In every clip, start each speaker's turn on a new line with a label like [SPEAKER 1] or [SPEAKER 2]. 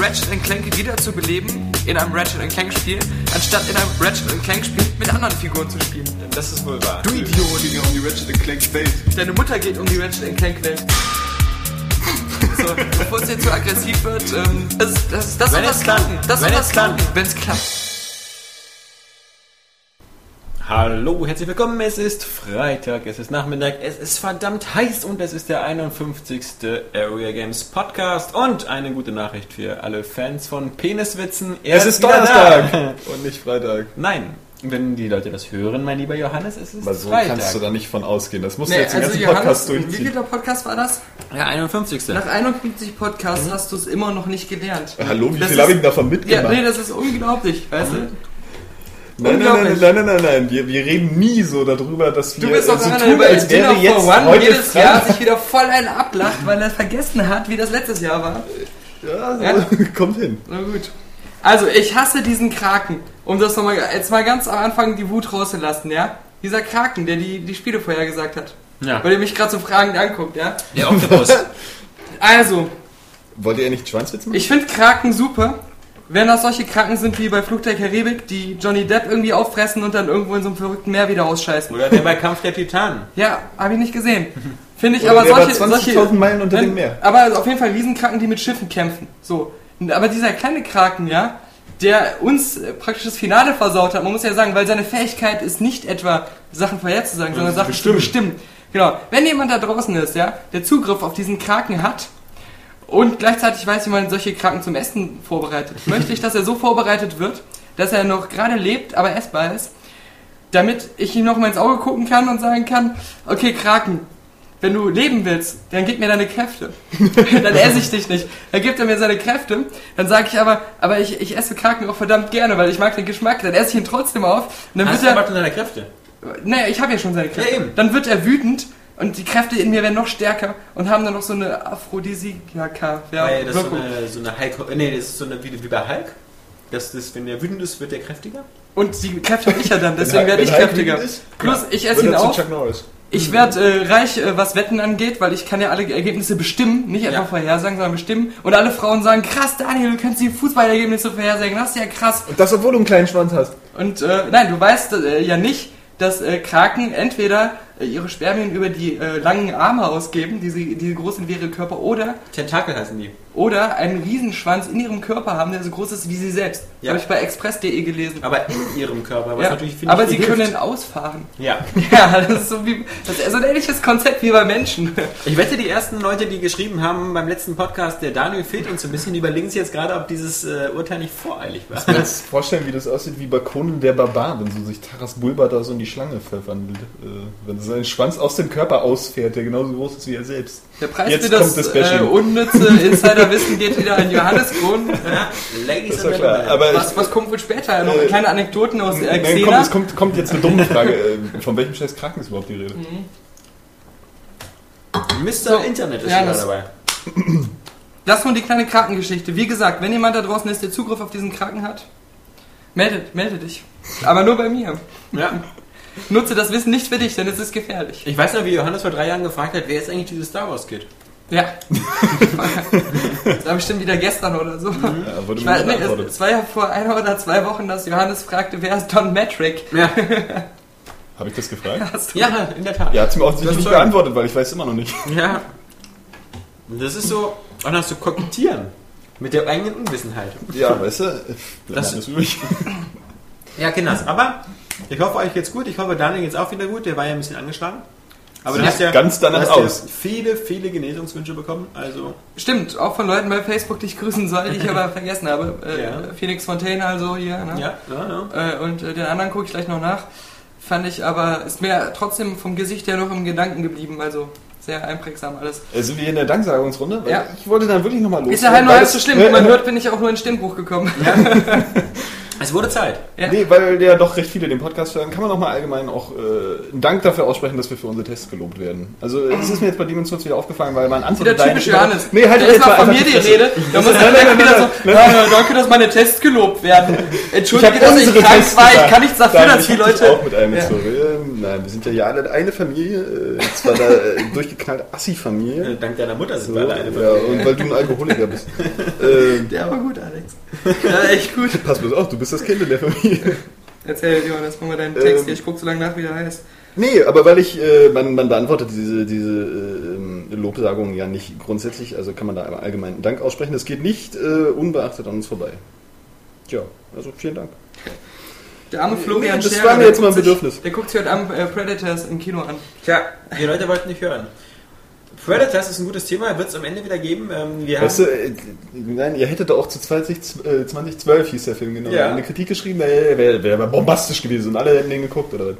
[SPEAKER 1] Ratchet Clank wieder zu beleben in einem Ratchet Clank Spiel, anstatt in einem Ratchet Clank Spiel mit anderen Figuren zu spielen.
[SPEAKER 2] Das ist wohl wahr.
[SPEAKER 3] Du Idiot! Ja um die Ratchet Clank Welt.
[SPEAKER 1] Deine Mutter geht um die Ratchet Clank Welt. So, bevor es jetzt zu aggressiv wird, ähm, das, das, das
[SPEAKER 2] Wenn
[SPEAKER 1] soll
[SPEAKER 2] klappt.
[SPEAKER 1] klappen. Das soll
[SPEAKER 2] Wenn es klappt.
[SPEAKER 1] klappen, wenn es klappt.
[SPEAKER 2] Hallo, herzlich willkommen. Es ist Freitag, es ist Nachmittag, es ist verdammt heiß und es ist der 51. Area Games Podcast. Und eine gute Nachricht für alle Fans von Peniswitzen. Er
[SPEAKER 4] Es ist Donnerstag
[SPEAKER 2] da.
[SPEAKER 4] und nicht Freitag.
[SPEAKER 2] Nein, wenn die Leute das hören, mein lieber Johannes, es ist
[SPEAKER 4] Aber so
[SPEAKER 2] Freitag.
[SPEAKER 4] kannst du da nicht von ausgehen. Das musst du
[SPEAKER 1] Nee,
[SPEAKER 4] jetzt den
[SPEAKER 1] also
[SPEAKER 4] ganzen
[SPEAKER 1] Johannes,
[SPEAKER 4] Podcast
[SPEAKER 1] wie
[SPEAKER 4] durchziehen.
[SPEAKER 1] viel der Podcast war das?
[SPEAKER 2] Der 51.
[SPEAKER 1] Nach 51 Podcasts hast du es immer noch nicht gelernt.
[SPEAKER 4] Hallo, wie
[SPEAKER 1] Das
[SPEAKER 4] viel habe ich denn davon
[SPEAKER 1] Ja,
[SPEAKER 4] mitgemacht?
[SPEAKER 1] nee, das ist unglaublich, weißt du?
[SPEAKER 4] Nein, nein, nein, nein, nein, nein, nein. Wir, wir reden nie so darüber, dass wir
[SPEAKER 1] Du bist doch
[SPEAKER 4] so
[SPEAKER 1] daran,
[SPEAKER 4] tun, als wäre jetzt
[SPEAKER 1] for One
[SPEAKER 4] heute
[SPEAKER 1] jedes Jahr sich wieder voll einen ablacht, weil er vergessen hat, wie das letztes Jahr war.
[SPEAKER 4] Ja, so,
[SPEAKER 1] Ja.
[SPEAKER 4] kommt hin.
[SPEAKER 1] Na gut. Also, ich hasse diesen Kraken. Um das nochmal, jetzt mal ganz am Anfang die Wut rauszulassen, ja? Dieser Kraken, der die, die Spiele vorher gesagt hat.
[SPEAKER 2] Ja.
[SPEAKER 1] Weil ihr mich gerade so fragend anguckt, ja?
[SPEAKER 2] Der Oktopus.
[SPEAKER 1] Also,
[SPEAKER 4] Wollt ihr nicht Schwanzwitz machen?
[SPEAKER 1] ich finde Kraken super. Wenn das solche Kraken sind wie bei Flug der Karibik, die Johnny Depp irgendwie auffressen und dann irgendwo in so einem verrückten Meer wieder ausscheißen.
[SPEAKER 2] Oder der bei Kampf der Titanen.
[SPEAKER 1] Ja, habe ich nicht gesehen. Finde ich
[SPEAKER 4] Oder
[SPEAKER 1] aber solche,
[SPEAKER 4] 20.000
[SPEAKER 1] solche
[SPEAKER 4] Meilen unter dem Meer.
[SPEAKER 1] Aber auf jeden Fall Riesenkraken, die mit Schiffen kämpfen. So. Aber dieser kleine Kraken, ja, der uns äh, praktisch das Finale versaut hat, man muss ja sagen, weil seine Fähigkeit ist nicht etwa Sachen vorherzusagen, sondern Sachen zu bestimmen. Genau. Wenn jemand da draußen ist, ja, der Zugriff auf diesen Kraken hat und gleichzeitig weiß, wie man solche Kraken zum Essen vorbereitet, möchte ich, dass er so vorbereitet wird, dass er noch gerade lebt, aber essbar ist, damit ich ihm noch mal ins Auge gucken kann und sagen kann, okay, Kraken, wenn du leben willst, dann gib mir deine Kräfte. dann esse ich dich nicht. Dann gibt er mir seine Kräfte. Dann sage ich aber, aber ich, ich esse Kraken auch verdammt gerne, weil ich mag den Geschmack. Dann esse ich ihn trotzdem auf. Und dann
[SPEAKER 2] Hast
[SPEAKER 1] wird
[SPEAKER 2] du
[SPEAKER 1] er,
[SPEAKER 2] aber deine Kräfte?
[SPEAKER 1] naja, ich habe ja schon seine Kräfte.
[SPEAKER 2] Ja, eben.
[SPEAKER 1] Dann wird er wütend und die Kräfte in mir werden noch stärker und haben dann noch so eine Aphrodisiaka. Ja,
[SPEAKER 2] Weil das ist so
[SPEAKER 1] Wirkung.
[SPEAKER 2] eine, so eine Hulk, nee, das ist so eine, wie, wie bei Hulk. Das ist, wenn der wütend ist, wird der kräftiger.
[SPEAKER 1] Und die Kräfte habe ich ja dann, deswegen werde ich
[SPEAKER 4] Hulk
[SPEAKER 1] kräftiger.
[SPEAKER 4] ist,
[SPEAKER 1] Plus, ich esse ihn auf.
[SPEAKER 4] Norris.
[SPEAKER 1] Ich werde äh, reich, äh, was Wetten angeht, weil ich kann ja alle Ergebnisse bestimmen, nicht einfach
[SPEAKER 2] Ja.
[SPEAKER 1] vorhersagen, sondern bestimmen. Und alle Frauen sagen, krass, Daniel, du kannst die Fußballergebnisse vorhersagen, das ist ja krass.
[SPEAKER 4] Und das, obwohl du einen kleinen Schwanz hast.
[SPEAKER 1] Und äh, nein, du weißt äh, ja nicht, dass äh, Kraken entweder äh, ihre Spermien über die äh, langen Arme ausgeben, die, sie, die groß sind wie ihre Körper, oder,
[SPEAKER 2] Tentakel heißen die.
[SPEAKER 1] Oder einen Riesenschwanz in ihrem Körper haben, der so groß ist wie sie selbst.
[SPEAKER 2] Ja.
[SPEAKER 1] Habe ich bei express.de gelesen.
[SPEAKER 2] Aber in ihrem Körper, was
[SPEAKER 1] Ja.
[SPEAKER 2] natürlich finde
[SPEAKER 1] Aber
[SPEAKER 2] ich
[SPEAKER 1] sie
[SPEAKER 2] viel
[SPEAKER 1] können
[SPEAKER 2] hilft.
[SPEAKER 1] ausfahren.
[SPEAKER 2] Ja.
[SPEAKER 1] Ja, das ist so wie das ist so ein ähnliches Konzept wie bei Menschen.
[SPEAKER 2] Ich wette, die ersten Leute, die geschrieben haben beim letzten Podcast, der Daniel fehlt uns so ein bisschen, überlegen sich jetzt gerade, ob dieses äh, Urteil nicht voreilig war.
[SPEAKER 4] Ich kann mir jetzt vorstellen, wie das aussieht wie bei Conan der Barbar, wenn so sich Taras Bulba da so in die Schlange verwandelt. Äh, wenn sein Schwanz aus dem Körper ausfährt, der genauso groß ist wie er selbst.
[SPEAKER 1] Der Preis
[SPEAKER 4] Jetzt
[SPEAKER 1] für das,
[SPEAKER 4] kommt das
[SPEAKER 1] äh, unnütze Insiderwissen geht wieder an Johannes Grund.
[SPEAKER 2] Ladies
[SPEAKER 4] klar. Aber
[SPEAKER 1] Was, was kommt wohl später? Noch
[SPEAKER 4] Äh,
[SPEAKER 1] kleine Anekdoten aus äh,
[SPEAKER 4] nein, komm,
[SPEAKER 1] Xena?
[SPEAKER 4] es kommt, kommt jetzt eine dumme Frage. Äh, Von welchem scheiß Kraken ist überhaupt die Rede?
[SPEAKER 2] Mr.
[SPEAKER 1] So,
[SPEAKER 2] Internet ist
[SPEAKER 1] ja,
[SPEAKER 2] schon
[SPEAKER 1] das-
[SPEAKER 2] dabei.
[SPEAKER 1] Das nur die kleine Krakengeschichte. Wie gesagt, wenn jemand da draußen ist, der Zugriff auf diesen Kraken hat, meldet, melde dich. Aber nur bei mir.
[SPEAKER 2] Ja.
[SPEAKER 1] Nutze das Wissen nicht für dich, denn es ist gefährlich.
[SPEAKER 2] Ich weiß noch, wie Johannes vor drei Jahren gefragt hat, wer ist eigentlich dieses Star Wars Kid?
[SPEAKER 1] Ja. das war bestimmt wieder gestern oder so.
[SPEAKER 4] Ja, wurde mir
[SPEAKER 1] nee, es, es war ja vor einer oder zwei Wochen, dass Johannes fragte, wer ist Don Metric?
[SPEAKER 2] Ja,
[SPEAKER 4] Habe ich das gefragt?
[SPEAKER 1] Hast du
[SPEAKER 2] ja in der Tat.
[SPEAKER 4] Ja, hat sie mir
[SPEAKER 2] Das
[SPEAKER 4] nicht
[SPEAKER 2] soll-
[SPEAKER 4] beantwortet, weil ich weiß immer noch nicht.
[SPEAKER 2] Ja. Das ist so, und das so kokettieren mit der eigenen Unwissenheit.
[SPEAKER 4] Ja, weißt du,
[SPEAKER 2] Das-
[SPEAKER 4] das ist übrig.
[SPEAKER 2] Ja, Kinders. Aber ich hoffe, euch geht's gut. Ich hoffe, Daniel geht's auch wieder gut. Der war ja ein bisschen angeschlagen. Aber du hast ja
[SPEAKER 4] ganz danach aus.
[SPEAKER 2] Ja viele, viele Genesungswünsche bekommen. Also
[SPEAKER 1] Stimmt, auch von Leuten bei Facebook, die ich grüßen soll, die ich aber vergessen habe. Äh,
[SPEAKER 2] Ja.
[SPEAKER 1] Phoenix Fontaine also hier, ne?
[SPEAKER 2] ja, ja, ja.
[SPEAKER 1] Äh, und äh, den anderen gucke ich gleich noch nach. Fand ich aber, ist mir trotzdem vom Gesicht her noch im Gedanken geblieben, also sehr einprägsam alles.
[SPEAKER 4] Äh, sind wir in der Danksagungsrunde? Weil
[SPEAKER 1] Ja.
[SPEAKER 4] Ich wollte dann wirklich nochmal los.
[SPEAKER 1] Ist ja halt nur halb so schlimm, wie man hört, bin ich auch nur in Stimmbruch gekommen.
[SPEAKER 2] Es wurde Zeit.
[SPEAKER 1] Ja.
[SPEAKER 4] Nee, weil ja doch recht viele den Podcast hören, kann man auch mal allgemein auch äh, einen Dank dafür aussprechen, dass wir für unsere Tests gelobt werden. Also es ist mir jetzt bei Demon's Souls wieder aufgefallen, weil man antwortet
[SPEAKER 1] typisch
[SPEAKER 4] deinen-
[SPEAKER 1] Johannes.
[SPEAKER 4] Nee, halt
[SPEAKER 1] da
[SPEAKER 4] jetzt
[SPEAKER 1] ist mal von mir die. Rede. Da muss direkt wieder so, ja, ja, danke, dass meine Tests gelobt werden. Entschuldige,
[SPEAKER 4] Ich
[SPEAKER 1] dass ich krank
[SPEAKER 4] Tests
[SPEAKER 1] war, ich kann nichts dafür,
[SPEAKER 4] Nein,
[SPEAKER 1] dass die
[SPEAKER 4] ich
[SPEAKER 1] Leute...
[SPEAKER 4] auch mit einbezogen. Ähm, Nein, wir sind ja hier alle eine Familie. äh, Zwar da äh, durchgeknallte Assi-Familie.
[SPEAKER 2] Äh, Dank deiner Mutter sind
[SPEAKER 4] So,
[SPEAKER 2] wir alle eine
[SPEAKER 4] ja, und weil du ein Alkoholiker bist. ähm,
[SPEAKER 1] Der war gut, Alex. Ja, echt gut.
[SPEAKER 4] pass bloß auf, du bist das Kind in der Familie.
[SPEAKER 1] Erzähl, Johannes, mach mal deinen Text
[SPEAKER 4] Ähm,
[SPEAKER 1] hier. Ich guck so lange nach, wie der heißt.
[SPEAKER 4] Nee, aber weil ich, äh, man, man beantwortet diese, diese ähm, Lobsagungen ja nicht grundsätzlich, also kann man da aber allgemein einen Dank aussprechen. Das geht nicht äh, unbeachtet an uns vorbei. Tja, also vielen Dank.
[SPEAKER 1] Der arme Florian
[SPEAKER 4] Nee, das
[SPEAKER 1] Scherer,
[SPEAKER 4] war mir
[SPEAKER 1] der
[SPEAKER 4] jetzt mal ein
[SPEAKER 1] guckt sich-
[SPEAKER 4] Bedürfnis.
[SPEAKER 1] Der guckt sich heute Abend äh, Predators im Kino an.
[SPEAKER 2] Tja, die Leute wollten nicht hören. Predators ist ein gutes Thema, wird es am Ende wieder geben. Ähm, wir
[SPEAKER 4] Weißt
[SPEAKER 2] haben,
[SPEAKER 4] du, äh, nein, ihr hättet doch auch zu 20, äh, 2012 hieß der Film, genau.
[SPEAKER 2] Ja.
[SPEAKER 4] Eine Kritik geschrieben, wäre wär, wär bombastisch gewesen und alle hätten den geguckt, oder was?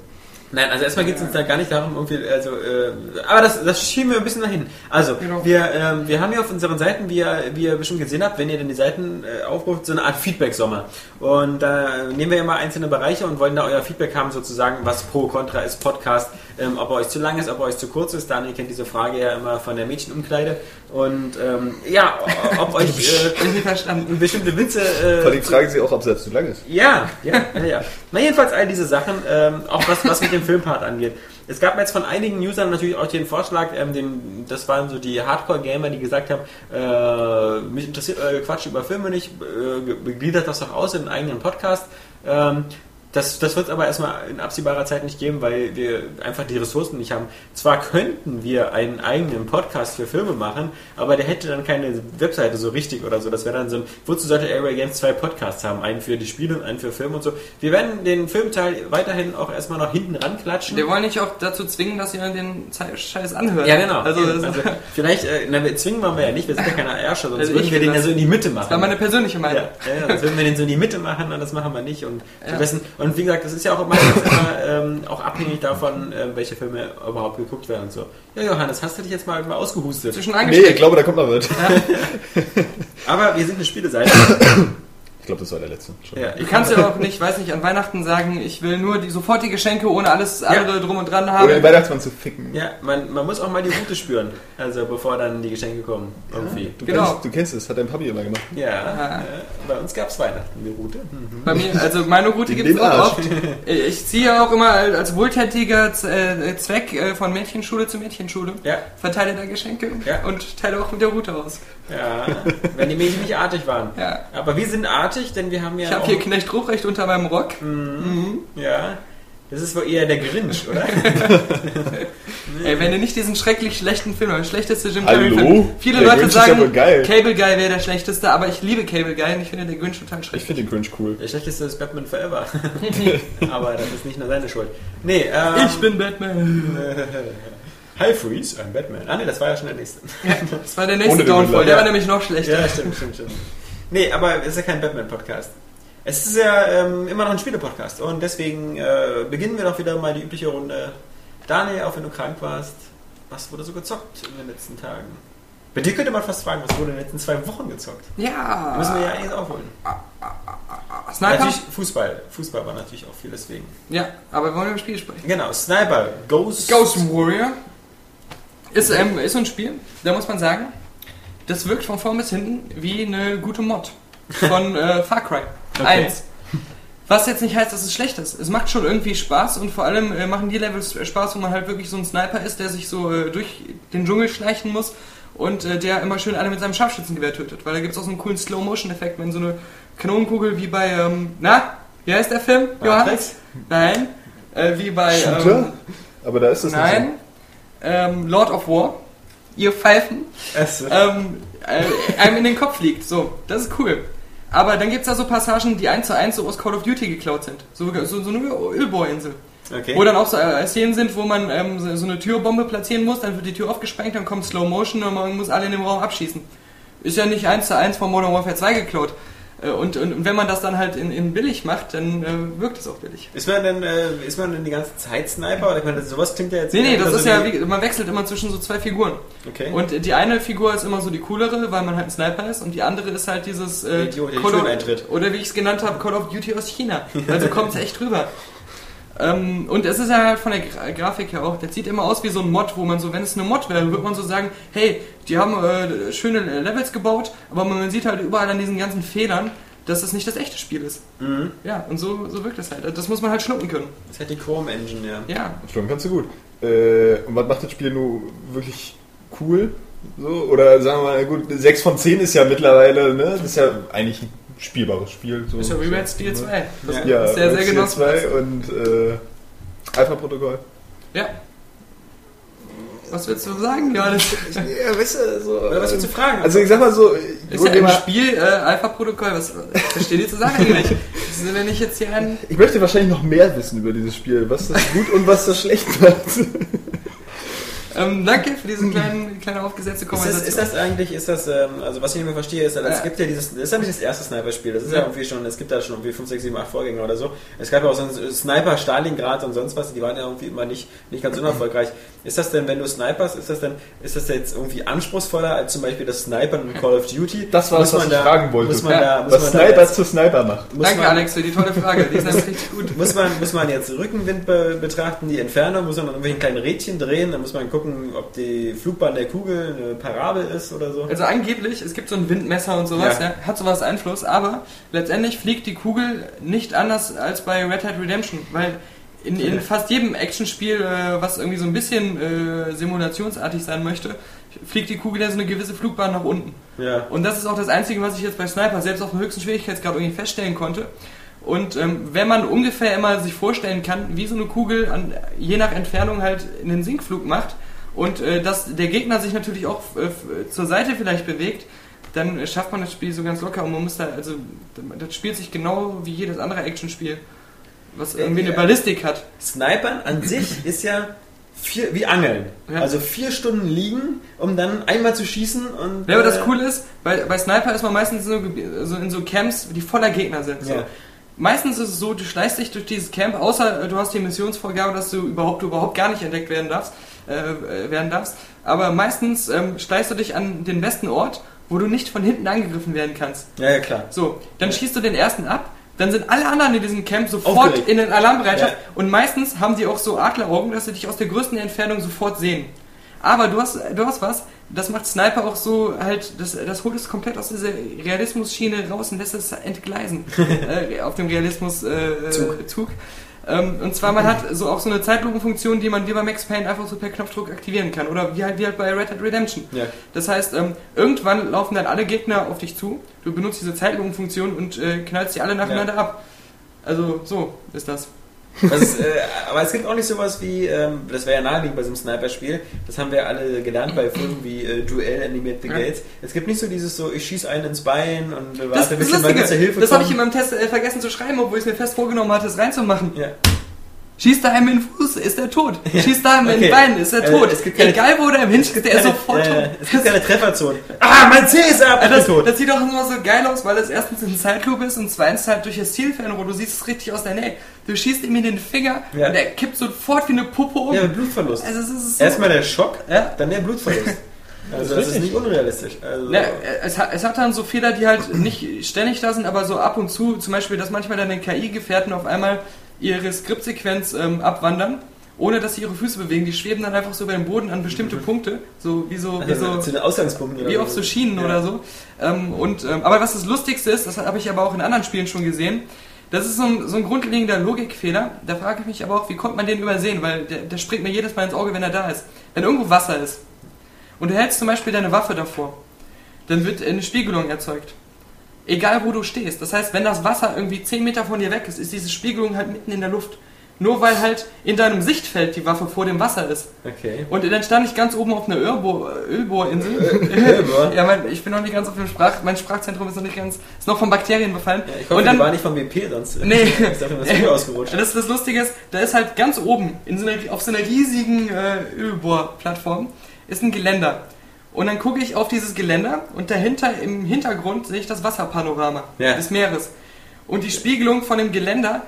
[SPEAKER 2] Nein, also erstmal geht es uns da gar nicht darum, irgendwie, also, äh, aber das, das schieben wir ein bisschen dahin. Also,
[SPEAKER 1] Genau.
[SPEAKER 2] wir, ähm, wir haben hier auf unseren Seiten, wie ihr, wie ihr bestimmt gesehen habt, wenn ihr denn die Seiten äh, aufruft, so eine Art Feedback-Sommer. Und da nehmen wir immer einzelne Bereiche und wollen da euer Feedback haben, sozusagen, was pro, contra ist, Podcast, ähm, ob er euch zu lang ist, ob er euch zu kurz ist. Daniel kennt diese Frage ja immer von der Mädchenumkleide. Und ähm, ja, ob euch äh, bestimmte Witze... Äh,
[SPEAKER 4] Vor allem fragen sie auch, ob es zu lang ist.
[SPEAKER 2] ja, ja, ja, ja. Na jedenfalls all diese Sachen, ähm, auch was, was mit dem Filmpart angeht. Es gab jetzt von einigen Usern natürlich auch den Vorschlag, ähm, den, das waren so die Hardcore-Gamer, die gesagt haben, äh, mich interessiert euer Quatsch über Filme nicht, äh, begliedert das doch aus in einen eigenen Podcast. Ähm, das, das wird es aber erstmal in absehbarer Zeit nicht geben, weil wir einfach die Ressourcen nicht haben. Zwar könnten wir einen eigenen Podcast für Filme machen, aber der hätte dann keine Webseite so richtig oder so. Das wäre dann so ein, wozu sollte Area Games zwei Podcasts haben? Einen für die Spiele und einen für Filme und so. Wir werden den Filmteil weiterhin auch erstmal noch hinten ranklatschen.
[SPEAKER 1] Wir wollen nicht auch dazu zwingen, dass ihr den Scheiß anhört.
[SPEAKER 2] ja, genau.
[SPEAKER 1] Also,
[SPEAKER 2] also, vielleicht, äh, na, wir zwingen wir ja nicht, wir sind ja keine Ärsche, sonst
[SPEAKER 1] Also
[SPEAKER 2] würden wir den ja so in die Mitte machen.
[SPEAKER 1] das war meine persönliche Meinung.
[SPEAKER 2] Ja, ja, das würden wir den so in die Mitte machen und das machen wir nicht. Und,
[SPEAKER 1] Ja.
[SPEAKER 2] Und wie gesagt, das ist ja auch meistens immer ähm, auch abhängig davon, ähm, welche Filme überhaupt geguckt werden und so. Ja, Johannes, hast du dich jetzt mal, mal ausgehustet?
[SPEAKER 1] Zwischen
[SPEAKER 4] Nee, ich glaube, da kommt noch was.
[SPEAKER 2] Aber wir sind eine Spieleseite.
[SPEAKER 4] Ich glaube, das war der letzte. Schon.
[SPEAKER 2] ja,
[SPEAKER 1] Du kannst ja auch nicht, weiß nicht, an Weihnachten sagen, ich will nur die sofort die Geschenke ohne alles andere drum und dran haben.
[SPEAKER 4] Oder den Weihnachtsmann zu ficken.
[SPEAKER 2] ja man, man muss auch mal die Route spüren, also bevor dann die Geschenke kommen. Irgendwie.
[SPEAKER 4] Du,
[SPEAKER 1] Genau.
[SPEAKER 4] kennst, du kennst es, hat dein Papi immer gemacht.
[SPEAKER 2] Ja, äh, bei uns gab es Weihnachten, die Route. Hm.
[SPEAKER 1] Bei mir, also meine Route gibt es auch oft. Ich ziehe auch immer als wohltätiger äh, Zweck äh, von Mädchenschule zu Mädchenschule.
[SPEAKER 2] Ja,
[SPEAKER 1] Verteile da Geschenke
[SPEAKER 2] Ja.
[SPEAKER 1] und teile auch mit der Route aus.
[SPEAKER 2] ja, wenn die Mädchen nicht artig waren.
[SPEAKER 1] Ja.
[SPEAKER 2] Aber wir sind artig, denn wir haben ja
[SPEAKER 1] Ich habe hier Knecht Ruprecht unter meinem Rock.
[SPEAKER 2] Ja, das ist wohl eher der Grinch, oder?
[SPEAKER 1] Ey, wenn du nicht diesen schrecklich schlechten Film, der schlechteste Jim
[SPEAKER 4] Hallo?
[SPEAKER 1] Carrey Film. Viele
[SPEAKER 4] Der
[SPEAKER 1] Leute
[SPEAKER 4] Grinch
[SPEAKER 1] sagen. Cable Guy wäre der schlechteste, aber ich liebe Cable Guy und ich finde der Grinch total
[SPEAKER 4] Ich
[SPEAKER 1] schrecklich.
[SPEAKER 4] finde den Cringe cool.
[SPEAKER 2] Der schlechteste ist Batman Forever. Aber das ist nicht nur seine Schuld. Nee, ähm,
[SPEAKER 1] Ich bin Batman.
[SPEAKER 2] High Freeze, ein Batman. Ah, nee, das war ja schon der nächste.
[SPEAKER 1] Das war der nächste
[SPEAKER 4] den
[SPEAKER 1] Downfall, der
[SPEAKER 2] Ja.
[SPEAKER 1] war nämlich noch schlechter.
[SPEAKER 2] Ja, stimmt, stimmt, stimmt. Nee, aber es ist ja kein Batman-Podcast. Es ist ja ähm, immer noch ein Spiele-Podcast. Und deswegen äh, beginnen wir doch wieder mal die übliche Runde. Daniel, auch wenn du krank warst, was wurde so gezockt in den letzten Tagen? Bei dir könnte man fast fragen, was wurde in den letzten zwei Wochen gezockt?
[SPEAKER 1] Ja.
[SPEAKER 2] Müssen wir ja einiges aufholen.
[SPEAKER 1] Sniper?
[SPEAKER 2] Natürlich Fußball. Fußball war natürlich auch viel deswegen.
[SPEAKER 1] Ja, aber wir wollen über Spiele sprechen.
[SPEAKER 2] Genau, Sniper, Ghost.
[SPEAKER 1] Ghost Warrior ist, ähm, ist so ein Spiel, da muss man sagen, das wirkt von vorn bis hinten wie eine gute Mod von äh, Far Cry 1. Was jetzt nicht heißt, dass es schlecht ist. Es macht schon irgendwie Spaß und vor allem äh, machen die Levels Spaß, wo man halt wirklich so ein Sniper ist, der sich so äh, durch den Dschungel schleichen muss und äh, der immer schön alle mit seinem Scharfschützengewehr tötet. Weil da gibt es auch so einen coolen Slow-Motion-Effekt, wenn so eine Kanonenkugel wie bei, ähm, na, wie heißt der Film? Johannes? Nein. Äh, wie bei, ähm,
[SPEAKER 4] Shooter? Aber da ist das
[SPEAKER 1] Nein. Ähm, Lord of War. Ihr Pfeifen. Ähm, äh, einem in den Kopf liegt. So, das ist cool. Aber dann gibt es da so Passagen, die eins zu eins so aus Call of Duty geklaut sind. So, so, so eine Ölbohrinsel.
[SPEAKER 2] Okay.
[SPEAKER 1] Wo dann auch so äh, Szenen sind, wo man ähm, so, so eine Türbombe platzieren muss, dann wird die Tür aufgesprengt, dann kommt Slow Motion und man muss alle in dem Raum abschießen. Ist ja nicht eins zu eins von Modern Warfare 2 geklaut. Äh, Und, und, und wenn man das dann halt in, in billig macht, dann äh, wirkt es auch billig.
[SPEAKER 2] Ist man denn, äh, ist man denn die ganze Zeit Sniper? Oder ich meine, das- sowas klingt ja jetzt.
[SPEAKER 1] Nee, nee, das
[SPEAKER 2] also
[SPEAKER 1] ist ja,
[SPEAKER 2] wie-
[SPEAKER 1] man wechselt immer zwischen so zwei Figuren.
[SPEAKER 2] Okay.
[SPEAKER 1] Und die eine Figur ist immer so die coolere, weil man halt ein Sniper ist, und die andere ist halt dieses
[SPEAKER 2] Der Idiot,
[SPEAKER 1] Call of, oder wie ich es genannt habe, Call of Duty aus China. Also kommt es echt rüber. Ähm, und es ist ja halt von der Gra Grafik her auch, das sieht immer aus wie so ein Mod, wo man so, wenn es eine Mod wäre, würde man so sagen, hey, die haben äh, schöne Levels gebaut, aber man sieht halt überall an diesen ganzen Fehlern, dass das nicht das echte Spiel ist.
[SPEAKER 2] Mhm.
[SPEAKER 1] Ja, und so, so wirkt das halt. Das muss man halt schlucken können.
[SPEAKER 2] Das ist halt die Chrome Engine, ja.
[SPEAKER 1] Ja,
[SPEAKER 4] Stimmt, kannst du gut. Äh, und was macht das Spiel nun wirklich cool? So, oder sagen wir mal, gut, 6 von 10 ist ja mittlerweile, ne? Das ist ja eigentlich ein spielbares Spiel. So,
[SPEAKER 1] ist ja Red Steel 2. Das
[SPEAKER 2] Ja.
[SPEAKER 4] Ja,
[SPEAKER 1] ist sehr, sehr genossen.
[SPEAKER 4] 2 und äh, Alpha-Protokoll.
[SPEAKER 1] Ja. Was willst du sagen, Johannes?
[SPEAKER 4] Ja, weißt du, so.
[SPEAKER 2] Oder was willst du fragen?
[SPEAKER 4] Also ich sag mal so,
[SPEAKER 1] Ist ja im Spiel äh, Alpha-Protokoll, was versteht ihr zu sagen eigentlich? Wenn ich jetzt hier ein...
[SPEAKER 4] ich möchte wahrscheinlich noch mehr wissen über dieses Spiel, was das gut und was das schlecht macht.
[SPEAKER 1] Ähm, danke für diese kleinen, kleine aufgesetzte
[SPEAKER 2] Ist
[SPEAKER 1] Konversation.
[SPEAKER 2] das, ist das eigentlich, ist das, ähm, also was ich nicht mehr verstehe, ist, also es
[SPEAKER 1] Ja.
[SPEAKER 2] gibt ja dieses, das ist ja nicht das erste Sniper-Spiel, das ist ja.
[SPEAKER 1] Ja.
[SPEAKER 2] irgendwie schon, es gibt da schon irgendwie 5, 6, 7, 8 Vorgänger oder so. Es gab ja auch so einen Sniper Stalingrad und sonst was, die waren ja irgendwie immer nicht, nicht ganz unerfolgreich. Ist das denn, wenn du snipers, ist das denn, ist das jetzt irgendwie anspruchsvoller als zum Beispiel das Snipern in Call of Duty?
[SPEAKER 4] Das war
[SPEAKER 2] Muss
[SPEAKER 4] es, was
[SPEAKER 2] man
[SPEAKER 4] ich
[SPEAKER 2] da-
[SPEAKER 4] fragen wollte.
[SPEAKER 2] Muss man
[SPEAKER 1] Ja.
[SPEAKER 2] da, muss
[SPEAKER 4] Was
[SPEAKER 2] man da
[SPEAKER 4] Sniper
[SPEAKER 2] jetzt-
[SPEAKER 4] zu Sniper macht.
[SPEAKER 2] muss
[SPEAKER 1] Danke,
[SPEAKER 2] man,
[SPEAKER 1] Alex, für die tolle Frage. Die ist nämlich richtig gut.
[SPEAKER 2] Muss man, muss man jetzt Rückenwind be betrachten, die Entfernung, muss man an irgendwelchen kleinen Rädchen drehen, dann muss man gucken, ob die Flugbahn der Kugel eine Parabel ist oder so.
[SPEAKER 1] Also angeblich, es gibt so ein Windmesser und sowas,
[SPEAKER 2] Ja.
[SPEAKER 1] ja. hat sowas Einfluss, aber letztendlich fliegt die Kugel nicht anders als bei Red Hat Redemption, weil in, in fast jedem Actionspiel, äh, was irgendwie so ein bisschen äh, simulationsartig sein möchte, fliegt die Kugel ja so eine gewisse Flugbahn nach unten.
[SPEAKER 2] Ja.
[SPEAKER 1] Und das ist auch das Einzige, was ich jetzt bei Sniper selbst auf dem höchsten Schwierigkeitsgrad irgendwie feststellen konnte. Und ähm, wenn man ungefähr immer sich vorstellen kann, wie so eine Kugel an, je nach Entfernung halt in den Sinkflug macht und äh, dass der Gegner sich natürlich auch äh, f- zur Seite vielleicht bewegt, dann äh, schafft man das Spiel so ganz locker und man muss da, also das spielt sich genau wie jedes andere Actionspiel, was irgendwie eine. Ballistik hat.
[SPEAKER 2] Snipern an sich ist ja vier, wie Angeln.
[SPEAKER 1] Ja.
[SPEAKER 2] Also vier Stunden liegen, um dann einmal zu schießen und.
[SPEAKER 1] Ja, aber das
[SPEAKER 2] äh,
[SPEAKER 1] Coole ist, bei, bei Sniper ist man meistens so, so in so Camps, die voller Gegner sind. So.
[SPEAKER 2] Ja.
[SPEAKER 1] Meistens ist es so, du schleichst dich durch dieses Camp, außer äh, du hast die Missionsvorgabe, dass du überhaupt, du überhaupt gar nicht entdeckt werden darfst. Äh, werden darfst. Aber meistens ähm, schleichst du dich an den besten Ort, wo du nicht von hinten angegriffen werden kannst.
[SPEAKER 2] Ja, ja, klar.
[SPEAKER 1] So, dann schießt du den ersten ab, dann sind alle anderen in diesem Camp sofort in den Alarmbereitschaft
[SPEAKER 2] Ja.
[SPEAKER 1] und meistens haben die auch so Adleraugen, dass sie dich aus der größten Entfernung sofort sehen. Aber du hast, du hast was, das macht Sniper auch so halt, das, das holt es komplett aus dieser Realismus-Schiene raus und lässt es entgleisen äh, auf dem Realismus-Zug. Äh, und zwar, man hat so auch so eine Zeitlupenfunktion, die man wie bei Max Payne einfach so per Knopfdruck aktivieren kann. Oder wie halt, wie halt bei Red Dead Redemption.
[SPEAKER 2] Ja.
[SPEAKER 1] Das heißt, ähm, irgendwann laufen dann alle Gegner auf dich zu, du benutzt diese Zeitlupenfunktion und äh, knallst die alle nacheinander ab. Also so ist das.
[SPEAKER 2] Ist, äh, aber es gibt auch nicht sowas wie, ähm, das wäre ja naheliegend bei so einem Sniper-Spiel, das haben wir alle gelernt bei Filmen wie äh, Duell Animate the. Gates. Es gibt nicht so dieses so, ich schieße einen ins Bein und warte,
[SPEAKER 1] das,
[SPEAKER 2] bis jemand zur Hilfe
[SPEAKER 1] das habe ich in meinem Test äh, vergessen zu schreiben, obwohl ich es mir fest vorgenommen hatte, es reinzumachen.
[SPEAKER 2] Ja.
[SPEAKER 1] Schießt da einem in den Fuß, ist er tot. Schießt da einem in
[SPEAKER 2] Okay.
[SPEAKER 1] den Bein, ist er
[SPEAKER 2] Äh,
[SPEAKER 1] tot.
[SPEAKER 2] es gibt keine-
[SPEAKER 1] Egal wo der im hinschießt, der ist sofort
[SPEAKER 2] äh,
[SPEAKER 1] tot.
[SPEAKER 2] Es gibt keine Trefferzone. Ah, mein C ist ab,
[SPEAKER 1] das,
[SPEAKER 2] tot.
[SPEAKER 1] das sieht doch immer so geil aus, weil es erstens in Zeitlupe ist und zweitens halt durch das Zielfernrohr, du siehst es richtig aus der Nähe. Du schießt ihm in den Finger
[SPEAKER 2] Ja.
[SPEAKER 1] und er kippt sofort wie eine Puppe um.
[SPEAKER 2] Ja, Blutverlust.
[SPEAKER 1] Also es ist so
[SPEAKER 2] Erstmal der Schock,
[SPEAKER 1] Ja.
[SPEAKER 2] dann der Blutverlust. Also das ist nicht unrealistisch. Also,
[SPEAKER 1] Ja, es, hat, es hat dann so Fehler, die halt nicht ständig da sind, aber so ab und zu, zum Beispiel, dass manchmal deine KI-Gefährten auf einmal ihre Skriptsequenz ähm, abwandern, ohne dass sie ihre Füße bewegen. Die schweben dann einfach so über den Boden an bestimmte Punkte, so wie so, wie so,
[SPEAKER 2] zu den Ausgangspunkten.
[SPEAKER 1] wie auf so Schienen
[SPEAKER 2] Ja.
[SPEAKER 1] oder so. Ähm, und, ähm, aber was das Lustigste ist, das habe ich aber auch in anderen Spielen schon gesehen, das ist so ein, so ein grundlegender Logikfehler. Da frage ich mich aber auch, wie kommt man den übersehen? Weil der, der springt mir jedes Mal ins Auge, wenn er da ist. Wenn irgendwo Wasser ist und du hältst zum Beispiel deine Waffe davor, dann wird eine Spiegelung erzeugt. Egal wo du stehst. Das heißt, wenn das Wasser irgendwie 10 Meter von dir weg ist, ist diese Spiegelung halt mitten in der Luft. nur weil halt in deinem Sichtfeld die Waffe vor dem Wasser ist.
[SPEAKER 2] Okay.
[SPEAKER 1] Und dann stand ich ganz oben auf einer Ölbohr, Ölbohrinsel.
[SPEAKER 2] Ölbohr?
[SPEAKER 1] ja, mein, ich bin noch nicht ganz auf dem Sprach, mein Sprachzentrum ist noch nicht ganz, ist noch von Bakterien befallen.
[SPEAKER 2] Ja, ich hoffe,
[SPEAKER 1] und dann,
[SPEAKER 2] war nicht vom BP, sonst
[SPEAKER 1] Nee.
[SPEAKER 2] ist davon das Video ausgerutscht.
[SPEAKER 1] das, das Lustige ist, da ist halt ganz oben, in so einer, auf so einer riesigen äh, Ölbohrplattform, ist ein Geländer. Und dann gucke ich auf dieses Geländer und dahinter im Hintergrund sehe ich das Wasserpanorama
[SPEAKER 2] Ja.
[SPEAKER 1] des Meeres. Und die Spiegelung von dem Geländer,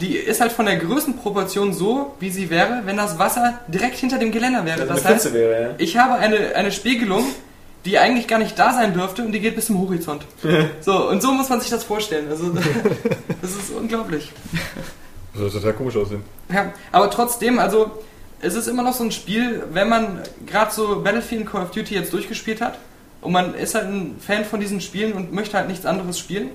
[SPEAKER 1] die ist halt von der Größenproportion so, wie sie wäre, wenn das Wasser direkt hinter dem Geländer wäre.
[SPEAKER 2] Also
[SPEAKER 1] das heißt,
[SPEAKER 2] wäre, ja.
[SPEAKER 1] ich habe eine, eine Spiegelung, die eigentlich gar nicht da sein dürfte und die geht bis zum Horizont. So, und so muss man sich das vorstellen. Also, das ist unglaublich.
[SPEAKER 4] Das soll total komisch aussehen.
[SPEAKER 1] Ja, aber trotzdem, also es ist immer noch so ein Spiel, wenn man gerade so Battlefield Call of Duty jetzt durchgespielt hat und man ist halt ein Fan von diesen Spielen und möchte halt nichts anderes spielen,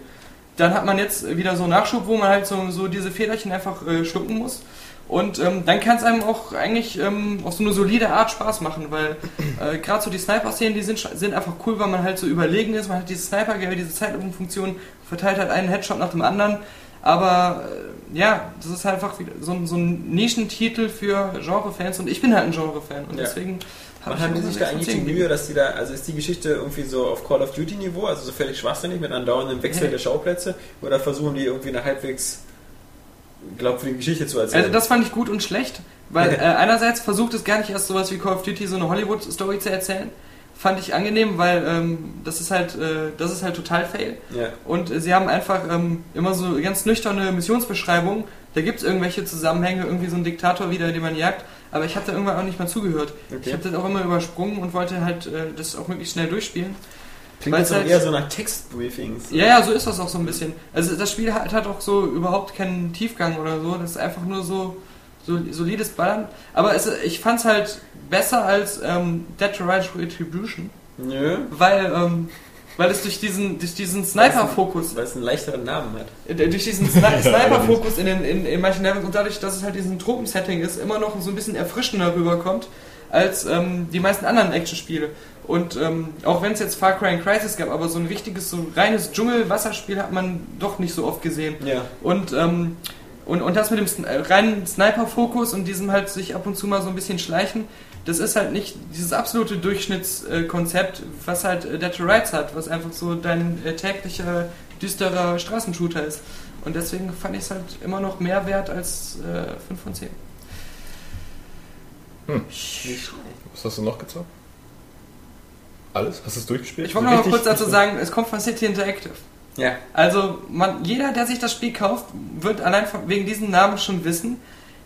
[SPEAKER 1] dann hat man jetzt wieder so einen Nachschub, wo man halt so, so diese Federchen einfach äh, schlucken muss. Und ähm, dann kann es einem auch eigentlich ähm, auf so eine solide Art Spaß machen, weil äh, gerade so die Sniper-Szenen, die sind, sind einfach cool, weil man halt so überlegen ist, man hat dieses sniper diese Zeitlupenfunktion, verteilt halt einen Headshot nach dem anderen. Aber äh, ja, das ist halt einfach so, ein- so ein Nischentitel für Genre-Fans und ich bin halt ein Genre-Fan und
[SPEAKER 2] Ja.
[SPEAKER 1] deswegen hab
[SPEAKER 2] Machen die sich
[SPEAKER 1] so
[SPEAKER 2] da eigentlich die. Mühe, dass die da, also ist die Geschichte irgendwie so auf Call of Duty Niveau, also so völlig schwachsinnig mit andauerndem Wechsel
[SPEAKER 1] Nee.
[SPEAKER 2] der Schauplätze, oder versuchen die irgendwie eine halbwegs glaubwürdige Geschichte zu erzählen?
[SPEAKER 1] Also das fand ich gut und schlecht, weil äh, einerseits versucht es gar nicht erst sowas wie Call of Duty so eine Hollywood-Story zu erzählen. Fand ich angenehm, weil ähm, das ist halt äh, das ist halt total fail.
[SPEAKER 2] ja.
[SPEAKER 1] Und äh, sie haben einfach ähm, immer so ganz nüchterne Missionsbeschreibungen. Da gibt es irgendwelche Zusammenhänge, irgendwie so ein Diktator wieder, den man jagt. Aber ich habe da irgendwann auch nicht mal zugehört.
[SPEAKER 2] Okay.
[SPEAKER 1] Ich habe das auch immer übersprungen und wollte halt äh, das auch möglichst schnell durchspielen.
[SPEAKER 2] Klingt jetzt auch
[SPEAKER 1] halt-
[SPEAKER 2] eher so nach Textbriefings.
[SPEAKER 1] Ja, ja, so ist das auch so ein bisschen. Also das Spiel hat, hat auch so überhaupt keinen Tiefgang oder so. Das ist einfach nur so solides Ballern. Aber es, ich fand es halt besser als ähm, Dead to Rise Retribution,
[SPEAKER 2] Nö.
[SPEAKER 1] weil, ähm, weil es durch diesen, durch diesen Sniper-Fokus
[SPEAKER 2] Weil es einen leichteren Namen hat.
[SPEAKER 1] äh, durch diesen Sni Sniper-Fokus in, den, in, in manchen Levels und dadurch, dass es halt diesen Tropensetting ist, immer noch so ein bisschen erfrischender rüberkommt als ähm, die meisten anderen Action-Spiele. Und ähm, auch wenn es jetzt Far Cry and Crisis gab, aber so ein richtiges, so reines Dschungel-Wasserspiel hat man doch nicht so oft gesehen.
[SPEAKER 2] Ja.
[SPEAKER 1] Und, ähm, und, und das mit dem reinen Sniper-Fokus und diesem halt sich ab und zu mal so ein bisschen schleichen, das ist halt nicht dieses absolute Durchschnittskonzept, was halt äh, Dead to Rights hat, was einfach so dein äh, täglicher, düsterer Straßenshooter ist. Und deswegen fand ich es halt immer noch mehr wert als äh, 5 von 10.
[SPEAKER 4] Was hast du noch gezockt? Alles? Hast du es durchgespielt?
[SPEAKER 1] Ich wollte noch mal kurz dazu sagen, es kommt von City Interactive.
[SPEAKER 2] Ja.
[SPEAKER 1] Also man, jeder, der sich das Spiel kauft, wird allein von, wegen diesem Namen schon wissen,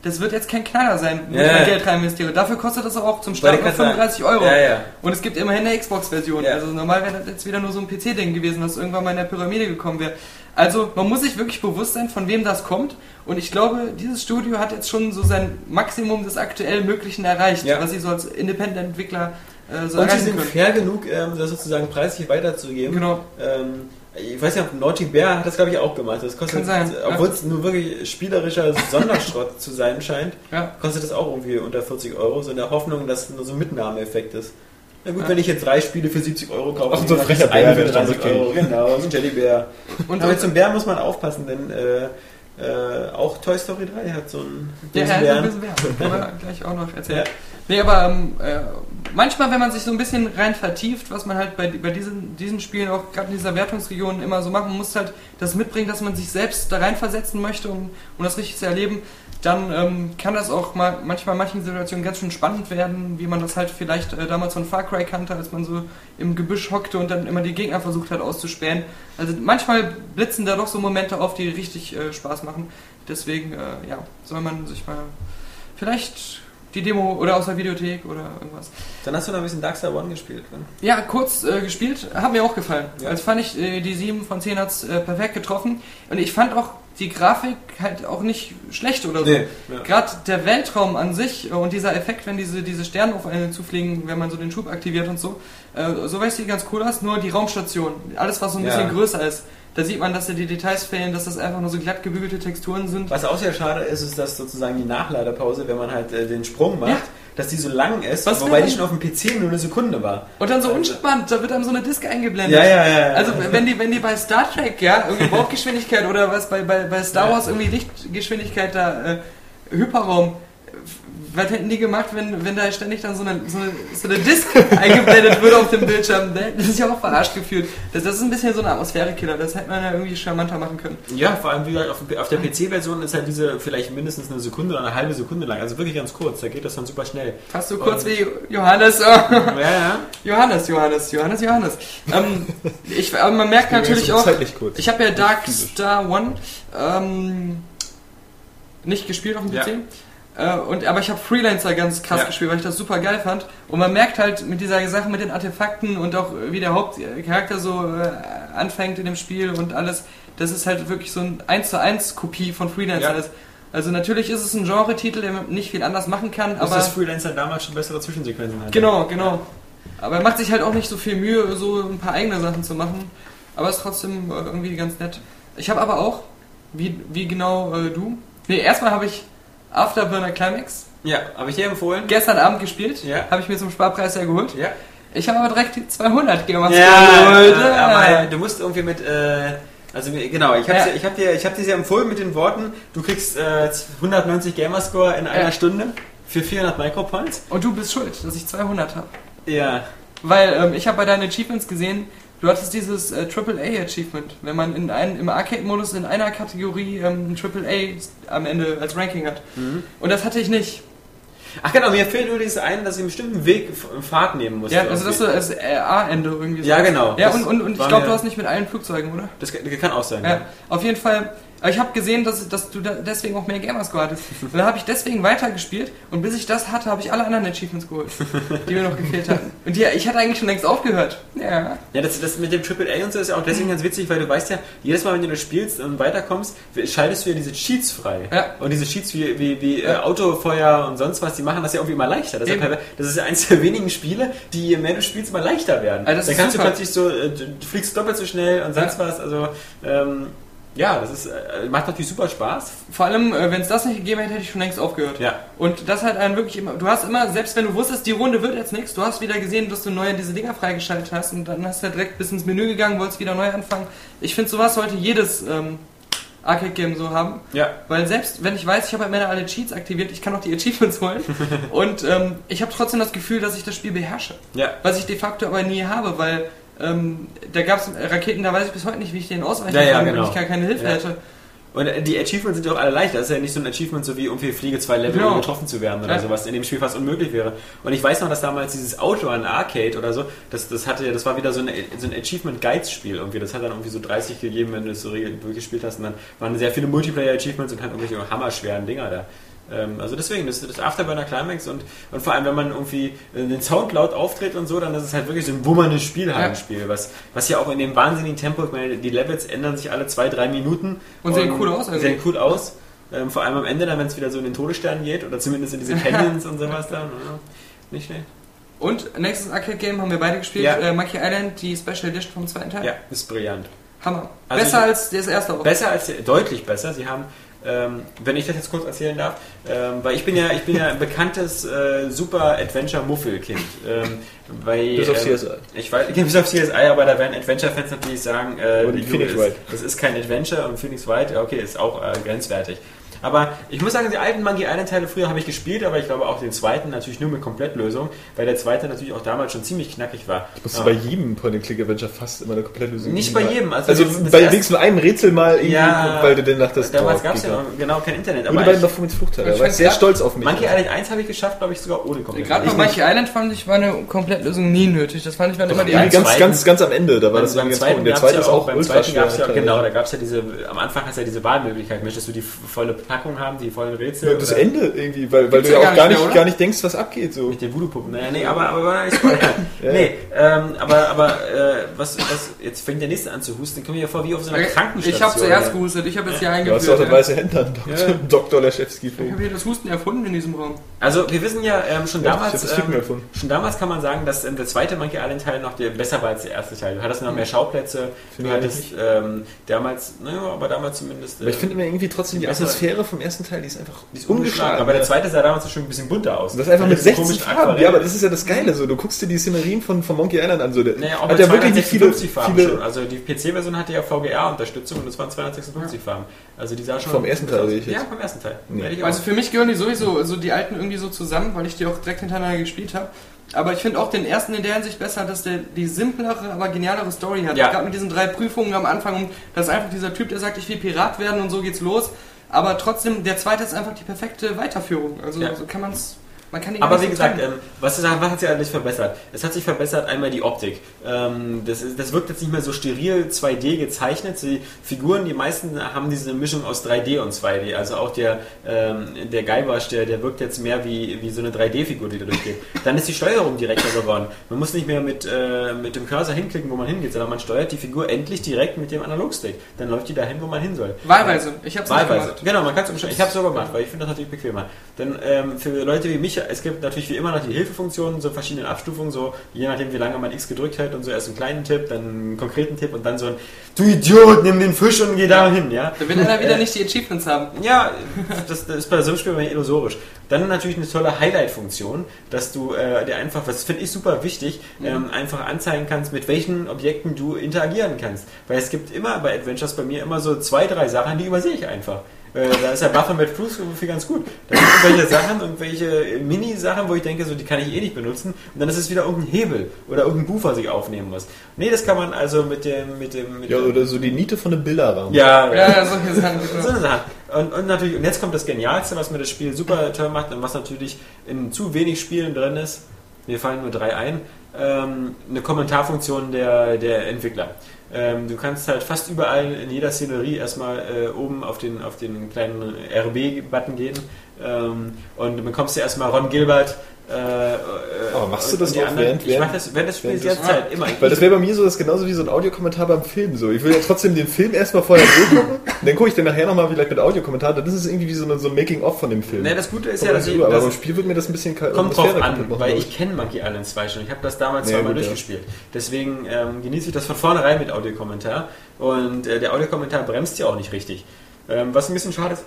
[SPEAKER 1] das wird jetzt kein Knaller sein, wo
[SPEAKER 2] Ja,
[SPEAKER 1] ich mein. Geld rein investiere. Dafür kostet das auch zum Start
[SPEAKER 2] grad
[SPEAKER 1] 35 Euro.
[SPEAKER 2] Ja, ja.
[SPEAKER 1] Und es gibt immerhin eine Xbox-Version.
[SPEAKER 2] Ja.
[SPEAKER 1] Also normal wäre das jetzt wieder nur so ein PC-Ding gewesen, das irgendwann mal in der Pyramide gekommen wäre. Also man muss sich wirklich bewusst sein, von wem das kommt. Und ich glaube, dieses Studio hat jetzt schon so sein Maximum des aktuell Möglichen erreicht,
[SPEAKER 2] Ja.
[SPEAKER 1] was sie so als Independent-Entwickler äh, so
[SPEAKER 2] Und sie sind
[SPEAKER 1] können.
[SPEAKER 2] fair genug, ähm, das sozusagen preislich weiterzugeben.
[SPEAKER 1] Genau.
[SPEAKER 2] Ähm, ich weiß nicht, ob Naughty Bear hat das, glaube ich, auch gemacht. Das kostet,
[SPEAKER 1] Kann sein, ja.
[SPEAKER 2] obwohl es nur wirklich spielerischer Sonderschrott zu sein scheint,
[SPEAKER 1] Ja.
[SPEAKER 2] kostet das auch irgendwie unter 40 Euro, so in der Hoffnung, dass es nur so ein Mitnahmeeffekt ist. Na gut,
[SPEAKER 1] Ja.
[SPEAKER 2] wenn ich jetzt drei Spiele für 70 Euro kaufe,
[SPEAKER 4] Ach, so ein
[SPEAKER 2] dann
[SPEAKER 4] frecher Bär,
[SPEAKER 2] für
[SPEAKER 4] der dann
[SPEAKER 2] 30
[SPEAKER 4] okay.
[SPEAKER 2] Euro. Genau, so ein Teddybär.
[SPEAKER 1] Und,
[SPEAKER 2] Aber zum Bär muss man aufpassen, denn äh, äh, auch Toy Story 3 hat so einen
[SPEAKER 1] Ja,
[SPEAKER 2] bösen
[SPEAKER 1] ja,
[SPEAKER 2] Bären.
[SPEAKER 1] ein bisschen mehr. Können wir gleich auch noch erzählen.
[SPEAKER 2] Ja.
[SPEAKER 1] Nee, aber ähm, äh, manchmal, wenn man sich so ein bisschen rein vertieft, was man halt bei, bei diesen, diesen Spielen auch gerade in dieser Wertungsregion immer so macht, man muss halt das mitbringen, dass man sich selbst da reinversetzen möchte, um, um das richtig zu erleben, dann ähm, kann das auch mal manchmal in manchen Situationen ganz schön spannend werden, wie man das halt vielleicht äh, damals von Far Cry kannte, als man so im Gebüsch hockte und dann immer die Gegner versucht hat auszuspähen. Also manchmal blitzen da doch so Momente auf, die richtig äh, Spaß machen. Deswegen, äh, ja, soll man sich mal vielleicht die Demo oder aus der Videothek oder irgendwas.
[SPEAKER 2] Dann hast du noch ein bisschen Darkstar One gespielt. Ne?
[SPEAKER 1] Ja, kurz äh, gespielt, hat mir auch gefallen.
[SPEAKER 2] Ja.
[SPEAKER 1] Also fand ich, äh, die 7 von 10 hat's äh, perfekt getroffen. Und ich fand auch die Grafik halt auch nicht schlecht oder so.
[SPEAKER 2] Nee, ja.
[SPEAKER 1] Gerade der Weltraum an sich äh, und dieser Effekt, wenn diese, diese Sterne auf einen zufliegen, wenn man so den Schub aktiviert und so, äh, so weiß sieht ganz cool aus, nur die Raumstation, alles was so ein
[SPEAKER 2] Ja.
[SPEAKER 1] bisschen größer ist, da sieht man, dass da die Details fehlen, dass das einfach nur so glatt gebügelte Texturen sind.
[SPEAKER 2] Was auch sehr schade ist, ist, dass sozusagen die Nachladepause, wenn man halt äh, den Sprung macht,
[SPEAKER 1] Ja.
[SPEAKER 2] dass die so lang ist,
[SPEAKER 1] Was
[SPEAKER 2] wobei die schon auf dem PC nur eine Sekunde war.
[SPEAKER 1] Und dann so unspannend, da wird einem so eine Disk eingeblendet.
[SPEAKER 2] Ja, ja, ja, ja.
[SPEAKER 1] Also wenn die, wenn die bei Star Trek, ja, irgendwie Bauchgeschwindigkeit oder was bei, bei, bei Star. Wars irgendwie Lichtgeschwindigkeit da, äh, Hyperraum, was hätten die gemacht, wenn, wenn da ständig dann so eine, so eine, so eine Disk eingeblendet wird auf dem Bildschirm? Da hätten die sich auch verarscht gefühlt. Das, das ist ein bisschen so eine Atmosphärekiller, das hätte man ja irgendwie charmanter machen können.
[SPEAKER 2] Ja, vor allem wie gesagt, auf, auf der PC-Version ist halt diese vielleicht mindestens eine Sekunde oder eine halbe Sekunde lang. Also wirklich ganz kurz, da geht das dann super schnell.
[SPEAKER 1] Fast so kurz
[SPEAKER 2] Und-
[SPEAKER 1] wie Johannes.
[SPEAKER 2] Ja, ja.
[SPEAKER 1] Johannes, Johannes, Johannes, Johannes. Ähm, ich, aber man merkt natürlich auch,
[SPEAKER 4] kurz.
[SPEAKER 1] ich habe ja Dark. Star One ähm, nicht gespielt auf dem
[SPEAKER 2] Ja.
[SPEAKER 1] Äh, und, aber ich habe Freelancer ganz krass
[SPEAKER 2] Ja.
[SPEAKER 1] gespielt, weil ich das super geil fand. Und man merkt halt mit dieser Sache mit den Artefakten und auch wie der Hauptcharakter so äh, anfängt in dem Spiel und alles, dass es halt wirklich so ein 1 zu 1 Kopie von Freelancer
[SPEAKER 2] Ja.
[SPEAKER 1] ist. Also natürlich ist es ein Genre-Titel, der nicht viel anders machen kann,
[SPEAKER 2] Dass
[SPEAKER 1] aber...
[SPEAKER 2] das Freelancer damals schon bessere Zwischensequenzen hatte.
[SPEAKER 1] Genau, genau. Aber er macht sich halt auch nicht so viel Mühe, so ein paar eigene Sachen zu machen. Aber ist trotzdem äh, irgendwie ganz nett. Ich habe aber auch, wie, wie genau äh, du, nee, erstmal habe ich Afterburner Climax
[SPEAKER 2] Ja, habe ich dir empfohlen?
[SPEAKER 1] gestern Abend gespielt.
[SPEAKER 2] Ja.
[SPEAKER 1] Habe ich mir zum Sparpreis ja geholt.
[SPEAKER 2] Ja.
[SPEAKER 1] Ich habe aber direkt die 200 Gamer
[SPEAKER 2] Ja,
[SPEAKER 1] geholt.
[SPEAKER 2] ja, aber du musst irgendwie mit, äh, also genau, ich habe
[SPEAKER 1] Ja.
[SPEAKER 2] ich hab dir, ich hab dir sehr empfohlen mit den Worten, du kriegst äh, 190 Gamerscore in einer
[SPEAKER 1] Ja.
[SPEAKER 2] Stunde für 400 Micropoints.
[SPEAKER 1] Und du bist schuld, dass ich 200 habe.
[SPEAKER 2] Ja,
[SPEAKER 1] Weil ähm, ich habe bei deinen Achievements gesehen, du hattest dieses äh, AAA-Achievement, wenn man in ein, im Arcade-Modus in einer Kategorie ähm, ein AAA am Ende als Ranking hat.
[SPEAKER 2] Mhm.
[SPEAKER 1] Und das hatte ich nicht.
[SPEAKER 2] Ach genau, mir fehlt nur dieses ein, dass ich einen bestimmten Weg F- Fahrt nehmen musste.
[SPEAKER 1] Ja, also das ist das äh, A-Ende irgendwie so.
[SPEAKER 2] Ja, genau.
[SPEAKER 1] Ja, und, und, und ich glaube, du hast nicht mit allen Flugzeugen, oder?
[SPEAKER 2] das kann, kann auch sein.
[SPEAKER 1] Ja. Auf jeden Fall. Aber ich habe gesehen, dass, dass du deswegen auch mehr Gamerscore hattest. Und dann habe ich deswegen weitergespielt und bis ich das hatte, habe ich alle anderen Achievements geholt, die mir noch gefehlt hatten. Und die, ich hatte eigentlich schon längst aufgehört. Ja.
[SPEAKER 2] Ja, das, das mit dem AAA und so ist ja auch deswegen ganz witzig, weil du weißt ja, jedes Mal, wenn du das spielst und weiterkommst, schaltest du ja diese Cheats frei.
[SPEAKER 1] Ja.
[SPEAKER 2] Und diese Cheats wie, wie, wie äh,
[SPEAKER 1] Ja.
[SPEAKER 2] Autofeuer und sonst was, die machen das ja irgendwie immer leichter. Das ist, ja, das ist ja eins der wenigen Spiele, die je mehr du spielst, immer leichter werden.
[SPEAKER 1] Also
[SPEAKER 2] Dann kannst
[SPEAKER 1] super.
[SPEAKER 2] du plötzlich so, äh, du du fliegst doppelt so schnell und sonst was. Also, ähm, ja, das ist, äh, macht natürlich super Spaß.
[SPEAKER 1] Vor allem, äh, wenn es das nicht gegeben hätte, hätte ich schon längst aufgehört.
[SPEAKER 2] Ja.
[SPEAKER 1] Und das halt einen wirklich immer, du hast immer, selbst wenn du wusstest, die Runde wird jetzt nichts, du hast wieder gesehen, dass du neu diese Dinger freigeschaltet hast und dann hast du ja direkt bis ins Menü gegangen, wolltest wieder neu anfangen. Ich finde, sowas sollte jedes ähm, Arcade-Game so haben.
[SPEAKER 2] Ja.
[SPEAKER 1] Weil selbst wenn ich weiß, ich habe am Ende alle Cheats aktiviert, ich kann auch die Achievements holen. und ähm, ich habe trotzdem das Gefühl, dass ich das Spiel beherrsche.
[SPEAKER 2] Ja.
[SPEAKER 1] Was ich de facto aber nie habe, weil ähm, da gab es Raketen, da weiß ich bis heute nicht, wie ich denen ausweichen
[SPEAKER 2] Ja, ja,
[SPEAKER 1] kann, wenn
[SPEAKER 2] genau.
[SPEAKER 1] ich gar keine Hilfe
[SPEAKER 2] Ja.
[SPEAKER 1] hätte.
[SPEAKER 2] Und äh, die Achievements sind ja auch alle leicht. Das ist ja nicht so ein Achievement, so wie irgendwie Fliege zwei Level,
[SPEAKER 1] Genau.
[SPEAKER 2] um getroffen zu werden oder
[SPEAKER 1] Ja.
[SPEAKER 2] sowas, in dem Spiel fast unmöglich wäre. Und ich weiß noch, dass damals dieses Auto an Arcade oder so, das, das hatte, das war wieder so ein, so ein Achievement Guides Spiel irgendwie. Das hat dann irgendwie so 30 gegeben, wenn du es so durchgespielt hast. Und dann waren sehr viele Multiplayer Achievements und halt irgendwelche hammerschweren Dinger da. Ähm, also deswegen, das, das Afterburner Climax und, und vor allem, wenn man irgendwie äh, den Sound laut auftritt und so, dann ist es halt wirklich so ein wummerndes Spielhallenspiel, was, was ja auch in dem wahnsinnigen Tempo, ich meine, die Levels ändern sich alle zwei, drei Minuten.
[SPEAKER 1] Und sehen cool aus, also.
[SPEAKER 2] Sehen cool aus. Ähm, vor allem am Ende, dann wenn es wieder so in den Todesstern geht, oder zumindest in diese Canyons und sowas dann. Ja, nicht schlecht.
[SPEAKER 1] Und nächstes Arcade-Game haben wir beide gespielt,
[SPEAKER 2] Ja.
[SPEAKER 1] äh, Monkey Island, die Special Edition vom zweiten Teil.
[SPEAKER 2] Ja, ist brillant.
[SPEAKER 1] Hammer.
[SPEAKER 2] Also
[SPEAKER 1] Besser
[SPEAKER 2] ich-
[SPEAKER 1] als das erste auch.
[SPEAKER 2] Besser als deutlich besser. Sie haben, ähm, wenn ich das jetzt kurz erzählen darf, ähm, weil ich bin ja, ich bin ja ein bekanntes äh, super Adventure Muffelkind. Ähm, weil,
[SPEAKER 4] Bis auf
[SPEAKER 2] ähm,
[SPEAKER 4] CSI.
[SPEAKER 2] Ich weiß, bis auf CSI, aber da werden Adventure-Fans natürlich sagen, äh,
[SPEAKER 4] Phoenix
[SPEAKER 2] ist-
[SPEAKER 4] Wright.
[SPEAKER 2] das ist kein Adventure und Phoenix White, okay, ist auch äh, grenzwertig. Aber ich muss sagen, die alten Monkey Island Teile früher habe ich gespielt, aber ich glaube auch den zweiten natürlich nur mit Komplettlösung, weil der zweite natürlich auch damals schon ziemlich knackig war.
[SPEAKER 4] Ich musste
[SPEAKER 2] Aber-
[SPEAKER 4] bei jedem Point-and-Click-Adventure fast immer eine Komplettlösung
[SPEAKER 2] Nicht bei jedem, also
[SPEAKER 4] Also, bei
[SPEAKER 2] erste-
[SPEAKER 4] wenigstens nur einem Rätsel mal irgendwie,
[SPEAKER 2] Ja,
[SPEAKER 4] weil du dann nach das
[SPEAKER 2] damals gab es ja noch genau kein Internet.
[SPEAKER 4] Und
[SPEAKER 2] Aber
[SPEAKER 4] die beiden
[SPEAKER 2] ich,
[SPEAKER 4] Baphomets Fluchtteile.
[SPEAKER 1] Ich
[SPEAKER 4] Da war sehr stolz auf mich.
[SPEAKER 2] Monkey Island 1 habe ich geschafft, glaube ich sogar ohne Komplett.
[SPEAKER 1] Gerade bei Monkey Island fand ich, war eine Komplettlösung nie nötig. Das fand ich waren immer die
[SPEAKER 2] beim
[SPEAKER 4] ganz, ganz, ganz am Ende, da war
[SPEAKER 2] Beim,
[SPEAKER 4] das
[SPEAKER 2] beim
[SPEAKER 4] irgendwie ganz der zweite
[SPEAKER 2] ja
[SPEAKER 4] ist auch
[SPEAKER 2] beim
[SPEAKER 4] ultra
[SPEAKER 2] zweiten
[SPEAKER 4] schwer.
[SPEAKER 2] ja, genau, da gab es ja diese, am Anfang hast du ja diese Wahlmöglichkeit, möchtest du die volle Packung haben, die vollen Rätsel?
[SPEAKER 4] Ja, das
[SPEAKER 2] oder-
[SPEAKER 4] Ende irgendwie, weil, weil du
[SPEAKER 1] ja
[SPEAKER 4] auch
[SPEAKER 1] gar nicht mehr,
[SPEAKER 4] gar nicht denkst, was abgeht. So.
[SPEAKER 2] Mit den Voodoo-Puppen. Naja, nee, aber, aber, aber, ich,
[SPEAKER 4] Ja.
[SPEAKER 2] nee, ähm, aber, aber, äh, was, was, jetzt fängt der nächste an zu husten, kommen wir ja vor wie auf so einer Krankenstation.
[SPEAKER 1] Ich habe zuerst gehustet, ich habe jetzt hier
[SPEAKER 4] Du hast auch
[SPEAKER 1] eingeführt.
[SPEAKER 4] das weiße Hemd an, Dr.
[SPEAKER 2] Ja.
[SPEAKER 4] Dr. Leschewski.
[SPEAKER 1] Ich habe hier das Husten erfunden in diesem Raum.
[SPEAKER 2] Also, wir wissen ja ähm, schon
[SPEAKER 4] Ja,
[SPEAKER 2] damals,
[SPEAKER 4] das Ficken
[SPEAKER 2] ähm,
[SPEAKER 4] erfunden.
[SPEAKER 2] schon damals kann man sagen, dass ähm, der zweite Monkey Island Teil noch der, besser war als der erste Teil. Du hattest noch mehr Schauplätze,
[SPEAKER 4] Finde
[SPEAKER 2] du
[SPEAKER 4] ich
[SPEAKER 2] hattest ähm, damals, naja, aber damals zumindest.
[SPEAKER 4] Aber ich finde immer irgendwie trotzdem die
[SPEAKER 2] Bessere-
[SPEAKER 4] Atmosphäre vom ersten Teil, die ist einfach
[SPEAKER 2] Die ist
[SPEAKER 4] ungeschlagen.
[SPEAKER 2] Aber der zweite sah damals schon ein bisschen bunter aus.
[SPEAKER 4] das ist einfach mit
[SPEAKER 2] Mit
[SPEAKER 4] 60
[SPEAKER 2] komischen
[SPEAKER 4] Farben. Ja, aber das ist ja das Geile. So, du guckst dir die Szenerien von, von Monkey Island an. So, der
[SPEAKER 2] Naja, auch
[SPEAKER 4] hat ja wirklich nicht viele,
[SPEAKER 2] 256 Farben
[SPEAKER 4] viele
[SPEAKER 2] schon. Also die PC-Version hatte ja VGA-Unterstützung und es waren 256 Farben. Also die sah schon...
[SPEAKER 4] Vom ersten Teil, richtig?
[SPEAKER 2] Ja, vom ersten Teil.
[SPEAKER 4] Nee.
[SPEAKER 2] Ich.
[SPEAKER 1] Also für mich gehören die sowieso, so die alten irgendwie so zusammen, weil ich die auch direkt hintereinander gespielt habe. Aber ich finde auch den ersten in der Hinsicht besser, dass der die simplere, aber genialere Story hat.
[SPEAKER 2] Ja.
[SPEAKER 1] Gerade mit diesen drei Prüfungen am Anfang das ist einfach dieser Typ, der sagt, ich will Pirat werden und so geht's los. Aber trotzdem, der zweite ist einfach die perfekte Weiterführung. Also
[SPEAKER 2] Ja.
[SPEAKER 1] so kann man's, man die
[SPEAKER 2] Aber wie gesagt, ähm, was, was hat sich alles verbessert? Es hat sich verbessert einmal die Optik. Ähm, das, ist, das wirkt jetzt nicht mehr so steril 2D gezeichnet. Die Figuren, die meisten haben diese Mischung aus 3D und 2D. Also auch der, ähm, der Guybrush, der, der wirkt jetzt mehr wie, wie so eine 3D-Figur, die da durchgeht. Dann ist die Steuerung direkter geworden. Man muss nicht mehr mit, äh, mit dem Cursor hinklicken, wo man hingeht, sondern man steuert die Figur endlich direkt mit dem Analogstick. Dann läuft die dahin, wo man hin soll.
[SPEAKER 1] Wahlweise. Ich nicht
[SPEAKER 2] Wahlweise.
[SPEAKER 1] gemacht.
[SPEAKER 2] Genau, man kann es umstellen. Ich habe es so gemacht, weil ich finde das natürlich bequemer. Denn ähm, für Leute wie mich, es gibt natürlich wie immer noch die Hilfefunktionen, so verschiedene Abstufungen, so je nachdem wie lange man X gedrückt hat und so erst einen kleinen Tipp, dann einen konkreten Tipp und dann so ein Du Idiot, nimm den Fisch und geh da hin, ja.
[SPEAKER 1] Da will einer wieder nicht die Achievements haben.
[SPEAKER 2] Ja, das, das ist bei so einem Spiel immer illusorisch. Dann natürlich eine tolle Highlight-Funktion, dass du äh, dir einfach, was finde ich super wichtig, ähm, einfach anzeigen kannst, mit welchen Objekten du interagieren kannst. Weil es gibt immer bei Adventures bei mir immer so zwei, drei Sachen, die übersehe ich einfach. Äh, da ist der Buffer mit für ganz gut. Da sind irgendwelche Sachen, irgendwelche Mini-Sachen, wo ich denke, so die kann ich eh nicht benutzen. Und dann ist es wieder irgendein Hebel oder irgendein Buch, was ich aufnehmen muss. Nee, das kann man also mit dem, mit dem, mit
[SPEAKER 4] Ja, oder so die Niete von einem Bilderrahmen.
[SPEAKER 2] ja,
[SPEAKER 1] Ja, solche Sachen.
[SPEAKER 2] so eine Sache. Und, und natürlich, und jetzt kommt das Genialste, was mir das Spiel super toll macht und was natürlich in zu wenig Spielen drin ist. Mir fallen nur drei ein. Ähm, eine Kommentarfunktion der, der Entwickler. Ähm, du kannst halt fast überall in jeder Szenerie erstmal äh, oben auf den, auf den kleinen RB-Button gehen ähm, und dann bekommst du erstmal Ron Gilbert. Äh, äh,
[SPEAKER 4] Aber machst du das auch
[SPEAKER 2] anderen.
[SPEAKER 4] während-
[SPEAKER 2] Ich mach das während des Spiels die
[SPEAKER 4] während
[SPEAKER 2] ganze Zeit, immer.
[SPEAKER 4] Weil das wäre bei mir so, das ist genauso wie so ein Audiokommentar beim Film. So. Ich will ja trotzdem den Film erstmal vorher durchgucken, dann gucke ich den nachher nochmal vielleicht mit Audiokommentar. Das ist irgendwie wie so, eine, so ein Making-of von dem Film.
[SPEAKER 2] Ne, das Gute ist
[SPEAKER 4] Kommt
[SPEAKER 2] ja, dass ich,
[SPEAKER 4] aber beim Spiel wird mir das ein bisschen kalt.
[SPEAKER 2] Kommt drauf an, weil ich kenne Monkey Island 2 schon. Ich habe das damals
[SPEAKER 4] Ja,
[SPEAKER 2] zweimal
[SPEAKER 4] gut, ja.
[SPEAKER 2] durchgespielt. Deswegen ähm, genieße ich das von vornherein mit Audiokommentar. Und äh, der Audiokommentar bremst ja auch nicht richtig. Ähm, was ein bisschen schade ist,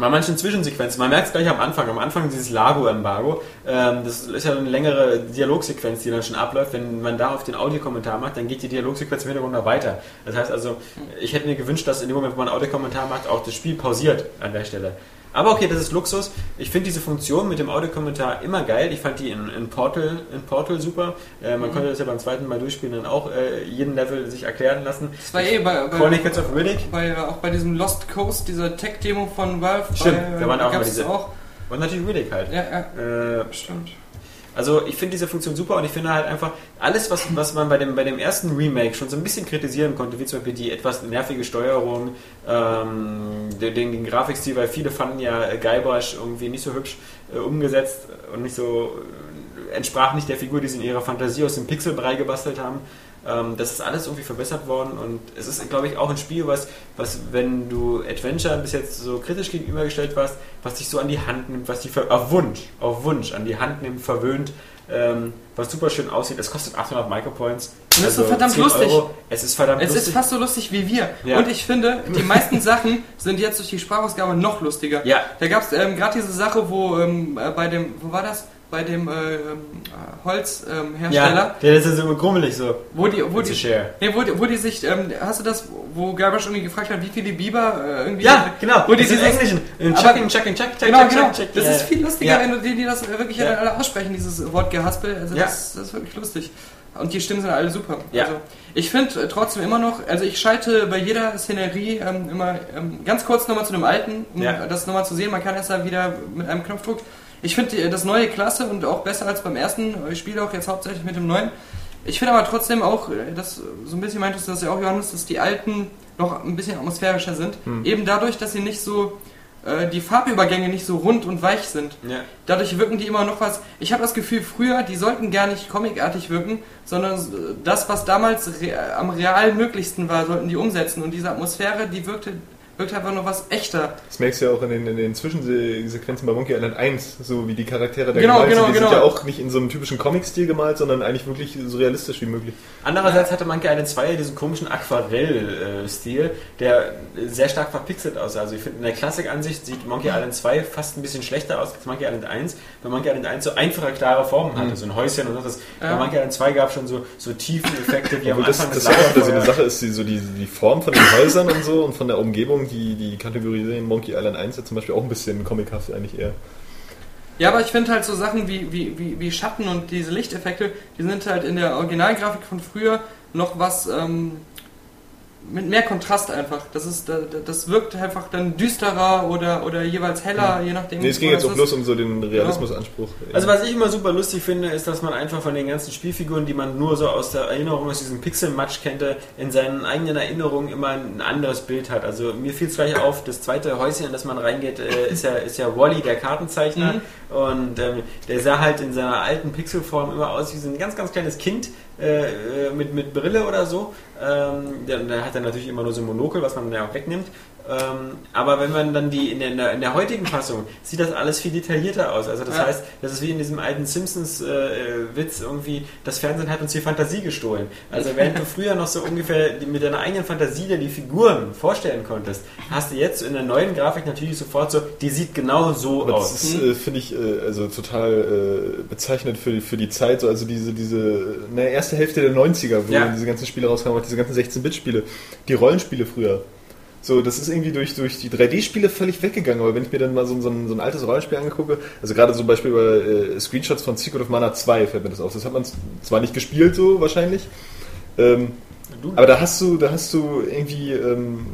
[SPEAKER 2] bei manchen Zwischensequenzen, man merkt es gleich am Anfang, am Anfang dieses Lago-Embargo, ähm, das ist ja eine längere Dialogsequenz, die dann schon abläuft. Wenn man da auf den Audiokommentar macht, dann geht die Dialogsequenz im Hintergrund noch weiter. Das heißt also, ich hätte mir gewünscht, dass in dem Moment, wo man einen Audiokommentar macht, auch das Spiel pausiert an der Stelle. Aber okay, das ist Luxus. Ich finde diese Funktion mit dem Audiokommentar immer geil. Ich fand die in, in, Portal, in Portal super. Äh, man konnte das ja beim zweiten Mal durchspielen, dann auch äh, jeden Level sich erklären lassen.
[SPEAKER 1] Das war eh bei, bei,
[SPEAKER 2] Chronicles of Riddick.
[SPEAKER 1] bei, auch bei diesem Lost Coast, dieser Tech-Demo von Valve.
[SPEAKER 2] Stimmt,
[SPEAKER 1] bei,
[SPEAKER 2] da waren auch
[SPEAKER 1] gab's
[SPEAKER 2] mal diese-
[SPEAKER 1] auch.
[SPEAKER 2] Und natürlich Riddick halt.
[SPEAKER 1] Ja, ja,
[SPEAKER 2] Äh,
[SPEAKER 1] stimmt.
[SPEAKER 2] Also ich finde diese Funktion super und ich finde halt einfach alles, was, was man bei dem, bei dem ersten Remake schon so ein bisschen kritisieren konnte, wie zum Beispiel die etwas nervige Steuerung, ähm, den, den, Grafikstil, weil viele fanden ja äh, Guybrush irgendwie nicht so hübsch äh, umgesetzt und nicht so äh, entsprach nicht der Figur, die sie in ihrer Fantasie aus dem Pixelbrei gebastelt haben. Ähm, das ist alles irgendwie verbessert worden und es ist, glaube ich, auch ein Spiel, was, was, wenn du Adventure bis jetzt so kritisch gegenübergestellt warst, was dich so an die Hand nimmt, was dich ver- auf Wunsch, auf Wunsch an die Hand nimmt, verwöhnt, ähm, was super schön aussieht. Es kostet 800 Micropoints.
[SPEAKER 1] Und es ist so verdammt
[SPEAKER 2] 10
[SPEAKER 1] lustig.
[SPEAKER 2] Euro. Es ist verdammt
[SPEAKER 1] Es
[SPEAKER 2] lustig.
[SPEAKER 1] ist fast so lustig wie wir.
[SPEAKER 2] Ja.
[SPEAKER 1] Und ich finde, die meisten Sachen sind jetzt durch die Sprachausgabe noch lustiger.
[SPEAKER 2] Ja.
[SPEAKER 1] Da gab es ähm, gerade diese Sache, wo ähm, äh, bei dem, wo war das? Bei dem äh, ähm, Holzhersteller, ähm, Hersteller,
[SPEAKER 2] ja, der ist ja so grummelig so.
[SPEAKER 1] wo die, wo
[SPEAKER 2] It's
[SPEAKER 1] die,
[SPEAKER 2] share.
[SPEAKER 1] nee, wo die, wo die sich, ähm, hast du das, wo Garbasch irgendwie gefragt hat, wie viele Biber äh, irgendwie.
[SPEAKER 2] Ja, genau.
[SPEAKER 1] Wo die dieses-
[SPEAKER 2] Englischen. Chucking, chucking, chuck, chuck,
[SPEAKER 1] Genau,
[SPEAKER 2] chuck,
[SPEAKER 1] genau. Das
[SPEAKER 2] Ja,
[SPEAKER 1] ist viel lustiger,
[SPEAKER 2] Ja.
[SPEAKER 1] wenn du die, die das wirklich
[SPEAKER 2] Ja.
[SPEAKER 1] alle aussprechen, dieses Wort Gehaspel. Also
[SPEAKER 2] Ja.
[SPEAKER 1] das, das ist wirklich lustig. Und die Stimmen sind alle super.
[SPEAKER 2] Ja.
[SPEAKER 1] Also ich finde äh, trotzdem immer noch, also ich schalte bei jeder Szenerie ähm, immer ähm, ganz kurz nochmal zu dem alten, um
[SPEAKER 2] Ja.
[SPEAKER 1] das nochmal zu sehen. Man kann erst da wieder mit einem Knopfdruck. Ich finde die- das neue klasse und auch besser als beim ersten. Ich spiele auch jetzt hauptsächlich mit dem neuen. Ich finde aber trotzdem auch, äh, das so ein bisschen meintest du das ja auch, Johannes, dass die alten noch ein bisschen atmosphärischer sind.
[SPEAKER 2] Hm.
[SPEAKER 1] Eben dadurch, dass sie nicht so, äh, die Farbübergänge nicht so rund und weich sind.
[SPEAKER 2] Ja.
[SPEAKER 1] Dadurch wirken die immer noch was. Ich habe das Gefühl, früher, die sollten gar nicht comicartig wirken, sondern äh, das, was damals re am real möglichsten war, sollten die umsetzen. Und diese Atmosphäre, die wirkte wirkt einfach noch was echter.
[SPEAKER 4] Das merkst du ja auch in den, in den Zwischensequenzen bei Monkey Island 1, so wie die Charaktere da
[SPEAKER 1] Genau,
[SPEAKER 4] gemalt
[SPEAKER 1] genau,
[SPEAKER 4] sind. Die
[SPEAKER 1] genau.
[SPEAKER 4] sind ja auch nicht in so einem typischen Comic-Stil gemalt, sondern eigentlich wirklich so realistisch wie möglich.
[SPEAKER 2] Andererseits hatte Monkey Island 2 diesen komischen Aquarell-Stil, der sehr stark verpixelt aussah. Also ich finde, in der Klassik-Ansicht sieht Monkey Island 2 fast ein bisschen schlechter aus als Monkey Island 1, weil Monkey Island 1 so einfache, klare Formen hatte, so ein Häuschen und das.
[SPEAKER 1] Ja.
[SPEAKER 2] Bei Monkey Island 2 gab es schon so, so Tiefeneffekte, wie am
[SPEAKER 4] Obwohl das,
[SPEAKER 2] Anfang
[SPEAKER 4] das ja auch wieder so eine. Sache ist, die, so die, die Form von den Häusern und so und von der Umgebung, die, die kategorisieren Monkey Island 1 ja zum Beispiel auch ein bisschen comichaft eigentlich eher.
[SPEAKER 1] Ja, aber ich finde halt so Sachen wie, wie, wie, wie Schatten und diese Lichteffekte, die sind halt in der Originalgrafik von früher noch was ähm, mit mehr Kontrast einfach. Das ist, da- da- das wirkt einfach dann düsterer oder, oder jeweils heller, je nachdem.
[SPEAKER 4] Nee, es ging jetzt auch bloß um so den Realismusanspruch.
[SPEAKER 2] Also was ich immer super lustig finde, ist, dass man einfach von den ganzen Spielfiguren, die man nur so aus der Erinnerung, aus diesem Pixel-Match kennt, in seinen eigenen Erinnerungen immer ein anderes Bild hat. Also mir fiel es gleich auf, das zweite Häuschen, in das man reingeht, äh, ist ja, ist ja Wally, der Kartenzeichner.
[SPEAKER 1] Mhm.
[SPEAKER 2] Und ähm, der sah halt in seiner alten Pixelform immer aus wie so ein ganz, ganz kleines Kind äh, äh, mit, mit Brille oder so. Ähm, der, der hat dann natürlich immer nur so ein Monokel, was man ja auch wegnimmt. Ähm, aber wenn man dann die in der, in der heutigen Fassung sieht das alles viel detaillierter aus. Also das
[SPEAKER 1] Ja.
[SPEAKER 2] heißt, das ist wie in diesem alten Simpsons-Witz irgendwie, das Fernsehen hat uns die Fantasie gestohlen. Also während du früher noch so ungefähr mit deiner eigenen Fantasie dir die Figuren vorstellen konntest, hast du jetzt in der neuen Grafik natürlich sofort so, die sieht genau so
[SPEAKER 4] Aber
[SPEAKER 2] aus.
[SPEAKER 4] das ist, äh, finde ich, äh, also total äh, bezeichnend für, die- für die Zeit, so, also diese, diese ne, erste Hälfte der 90er, wo
[SPEAKER 2] Ja.
[SPEAKER 4] diese ganzen Spiele rauskamen, auch diese ganzen 16-Bit-Spiele, die Rollenspiele früher. So, das ist irgendwie durch, durch die 3D-Spiele völlig weggegangen, aber wenn ich mir dann mal so, so, ein, so ein altes Rollenspiel angegucke, also gerade zum Beispiel über äh, Screenshots von Secret of Mana 2 fällt mir das auf. Das hat man zwar nicht gespielt so wahrscheinlich, ähm,
[SPEAKER 2] Du-
[SPEAKER 4] aber da hast du, da hast du irgendwie, ähm,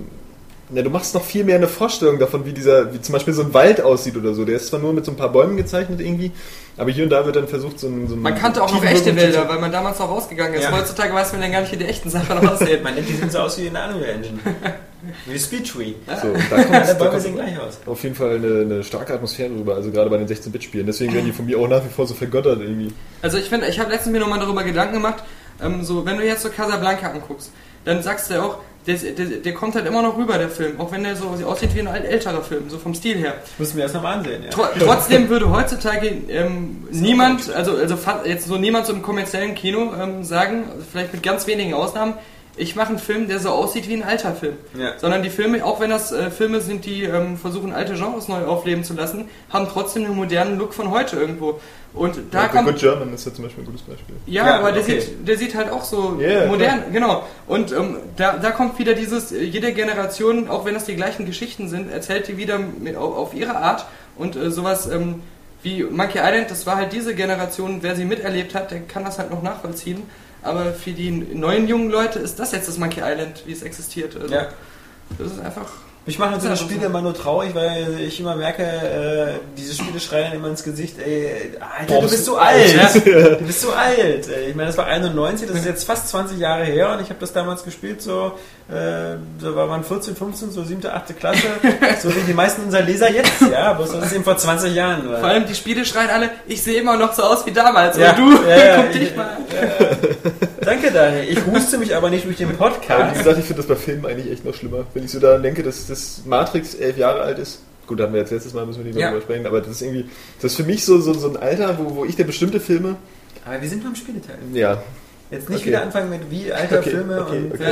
[SPEAKER 4] na, du machst noch viel mehr eine Vorstellung davon, wie dieser, wie zum Beispiel so ein Wald aussieht oder so. Der ist zwar nur mit so ein paar Bäumen gezeichnet irgendwie, aber hier und da wird dann versucht, so ein, so
[SPEAKER 1] Man kannte auch noch echte Wälder, weil man damals noch rausgegangen ist.
[SPEAKER 2] Ja.
[SPEAKER 1] Heutzutage weiß man ja gar nicht, wie die echten Sachen aussehen.
[SPEAKER 2] Man nennt die sehen so aus wie in der Unreal Engine. wie Speedtree.
[SPEAKER 4] So, und da kommt, da kommt
[SPEAKER 2] sehen gleich aus.
[SPEAKER 4] auf jeden Fall eine, eine starke Atmosphäre rüber, also gerade bei den 16-Bit-Spielen. Deswegen werden die von mir auch nach wie vor so vergöttert irgendwie.
[SPEAKER 1] Also ich finde, ich habe letztens mir nochmal darüber Gedanken gemacht, ähm, so wenn du jetzt so Casablanca anguckst, dann sagst du ja auch, der, der, der kommt halt immer noch rüber, der Film, auch wenn der so aussieht wie ein alt, älterer Film, so vom Stil her.
[SPEAKER 2] Müssen wir erst nochmal ansehen, ja.
[SPEAKER 1] Tro trotzdem würde heutzutage ähm, niemand, also, also jetzt so niemand so im kommerziellen Kino ähm, sagen, vielleicht mit ganz wenigen Ausnahmen, ich mache einen Film, der so aussieht wie ein alter Film.
[SPEAKER 2] Ja.
[SPEAKER 1] Sondern die Filme, auch wenn das äh, Filme sind, die ähm, versuchen, alte Genres neu aufleben zu lassen, haben trotzdem einen modernen Look von heute irgendwo. Und da
[SPEAKER 4] Ja,
[SPEAKER 1] kommt
[SPEAKER 4] Good German ist ja zum Beispiel ein gutes Beispiel.
[SPEAKER 1] ja,
[SPEAKER 2] Ja,
[SPEAKER 1] aber der,
[SPEAKER 2] okay.
[SPEAKER 1] sieht, der sieht halt auch so
[SPEAKER 4] Ja,
[SPEAKER 1] modern, genau. Und ähm, da, da kommt wieder dieses, äh, jede Generation, auch wenn es die gleichen Geschichten sind, erzählt die wieder mit, auf, auf ihre Art. Und äh, sowas ähm, wie Monkey Island, das war halt diese Generation, wer sie miterlebt hat, der kann das halt noch nachvollziehen. Aber für die neuen jungen Leute ist das jetzt das Monkey Island, wie es existiert. Also,
[SPEAKER 2] Ja.
[SPEAKER 1] Das ist einfach.
[SPEAKER 2] Mich machen so
[SPEAKER 1] so
[SPEAKER 2] Spiele
[SPEAKER 1] so.
[SPEAKER 2] immer nur traurig, weil ich immer merke, äh, diese Spiele schreien immer ins Gesicht, ey, Alter,
[SPEAKER 4] Boah,
[SPEAKER 2] du bist so alt. Du bist so alt. Ich meine, das war 91, das ist jetzt fast 20 Jahre her und ich habe das damals gespielt, so, äh, da war man 14, 15, so 7., 8. Klasse, so wie die meisten unserer Leser jetzt, ja, bloß das ist eben vor 20 Jahren. war.
[SPEAKER 1] Vor allem die Spiele schreien alle, ich sehe immer noch so aus wie damals.
[SPEAKER 2] Ja,
[SPEAKER 1] Und du,
[SPEAKER 2] ja, ja,
[SPEAKER 1] guck dich
[SPEAKER 2] ich-
[SPEAKER 1] mal an.
[SPEAKER 2] Danke, Daniel. Ich huste mich aber nicht durch den
[SPEAKER 4] Aber wie
[SPEAKER 2] Podcast.
[SPEAKER 4] gesagt, ich finde das bei Filmen eigentlich echt noch schlimmer. Wenn ich so daran denke, dass das Matrix elf Jahre alt ist. Gut, hatten wir jetzt letztes Mal, müssen wir nicht
[SPEAKER 2] Ja.
[SPEAKER 4] darüber sprechen, aber das ist irgendwie, das ist für mich so, so, so ein Alter, wo, wo ich der bestimmte Filme,
[SPEAKER 2] Aber wir sind beim Spieleteil.
[SPEAKER 4] ja,
[SPEAKER 2] Jetzt nicht
[SPEAKER 4] Okay.
[SPEAKER 2] wieder anfangen mit wie alter
[SPEAKER 4] Okay,
[SPEAKER 2] Filme
[SPEAKER 4] okay,
[SPEAKER 2] und
[SPEAKER 4] okay.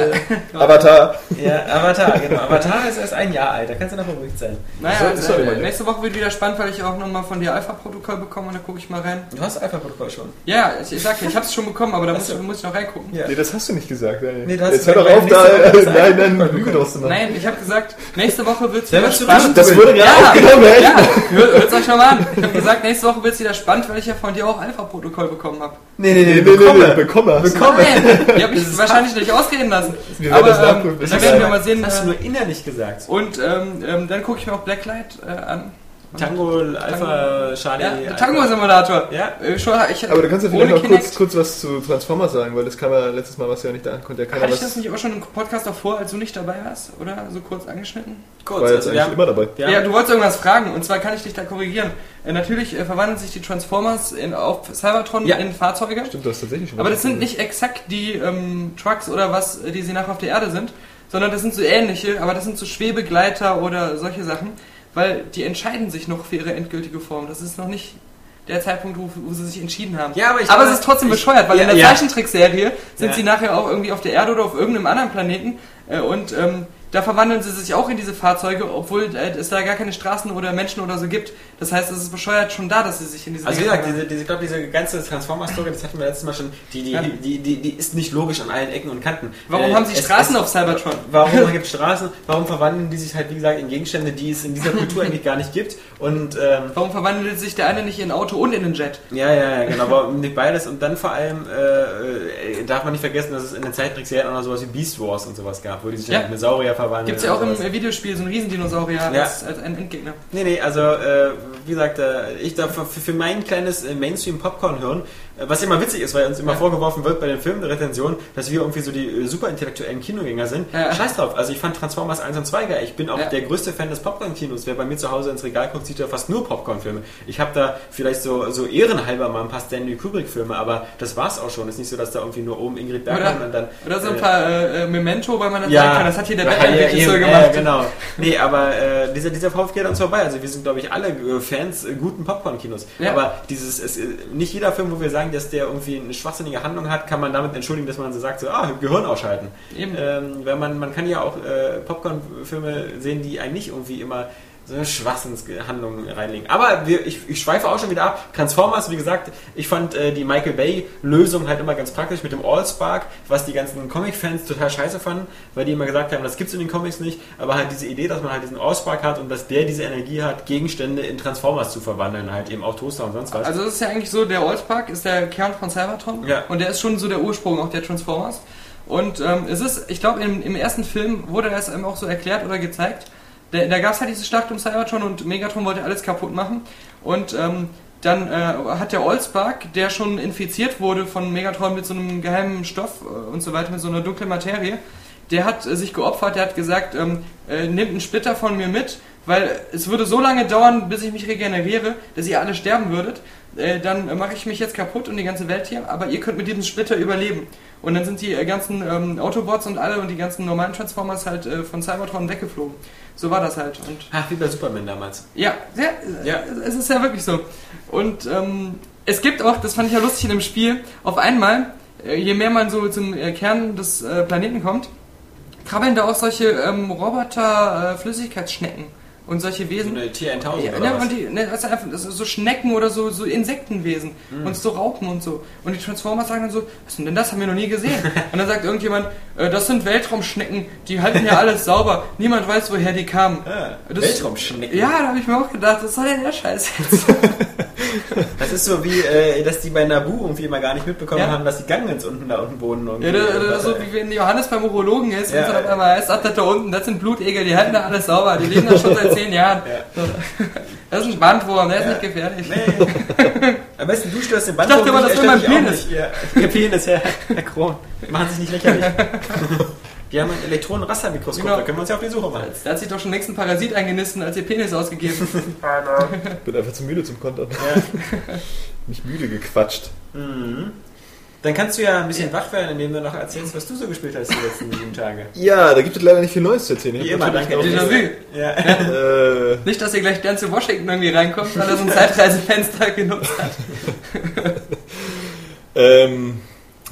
[SPEAKER 2] Äh,
[SPEAKER 4] Avatar.
[SPEAKER 2] ja, Avatar, genau. Avatar ist erst ein Jahr alt, da kannst du noch beruhigt sein.
[SPEAKER 1] Naja,
[SPEAKER 4] So-
[SPEAKER 1] also,
[SPEAKER 4] sorry,
[SPEAKER 1] nächste Woche wird wieder spannend, weil ich auch nochmal von dir Alpha-Protokoll bekomme und da gucke ich mal rein.
[SPEAKER 2] Du hast Alpha-Protokoll schon.
[SPEAKER 1] Ja, ich, ich sag dir, ich hab's schon bekommen, aber da muss,
[SPEAKER 2] so.
[SPEAKER 1] muss ich noch reingucken.
[SPEAKER 2] Ja.
[SPEAKER 4] Nee, das hast du nicht gesagt. Ey.
[SPEAKER 2] Nee,
[SPEAKER 4] Jetzt hör doch
[SPEAKER 2] gesagt,
[SPEAKER 4] auf, da,
[SPEAKER 2] Woche
[SPEAKER 4] nein, nein,
[SPEAKER 2] Alpha-
[SPEAKER 4] Lüge draus zu machen.
[SPEAKER 1] Nein, ich habe gesagt, nächste Woche wird's wieder spannend.
[SPEAKER 4] Das wurde gerade
[SPEAKER 1] Ja.
[SPEAKER 4] aufgenommen, ey.
[SPEAKER 1] Ja, hör, hört's euch schon mal an. Ich habe gesagt, nächste Woche wird's wieder spannend, weil ich ja von dir auch Alpha-Protokoll bekommen habe.
[SPEAKER 2] Nee,
[SPEAKER 4] Nee, nee, nee, nee, bekomme.
[SPEAKER 1] Nein, die habe ich wahrscheinlich nicht ausreden lassen.
[SPEAKER 4] Wir werden
[SPEAKER 1] Aber
[SPEAKER 4] das
[SPEAKER 1] ähm,
[SPEAKER 4] nachprüfen.
[SPEAKER 1] da werden wir mal sehen.
[SPEAKER 2] Das hast du
[SPEAKER 1] Äh,
[SPEAKER 2] nur innerlich gesagt.
[SPEAKER 1] und ähm, ähm, dann gucke ich mir auch Blacklight äh, an.
[SPEAKER 2] Tango, Alpha, Charlie.
[SPEAKER 1] Ja. Tango-Simulator.
[SPEAKER 2] Ja.
[SPEAKER 1] Äh, schon, ich,
[SPEAKER 4] Aber du kannst ja vielleicht noch kurz, kurz was zu Transformers sagen, weil das kam ja letztes Mal, was ja nicht da konnte ja
[SPEAKER 1] Hatte ich das nicht auch schon im Podcast davor, als du nicht dabei warst? Oder so kurz angeschnitten?
[SPEAKER 2] Kurz,
[SPEAKER 4] war jetzt
[SPEAKER 2] also
[SPEAKER 4] eigentlich
[SPEAKER 2] haben,
[SPEAKER 4] immer dabei.
[SPEAKER 1] Ja, du wolltest irgendwas fragen und zwar kann ich dich da korrigieren. Äh, natürlich äh, verwandeln sich die Transformers in, auf Cybertron
[SPEAKER 2] Ja.
[SPEAKER 1] in Fahrzeuge.
[SPEAKER 4] Stimmt, du hast tatsächlich schon
[SPEAKER 1] Aber das sind nicht exakt die ähm, Trucks oder was, äh, die sie nachher auf der Erde sind, sondern das sind so ähnliche, aber das sind so Schwebegleiter oder solche Sachen, weil die entscheiden sich noch für ihre endgültige Form. Das ist noch nicht der Zeitpunkt, wo, wo sie sich entschieden haben.
[SPEAKER 2] Ja, aber ich
[SPEAKER 1] aber es ist trotzdem
[SPEAKER 2] ich-
[SPEAKER 1] bescheuert, weil
[SPEAKER 2] ja,
[SPEAKER 1] in der
[SPEAKER 2] ja.
[SPEAKER 1] Zeichentrickserie sind
[SPEAKER 2] Ja.
[SPEAKER 1] sie nachher auch irgendwie auf der Erde oder auf irgendeinem anderen Planeten äh, und ähm, da verwandeln sie sich auch in diese Fahrzeuge, obwohl äh, es da gar keine Straßen oder Menschen oder so gibt. Das heißt, es ist bescheuert schon da, dass sie sich in diese
[SPEAKER 2] Also wie gesagt, diese, diese, ich glaube, diese ganze Transformer-Story, das hatten wir letztes Mal schon, die, die,
[SPEAKER 1] Ja.
[SPEAKER 2] die, die, die ist nicht logisch an allen Ecken und Kanten.
[SPEAKER 1] Warum
[SPEAKER 2] Äh,
[SPEAKER 1] haben sie Straßen
[SPEAKER 2] es,
[SPEAKER 1] auf Cybertron?
[SPEAKER 2] Warum gibt es Straßen? Warum verwandeln die sich halt, wie gesagt, in Gegenstände, die es in dieser Kultur eigentlich gar nicht gibt? Und ähm,
[SPEAKER 1] Warum verwandelt sich der eine nicht in ein Auto und in einen Jet?
[SPEAKER 2] Ja, ja, ja, genau, aber nicht beides. Und dann vor allem äh, äh, darf man nicht vergessen, dass es in den Zeittrickserien auch noch sowas wie Beast Wars und sowas gab, wo die sich
[SPEAKER 1] Ja.
[SPEAKER 2] ja. mit Saurier verwandeln.
[SPEAKER 1] Gibt es ja auch im Videospiel so einen Riesendinosaurier
[SPEAKER 2] Ja.
[SPEAKER 1] als, als einen Endgegner.
[SPEAKER 2] Nee, nee, also äh, wie gesagt, äh, ich da für, für mein kleines äh, Mainstream-Popcorn-Hirn, was immer witzig ist, weil uns immer
[SPEAKER 1] Ja.
[SPEAKER 2] vorgeworfen wird bei den Filmrezensionen, dass wir irgendwie so die äh, super intellektuellen Kinogänger sind.
[SPEAKER 1] Ja.
[SPEAKER 2] Scheiß drauf, also ich fand Transformers 1 und 2 geil. Ich bin auch
[SPEAKER 1] Ja.
[SPEAKER 2] der größte Fan des Popcorn-Kinos. Wer bei mir zu Hause ins Regal guckt, sieht ja fast nur Popcorn-Filme. Ich habe da vielleicht so, so ehrenhalber mal ein paar Stanley Kubrick-Filme, aber das war's auch schon. Ist nicht so, dass da irgendwie nur oben Ingrid Bergmann
[SPEAKER 1] Oder,
[SPEAKER 2] und dann...
[SPEAKER 1] oder so ein
[SPEAKER 2] äh,
[SPEAKER 1] paar äh, äh, Memento, weil man dann sagen kann, das hat hier der
[SPEAKER 2] ja, ja,
[SPEAKER 1] Batman-Regisseur gemacht.
[SPEAKER 2] Ja, genau. Nee, aber äh, dieser, dieser geht an uns vorbei. Also wir sind, glaube ich, alle äh, Fans äh, guten Popcorn-Kinos.
[SPEAKER 1] Ja.
[SPEAKER 2] Aber dieses, es, äh, nicht jeder Film, wo wir sagen, dass der irgendwie eine schwachsinnige Handlung hat, kann man damit entschuldigen, dass man so sagt, so, ah, Gehirn ausschalten.
[SPEAKER 1] Eben.
[SPEAKER 2] Ähm, weil man, man kann ja auch äh, Popcorn-Filme sehen, die eigentlich irgendwie immer so eine Schwachsinnshandlung reinlegen. Aber wir, ich, ich schweife auch schon wieder ab. Transformers, wie gesagt, ich fand äh, die Michael Bay-Lösung halt immer ganz praktisch mit dem Allspark, was die ganzen Comic-Fans total scheiße fanden, weil die immer gesagt haben, das gibt's in den Comics nicht, aber halt diese Idee, dass man halt diesen Allspark hat und dass der diese Energie hat, Gegenstände in Transformers zu verwandeln, halt eben auch Toaster und sonst was.
[SPEAKER 1] Also das ist ja eigentlich so, der Allspark ist der Kern von Cybertron
[SPEAKER 2] Ja.
[SPEAKER 1] und der ist schon so der Ursprung auch der Transformers. Und ähm, es ist, ich glaube, im, im ersten Film wurde das einem auch so erklärt oder gezeigt. Da, da gab es halt diese Schlacht um Cybertron und Megatron wollte alles kaputt machen. Und ähm, dann äh, hat der Allspark, der schon infiziert wurde von Megatron mit so einem geheimen Stoff äh, und so weiter, mit so einer dunklen Materie, der hat äh, sich geopfert, der hat gesagt, ähm, äh, nehmt einen Splitter von mir mit, weil es würde so lange dauern, bis ich mich regeneriere, dass ihr alle sterben würdet. Äh, dann mache ich mich jetzt kaputt und die ganze Welt hier, aber ihr könnt mit diesem Splitter überleben. Und dann sind die äh, ganzen ähm, Autobots und alle und die ganzen normalen Transformers halt von Cybertron weggeflogen. So war das halt. Und
[SPEAKER 2] Ach, wie bei Superman damals.
[SPEAKER 1] ja, ja,
[SPEAKER 2] Ja.
[SPEAKER 1] es ist ja wirklich so. Und ähm, es gibt auch, das fand ich ja lustig in dem Spiel, auf einmal, äh, je mehr man so zum äh, Kern des äh, Planeten kommt, krabbeln da auch solche ähm, Roboter-Flüssigkeitsschnecken und solche
[SPEAKER 2] So
[SPEAKER 1] Wesen.
[SPEAKER 2] eine T1000
[SPEAKER 1] Ja,
[SPEAKER 2] oder
[SPEAKER 1] ne,
[SPEAKER 2] was?
[SPEAKER 1] und die, ne, das ist einfach, das so Schnecken oder so, so Insektenwesen
[SPEAKER 2] Mhm.
[SPEAKER 1] und so Raupen und so. Und die Transformers sagen dann so, was ist denn das? Haben wir noch nie gesehen. und dann sagt irgendjemand, äh, das sind Weltraumschnecken, die halten ja alles sauber. Niemand weiß, woher die kamen.
[SPEAKER 2] Ah,
[SPEAKER 1] Das-
[SPEAKER 2] Weltraumschnecken.
[SPEAKER 1] Ja, da habe ich mir auch gedacht, was soll denn der Scheiß jetzt?
[SPEAKER 2] Das ist so wie, äh, dass die bei Nabu irgendwie immer gar nicht mitbekommen
[SPEAKER 1] Ja.
[SPEAKER 2] haben, dass die Gangens unten da unten wohnen. irgendwie.
[SPEAKER 1] Ja, das ist so wie wenn Johannes beim Urologen ist
[SPEAKER 2] Ja.
[SPEAKER 1] und dann auf einmal heißt, ach, das da unten, das sind Blutegel, die halten da alles sauber, die leben da schon seit zehn Jahren.
[SPEAKER 2] Ja.
[SPEAKER 1] Das ist ein Bandwurm, der ist nicht gefährlich.
[SPEAKER 2] Nee. Am besten du störst den Band.
[SPEAKER 1] Ich dachte immer, das wäre mein Penis.
[SPEAKER 2] Ihr Penis, Herr, Herr Kron. Machen sich nicht lächerlich. Wir haben ein Elektronenrassermikroskop,
[SPEAKER 1] Genau.
[SPEAKER 2] da können wir uns ja auf die Suche machen.
[SPEAKER 1] Da hat sich doch schon längst ein Parasit eingenistet, als ihr Penis ausgegeben.
[SPEAKER 4] Ich bin einfach zu müde zum Kontern. Mich müde gequatscht.
[SPEAKER 2] Mhm. Dann kannst du ja ein bisschen wach werden, indem du noch erzählst, was du so gespielt hast die letzten sieben Tage.
[SPEAKER 4] Ja, da gibt es leider nicht viel Neues zu erzählen.
[SPEAKER 2] Wie
[SPEAKER 4] Ich
[SPEAKER 2] immer,
[SPEAKER 4] hab
[SPEAKER 2] danke.
[SPEAKER 4] natürlich
[SPEAKER 1] Déjà-vu.
[SPEAKER 2] Ja.
[SPEAKER 4] auch, Äh,
[SPEAKER 1] Nicht, dass ihr gleich dann zu Washington irgendwie reinkommt, weil er so ein Zeitreisefenster genutzt hat.
[SPEAKER 4] ähm,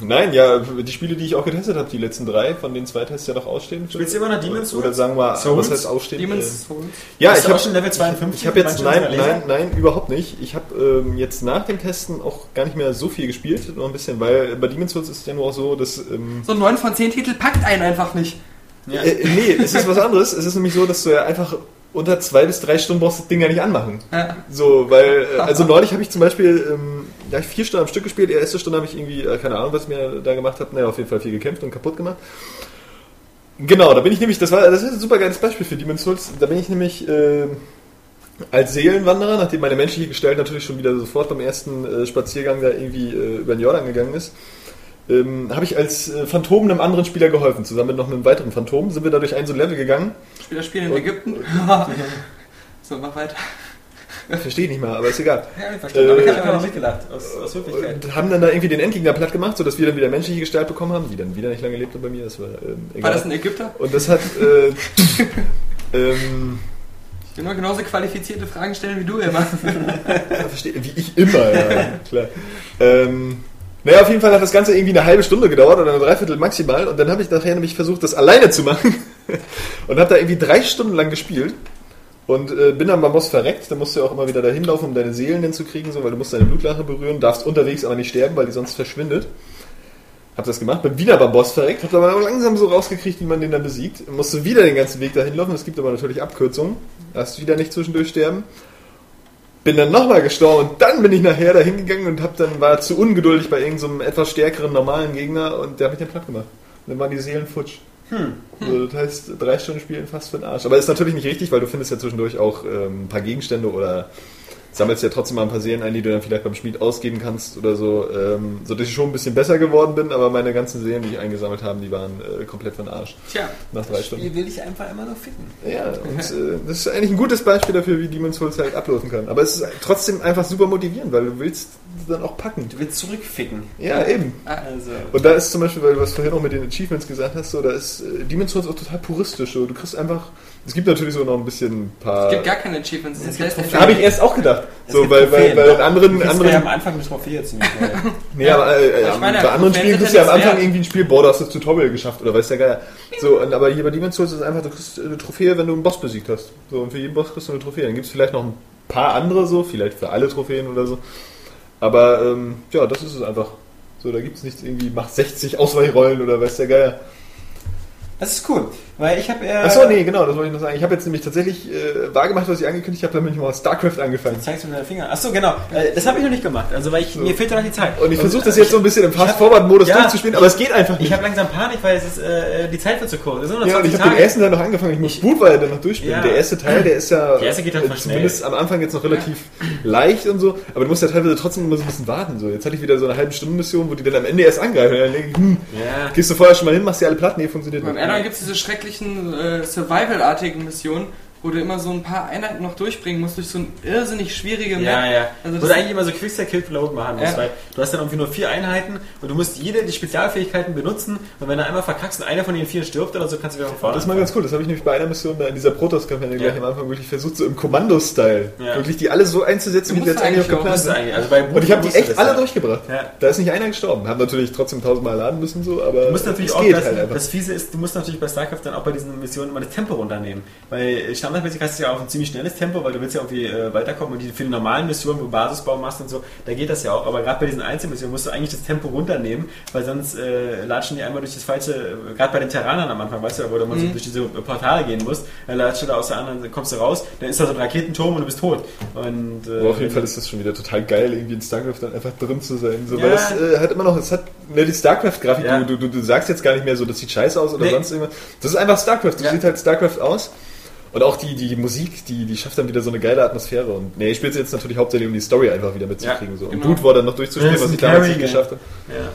[SPEAKER 4] nein, ja, die Spiele, die ich auch getestet habe, die letzten drei, von den zwei Tests ja noch ausstehen.
[SPEAKER 2] Spielst du immer noch Demon's Souls?
[SPEAKER 4] Oder sagen wir,
[SPEAKER 2] Souls?
[SPEAKER 4] was heißt ausstehen?
[SPEAKER 1] Demon's
[SPEAKER 4] Äh,
[SPEAKER 1] Souls.
[SPEAKER 4] ja, ich habe
[SPEAKER 2] schon Level 52?
[SPEAKER 4] Ich habe jetzt, nein, nein, nein, überhaupt nicht. Ich habe ähm, jetzt nach dem Testen auch gar nicht mehr so viel gespielt, nur ein bisschen, weil bei Demon's Souls ist es ja nur auch so, dass... Ähm,
[SPEAKER 1] So ein 9 von 10 Titel packt einen einfach nicht.
[SPEAKER 2] Ja.
[SPEAKER 4] äh, nee, es ist was anderes. Es ist nämlich so, dass du ja einfach unter zwei bis drei Stunden brauchst das Ding ja nicht anmachen.
[SPEAKER 1] Ja.
[SPEAKER 4] So, weil, äh, also neulich habe ich zum Beispiel, ähm, ja, ich vier Stunden am Stück gespielt, die erste Stunde habe ich irgendwie, äh, keine Ahnung, was ich mir da gemacht habe, naja, auf jeden Fall viel gekämpft und kaputt gemacht. Genau, da bin ich nämlich, das war, das ist ein super geiles Beispiel für Demon's Souls, da bin ich nämlich, äh, als Seelenwanderer, nachdem meine menschliche Gestalt natürlich schon wieder sofort beim ersten äh, Spaziergang da irgendwie äh, über den Jordan gegangen ist, ähm, habe ich als äh, Phantom einem anderen Spieler geholfen. Zusammen mit noch einem weiteren Phantom sind wir da durch ein so ein Level gegangen.
[SPEAKER 1] Spieler spielen in Ägypten. so, mach weiter.
[SPEAKER 4] Verstehe ich nicht mal, aber ist egal.
[SPEAKER 2] Ja, nicht verstanden. Aber ich
[SPEAKER 4] Äh,
[SPEAKER 2] habe einfach noch mitgelacht. Aus, aus Höflichkeit.
[SPEAKER 4] Und haben dann da irgendwie den Endgegner platt gemacht, sodass wir dann wieder menschliche Gestalt bekommen haben, die dann wieder nicht lange lebte bei mir. Das war, ähm, egal.
[SPEAKER 1] War das ein Ägypter?
[SPEAKER 4] Und das hat. Äh, ähm,
[SPEAKER 1] Ich will nur genauso qualifizierte Fragen stellen wie du immer.
[SPEAKER 4] Ja, verstehe, wie ich immer, ja, klar. Ähm, naja, auf jeden Fall hat das Ganze irgendwie eine halbe Stunde gedauert oder eine Dreiviertel maximal und dann habe ich nachher nämlich versucht, das alleine zu machen und habe da irgendwie drei Stunden lang gespielt und äh, bin dann beim Boss verreckt, da musst du ja auch immer wieder dahin laufen, um deine Seelen hinzukriegen, so, weil du musst deine Blutlache berühren, darfst unterwegs aber nicht sterben, weil die sonst verschwindet. Hab das gemacht, bin wieder beim Boss verreckt, hab aber langsam so rausgekriegt, wie man den dann besiegt. Musste wieder den ganzen Weg dahin laufen, es gibt aber natürlich Abkürzungen. Darfst wieder nicht zwischendurch sterben. Bin dann nochmal gestorben und dann bin ich nachher dahin gegangen und hab dann, war zu ungeduldig bei irgendeinem etwas stärkeren normalen Gegner und der hat mich dann platt gemacht. Und dann waren die Seelen futsch. Also, das heißt, drei Stunden spielen fast für den Arsch. Aber ist natürlich nicht richtig, weil du findest ja zwischendurch auch ähm, ein paar Gegenstände oder sammelst ja trotzdem mal ein paar Seelen ein, die du dann vielleicht beim Schmied ausgeben kannst oder so. Ähm, so dass ich schon ein bisschen besser geworden bin, aber meine ganzen Seelen, die ich eingesammelt habe, die waren äh, komplett den Arsch.
[SPEAKER 1] Tja,
[SPEAKER 4] Nach drei Stunden.
[SPEAKER 2] Wie will ich einfach immer nur ficken?
[SPEAKER 4] Ja, und äh, das ist eigentlich ein gutes Beispiel dafür, wie Demon's Souls halt ablaufen kann. Aber es ist trotzdem einfach super motivierend, weil du willst dann auch packen.
[SPEAKER 2] Du willst zurückficken.
[SPEAKER 4] Ja, eben.
[SPEAKER 2] Also.
[SPEAKER 4] Und da ist zum Beispiel, weil du was vorhin auch mit den Achievements gesagt hast, so, da ist äh, Demon's Souls auch total puristisch. So. Du kriegst einfach. Es gibt natürlich so noch ein bisschen ein paar.
[SPEAKER 1] es gibt gar keine Achievements. Es
[SPEAKER 2] gibt
[SPEAKER 4] da habe ich erst auch gedacht.
[SPEAKER 2] Es
[SPEAKER 4] So, weil, weil,
[SPEAKER 2] Trophäen.
[SPEAKER 4] weil in anderen,
[SPEAKER 2] Du
[SPEAKER 4] anderen
[SPEAKER 2] ja am Anfang eine Trophäe ziemlich schnell.
[SPEAKER 4] Nee, aber äh, äh,
[SPEAKER 1] Ich meine,
[SPEAKER 4] bei anderen
[SPEAKER 1] Trophäen
[SPEAKER 4] Spielen kriegst
[SPEAKER 1] ja
[SPEAKER 4] du ja am Anfang irgendwie ein Spiel, boah, da hast du das Tutorial geschafft oder weiß der Geier. So, und, aber hier bei Demon's Souls ist es einfach, du kriegst eine Trophäe, wenn du einen Boss besiegt hast. So, und für jeden Boss kriegst du eine Trophäe. Dann gibt es vielleicht noch ein paar andere so, vielleicht für alle Trophäen oder so. Aber ähm, ja, das ist es einfach. So, da gibt es nichts irgendwie, mach 60 Ausweichrollen oder weiß der Geier.
[SPEAKER 2] Das ist cool, weil ich habe. Äh,
[SPEAKER 4] Achso, nee, genau, das wollte ich noch sagen. Ich habe jetzt nämlich tatsächlich äh, wahrgemacht, was ich angekündigt habe, damit ich mal StarCraft angefangen.
[SPEAKER 2] Jetzt zeigst du mir deinen Finger. Achso, genau. Äh, das habe ich noch nicht gemacht. Also, weil ich, mir fehlt ja noch die Zeit.
[SPEAKER 4] Und ich versuche das jetzt so ein bisschen im Fast-Forward-Modus
[SPEAKER 2] Ja.
[SPEAKER 4] durchzuspielen, aber es geht einfach nicht.
[SPEAKER 2] Ich habe langsam Panik, weil es ist, äh, die Zeit wird zu kurz.
[SPEAKER 4] Ja, und
[SPEAKER 2] 20
[SPEAKER 4] ich habe den ersten Teil noch angefangen. Ich muss Bootwire dann noch durchspielen.
[SPEAKER 2] Ja.
[SPEAKER 4] Der erste Teil, der ist ja
[SPEAKER 2] Der erste geht halt
[SPEAKER 4] äh, zumindest am Anfang jetzt noch relativ leicht und so. Aber du musst ja teilweise trotzdem immer so ein bisschen warten. So. Jetzt hatte ich wieder so eine halbe Stunde Mission, wo die dann am Ende erst angreifen. Und dann denke ich, hm,
[SPEAKER 2] Ja.
[SPEAKER 4] gehst du vorher schon mal hin, machst dir alle Platten, nee, funktioniert
[SPEAKER 1] Beim
[SPEAKER 4] nicht.
[SPEAKER 1] Addon gibt es diese schrecklichen äh, Survival-artigen Missionen, wo du immer so ein paar Einheiten noch durchbringen musst durch so ein irrsinnig schwierige
[SPEAKER 2] Ja,
[SPEAKER 1] Map.
[SPEAKER 2] ja.
[SPEAKER 1] Also
[SPEAKER 2] Wo
[SPEAKER 1] das
[SPEAKER 2] du eigentlich immer so Quick-Kill-Load machen musst,
[SPEAKER 1] Ja.
[SPEAKER 2] weil du hast dann irgendwie nur vier Einheiten und du musst jede die Spezialfähigkeiten benutzen und wenn du einmal verkackst und einer von den vier stirbt oder so, kannst du wieder von vorne
[SPEAKER 4] Das ist mal ganz cool. Das habe ich nämlich bei einer Mission da in dieser Protoss-Kampagne gleich
[SPEAKER 2] Ja.
[SPEAKER 4] am Anfang wirklich versucht, so im Kommando-Style.
[SPEAKER 2] Ja.
[SPEAKER 4] Wirklich die alle so einzusetzen, wie die jetzt eigentlich auch- geplant sind.
[SPEAKER 2] Also
[SPEAKER 4] Und ich habe die echt alle
[SPEAKER 2] ja.
[SPEAKER 4] durchgebracht.
[SPEAKER 2] Ja.
[SPEAKER 4] Da ist nicht einer gestorben. Haben natürlich trotzdem tausendmal laden müssen, so, aber
[SPEAKER 2] Du musst natürlich
[SPEAKER 4] es
[SPEAKER 2] auch,
[SPEAKER 4] geht
[SPEAKER 2] das,
[SPEAKER 4] halt einfach.
[SPEAKER 2] das Fiese ist, du musst natürlich bei StarCraft dann auch bei diesen Missionen immer das Tempo runternehmen. Weil standardmäßig hast du ja auch ein ziemlich schnelles Tempo, weil du willst ja irgendwie äh, weiterkommen und die für die normalen Missionen, wo du Basisbau machst und so, da geht das ja auch. Aber gerade bei diesen Einzelmissionen musst du eigentlich das Tempo runternehmen, weil sonst äh, latschen die einmal durch das falsche, äh, gerade bei den Terranern am Anfang, weißt du, wo du mal so durch diese Portale gehen musst, dann latschst du da aus der anderen, kommst du raus, dann ist da so ein Raketenturm und du bist tot. Und, äh,
[SPEAKER 4] Aber auf jeden Fall ist das schon wieder total geil, irgendwie in StarCraft dann einfach drin zu sein. So,
[SPEAKER 2] Ja.
[SPEAKER 4] Weil das äh, hat immer noch, es hat ne, die StarCraft-Grafik,
[SPEAKER 2] Ja.
[SPEAKER 4] du, du, du sagst jetzt gar nicht mehr so, das sieht scheiße aus oder
[SPEAKER 2] Nee.
[SPEAKER 4] sonst irgendwas. Das ist einfach StarCraft, das
[SPEAKER 2] Ja.
[SPEAKER 4] sieht halt StarCraft aus. Und auch die, die Musik, die, die schafft dann wieder so eine geile Atmosphäre. Und nee, ich spiele jetzt natürlich hauptsächlich, um die Story einfach wieder mitzukriegen.
[SPEAKER 2] Ja,
[SPEAKER 4] so. Und
[SPEAKER 1] genau.
[SPEAKER 4] Blood war dann noch durchzuspielen,
[SPEAKER 2] Ja,
[SPEAKER 4] was ich damals nicht geschafft habe.
[SPEAKER 2] ja.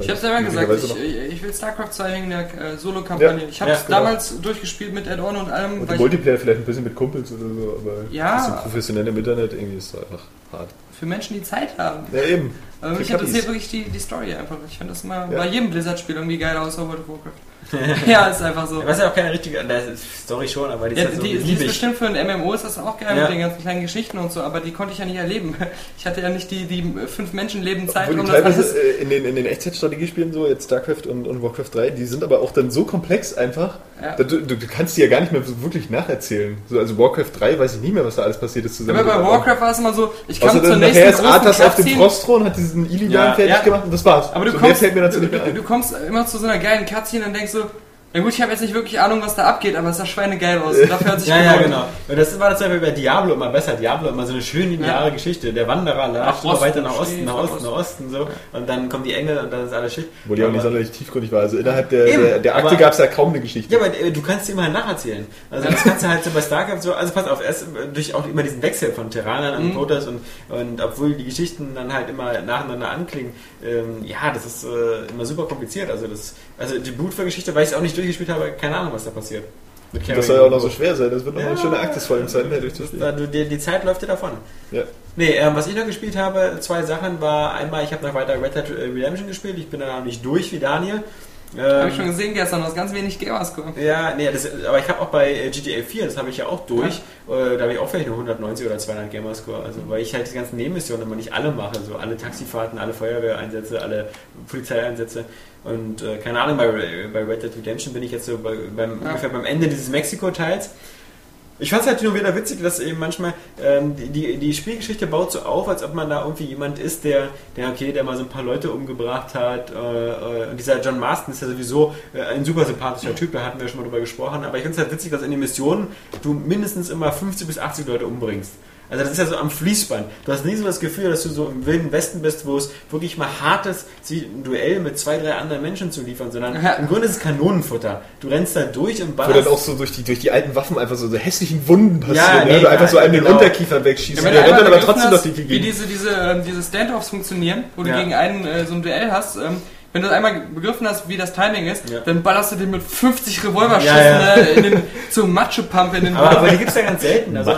[SPEAKER 1] Ich habe selber gesagt, ich, ich will StarCraft 2 wegen der äh, Solo-Kampagne.
[SPEAKER 4] Ja,
[SPEAKER 1] ich habe
[SPEAKER 2] ja,
[SPEAKER 1] es
[SPEAKER 2] genau.
[SPEAKER 1] damals durchgespielt mit Add-on und allem.
[SPEAKER 4] Und Multiplayer vielleicht ein bisschen mit Kumpels oder so, aber
[SPEAKER 1] Ja.
[SPEAKER 4] so professionell im Internet irgendwie ist es einfach hart.
[SPEAKER 1] für Menschen, die Zeit haben.
[SPEAKER 4] Ja, eben.
[SPEAKER 1] Aber mich interessiert wirklich die, die Story einfach. Ich finde das immer
[SPEAKER 4] Ja.
[SPEAKER 1] bei jedem Blizzard-Spiel irgendwie geil aus World of Warcraft. ja, ist einfach so.
[SPEAKER 2] Was ja auch keine richtige, Story schon, aber die ist
[SPEAKER 1] Ja,
[SPEAKER 2] halt so
[SPEAKER 1] die, die ist bestimmt für ein MMO ist das auch geil
[SPEAKER 2] Ja.
[SPEAKER 1] mit den ganzen kleinen Geschichten und so, aber die konnte ich ja nicht erleben. Ich hatte ja nicht die, die fünf Menschenleben Zeit,
[SPEAKER 4] Obwohl
[SPEAKER 1] um das alles.
[SPEAKER 4] äh, in den, in den Echtzeitstrategiespielen so, jetzt StarCraft und, und Warcraft 3, die sind aber auch dann so komplex einfach,
[SPEAKER 1] Ja.
[SPEAKER 4] du, du kannst die ja gar nicht mehr so wirklich nacherzählen. So, also Warcraft 3 weiß ich nicht mehr, was da alles passiert ist zusammen.
[SPEAKER 1] Aber bei Warcraft war es immer so, ich kam zur nächsten
[SPEAKER 4] nachher ist
[SPEAKER 1] großen
[SPEAKER 4] Arthas auf dem. Frostthron, hat diesen Illidan
[SPEAKER 2] Ja,
[SPEAKER 4] fertig
[SPEAKER 1] ja.
[SPEAKER 4] gemacht und das war's.
[SPEAKER 1] Aber du
[SPEAKER 4] so,
[SPEAKER 1] kommst, du, du, du kommst immer zu so einer geilen Cutscene und denkst so, na gut, ich habe jetzt nicht wirklich Ahnung, was da abgeht, aber es sah schweinegeil aus. Und dafür hat sich
[SPEAKER 2] Ja, ja, genau. Und das war das zum Beispiel bei Diablo immer besser. Diablo immer so eine schöne lineare
[SPEAKER 1] Ja.
[SPEAKER 2] Geschichte. Der Wanderer latscht immer weiter nach Osten, nach Osten, nach Osten, so. Und dann kommen die Engel und dann ist alles schick.
[SPEAKER 4] Wo die auch nicht sonderlich tiefgründig war. Also innerhalb der,
[SPEAKER 2] Eben,
[SPEAKER 4] der, der Akte gab es ja kaum eine Geschichte.
[SPEAKER 2] Ja, aber äh, du kannst sie immer nacherzählen. Also das kannst du halt so bei StarCraft so, also pass auf, erst äh, durch auch immer diesen Wechsel von Terranern und Protoss und, und obwohl die Geschichten dann halt immer nacheinander anklingen, ähm, ja, das ist äh, immer super kompliziert. Also das, also die Blutvergeschichte, weil ich es auch nicht durchgespielt habe, keine Ahnung, was da passiert.
[SPEAKER 4] Das soll ja auch noch so schwer sein. Das wird nochmal eine schöne Aktis vor dem Zeiten her durchzuspielen.
[SPEAKER 2] Du, die, die Zeit läuft dir davon.
[SPEAKER 4] Ja.
[SPEAKER 2] Nee, ähm, was ich noch gespielt habe, zwei Sachen war einmal, ich habe noch weiter Red Dead Redemption gespielt, ich bin da noch nicht durch wie Daniel.
[SPEAKER 1] Habe
[SPEAKER 2] Ähm,
[SPEAKER 1] ich schon gesehen gestern, du hast ganz wenig Gamerscore.
[SPEAKER 2] ja, nee, das, aber ich habe auch bei äh, GTA 4, das habe ich ja auch durch, äh, da habe ich auch vielleicht nur 190 oder 200 Gamerscore, also weil ich halt die ganzen Nebenmissionen immer nicht alle mache, so alle Taxifahrten, alle Feuerwehreinsätze, alle Polizeieinsätze und äh, keine Ahnung, bei, bei Red Dead Redemption bin ich jetzt so bei, beim,
[SPEAKER 1] Ja.
[SPEAKER 2] ungefähr beim Ende dieses Mexiko-Teils. Ich fand es halt nur wieder witzig, dass eben manchmal ähm, die, die, Spielgeschichte baut so auf, als ob man da irgendwie jemand ist, der, der okay, der mal so ein paar Leute umgebracht hat. Äh, äh, und dieser John Marston ist ja sowieso äh, ein super sympathischer Typ, da hatten wir schon mal drüber gesprochen. Aber ich finde es halt witzig, dass in den Missionen du mindestens immer 50 bis 80 Leute umbringst. Also das ist ja so am Fließband. Du hast nie so das Gefühl, dass du so im wilden Westen bist, wo es wirklich mal hart ist, sie ein Duell mit zwei, drei anderen Menschen zu liefern, sondern
[SPEAKER 1] Ja.
[SPEAKER 2] im Grunde ist es Kanonenfutter. Du rennst da durch und
[SPEAKER 4] Wo dann
[SPEAKER 2] ballerst.
[SPEAKER 4] auch so durch die, durch die alten Waffen einfach so, so hässlichen Wunden passieren.
[SPEAKER 2] Ja,
[SPEAKER 4] Ja,
[SPEAKER 2] nee,
[SPEAKER 4] du einfach
[SPEAKER 2] ja,
[SPEAKER 4] so einem den
[SPEAKER 2] genau.
[SPEAKER 4] Unterkiefer wegschießt.
[SPEAKER 1] Ja,
[SPEAKER 4] der rennt dann aber trotzdem noch die
[SPEAKER 1] wie
[SPEAKER 4] Gegend.
[SPEAKER 1] diese, diese, ähm, diese Standoffs funktionieren, wo du
[SPEAKER 2] Ja.
[SPEAKER 1] gegen einen äh, so ein Duell hast, ähm, wenn du einmal begriffen hast, wie das Timing ist,
[SPEAKER 2] Ja.
[SPEAKER 1] dann ballerst du den mit 50 Revolverschüssen
[SPEAKER 2] Ja, ja.
[SPEAKER 1] äh, in den, zum Macho-Pump in den
[SPEAKER 2] Aber, aber die gibt es ja ganz selten. Also,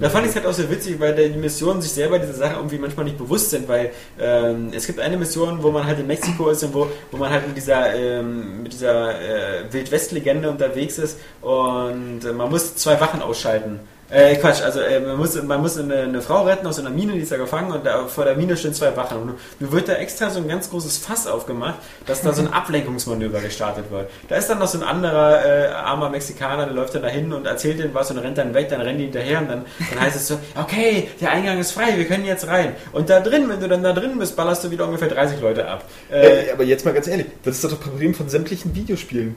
[SPEAKER 2] da fand ich es halt auch so witzig, weil die Missionen sich selber diese Sache irgendwie manchmal nicht bewusst sind, weil ähm, es gibt eine Mission, wo man halt in Mexiko ist und wo, wo man halt mit dieser, ähm, mit dieser äh, Wildwest-Legende unterwegs ist und äh, man muss zwei Wachen ausschalten. Äh, Quatsch, also äh, man muss, man muss eine, eine Frau retten aus einer Mine, die ist da gefangen und da, vor der Mine stehen zwei Wachen. Und nun wird da extra so ein ganz großes Fass aufgemacht, dass da so ein Ablenkungsmanöver gestartet wird. Da ist dann noch so ein anderer äh, armer Mexikaner, der läuft dann dahin und erzählt denen was und rennt dann weg, dann rennen die hinterher und dann, dann heißt es so, okay, der Eingang ist frei, wir können jetzt rein. Und da drin, wenn du dann da drin bist, ballerst du wieder ungefähr 30 Leute ab. Äh,
[SPEAKER 4] Äh, aber jetzt mal ganz ehrlich, das ist doch das Problem von sämtlichen Videospielen.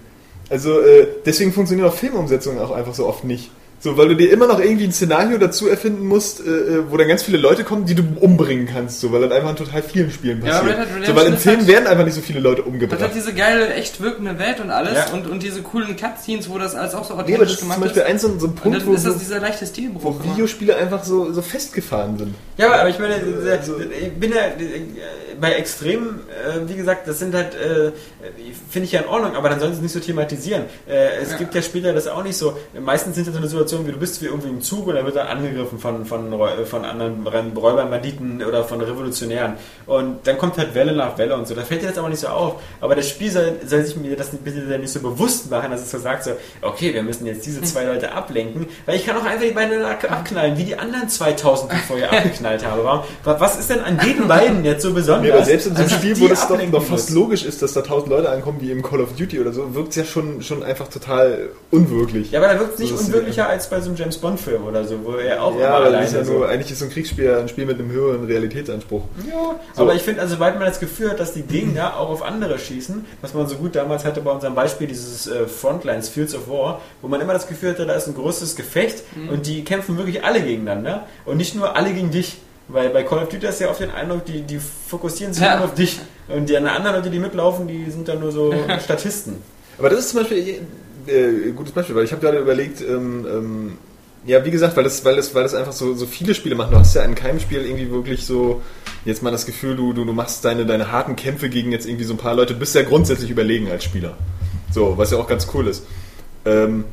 [SPEAKER 4] Also äh, deswegen funktionieren auch Filmumsetzungen auch einfach so oft nicht. So, weil du dir immer noch irgendwie ein Szenario dazu erfinden musst, äh, äh, wo dann ganz viele Leute kommen, die du umbringen kannst, so, weil das einfach in total vielen Spielen
[SPEAKER 1] Ja,
[SPEAKER 4] passiert.
[SPEAKER 1] Red Dead
[SPEAKER 4] so,
[SPEAKER 1] Redemption
[SPEAKER 4] weil im
[SPEAKER 1] ist
[SPEAKER 4] Film
[SPEAKER 1] halt-
[SPEAKER 4] werden einfach nicht so viele Leute
[SPEAKER 1] Das hat
[SPEAKER 4] umgebracht.
[SPEAKER 1] diese geile, echt wirkende Welt und alles
[SPEAKER 2] Ja.
[SPEAKER 1] und, und diese coolen Cutscenes, wo das alles auch so
[SPEAKER 4] Nee,
[SPEAKER 1] authentisch
[SPEAKER 4] aber das ist zum Beispiel
[SPEAKER 1] ist.
[SPEAKER 4] ein so, ein- so ein Punkt,
[SPEAKER 1] dann
[SPEAKER 4] wo,
[SPEAKER 1] ist das
[SPEAKER 4] wo,
[SPEAKER 1] dieser leichte Stilbruch.
[SPEAKER 4] wo
[SPEAKER 1] immer.
[SPEAKER 4] Videospiele einfach so, so festgefahren sind.
[SPEAKER 2] Ja, aber ich meine, äh,
[SPEAKER 4] Also-
[SPEAKER 2] ich bin ja äh, bei Extremen, äh, wie gesagt, das sind halt, äh, finde ich ja in Ordnung, aber dann sollen sie es nicht so thematisieren. Äh, es
[SPEAKER 1] Ja.
[SPEAKER 2] gibt ja später das auch nicht so. Meistens sind das so eine Situation, wie du bist wie irgendwie im Zug und dann wird dann angegriffen von, von, Räu- von anderen Räubern, Banditen oder von Revolutionären. Und dann kommt halt Welle nach Welle und so. Da fällt dir das aber nicht so auf. Aber das Spiel soll, soll sich mir das bitte nicht so bewusst machen, dass es so sagt, so, okay, wir müssen jetzt diese zwei Leute ablenken, weil ich kann auch einfach die beiden abknallen, wie die anderen 2000, die ich vorher abgeknallt habe. Warum, was ist denn an den beiden jetzt so besonders?
[SPEAKER 4] Nee, aber selbst in so einem
[SPEAKER 2] dass
[SPEAKER 4] Spiel, wo das doch, doch fast logisch ist, dass da tausend Leute ankommen, wie im Call of Duty oder so, wirkt es ja schon, schon einfach total unwirklich.
[SPEAKER 2] Ja, aber da wirkt es nicht unwirklicher als bei so einem James Bond-Film oder so, wo er auch
[SPEAKER 4] Ja,
[SPEAKER 2] immer alleine
[SPEAKER 4] ist ja
[SPEAKER 2] so.
[SPEAKER 4] nur, eigentlich ist so ein Kriegsspiel ja ein Spiel mit einem höheren Realitätsanspruch.
[SPEAKER 2] Ja,
[SPEAKER 4] So.
[SPEAKER 2] aber ich finde, also, sobald man das Gefühl hat, dass die Gegner auch auf andere schießen, was man so gut damals hatte bei unserem Beispiel, dieses äh, Frontlines, Fields of War, wo man immer das Gefühl hatte, da ist ein großes Gefecht und die kämpfen wirklich alle gegeneinander und nicht nur alle gegen dich. Weil bei Call of Duty du ja oft den Eindruck, die, die fokussieren sich
[SPEAKER 1] Ja.
[SPEAKER 2] nur auf dich. Und die anderen Leute, die mitlaufen, die sind dann nur so Statisten.
[SPEAKER 4] Aber das ist zum Beispiel äh, gutes Beispiel, weil ich habe gerade überlegt, ähm, ähm, ja, wie gesagt, weil das, weil das, weil das einfach so, so viele Spiele machen. Du hast ja in keinem Spiel irgendwie wirklich so jetzt mal das Gefühl, du, du, du machst deine, deine harten Kämpfe gegen jetzt irgendwie so ein paar Leute, bist ja grundsätzlich überlegen als Spieler. So, was ja auch ganz cool ist. Ähm,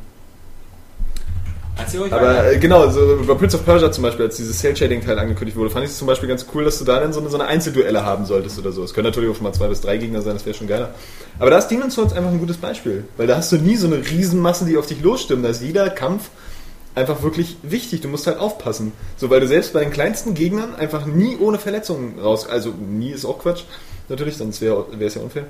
[SPEAKER 2] Erzähl ruhig
[SPEAKER 4] Aber
[SPEAKER 2] weiter.
[SPEAKER 4] äh, genau, so bei Prince of Persia zum Beispiel, als dieses Cell-Shading-Teil angekündigt wurde, fand ich es zum Beispiel ganz cool, dass du da dann so eine, so eine Einzelduelle haben solltest oder so. Es können natürlich auch schon mal zwei bis drei Gegner sein, das wäre schon geiler. Aber da ist Demon's Souls einfach ein gutes Beispiel, weil da hast du nie so eine Riesenmasse, die auf dich losstimmen. Da ist jeder Kampf einfach wirklich wichtig. Du musst halt aufpassen. So, weil du selbst bei den kleinsten Gegnern einfach nie ohne Verletzungen raus, also nie ist auch Quatsch, natürlich, sonst wäre es ja unfair.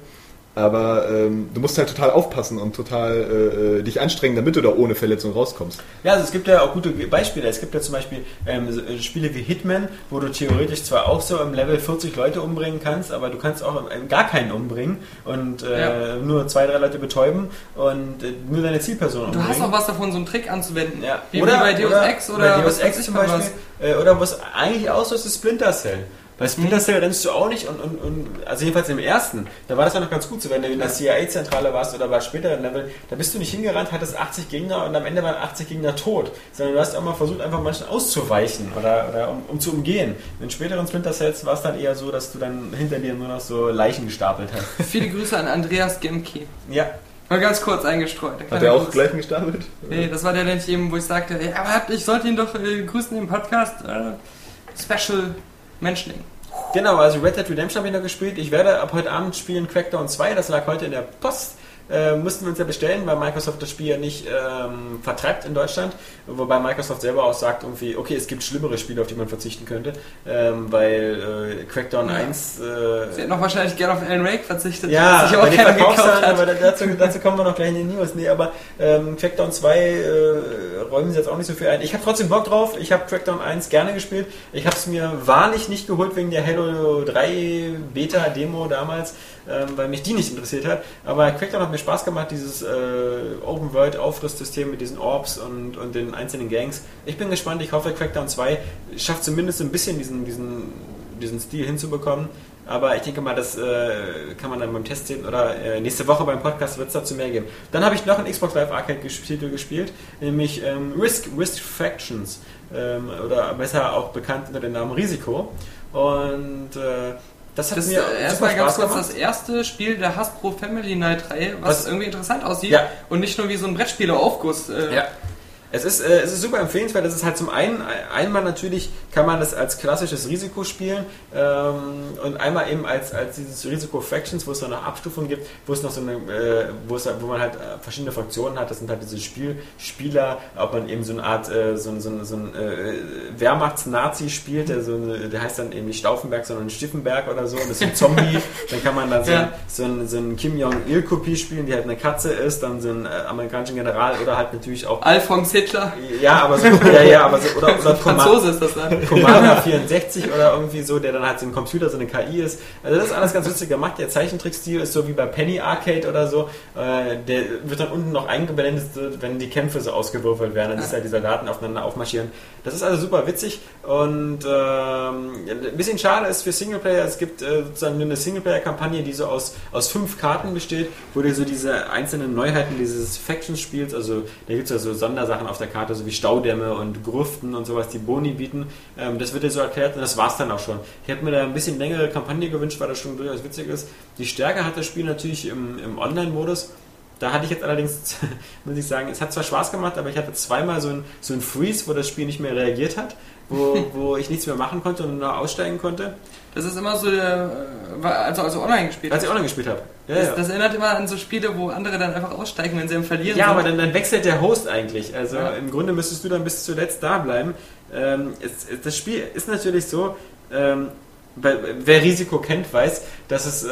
[SPEAKER 4] Aber ähm, du musst halt total aufpassen und total äh, äh, dich anstrengen, damit du da ohne Verletzung rauskommst.
[SPEAKER 2] Ja, also es gibt ja auch gute Beispiele. Es gibt ja zum Beispiel ähm, äh, Spiele wie Hitman, wo du theoretisch zwar auch so im Level 40 Leute umbringen kannst, aber du kannst auch ähm, gar keinen umbringen und äh,
[SPEAKER 1] Ja.
[SPEAKER 2] nur zwei, drei Leute betäuben und äh, nur deine Zielperson
[SPEAKER 1] Du
[SPEAKER 2] umbringen.
[SPEAKER 1] hast auch was davon, so einen Trick anzuwenden.
[SPEAKER 2] ja.
[SPEAKER 1] Wie, wie bei Deus Ex oder
[SPEAKER 2] bei Deus
[SPEAKER 1] was
[SPEAKER 2] Ex zum Beispiel. Äh, oder was eigentlich auch so ist, ist Splinter Cell. Bei Splinter Cell rennst du auch nicht und, und, und also jedenfalls im ersten, da war das ja noch ganz gut so, wenn du in der CIA-Zentrale warst oder bei späteren Level, da bist du nicht hingerannt, hattest 80 Gegner und am Ende waren 80 Gegner tot, sondern du hast auch mal versucht, einfach manchen auszuweichen oder, oder um, um zu umgehen. In späteren Splinter Cells war es dann eher so, dass du dann hinter dir nur noch so Leichen gestapelt hast.
[SPEAKER 1] Viele Grüße an Andreas Gemke.
[SPEAKER 2] Ja,
[SPEAKER 1] Mal ganz kurz eingestreut.
[SPEAKER 4] Hat er auch gleich gestartet?
[SPEAKER 1] Nee, das war der, den ich eben, wo ich sagte, ja, aber ich sollte ihn doch äh, grüßen im Podcast. Äh, Special Menschling.
[SPEAKER 2] Genau, also Red Dead Redemption habe ich noch gespielt. Ich werde ab heute Abend spielen Crackdown 2, das lag heute in der Post. Äh, mussten wir uns ja bestellen, weil Microsoft das Spiel ja nicht ähm, vertreibt in Deutschland. Wobei Microsoft selber auch sagt, irgendwie, okay, es gibt schlimmere Spiele, auf die man verzichten könnte. Ähm, weil äh, Crackdown
[SPEAKER 1] Ja.
[SPEAKER 2] 1 äh,
[SPEAKER 1] Sie hätten noch wahrscheinlich gerne auf Alan Wake verzichtet,
[SPEAKER 2] Ja,
[SPEAKER 1] was sich auch keiner gekauft hat.
[SPEAKER 2] aber da- dazu, dazu kommen wir noch gleich in den News. Nee, aber ähm, Crackdown 2 äh, räumen sie jetzt auch nicht so viel ein. Ich habe trotzdem Bock drauf. Ich habe Crackdown 1 gerne gespielt. Ich habe es mir wahrlich nicht geholt wegen der Halo 3 Beta-Demo damals, ähm, weil mich die nicht interessiert hat. Aber Crackdown hat mir Spaß gemacht, dieses äh, Open-World-Aufrüstsystem mit diesen Orbs und, und den einzelnen Gangs. Ich bin gespannt. Ich hoffe, Crackdown 2 schafft zumindest ein bisschen diesen, diesen, diesen Stil hinzubekommen. Aber ich denke mal, das äh, kann man dann beim Test sehen oder äh, nächste Woche beim Podcast wird es dazu mehr geben. Dann habe ich noch ein Xbox Live Arcade Titel gespielt, nämlich ähm, Risk, Risk Factions ähm, oder besser auch bekannt unter dem Namen Risiko. Und äh, das hat
[SPEAKER 1] Das ist
[SPEAKER 2] mir
[SPEAKER 1] äh, erstmal ganz kurz das erste Spiel der Hasbro Family Night Reihe, was,
[SPEAKER 2] Was-
[SPEAKER 1] irgendwie interessant aussieht
[SPEAKER 2] Ja.
[SPEAKER 1] und nicht nur wie so ein Brettspieleraufguss. Äh,
[SPEAKER 2] Ja. Es ist, äh, es ist super empfehlenswert. Das ist halt zum einen, einmal natürlich kann man das als klassisches Risiko spielen ähm, und einmal eben als, als dieses Risiko Factions, wo es dann noch Abstufungen gibt, wo es noch so eine, äh, wo, es, wo man halt äh, verschiedene Fraktionen hat. Das sind halt diese Spiel, Spieler, ob man eben so eine Art, äh, so, ein- so, so ein äh, Wehrmachts-Nazi spielt, der, so eine, der heißt dann eben nicht Stauffenberg, sondern Stiffenberg oder so. Und das ist ein Zombie. dann kann man dann so,
[SPEAKER 1] Ja.
[SPEAKER 2] so ein, so ein Kim Jong-il-Kopie spielen, die halt eine Katze ist, dann so ein äh, amerikanischen General oder halt natürlich auch
[SPEAKER 1] Alphonse Hitler,
[SPEAKER 2] ja, aber so, ja, ja, aber so, oder, oder
[SPEAKER 1] Franzose ist das dann.
[SPEAKER 2] Commander 64 oder irgendwie so, der dann halt so ein Computer, so eine KI ist. Also das ist alles ganz lustig gemacht. Der Zeichentrickstil ist so wie bei Penny Arcade oder so. Äh, der wird dann unten noch eingeblendet, wenn die Kämpfe so ausgewürfelt werden. Dann ist halt die Soldaten aufeinander aufmarschieren. Das ist also super witzig und ähm, ein bisschen schade ist für Singleplayer. Es gibt äh, sozusagen eine Singleplayer-Kampagne, die so aus, aus fünf Karten besteht, wo dir so diese einzelnen Neuheiten dieses Factions-Spiels, also da gibt es ja so Sondersachen auf der Karte, so wie Staudämme und Grüften und sowas, die Boni bieten. Ähm, das wird dir so erklärt und das war's dann auch schon. Ich hätte mir da ein bisschen längere Kampagne gewünscht, weil das schon durchaus witzig ist. Die Stärke hat das Spiel natürlich im, im Online-Modus. Da hatte ich jetzt allerdings, muss ich sagen, es hat zwar Spaß gemacht, aber ich hatte zweimal so ein, so ein Freeze, wo das Spiel nicht mehr reagiert hat, wo, wo ich nichts mehr machen konnte und nur aussteigen konnte,
[SPEAKER 1] Das ist immer so der, also, also online gespielt.
[SPEAKER 2] als ich online gespielt habe. Ja,
[SPEAKER 1] das,
[SPEAKER 2] ja.
[SPEAKER 1] das erinnert immer an so Spiele, wo andere dann einfach aussteigen, wenn sie am Verlieren
[SPEAKER 2] Ja,
[SPEAKER 1] sind.
[SPEAKER 2] aber dann, dann wechselt der Host eigentlich. Also
[SPEAKER 1] Ja.
[SPEAKER 2] im Grunde müsstest du dann bis zuletzt da bleiben. Ähm, es, es, das Spiel ist natürlich so, ähm, wer Risiko kennt, weiß, dass es äh,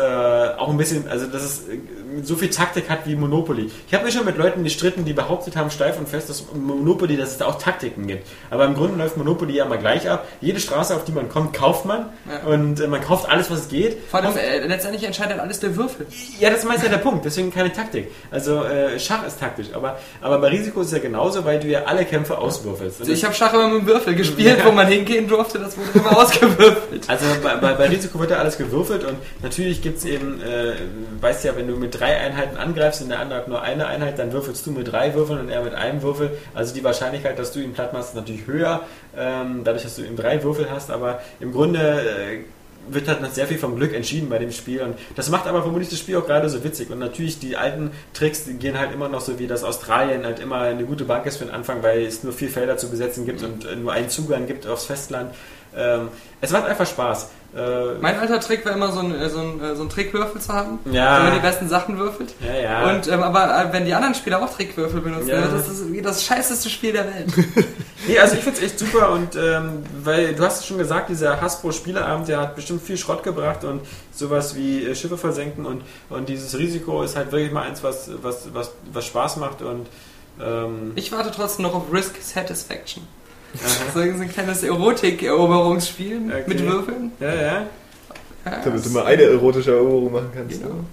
[SPEAKER 2] auch ein bisschen, also dass es äh, so viel Taktik hat wie Monopoly. Ich habe mich schon mit Leuten gestritten, die behauptet haben, steif und fest, dass Monopoly, dass es da auch Taktiken gibt. Aber im Grunde läuft Monopoly ja mal gleich ab. Jede Straße, auf die man kommt, kauft man
[SPEAKER 1] Ja.
[SPEAKER 2] und äh, man kauft alles, was geht.
[SPEAKER 1] Vor allem, äh, letztendlich entscheidet alles der Würfel.
[SPEAKER 2] Ja, das ist ja der Punkt, deswegen keine Taktik. Also äh, Schach ist taktisch, aber, aber bei Risiko ist es ja genauso, weil du ja alle Kämpfe auswürfelst.
[SPEAKER 1] Also ich habe Schach immer mit dem Würfel gespielt, wo man hingehen durfte, das wurde immer ausgewürfelt.
[SPEAKER 2] also bei, bei, bei Risiko wird ja alles gewürfelt und natürlich gibt es eben, äh, weißt ja, wenn du mit drei Einheiten angreifst und der andere hat nur eine Einheit, dann würfelst du mit drei Würfeln und er mit einem Würfel. Also die Wahrscheinlichkeit, dass du ihn platt machst, ist natürlich höher, ähm, dadurch, dass du eben drei Würfel hast, aber im Grunde äh, wird halt noch sehr viel vom Glück entschieden bei dem Spiel und das macht aber vermutlich das Spiel auch gerade so witzig und natürlich die alten Tricks die gehen halt immer noch so wie das Australien halt immer eine gute Bank ist für den Anfang, weil es nur vier Felder zu besetzen gibt und äh, nur einen Zugang gibt aufs Festland. Ähm, es macht einfach Spaß. Äh,
[SPEAKER 1] Mein alter Trick war immer so ein, äh, so ein, äh, so ein Trickwürfel zu haben,
[SPEAKER 2] Ja.
[SPEAKER 1] wenn man die besten Sachen würfelt.
[SPEAKER 2] ja, ja.
[SPEAKER 1] Und ähm, aber äh, wenn die anderen Spieler auch Trickwürfel benutzen,
[SPEAKER 2] Ja.
[SPEAKER 1] das ist das scheißeste Spiel der Welt.
[SPEAKER 2] Nee, also ich finde es echt super und ähm, weil du hast es schon gesagt, dieser Hasbro Spieleabend, der hat bestimmt viel Schrott gebracht und sowas wie Schiffe versenken und, und dieses Risiko ist halt wirklich mal eins, was, was, was, was Spaß macht und ähm,
[SPEAKER 1] Ich warte trotzdem noch auf Risk Satisfaction. So ein kleines Erotik-Eroberungsspiel
[SPEAKER 2] Okay.
[SPEAKER 1] mit Würfeln.
[SPEAKER 2] ja, ja.
[SPEAKER 1] Ja,
[SPEAKER 4] Damit du mal eine erotische Eroberung machen kannst.
[SPEAKER 1] Genau.
[SPEAKER 4] ne?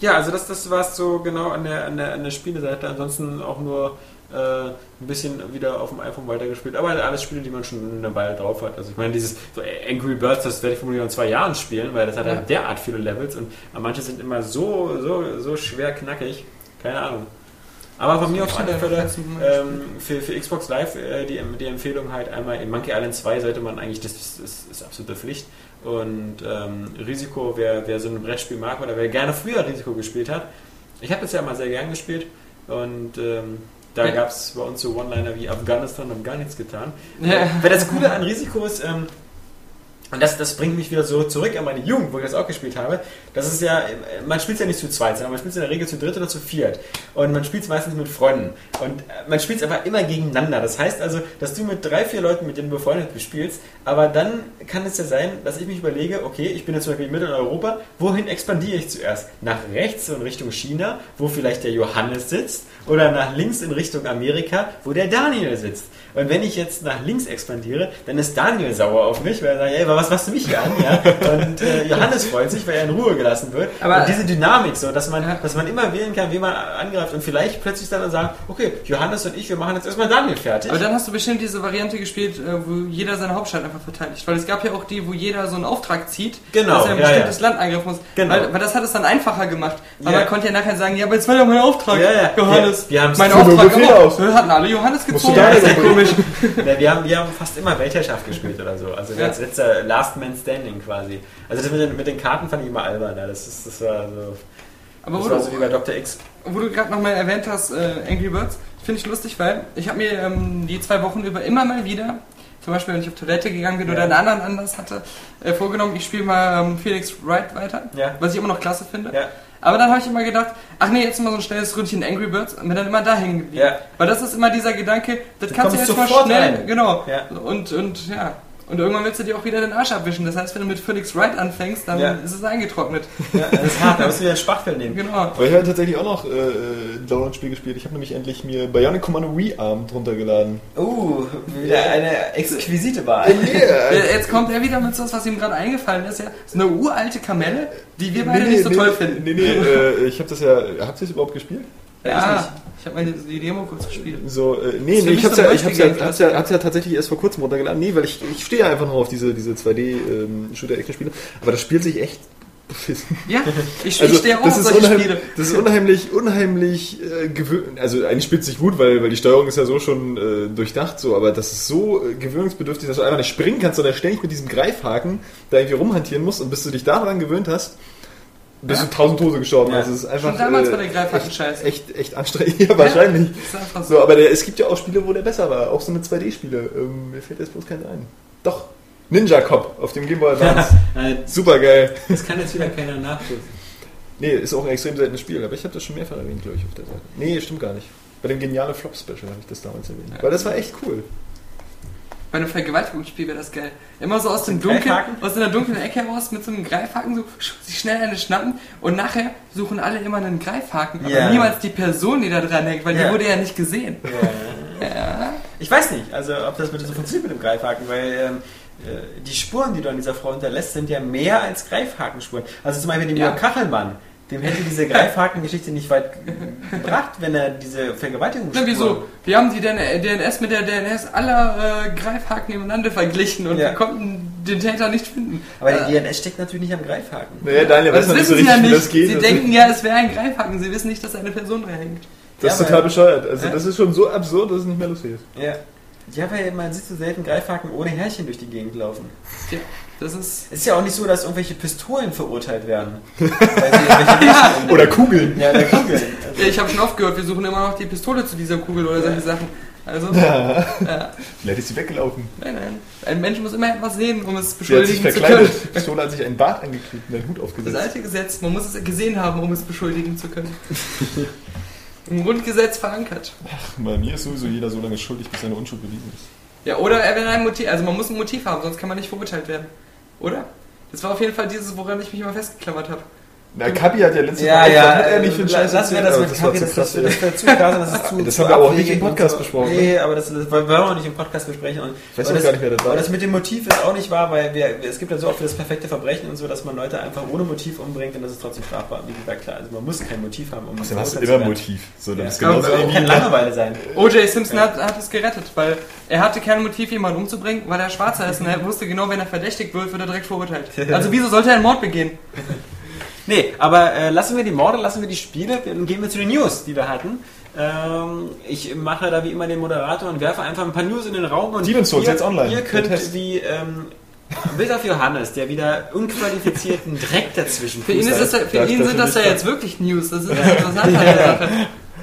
[SPEAKER 2] Ja, also das, das war es so genau an der, an, der, an der Spieleseite. Ansonsten auch nur äh, ein bisschen wieder auf dem iPhone weitergespielt. Aber alles Spiele, die man schon eine Weile drauf hat. Also ich meine, dieses so Angry Birds, das werde ich vermutlich in zwei Jahren spielen, weil das hat
[SPEAKER 1] Ja.
[SPEAKER 2] halt derart viele Levels und manche sind immer so, so, so schwer knackig. Keine Ahnung. Aber von mir auf alle Fälle ähm, für, für Xbox Live äh, die, die Empfehlung halt einmal in Monkey Island 2 sollte man eigentlich, das ist, ist, ist absolute Pflicht. Und ähm, Risiko, wer, wer so ein Brettspiel mag oder wer gerne früher Risiko gespielt hat, ich habe das ja mal sehr gern gespielt und ähm, da
[SPEAKER 1] Ja.
[SPEAKER 2] gab es bei uns so One-Liner wie Afghanistan haben gar nichts getan.
[SPEAKER 1] Ja.
[SPEAKER 2] Weil das Coole an Risiko ist, ähm, und das, das bringt mich wieder so zurück an meine Jugend, wo ich das auch gespielt habe. Das ist ja, man spielt ja nicht zu zweit, sondern man spielt in der Regel zu dritt oder zu viert. Und man spielt es meistens mit Freunden. Und äh, man spielt es aber immer gegeneinander. Das heißt also, dass du mit drei, vier Leuten, mit denen du befreundet bist, spielst. Aber dann kann es ja sein, dass ich mich überlege, okay, ich bin jetzt zum Beispiel in Mitteleuropa, wohin expandiere ich zuerst? Nach rechts in Richtung China, wo vielleicht der Johannes sitzt, oder nach links in Richtung Amerika, wo der Daniel sitzt. Und wenn ich jetzt nach links expandiere, dann ist Daniel sauer auf mich, weil er sagt, ey, was machst du mich hier an? Ja? Und äh, Johannes freut sich, weil er in Ruhe gelassen wird.
[SPEAKER 1] Aber-
[SPEAKER 2] und diese Dynamik so, dass man, dass man immer wählen kann, wen man angreift und vielleicht plötzlich dann sagen, okay, Johannes und ich, wir machen jetzt erstmal Daniel fertig.
[SPEAKER 1] Aber dann hast du bestimmt diese Variante gespielt, äh, wo jeder seine Hauptstadt einfach verteidigt. Weil es gab ja auch die, wo jeder so einen Auftrag zieht,
[SPEAKER 2] Genau,
[SPEAKER 1] dass er ein
[SPEAKER 2] ja,
[SPEAKER 1] bestimmtes
[SPEAKER 2] ja.
[SPEAKER 1] Land angreifen muss.
[SPEAKER 2] Genau.
[SPEAKER 1] Weil, weil das hat es dann einfacher gemacht. Weil
[SPEAKER 2] Ja.
[SPEAKER 1] man konnte ja nachher sagen, ja, aber jetzt war ja mein Auftrag,
[SPEAKER 2] ja.
[SPEAKER 1] Johannes.
[SPEAKER 2] Wir- haben's
[SPEAKER 1] mein Auftrag, aber,
[SPEAKER 4] aus.
[SPEAKER 1] hatten alle Johannes gezogen. Das ist ja komisch.
[SPEAKER 2] Ja, wir, haben, wir haben fast immer Weltherrschaft gespielt oder so. Also
[SPEAKER 1] Ja.
[SPEAKER 2] als letzter Last Man Standing quasi. Also das mit den, mit den Karten fand ich immer albern. Ja. Das, ist, das war so,
[SPEAKER 1] Aber
[SPEAKER 2] das
[SPEAKER 1] wo
[SPEAKER 2] war
[SPEAKER 1] du,
[SPEAKER 2] so wie bei Dr. X.
[SPEAKER 1] wo du gerade nochmal erwähnt hast, äh, Angry Birds, finde ich lustig, weil ich habe mir ähm, die zwei Wochen über immer mal wieder, zum Beispiel wenn ich auf Toilette gegangen bin
[SPEAKER 2] Ja.
[SPEAKER 1] oder einen anderen Anlass hatte, äh, vorgenommen, ich spiele mal ähm, Felix Wright weiter,
[SPEAKER 2] Ja.
[SPEAKER 1] was ich immer noch klasse finde.
[SPEAKER 2] Ja.
[SPEAKER 1] Aber dann habe ich immer gedacht, ach nee, jetzt mal so ein schnelles Ründchen Angry Birds und bin dann immer da hängen geblieben.
[SPEAKER 2] Ja.
[SPEAKER 1] Weil das ist immer dieser Gedanke, das
[SPEAKER 2] Du
[SPEAKER 1] kannst du jetzt mal schnell,
[SPEAKER 2] rein.
[SPEAKER 1] genau.
[SPEAKER 2] Ja.
[SPEAKER 1] Und, und ja. Und irgendwann willst du dir auch wieder den Arsch abwischen. Das heißt, wenn du mit Felix Wright anfängst, dann
[SPEAKER 2] Ja.
[SPEAKER 1] ist es eingetrocknet.
[SPEAKER 2] Ja, das ist hart, da musst du wieder ein Spachfell nehmen.
[SPEAKER 1] Genau.
[SPEAKER 4] Aber ich habe tatsächlich auch noch äh, ein Download-Spiel gespielt. Ich habe nämlich endlich mir Bionic Commando Rearmed runtergeladen.
[SPEAKER 2] Uh, wieder eine exquisite Wahl.
[SPEAKER 4] Yeah.
[SPEAKER 1] Äh, Jetzt kommt er wieder mit so was, was ihm gerade eingefallen ist. Ja, das ist eine uralte Kamelle, die wir beide
[SPEAKER 4] nee,
[SPEAKER 1] nicht so
[SPEAKER 4] nee,
[SPEAKER 1] toll
[SPEAKER 4] nee,
[SPEAKER 1] finden.
[SPEAKER 4] Nee, nee, äh, ich habe das ja. Habt ihr es überhaupt gespielt?
[SPEAKER 1] Ja, ich habe meine die Demo kurz gespielt.
[SPEAKER 4] So, äh, nee, nee, ich hab's
[SPEAKER 1] ein
[SPEAKER 4] ja, ich hab's ja, hab's ja, hab's ja tatsächlich erst vor kurzem runtergeladen. Nee, weil ich, ich stehe ja einfach noch auf diese, diese 2D-Shooter-Action-Spiele. Aber das spielt sich echt beschissen.
[SPEAKER 1] Ja, ich,
[SPEAKER 4] Also,
[SPEAKER 1] ich stehe auch
[SPEAKER 4] das
[SPEAKER 1] auf solche Spiele.
[SPEAKER 4] das ist unheimlich, unheimlich äh, gewöhnt. Also eigentlich spielt es sich gut, weil, weil die Steuerung ist ja so schon äh, durchdacht, so, aber das ist so äh, gewöhnungsbedürftig, dass du einfach nicht springen kannst, sondern ständig mit diesem Greifhaken da irgendwie rumhantieren musst und bis du dich daran gewöhnt hast, bist
[SPEAKER 1] Ja.
[SPEAKER 4] du tausend Tode gestorben.
[SPEAKER 2] Ja.
[SPEAKER 4] Also es ist einfach
[SPEAKER 1] Schon damals
[SPEAKER 4] äh,
[SPEAKER 1] war der Greifhaken scheiße.
[SPEAKER 4] echt, echt anstrengend. Ja, wahrscheinlich.
[SPEAKER 1] Ist einfach so.
[SPEAKER 4] So, aber der, es gibt ja auch Spiele, wo der besser war. Auch so eine 2D-Spiele. Ähm, mir fällt jetzt bloß keins ein. Doch. Ninja Cop auf dem Game Boy Advance.
[SPEAKER 2] Äh,
[SPEAKER 4] Super geil.
[SPEAKER 2] das kann jetzt wieder keiner nachprüfen.
[SPEAKER 4] Nee, ist auch ein extrem seltenes Spiel, aber ich habe das schon mehrfach erwähnt, glaube ich, auf der Seite. Nee, stimmt gar nicht. Bei dem geniale Flop-Special habe ich das damals erwähnt. Weil das war echt cool.
[SPEAKER 1] Bei einem Vergewaltigungsspiel wäre das geil. Immer so aus dem
[SPEAKER 2] Greifhaken?
[SPEAKER 1] aus einer dunklen Ecke raus mit so einem Greifhaken so sich schnell eine schnappen und nachher suchen alle immer einen Greifhaken, aber
[SPEAKER 2] Ja.
[SPEAKER 1] niemals die Person, die da dran hängt, weil
[SPEAKER 2] Ja.
[SPEAKER 1] die wurde ja nicht gesehen.
[SPEAKER 2] Ich weiß nicht, also ob das mit so funktioniert mit dem Greifhaken, weil ähm, äh, die Spuren, die du an dieser Frau hinterlässt, sind ja mehr als Greifhakenspuren. Also zum Beispiel dem
[SPEAKER 1] Ja.
[SPEAKER 2] Kachelmann, dem hätte diese Greifhaken-Geschichte nicht weit gebracht, wenn er diese Vergewaltigung
[SPEAKER 1] Na, wieso? Wir haben die DNS mit der DNS aller äh, Greifhaken im Lande verglichen und
[SPEAKER 2] Ja.
[SPEAKER 1] wir konnten den Täter nicht finden.
[SPEAKER 2] Aber
[SPEAKER 1] Äh,
[SPEAKER 2] die DNS steckt natürlich nicht am Greifhaken.
[SPEAKER 4] Naja, Daniel weiß
[SPEAKER 1] das
[SPEAKER 4] noch nicht so
[SPEAKER 1] wissen sie
[SPEAKER 4] richtig,
[SPEAKER 1] ja
[SPEAKER 4] wie
[SPEAKER 1] nicht.
[SPEAKER 4] das geht.
[SPEAKER 1] Sie denken ja, es wäre ein Greifhaken. Sie wissen nicht, dass eine Person dran hängt.
[SPEAKER 4] das ist
[SPEAKER 2] Ja,
[SPEAKER 4] total
[SPEAKER 2] weil-
[SPEAKER 4] bescheuert. Also das ist schon so absurd, dass es nicht mehr lustig ist.
[SPEAKER 2] Ja. Ja, weil man sieht so selten Greifhaken ohne Härchen durch die Gegend laufen.
[SPEAKER 1] Tja, das ist.
[SPEAKER 2] Es ist ja auch nicht so, dass irgendwelche Pistolen verurteilt werden. Weil sie irgendwelche Menschen-
[SPEAKER 4] Oder Kugeln.
[SPEAKER 2] Ja, der Kugeln.
[SPEAKER 1] Ja, ich habe schon oft gehört, wir suchen immer noch die Pistole zu dieser Kugel oder solche Sachen. Also, ja.
[SPEAKER 4] Vielleicht ist sie weggelaufen.
[SPEAKER 1] nein, nein. Ein Mensch muss immer etwas sehen, um es
[SPEAKER 4] Sie hat sich
[SPEAKER 1] beschuldigen zu können.
[SPEAKER 4] verkleidet. Die Pistole hat sich einen Bart angeklebt und einen Hut
[SPEAKER 1] Das
[SPEAKER 4] aufgesetzt.
[SPEAKER 1] alte Gesetz, man muss es gesehen haben, um es beschuldigen zu können. Im Grundgesetz verankert.
[SPEAKER 4] Bei mir ist sowieso jeder so lange schuldig, bis seine Unschuld bewiesen ist.
[SPEAKER 1] Ja, oder er will ein Motiv, also man muss ein Motiv haben, sonst kann man nicht verurteilt werden. Oder? Das war auf jeden Fall dieses, woran ich mich immer festgeklammert habe.
[SPEAKER 4] Na, Kapi hat ja letztes
[SPEAKER 2] Ja,
[SPEAKER 4] Mal
[SPEAKER 2] ja,
[SPEAKER 4] hat er nicht für einen Scheiß
[SPEAKER 2] lassen wir das
[SPEAKER 4] aber
[SPEAKER 2] mit
[SPEAKER 4] zu
[SPEAKER 2] das, das, das wäre zu krass und das ist zu
[SPEAKER 4] Das haben wir aber auch nicht im Podcast
[SPEAKER 2] so.
[SPEAKER 4] besprochen,
[SPEAKER 2] Nee, aber das, das wollen wir auch nicht im Podcast besprechen. Und,
[SPEAKER 4] weiß
[SPEAKER 2] aber
[SPEAKER 4] auch
[SPEAKER 2] das,
[SPEAKER 4] gar nicht, wer das war.
[SPEAKER 2] Aber das mit dem Motiv ist auch nicht wahr, weil wir, es gibt ja so oft für das perfekte Verbrechen und so, dass man Leute einfach ohne Motiv umbringt und das ist trotzdem strafbar. Wie gesagt, klar, also man muss kein Motiv haben, um
[SPEAKER 4] hast du immer
[SPEAKER 2] zu werden.
[SPEAKER 4] Motiv. So, das
[SPEAKER 2] Ja.
[SPEAKER 4] ist
[SPEAKER 2] Genau,
[SPEAKER 4] genauso
[SPEAKER 2] das kann Langeweile sein.
[SPEAKER 1] O.J. Simpson hat, hat es gerettet, weil er hatte kein Motiv, jemanden umzubringen, weil er Schwarzer ist und er wusste genau, wenn er verdächtigt wird, wird er direkt verurteilt. Also wieso sollte er einen Mord begehen?
[SPEAKER 2] Nee, aber äh, lassen wir die Morde, lassen wir die Spiele, dann gehen wir zu den News, die wir hatten. Ähm, ich mache da wie immer den Moderator und werfe einfach ein paar News in den Raum und
[SPEAKER 4] Demon's Souls
[SPEAKER 2] ihr,
[SPEAKER 4] jetzt online,
[SPEAKER 2] ihr könnt wie ähm, Bis auf Johannes, der wieder unqualifizierten Dreck dazwischen
[SPEAKER 1] Für ihn, ist das, ja- für ihn sind das ja jetzt wirklich News. Das ist das Interessante Sache.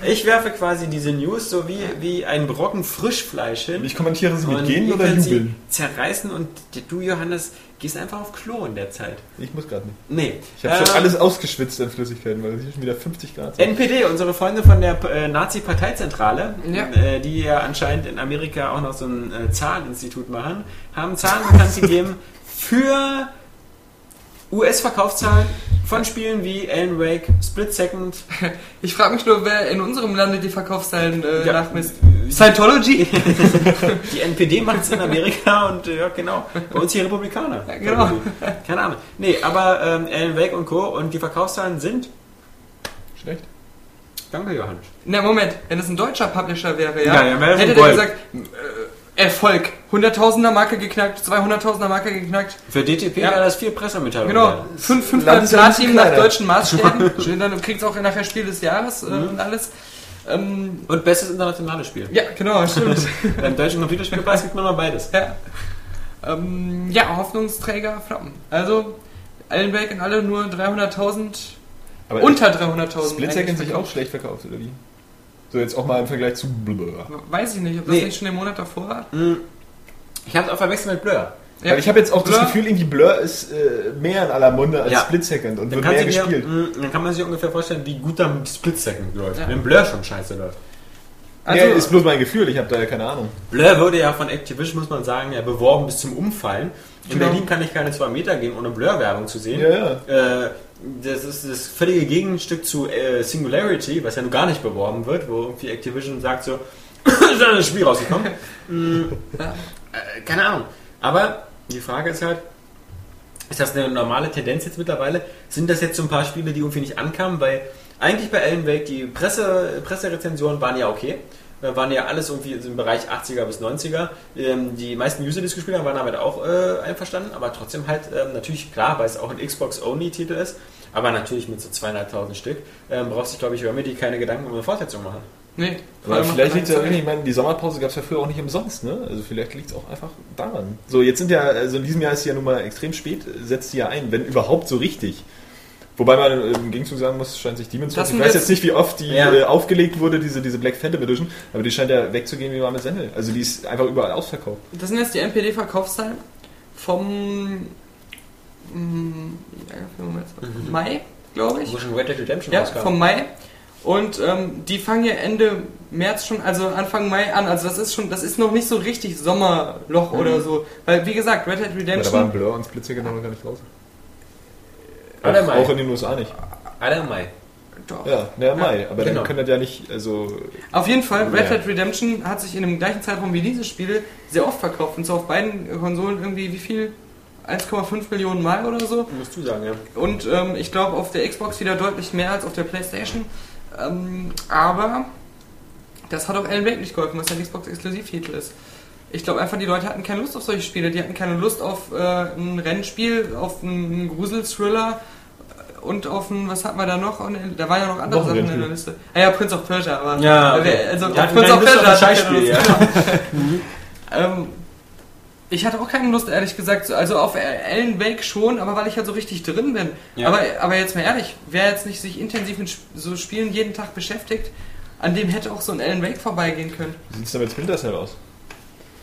[SPEAKER 2] Ich werfe quasi diese News so wie, wie ein Brocken Frischfleisch hin.
[SPEAKER 4] Ich kommentiere sie mit
[SPEAKER 2] Und
[SPEAKER 4] gehen oder jubeln.
[SPEAKER 2] Zerreißen und du, Johannes, gehst einfach auf Klo in der Zeit.
[SPEAKER 4] Ich muss gerade nicht.
[SPEAKER 2] Nee.
[SPEAKER 4] Ich habe schon
[SPEAKER 2] Ähm,
[SPEAKER 4] alles ausgeschwitzt an Flüssigkeiten, weil es hier schon wieder 50 Grad sind.
[SPEAKER 2] NPD, unsere Freunde von der äh, Nazi-Parteizentrale,
[SPEAKER 1] Ja.
[SPEAKER 2] äh, die ja anscheinend in Amerika auch noch so ein äh, Zahleninstitut machen, haben Zahlen bekannt gegeben für US-Verkaufszahlen von Spielen wie Alan Wake, Split Second,
[SPEAKER 1] Ich frage mich nur, wer in unserem Lande die Verkaufszahlen äh,
[SPEAKER 2] Ja.
[SPEAKER 1] nachmisst. Scientology?
[SPEAKER 2] die NPD macht es in Amerika und äh, ja, genau, bei uns die Republikaner.
[SPEAKER 1] Ja, genau.
[SPEAKER 2] Keine Ahnung. Nee, aber ähm, Alan Wake und Co. und die Verkaufszahlen sind,
[SPEAKER 4] Schlecht.
[SPEAKER 2] danke Johannes.
[SPEAKER 1] Na Moment, wenn es ein deutscher Publisher wäre, ja,
[SPEAKER 2] Ja, ja,
[SPEAKER 1] hätte
[SPEAKER 2] Gold.
[SPEAKER 1] gesagt, äh, Erfolg, 100.000er Marke geknackt, 200.000er Marke geknackt,
[SPEAKER 2] Für DTP
[SPEAKER 1] Ja.
[SPEAKER 2] wäre das vier Pressemitteilungen.
[SPEAKER 1] genau, fünf, fünf Platin nach deutschen Maßstäben, Schön, dann kriegst du auch nachher Spiel des Jahres äh,
[SPEAKER 2] Mhm.
[SPEAKER 1] und alles. Ähm,
[SPEAKER 2] Und bestes internationales Spiel.
[SPEAKER 1] ja, genau, stimmt.
[SPEAKER 2] Beim deutschen Computerspielpreis gibt man mal beides.
[SPEAKER 1] ja. Ähm, ja, Hoffnungsträger floppen. Also, Wake in alle nur 300.000,
[SPEAKER 4] Aber
[SPEAKER 1] unter 300.000.
[SPEAKER 4] Split
[SPEAKER 1] eigentlich
[SPEAKER 4] Second sich auch schlecht verkauft, oder wie? So, jetzt auch mal im Vergleich zu Blur.
[SPEAKER 1] Weiß ich nicht, ob das
[SPEAKER 2] Nee.
[SPEAKER 1] nicht schon den Monat davor war.
[SPEAKER 2] Ich habe es auch verwechselt mit Blur.
[SPEAKER 1] Ja.
[SPEAKER 4] Weil ich habe jetzt auch das
[SPEAKER 1] Blur-
[SPEAKER 4] Gefühl, irgendwie Blur ist äh, mehr in aller Munde als
[SPEAKER 2] Ja.
[SPEAKER 4] Split Second und
[SPEAKER 2] Dann,
[SPEAKER 4] wird mehr
[SPEAKER 2] du dir,
[SPEAKER 4] gespielt.
[SPEAKER 2] mh, dann kann man sich ungefähr vorstellen, wie gut dann Split Second läuft.
[SPEAKER 1] Ja.
[SPEAKER 2] Wenn Blur schon scheiße läuft.
[SPEAKER 1] Also,
[SPEAKER 4] nee, ist bloß mein Gefühl, ich habe da ja keine Ahnung.
[SPEAKER 2] Blur wurde ja von Activision, muss man sagen, ja beworben bis zum Umfallen. In
[SPEAKER 1] Genau.
[SPEAKER 2] Berlin kann ich keine zwei Meter gehen, ohne Blur-Werbung zu sehen.
[SPEAKER 4] Ja, ja.
[SPEAKER 2] Äh, das ist das völlige Gegenstück zu äh, Singularity, was ja nun gar nicht beworben wird, wo irgendwie Activision sagt so, ist da ein Spiel rausgekommen. mm, äh, keine Ahnung. Aber die Frage ist halt, ist das eine normale Tendenz jetzt mittlerweile? Sind das jetzt so ein paar Spiele, die irgendwie nicht ankamen? Weil eigentlich bei Alan Wake, die Presse, Presserezensionen waren ja okay. Waren ja alles irgendwie im Bereich 80er bis 90er. Ähm, die meisten User, die es gespielt haben, waren damit auch äh, einverstanden. Aber trotzdem halt ähm, natürlich klar, weil es auch ein Xbox-Only-Titel ist. Aber natürlich mit so 200.000 Stück ähm, braucht sich, glaube ich, Remedy keine Gedanken um eine Fortsetzung machen.
[SPEAKER 1] nee.
[SPEAKER 4] Aber vielleicht liegt es ja ich meine, die Sommerpause gab es ja früher auch nicht umsonst, ne? Also vielleicht liegt es auch einfach daran. So, jetzt sind ja, also in diesem Jahr ist sie ja nun mal extrem spät, setzt sie ja ein, wenn überhaupt so richtig. Wobei man im Gegenzug sagen muss, scheint sich Demon's Souls, ich weiß
[SPEAKER 1] jetzt-
[SPEAKER 4] nicht, wie oft die
[SPEAKER 2] Ja.
[SPEAKER 4] äh, aufgelegt wurde, diese, diese Black Phantom Edition, aber die scheint ja wegzugehen wie warme Semmel. Also die ist einfach überall ausverkauft.
[SPEAKER 1] Das sind jetzt die NPD-Verkaufszahlen vom mm, Moment, Mai, glaube ich.
[SPEAKER 2] Wo schon Red Dead Redemption
[SPEAKER 1] Ja,
[SPEAKER 2] rauskam.
[SPEAKER 1] vom Mai. Und ähm, die fangen ja Ende März schon, also Anfang Mai an. Also das ist schon, das ist noch nicht so richtig Sommerloch oder so. Weil wie gesagt, Red Dead
[SPEAKER 4] Ja, da waren
[SPEAKER 1] Redemption.
[SPEAKER 4] Blur und Split Second noch gar nicht raus. Auch,
[SPEAKER 2] Mai.
[SPEAKER 4] auch in den USA nicht.
[SPEAKER 2] Aller Mai.
[SPEAKER 1] Doch.
[SPEAKER 4] Ja, na, Mai. Aber
[SPEAKER 2] genau.
[SPEAKER 4] dann können das ja nicht, also
[SPEAKER 1] Auf jeden Fall, Red. Dead Redemption hat sich in dem gleichen Zeitraum wie dieses Spiel sehr oft verkauft. Und zwar auf beiden Konsolen irgendwie wie viel? 1,5 Millionen Mal oder so.
[SPEAKER 2] Musst du sagen, ja.
[SPEAKER 1] Und ähm, ich glaube auf der Xbox wieder deutlich mehr als auf der Playstation. Ähm, aber das hat auch Alan Wake nicht geholfen, was ein Xbox-Exklusivtitel ist. Ich glaube einfach, die Leute hatten keine Lust auf solche Spiele. Die hatten keine Lust auf äh, ein Rennspiel, auf einen Grusel-Thriller und auf ein, was hatten wir da noch? Da waren ja noch andere Sachen in der Liste. Ah ja, Prince of Persia, aber
[SPEAKER 2] Ja,
[SPEAKER 1] äh,
[SPEAKER 2] okay.
[SPEAKER 1] also
[SPEAKER 2] hatten
[SPEAKER 1] Prince of Persia keine
[SPEAKER 2] Scheißspiel,
[SPEAKER 1] Lust. ähm, ich hatte auch keine Lust, ehrlich gesagt. Also auf Alan Wake schon, aber weil ich halt so richtig drin bin.
[SPEAKER 2] Ja.
[SPEAKER 1] Aber, aber jetzt mal ehrlich, wer jetzt nicht sich intensiv mit so Spielen jeden Tag beschäftigt, an dem hätte auch so ein Alan Wake vorbeigehen können.
[SPEAKER 4] wie sieht es da mit Splinter Cell aus?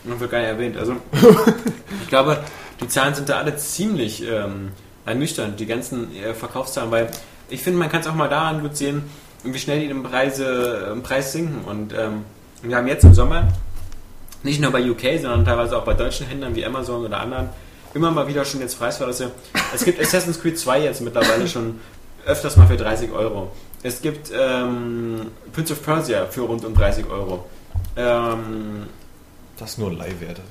[SPEAKER 2] Und wird gar nicht erwähnt. Also, ich glaube, die Zahlen sind da alle ziemlich ähm, ernüchternd, die ganzen äh, Verkaufszahlen, weil ich finde, man kann es auch mal daran gut sehen, wie schnell die im, Preise, im Preis sinken. Und ähm, wir haben jetzt im Sommer, nicht nur bei UK, sondern teilweise auch bei deutschen Händlern wie Amazon oder anderen, immer mal wieder schon jetzt Preisverlässe. Es gibt Assassin's Creed 2 jetzt mittlerweile schon öfters mal für 30 Euro. Es gibt ähm, Prince of Persia für rund um 30 Euro. Ähm,
[SPEAKER 4] Das ist nur ein Leihwert.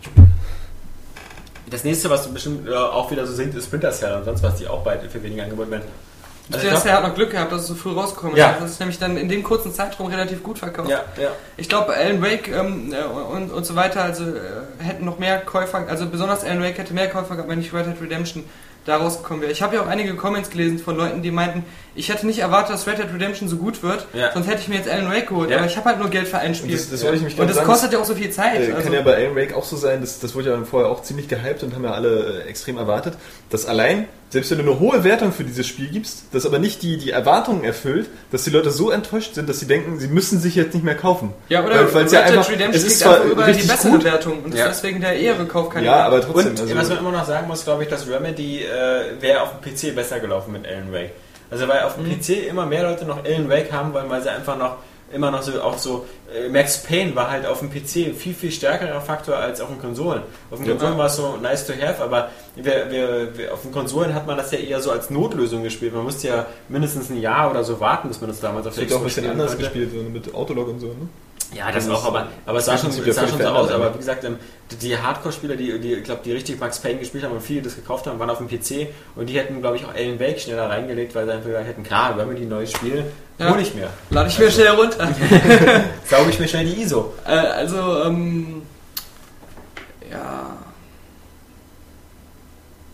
[SPEAKER 2] Das nächste, was bestimmt äh, auch wieder so sinkt, ist Splinter Cell und sonst was, die auch beide für weniger angeboten werden. Also ich
[SPEAKER 1] der
[SPEAKER 2] glaub-
[SPEAKER 1] hat noch Glück gehabt, dass es so früh rausgekommen
[SPEAKER 2] Ja.
[SPEAKER 1] ist. Das ist nämlich dann in dem kurzen Zeitraum relativ gut verkauft.
[SPEAKER 2] ja, ja.
[SPEAKER 1] Ich glaube, Alan Wake ähm, äh, und, und so weiter, also äh, hätten noch mehr Käufer, also besonders Alan Wake hätte mehr Käufer gehabt, wenn nicht Red Dead Redemption da rausgekommen wäre. Ich habe ja auch einige Comments gelesen von Leuten, die meinten, ich hätte nicht erwartet, dass Red Dead Redemption so gut wird,
[SPEAKER 2] Ja.
[SPEAKER 1] sonst hätte ich mir jetzt Alan Wake geholt,
[SPEAKER 2] Ja.
[SPEAKER 1] aber ich habe halt nur Geld für ein Spiel.
[SPEAKER 4] Das, das wollte ich mich
[SPEAKER 1] und das
[SPEAKER 4] sagen.
[SPEAKER 1] kostet ja auch so viel Zeit.
[SPEAKER 4] Äh,
[SPEAKER 1] also,
[SPEAKER 4] kann ja bei Alan Wake auch so sein, das, das wurde ja vorher auch ziemlich gehypt und haben ja alle äh, extrem erwartet, dass allein, selbst wenn du eine hohe Wertung für dieses Spiel gibst, das aber nicht die, die Erwartungen erfüllt, dass die Leute so enttäuscht sind, dass sie denken, sie müssen sich jetzt nicht mehr kaufen.
[SPEAKER 1] ja, oder
[SPEAKER 4] Weil-
[SPEAKER 1] Red
[SPEAKER 4] ja einfach-
[SPEAKER 1] Redemption
[SPEAKER 4] es ist zwar
[SPEAKER 1] einfach überall die bessere
[SPEAKER 4] gut.
[SPEAKER 1] Wertung und
[SPEAKER 2] Ja.
[SPEAKER 1] ist deswegen der ehre Kaufkandidat.
[SPEAKER 4] Ja, aber trotzdem.
[SPEAKER 2] Und
[SPEAKER 4] also,
[SPEAKER 2] was man immer noch sagen muss, glaube ich, dass Remedy äh, wäre auf dem PC besser gelaufen mit Alan Wake. Also weil auf dem
[SPEAKER 1] Mhm.
[SPEAKER 2] PC immer mehr Leute noch Alan Wake haben wollen, weil sie einfach noch immer noch so auch so äh, Max Payne war halt auf dem PC viel viel stärkerer Faktor als auf den Konsolen. Auf den
[SPEAKER 4] Ja.
[SPEAKER 2] Konsolen war es so nice to have, aber wir, wir, wir, auf den Konsolen hat man das ja eher so als Notlösung gespielt. Man musste ja mindestens ein Jahr oder so warten, bis man das damals auf
[SPEAKER 4] das
[SPEAKER 2] der
[SPEAKER 4] wird auch ein bisschen anders gespielt, mit Autolog und so, ne?
[SPEAKER 2] Ja, das
[SPEAKER 4] Das
[SPEAKER 2] auch,
[SPEAKER 4] ist-
[SPEAKER 2] aber, aber es sah schon,
[SPEAKER 4] ist
[SPEAKER 2] es sah schon so aus. Aber wie gesagt, ähm, die- Hardcore-Spieler, die, die, ich glaube, die richtig Max Payne gespielt haben und viele das gekauft haben, waren auf dem PC und die hätten, glaube ich, auch Alan Wake schneller reingelegt, weil sie einfach gesagt hätten, klar, wenn wir die neues Spiel,
[SPEAKER 1] Ja.
[SPEAKER 2] hole ich mir.
[SPEAKER 1] Lade ich mir schnell runter.
[SPEAKER 2] Sauge ich mir schnell die ISO.
[SPEAKER 1] äh, also, ähm, ja,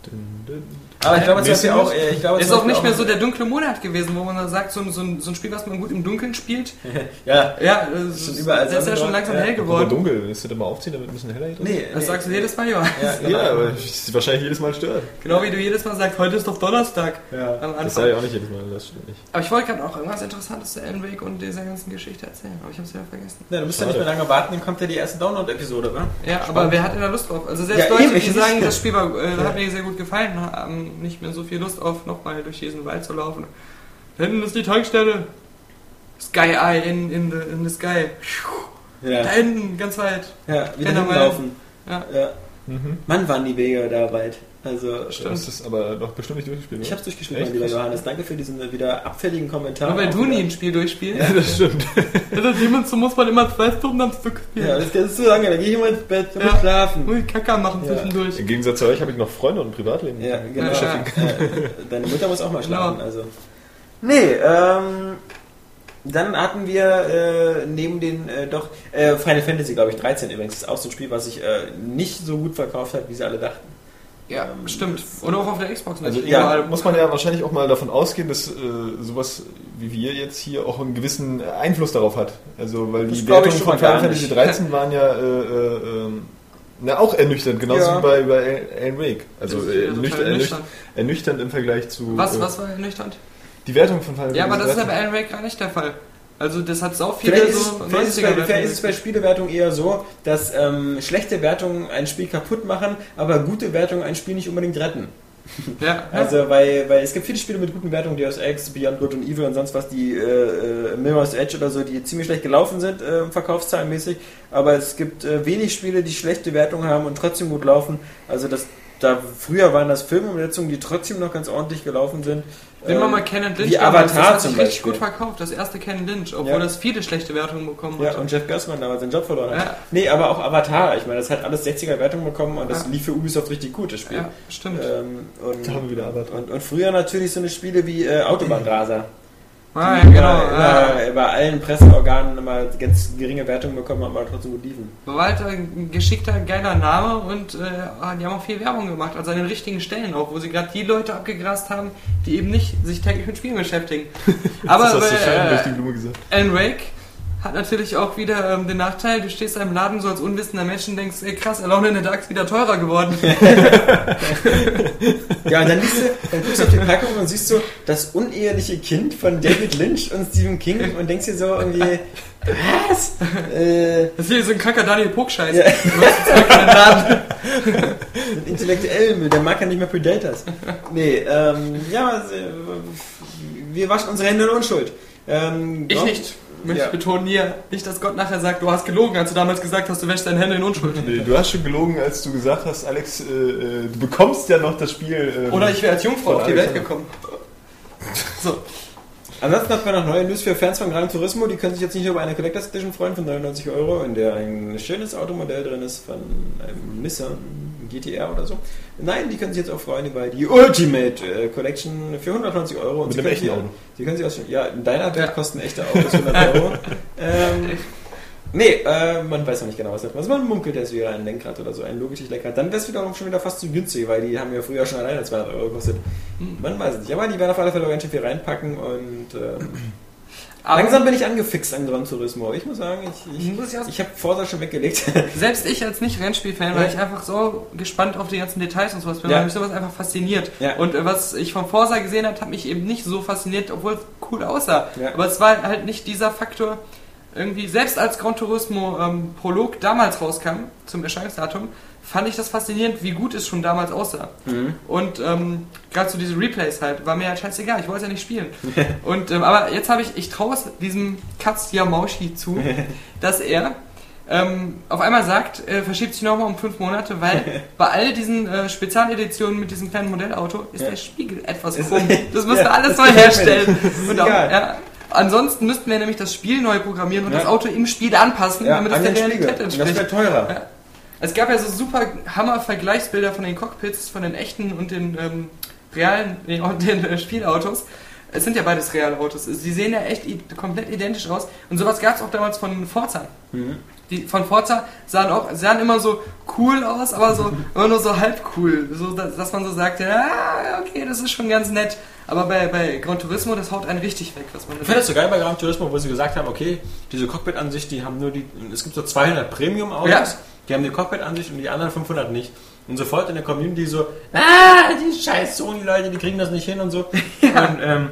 [SPEAKER 4] Dün, dün.
[SPEAKER 2] Aber ich glaube, zum
[SPEAKER 4] Nächste
[SPEAKER 2] Beispiel auch, äh, ich glaube,
[SPEAKER 1] ist auch nicht mehr so der dunkle Monat gewesen, wo man da sagt, so, ein- so, ein, so ein Spiel, was man gut im Dunkeln spielt.
[SPEAKER 2] Ja,
[SPEAKER 1] Ja, es
[SPEAKER 2] Schon
[SPEAKER 1] ist
[SPEAKER 2] überall
[SPEAKER 1] das ist ja schon langsam
[SPEAKER 2] dort,
[SPEAKER 1] hell
[SPEAKER 2] ja.
[SPEAKER 4] Aber
[SPEAKER 1] geworden.
[SPEAKER 4] dunkel, willst du da mal aufziehen, damit ein bisschen heller drin?
[SPEAKER 2] nee.
[SPEAKER 1] Das
[SPEAKER 2] nee.
[SPEAKER 1] sagst du jedes Mal, ja.
[SPEAKER 2] Ja,
[SPEAKER 4] Ja, aber es wahrscheinlich jedes Mal stört.
[SPEAKER 1] Genau wie du jedes Mal sagst, heute ist doch Donnerstag.
[SPEAKER 2] Ja.
[SPEAKER 1] Am
[SPEAKER 4] Das sage ich auch nicht jedes Mal, das stimmt nicht.
[SPEAKER 1] Aber ich wollte gerade auch irgendwas Interessantes zu Alan Wake und dieser ganzen Geschichte erzählen, aber ich habe es wieder vergessen.
[SPEAKER 2] Ja, du musst ja nicht mehr lange warten, dann kommt ja die erste Download-Episode, wa?
[SPEAKER 1] Ja, aber wer hat denn da Lust drauf? Also selbst
[SPEAKER 2] Ja,
[SPEAKER 1] Leute, die
[SPEAKER 2] ich
[SPEAKER 1] sagen, das Spiel war, äh, hat mir sehr gut gefallen, haben nicht mehr so viel Lust auf, nochmal durch diesen Wald zu laufen. Da hinten ist die Tankstelle. Sky Eye in, in, the, in the sky.
[SPEAKER 2] Ja.
[SPEAKER 1] Da hinten, ganz weit.
[SPEAKER 2] Ja, wieder hinlaufen.
[SPEAKER 1] Ja.
[SPEAKER 2] Ja.
[SPEAKER 4] Mhm.
[SPEAKER 2] Mann, waren die Wege da weit. Also,
[SPEAKER 4] Du hast es aber noch bestimmt nicht durchgespielt,
[SPEAKER 2] Ich
[SPEAKER 4] oder?
[SPEAKER 2] hab's durchgespielt, mein lieber Johannes. Danke für diesen äh, wieder abfälligen Kommentar.
[SPEAKER 1] Nur weil du nie ein Spiel durchspielst.
[SPEAKER 4] Ja, das stimmt.
[SPEAKER 1] Ja, das jemand, so muss man immer zwei Stunden am Stück spielen.
[SPEAKER 2] Ja, das ist zu lange, dann geh ich mal ins Bett, dann
[SPEAKER 1] Ja.
[SPEAKER 2] muss schlafen.
[SPEAKER 1] Ui, Kacker machen
[SPEAKER 2] Ja.
[SPEAKER 1] zwischendurch.
[SPEAKER 4] Im Gegensatz zu euch habe ich noch Freunde und ein Privatleben.
[SPEAKER 2] Ja, genau.
[SPEAKER 1] Ja,
[SPEAKER 2] Deine Mutter muss auch mal schlafen,
[SPEAKER 1] Genau.
[SPEAKER 2] also. Nee, ähm. Dann hatten wir äh, neben den äh, doch äh, Final Fantasy, glaube ich, 13 übrigens, ist auch so ein Spiel, was sich äh, nicht so gut verkauft hat, wie sie alle dachten.
[SPEAKER 1] Ja,
[SPEAKER 2] Ähm,
[SPEAKER 1] stimmt. Oder auch auf der Xbox
[SPEAKER 4] Also
[SPEAKER 1] nicht.
[SPEAKER 2] Ja.
[SPEAKER 4] überall muss man ja wahrscheinlich auch mal davon ausgehen, dass äh, sowas wie wir jetzt hier auch einen gewissen Einfluss darauf hat. Also weil
[SPEAKER 2] Das
[SPEAKER 4] die Wertungen von Final Fantasy
[SPEAKER 2] nicht.
[SPEAKER 4] 13 waren ja äh, äh, ähm, na, auch ernüchternd, genauso
[SPEAKER 2] Ja.
[SPEAKER 4] wie bei, bei Alan Wake. Also äh,
[SPEAKER 1] ja total
[SPEAKER 4] ernüchternd, ernüchternd,
[SPEAKER 1] ernüchternd.
[SPEAKER 4] im Vergleich zu
[SPEAKER 1] Was,
[SPEAKER 4] äh,
[SPEAKER 1] was war ernüchternd?
[SPEAKER 4] die Wertung von Final
[SPEAKER 1] Ja, aber
[SPEAKER 4] Fantasy
[SPEAKER 1] das ist ja
[SPEAKER 4] 13.
[SPEAKER 1] bei Alan Wake gar nicht der Fall. Also das hat sau viele
[SPEAKER 2] Vielleicht ist,
[SPEAKER 1] so
[SPEAKER 2] vielleicht, ist es bei,
[SPEAKER 1] 90er
[SPEAKER 2] vielleicht ist es bei Spielewertung eher so, dass ähm, schlechte Wertungen ein Spiel kaputt machen, aber gute Wertungen ein Spiel nicht unbedingt retten.
[SPEAKER 1] Ja,
[SPEAKER 2] Also, weil, weil es gibt viele Spiele mit guten Wertungen, Deus Ex, Beyond Good and Evil und sonst was, die äh, äh, Mirror's Edge oder so, die ziemlich schlecht gelaufen sind, äh, verkaufszahlenmäßig. Aber es gibt äh, wenig Spiele, die schlechte Wertungen haben und trotzdem gut laufen. Also das, da früher waren das Filmumsetzungen, die trotzdem noch ganz ordentlich gelaufen sind.
[SPEAKER 1] Wenn man
[SPEAKER 2] Ähm,
[SPEAKER 1] mal Ken Lynch
[SPEAKER 2] wie
[SPEAKER 1] damals,
[SPEAKER 2] Avatar
[SPEAKER 1] das hat
[SPEAKER 2] zum
[SPEAKER 1] sich richtig
[SPEAKER 2] Beispiel.
[SPEAKER 1] gut verkauft, das erste Ken Lynch, obwohl
[SPEAKER 2] Ja.
[SPEAKER 1] das viele schlechte Wertungen bekommen
[SPEAKER 2] Ja,
[SPEAKER 1] hat.
[SPEAKER 2] und Jeff Gersman damals seinen Job verloren hat.
[SPEAKER 1] Ja.
[SPEAKER 2] Nee, aber auch Avatar. Ich meine, das hat alles 60er Wertungen bekommen und das
[SPEAKER 1] Ja.
[SPEAKER 2] lief für Ubisoft richtig gut, das Spiel.
[SPEAKER 1] ja, stimmt.
[SPEAKER 2] Ähm, und,
[SPEAKER 4] Da haben wir wieder Avatar.
[SPEAKER 2] und, und früher natürlich so eine Spiele wie äh, Autobahnraser.
[SPEAKER 1] Ah, ja, genau.
[SPEAKER 2] Immer,
[SPEAKER 1] ja.
[SPEAKER 2] immer, bei allen Presseorganen immer ganz geringe Wertungen bekommen haben, aber trotzdem gut liefen.
[SPEAKER 1] War halt ein geschickter, geiler Name und äh, ah, die haben auch viel Werbung gemacht, also an den richtigen Stellen auch, wo sie gerade die Leute abgegrast haben, die eben nicht sich täglich mit Spielen beschäftigen. Aber
[SPEAKER 4] das hast du schön
[SPEAKER 1] äh. Alan Wake hat natürlich auch wieder ähm, den Nachteil, du stehst im Laden so als unwissender Mensch und denkst, ey krass, Alone in the Dark ist wieder teurer geworden.
[SPEAKER 2] Ja, und dann, liest du, dann guckst du auf die Packung und siehst so das uneheliche Kind von David Lynch und Stephen King und denkst dir so irgendwie, was? Äh,
[SPEAKER 1] Das ist hier so ein kranker Daniel Puck-Scheiß.
[SPEAKER 2] Ja. Intellektuell der mag ja nicht mehr Predators. Nee, ähm, ja, also, wir waschen unsere Hände in Unschuld. Ähm,
[SPEAKER 1] Ich nicht. Möchte
[SPEAKER 2] Ja.
[SPEAKER 1] ich betonen hier. Nicht, dass Gott nachher sagt, du hast gelogen, als du damals gesagt hast, du wäschst deine Hände in Unschuld.
[SPEAKER 4] Nee, du hast schon gelogen, als du gesagt hast, Alex, äh, äh, du bekommst ja noch das Spiel. ähm,
[SPEAKER 1] Oder ich wäre als Jungfrau auf die Welt gekommen. So.
[SPEAKER 2] Ansonsten hat man noch neue News für Fans von Gran Turismo. Die können sich jetzt nicht nur über eine Collectors Edition freuen von 99 Euro, in der ein schönes Automodell drin ist von einem Nissan GTR oder so. Nein, die können sich jetzt auch freuen über die Ultimate äh, Collection für 190 Euro. Und
[SPEAKER 4] Mit
[SPEAKER 2] sie
[SPEAKER 4] einem
[SPEAKER 2] können
[SPEAKER 4] echten
[SPEAKER 2] sie,
[SPEAKER 4] Auto.
[SPEAKER 2] Sie können sie auch schon, ja, in deiner Welt kosten echte Autos 100 Euro. ähm, Nee, äh, man weiß noch nicht genau, was das ist. Man munkelt, es wäre ein Lenkrad oder so, ein logisches Lenkrad. Dann wäre es wiederum schon wieder fast zu günstig, weil die haben ja früher schon alleine 200 Euro gekostet. Man weiß es nicht. Aber die werden auf alle Fälle ganz schön viel reinpacken und ähm, langsam bin ich angefixt an Gran Turismo. Ich muss sagen, ich, ich,
[SPEAKER 1] ich
[SPEAKER 2] ich habe Forza schon weggelegt.
[SPEAKER 1] selbst ich als Nicht-Rennspiel-Fan, weil
[SPEAKER 2] Ja.
[SPEAKER 1] ich einfach so gespannt auf die ganzen Details und sowas bin,
[SPEAKER 2] Ja.
[SPEAKER 1] weil mich sowas einfach fasziniert.
[SPEAKER 2] Ja.
[SPEAKER 1] Und äh, was ich von Forza gesehen habe, hat mich eben nicht so fasziniert, obwohl es cool aussah.
[SPEAKER 2] Ja.
[SPEAKER 1] Aber es war halt nicht dieser Faktor, irgendwie, selbst als Gran Turismo ähm, Prolog damals rauskam, zum Erscheinungsdatum, fand ich das faszinierend, wie gut es schon damals aussah.
[SPEAKER 2] Mhm.
[SPEAKER 1] Und ähm, gerade so diese Replays halt, war mir halt scheißegal, ich wollte es ja nicht spielen. und, ähm, aber jetzt habe ich, ich traue es diesem Katz Yamauchi zu, dass er ähm, auf einmal sagt, äh, verschiebt sich nochmal um fünf Monate, weil bei all diesen äh, Spezialeditionen mit diesem kleinen Modellauto ist
[SPEAKER 2] Ja.
[SPEAKER 1] der Spiegel etwas krumm. Das müssen
[SPEAKER 2] Ja,
[SPEAKER 1] wir alles neu herstellen. Und auch, ja, ansonsten müssten wir nämlich das Spiel neu programmieren und
[SPEAKER 2] Ja.
[SPEAKER 1] das Auto im Spiel anpassen, damit es
[SPEAKER 2] an
[SPEAKER 1] der
[SPEAKER 2] den Spiegel.
[SPEAKER 1] Realität
[SPEAKER 2] Und Das
[SPEAKER 1] entspricht.
[SPEAKER 2] wäre teurer.
[SPEAKER 1] Ja. Es gab ja so super Hammer-Vergleichsbilder von den Cockpits, von den echten und den ähm, realen, nee, und den äh, Spielautos. Es sind ja beides reale Autos. Sie sehen ja echt komplett identisch aus. Und sowas gab es auch damals von Forza.
[SPEAKER 2] Mhm.
[SPEAKER 1] Die von Forza sahen auch sahen immer so cool aus, aber so immer nur so halb cool. So, dass, dass man so sagt, ja, okay, das ist schon ganz nett. Aber bei, bei Gran Turismo, das haut einen richtig weg, was man
[SPEAKER 2] Ich finde das so geil bei Gran Turismo, wo sie gesagt haben, okay, diese Cockpit-Ansicht, die haben nur die, es gibt so 200 Premium-Autos,
[SPEAKER 1] Ja.
[SPEAKER 2] die haben die Cockpit-Ansicht und die anderen 500 nicht. Und sofort in der Community so, ah, die scheiß Sony-Leute, die kriegen das nicht hin und so. Und ähm,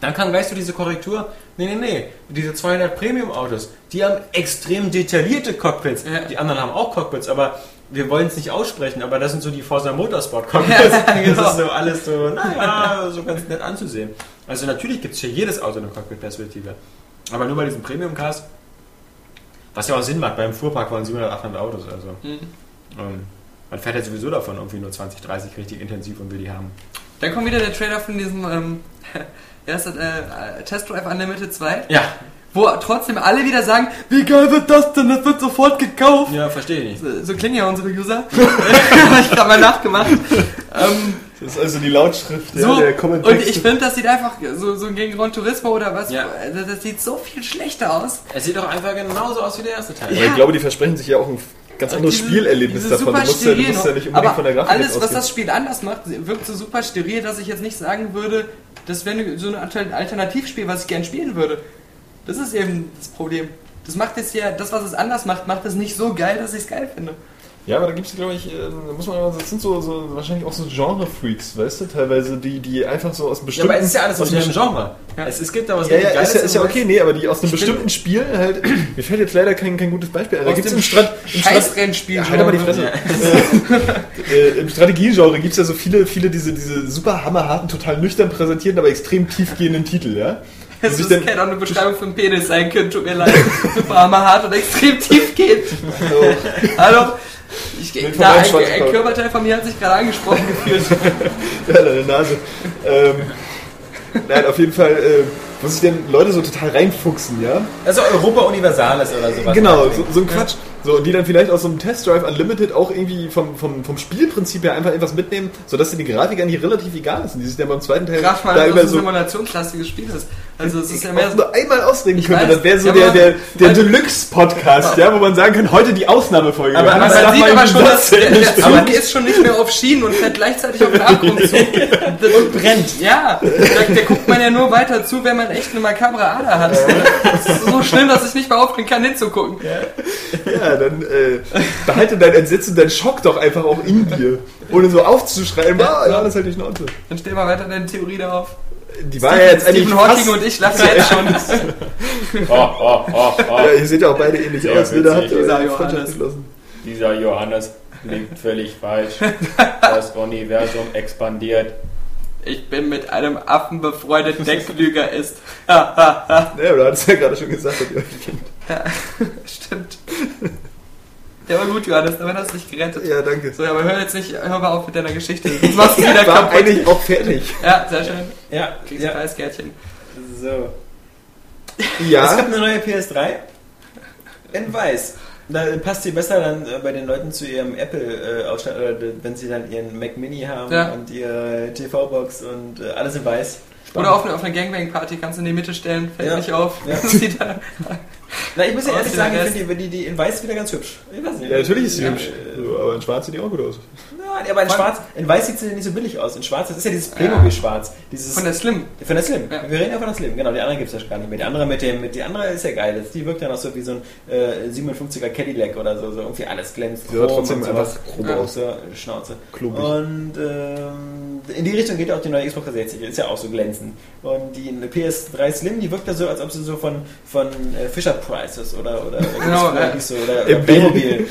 [SPEAKER 2] dann kam gleich so diese Korrektur, nee, nee, nee, diese 200 Premium-Autos, die haben extrem detaillierte Cockpits.
[SPEAKER 1] Ja.
[SPEAKER 2] Die anderen haben auch Cockpits, aber wir wollen es nicht aussprechen, aber das sind so die Forza Motorsport Cockpits.
[SPEAKER 1] Ja, genau.
[SPEAKER 2] Das ist so alles so, naja, so ganz nett anzusehen. Also natürlich gibt es für jedes Auto eine Cockpit-Perspektive. Aber nur bei diesen Premium-Cars, was ja auch Sinn macht, beim Fuhrpark waren 700, 800 Autos. Also
[SPEAKER 1] Mhm.
[SPEAKER 2] ähm, man fährt ja sowieso davon irgendwie nur 20, 30 richtig intensiv und will die haben.
[SPEAKER 1] Dann kommt wieder der Trailer von diesem ähm, erst äh, Test Drive Unlimited 2.
[SPEAKER 2] Ja,
[SPEAKER 1] Wo trotzdem alle wieder sagen, wie geil wird das denn? Das wird sofort gekauft.
[SPEAKER 2] ja, verstehe ich nicht.
[SPEAKER 1] So, so klingen ja unsere User. Habe ich gerade mal nachgemacht. ähm,
[SPEAKER 4] Das ist also die Lautschrift
[SPEAKER 1] so,
[SPEAKER 4] der Comment
[SPEAKER 1] und ich finde, das sieht einfach so, so gegen Gran Turismo oder was,
[SPEAKER 2] Ja.
[SPEAKER 1] das, das sieht so viel schlechter aus.
[SPEAKER 2] Es sieht doch einfach genauso aus wie der erste Teil.
[SPEAKER 4] Aber ich glaube, die versprechen sich ja auch ein ganz anderes
[SPEAKER 1] Diese-
[SPEAKER 4] Spielierlebnis
[SPEAKER 1] diese
[SPEAKER 4] davon. Du musst, ja, du musst ja nicht unbedingt
[SPEAKER 1] Aber
[SPEAKER 4] von der Grafik
[SPEAKER 1] alles, was
[SPEAKER 4] ausgehen.
[SPEAKER 1] das Spiel anders macht, wirkt so super steril, dass ich jetzt nicht sagen würde, das wäre so ein Alter- Alternativspiel, was ich gern spielen würde. Das ist eben das Problem. Das macht es ja, das, was es anders macht, macht es nicht so geil, dass ich es geil finde.
[SPEAKER 4] Ja, aber da gibt es, glaube ich, äh, da muss man, das sind so, so wahrscheinlich auch so Genre-Freaks, weißt du, teilweise, die, die einfach so aus einem
[SPEAKER 2] Ja,
[SPEAKER 4] bestimmten...
[SPEAKER 2] aber es ist ja alles aus dem Genre.
[SPEAKER 1] Ja.
[SPEAKER 2] Es, es gibt da was
[SPEAKER 4] Ja, ja, ist ja, ist ja okay, nee, aber die aus einem bestimmten Spiel halt, mir fällt jetzt leider kein, kein gutes Beispiel ein. Da gibt's
[SPEAKER 1] dem
[SPEAKER 4] im, Strat, im,
[SPEAKER 1] Scheißrennspiel.
[SPEAKER 4] ja, halt aber die Fresse. äh, Im Strategiegenre gibt es ja so viele, viele diese, diese super hammerharten, total nüchtern präsentierten, aber extrem tiefgehenden Titel, ja?
[SPEAKER 1] Es ist,
[SPEAKER 4] dann-
[SPEAKER 1] auch eine Beschreibung für einen Penis sein können, tut mir leid. Super hammerhart und extrem tief geht. Hallo? Ich, na, ein, ein Körperteil von mir hat sich gerade angesprochen gefühlt.
[SPEAKER 4] Ja, deine Nase. Ähm, nein, auf jeden Fall, äh, wo sich denn Leute so total reinfuchsen, ja?
[SPEAKER 2] Also Europa Universalis oder sowas.
[SPEAKER 4] Genau, so, so ein Quatsch. So, und die dann vielleicht aus so einem Test Drive Unlimited auch irgendwie vom, vom, vom Spielprinzip her einfach etwas mitnehmen, sodass die Grafik eigentlich relativ egal ist. Und die sich dann beim zweiten Teil
[SPEAKER 1] mal,
[SPEAKER 4] da über
[SPEAKER 1] das ein
[SPEAKER 4] so
[SPEAKER 1] simulationslastiges Spiel ist. Also es ist ja mehr so,
[SPEAKER 4] nur einmal ausreden
[SPEAKER 1] Ich
[SPEAKER 4] könnte.
[SPEAKER 1] weiß,
[SPEAKER 4] Das wäre so
[SPEAKER 1] ja,
[SPEAKER 4] der, der, der Deluxe-Podcast, ja, wo man sagen kann, heute die Ausnahmefolge.
[SPEAKER 2] Aber- aber
[SPEAKER 1] man sieht aber schon, dass der, der. Zug ist schon nicht mehr auf Schienen und fährt gleichzeitig auf den Abgrund zu. Und brennt. Ja, da, da guckt man ja nur weiter zu, wenn man echt eine makabre Ader hat. Das ist so schlimm, dass ich nicht mehr aufhören kann, hinzugucken.
[SPEAKER 4] Ja, dann äh, behalte dein Entsetzen, dein Schock doch einfach auch in dir. Ohne so aufzuschreiben, ah, ja, das ist halt die Schnauze.
[SPEAKER 1] Dann stell mal weiter deine Theorie da auf.
[SPEAKER 4] Die war ja jetzt eigentlich
[SPEAKER 1] Stephen Hawking und ich lachen jetzt schon.
[SPEAKER 2] Oh, oh, oh, oh.
[SPEAKER 4] Ja, ihr seht ja auch beide ähnlich
[SPEAKER 2] Sehr
[SPEAKER 4] aus.
[SPEAKER 2] Witzig,
[SPEAKER 4] ihr
[SPEAKER 1] dieser Johannes.
[SPEAKER 2] Dieser Johannes liegt völlig falsch. Das Universum expandiert.
[SPEAKER 1] Ich bin mit einem Affen befreundet, der klüger ist.
[SPEAKER 4] Ja, du hattest ja gerade schon gesagt, dass ihr euch kennt.
[SPEAKER 1] Ja, stimmt. Der war gut, Johannes, damit hast du dich gerettet.
[SPEAKER 4] Ja, danke.
[SPEAKER 1] So, aber hör jetzt nicht, hör mal auf mit deiner Geschichte. Jetzt machst du wieder
[SPEAKER 4] War
[SPEAKER 1] kaputt.
[SPEAKER 4] eigentlich auch fertig.
[SPEAKER 1] Ja, sehr schön.
[SPEAKER 2] Ja,
[SPEAKER 1] Kriegst ein
[SPEAKER 2] ja.
[SPEAKER 1] kleines Gärtchen.
[SPEAKER 2] So. Es
[SPEAKER 4] Ja,
[SPEAKER 2] gab eine neue PS3 in weiß. Da passt sie besser dann äh, bei den Leuten zu ihrem Apple-Ausstattung, oder wenn sie dann ihren Mac Mini haben
[SPEAKER 1] Ja.
[SPEAKER 2] und ihre TV-Box und äh, alles in weiß.
[SPEAKER 1] Oder auf eine, auf eine Gangbang-Party kannst du in die Mitte stellen, fällt
[SPEAKER 2] Ja.
[SPEAKER 1] nicht auf.
[SPEAKER 2] Ja. Na, ich muss ja ehrlich sagen, ich finde die, die, die in weiß wieder ganz hübsch. Ich weiß nicht.
[SPEAKER 4] Ja, natürlich ist sie
[SPEAKER 2] Ja,
[SPEAKER 4] hübsch.
[SPEAKER 2] äh,
[SPEAKER 4] aber in schwarz sieht die auch gut aus.
[SPEAKER 2] Ja, aber in schwarz, in weiß sieht sie nicht so billig aus. In schwarz, das ist ja dieses Playmobil-Schwarz.
[SPEAKER 1] Von der Slim.
[SPEAKER 2] Von der Slim.
[SPEAKER 1] Ja.
[SPEAKER 2] Wir reden ja von der Slim. Genau, die andere gibt es ja gar nicht mehr. Die andere mit dem, mit die andere ist ja geil. Das, die wirkt ja noch so wie so ein äh, 57er Cadillac oder so, so irgendwie alles glänzt.
[SPEAKER 4] Sieht aber
[SPEAKER 2] chrom
[SPEAKER 4] trotzdem
[SPEAKER 2] und sowas.
[SPEAKER 4] einfach grob
[SPEAKER 1] Ja.
[SPEAKER 4] aus.
[SPEAKER 2] So, Schnauze.
[SPEAKER 4] Klobig.
[SPEAKER 2] Und ähm, in die Richtung geht auch die neue Xbox 360. Ist ja auch so glänzend. Und die PS3 Slim, die wirkt ja so, als ob sie so von, von äh, Fisher Ist oder oder
[SPEAKER 1] Genau, ja.
[SPEAKER 2] so, oder, oder.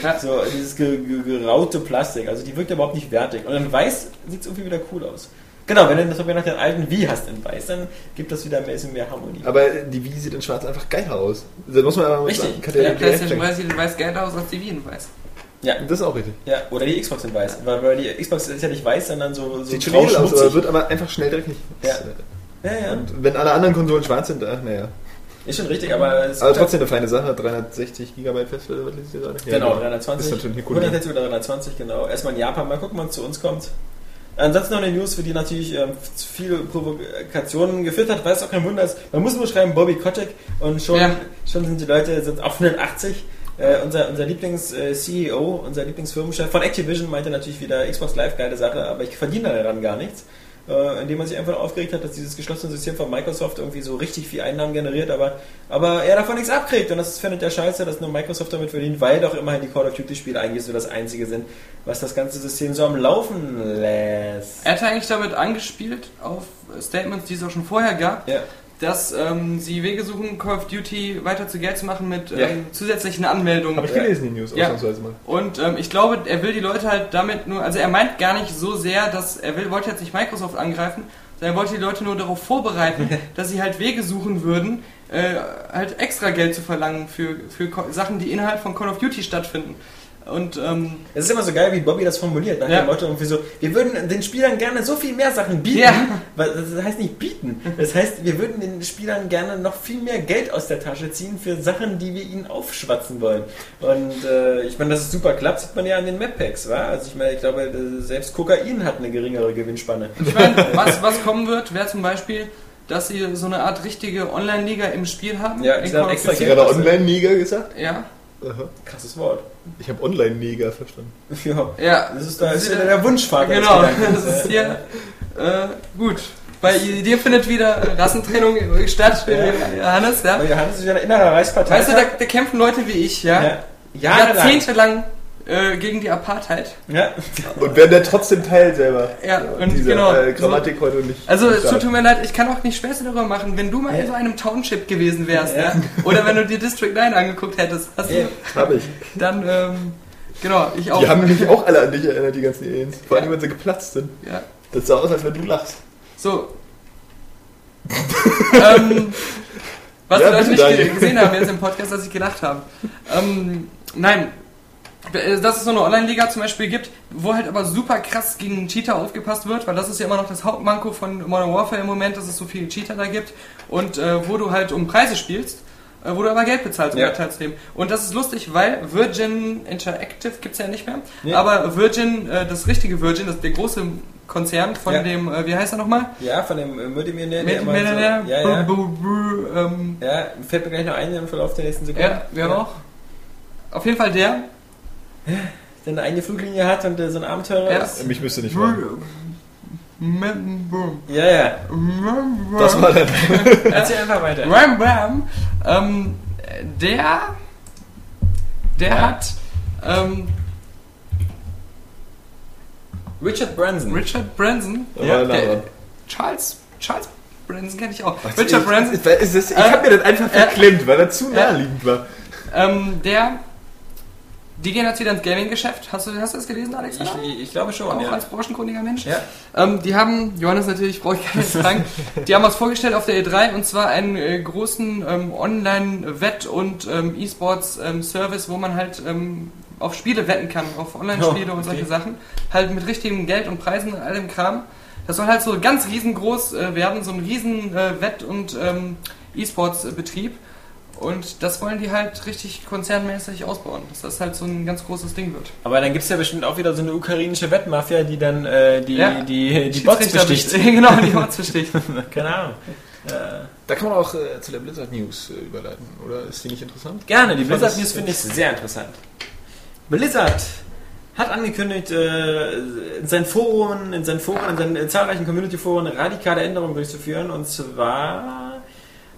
[SPEAKER 1] Ja.
[SPEAKER 2] So dieses ge, ge, geraute Plastik. Also die wirkt überhaupt nicht wertig. Und in weiß sieht es irgendwie wieder cool aus. Genau, wenn du das nach den alten Wii hast in weiß, dann gibt das wieder ein bisschen mehr Harmonie.
[SPEAKER 4] Aber die Wii sieht in schwarz einfach geil aus. Da muss man aber mal
[SPEAKER 2] Richtig.
[SPEAKER 4] sagen,
[SPEAKER 1] der PlayStation weiß, sieht weiß geil aus als die Wii in weiß.
[SPEAKER 2] ja,
[SPEAKER 4] Das ist auch richtig.
[SPEAKER 2] ja, oder die Xbox in weiß. Weil, weil die Xbox ist ja nicht weiß, sondern so, so
[SPEAKER 4] Sieht schon edel aus, aber wird aber einfach schnell dreckig.
[SPEAKER 2] Ja. Ja, ja.
[SPEAKER 4] Und wenn alle anderen Konsolen schwarz sind, ach naja.
[SPEAKER 2] Ist schon richtig, aber es
[SPEAKER 4] Aber
[SPEAKER 2] ist
[SPEAKER 4] trotzdem eine feine Sache, 360 GB Festplatte, was liest ihr gerade? Ja,
[SPEAKER 2] Genau,
[SPEAKER 4] Ist
[SPEAKER 2] 320.
[SPEAKER 4] natürlich eine coole
[SPEAKER 2] 160 oder 320, genau. Erstmal in Japan, mal gucken, wann es zu uns kommt. Ansonsten noch eine News, für die natürlich ähm, zu viele Provokationen geführt hat, weil es auch kein Wunder ist. Man muss nur schreiben Bobby Kotick und schon,
[SPEAKER 1] Ja.
[SPEAKER 2] schon sind die Leute sind auf 180. Äh, unser unser Lieblings-CEO, unser Lieblingsfirmenchef von Activision meinte natürlich wieder Xbox Live, geile Sache, aber ich verdiene daran gar nichts. Äh, indem man sich einfach aufgeregt hat, dass dieses geschlossene System von Microsoft irgendwie so richtig viel Einnahmen generiert, aber, aber er davon nichts abkriegt. Und das findet er scheiße, dass nur Microsoft damit verdient, weil doch immerhin die Call of Duty-Spiele eigentlich so das einzige sind, was das ganze System so am Laufen lässt.
[SPEAKER 1] Er hat eigentlich damit angespielt auf Statements, die es auch schon vorher gab,
[SPEAKER 2] Ja.
[SPEAKER 1] Dass ähm, sie Wege suchen, Call of Duty weiter zu Geld zu machen mit ähm, zusätzlichen Anmeldungen.
[SPEAKER 4] Habe ich gelesen, die News,
[SPEAKER 1] Ja.
[SPEAKER 4] ausnahmsweise mal.
[SPEAKER 1] Und ähm, ich glaube, er will die Leute halt damit nur, also er meint gar nicht so sehr, dass er will, wollte jetzt nicht Microsoft angreifen, sondern er wollte die Leute nur darauf vorbereiten, dass sie halt Wege suchen würden, äh, halt extra Geld zu verlangen für, für Sachen, die innerhalb von Call of Duty stattfinden. Und ähm,
[SPEAKER 2] Es ist immer so geil, wie Bobby das formuliert. Nach
[SPEAKER 1] Ja.
[SPEAKER 2] dem Motto irgendwie so, wir würden den Spielern gerne so viel mehr Sachen bieten.
[SPEAKER 1] Ja.
[SPEAKER 2] Das heißt nicht bieten. Das heißt, wir würden den Spielern gerne noch viel mehr Geld aus der Tasche ziehen für Sachen, die wir ihnen aufschwatzen wollen. Und äh, ich meine, dass es super klappt, sieht man ja an den Map-Packs, wa? Also ich meine, ich glaube, äh, selbst Kokain hat eine geringere Gewinnspanne.
[SPEAKER 1] ich meine, was, was kommen wird, wäre zum Beispiel, dass sie so eine Art richtige Online-Liga im Spiel haben.
[SPEAKER 2] Ja,
[SPEAKER 1] Call of
[SPEAKER 2] extra
[SPEAKER 4] Hast
[SPEAKER 1] Duty.
[SPEAKER 4] du gerade Online-Neger gesagt?
[SPEAKER 1] Ja,
[SPEAKER 4] Aha.
[SPEAKER 2] Krasses Wort.
[SPEAKER 4] Ich habe Online-Neger verstanden.
[SPEAKER 2] Ja.
[SPEAKER 1] ja.
[SPEAKER 2] Das ist, da ist wieder der Wunschvater.
[SPEAKER 1] Genau, das ist hier äh, gut. Bei dir findet wieder Rassentrennung statt,
[SPEAKER 2] Ja.
[SPEAKER 1] Johannes, ja.
[SPEAKER 2] Johannes ist ja ein innerer Reichspartei.
[SPEAKER 1] Weißt du, da, da kämpfen Leute wie ich, ja,
[SPEAKER 2] ja. Jahrelang.
[SPEAKER 1] jahrzehntelang äh, gegen die Apartheid.
[SPEAKER 2] Ja.
[SPEAKER 4] Und werden der trotzdem Teil selber.
[SPEAKER 1] Ja, und
[SPEAKER 4] Diese
[SPEAKER 1] genau.
[SPEAKER 4] äh, Grammatik heute nicht.
[SPEAKER 1] Also es tut mir leid, ich kann auch nicht Späße darüber machen, wenn du mal in
[SPEAKER 2] Ja.
[SPEAKER 1] so einem Township gewesen wärst, ja.
[SPEAKER 2] Ja.
[SPEAKER 1] oder wenn du dir District 9 angeguckt hättest, hast
[SPEAKER 2] Ja.
[SPEAKER 1] du,
[SPEAKER 4] Hab ich.
[SPEAKER 1] dann, ähm, genau, ich auch.
[SPEAKER 4] Die haben nämlich auch alle an dich erinnert, die ganzen Aliens. Vor allem,
[SPEAKER 1] Ja.
[SPEAKER 4] wenn sie geplatzt sind.
[SPEAKER 1] ja.
[SPEAKER 4] Das sah aus, als wenn du lachst.
[SPEAKER 1] So. ähm, was
[SPEAKER 4] Ja,
[SPEAKER 1] die Leute nicht gesehen haben jetzt im Podcast, dass ich gedacht habe. Ähm, nein. Dass es so eine Online-Liga zum Beispiel gibt, wo halt aber super krass gegen Cheater aufgepasst wird, weil das ist ja immer noch das Hauptmanko von Modern Warfare im Moment, dass es so viele Cheater da gibt und äh, wo du halt um Preise spielst, äh, wo du aber Geld bezahlst, um
[SPEAKER 2] Ja.
[SPEAKER 1] teilzunehmen. Und das ist lustig, weil Virgin Interactive gibt's ja nicht mehr,
[SPEAKER 2] Nee.
[SPEAKER 1] aber Virgin, äh, das richtige Virgin, das der große Konzern von
[SPEAKER 2] Ja.
[SPEAKER 1] dem, äh, wie heißt er nochmal?
[SPEAKER 2] Ja, von dem äh, Multimillionär. der
[SPEAKER 1] Mit
[SPEAKER 2] immer
[SPEAKER 1] Millionär.
[SPEAKER 2] So, ja, ja.
[SPEAKER 1] Ähm,
[SPEAKER 2] ja, fällt mir gleich noch ein im Verlauf der nächsten Sekunde.
[SPEAKER 1] ja, wer noch? Auf jeden Fall der.
[SPEAKER 2] Der eine eigene Fluglinie hat und der so ein Abenteurer
[SPEAKER 1] Ja.
[SPEAKER 2] ist.
[SPEAKER 4] Mich müsste nicht fragen.
[SPEAKER 2] Ja, ja.
[SPEAKER 4] Das war dann.
[SPEAKER 2] Erzähl einfach weiter.
[SPEAKER 1] Ram Ram. Ähm, der. Der
[SPEAKER 2] Ja.
[SPEAKER 1] hat. Ähm,
[SPEAKER 2] Richard Branson.
[SPEAKER 1] Richard Branson.
[SPEAKER 2] Ja,
[SPEAKER 4] er
[SPEAKER 1] Der. Charles. Charles Branson kenne ich auch.
[SPEAKER 4] Was
[SPEAKER 1] Richard
[SPEAKER 4] ist-
[SPEAKER 1] Branson.
[SPEAKER 4] ist- ist das- Ich
[SPEAKER 1] Äh,
[SPEAKER 4] hab mir das einfach
[SPEAKER 1] äh,
[SPEAKER 4] verklemmt, weil er zu
[SPEAKER 1] äh,
[SPEAKER 4] naheliegend war.
[SPEAKER 1] Ähm, der. Die gehen jetzt wieder ins Gaming-Geschäft. Hast du, hast du das gelesen, Alex?
[SPEAKER 2] Ich, ich glaube schon,
[SPEAKER 1] auch
[SPEAKER 2] ja.
[SPEAKER 1] als branchenkundiger Mensch.
[SPEAKER 2] Ja.
[SPEAKER 1] Ähm, die haben, Johannes natürlich, brauche ich gar nicht sagen, die haben was vorgestellt auf der E3 und zwar einen äh, großen ähm, Online-Wett- und ähm, E-Sports-Service, wo man halt ähm, auf Spiele wetten kann, auf Online-Spiele
[SPEAKER 2] Oh,
[SPEAKER 1] und solche
[SPEAKER 2] okay.
[SPEAKER 1] Sachen. Halt mit richtigem Geld und Preisen und all dem Kram. Das soll halt so ganz riesengroß äh, werden, so ein riesen äh, Wett- und ähm, E-Sports-Betrieb. Und das wollen die halt richtig konzernmäßig ausbauen, dass das halt so ein ganz großes Ding wird.
[SPEAKER 2] Aber dann gibt es ja bestimmt auch wieder so eine ukrainische Wettmafia, die dann äh, die,
[SPEAKER 1] Ja.
[SPEAKER 2] die, die Bots
[SPEAKER 1] Schiedsrichter
[SPEAKER 2] besticht.
[SPEAKER 1] genau, die Bots besticht.
[SPEAKER 2] Keine Ahnung.
[SPEAKER 4] Da kann man auch äh, zu der Blizzard News äh, überleiten, oder? Ist die nicht interessant?
[SPEAKER 2] Gerne, die Blizzard News finde ich sehr interessant. Blizzard hat angekündigt, äh, in seinen Foren, in seinen Foren, in seinen äh, zahlreichen Community-Foren radikale Änderungen durchzuführen. Und zwar,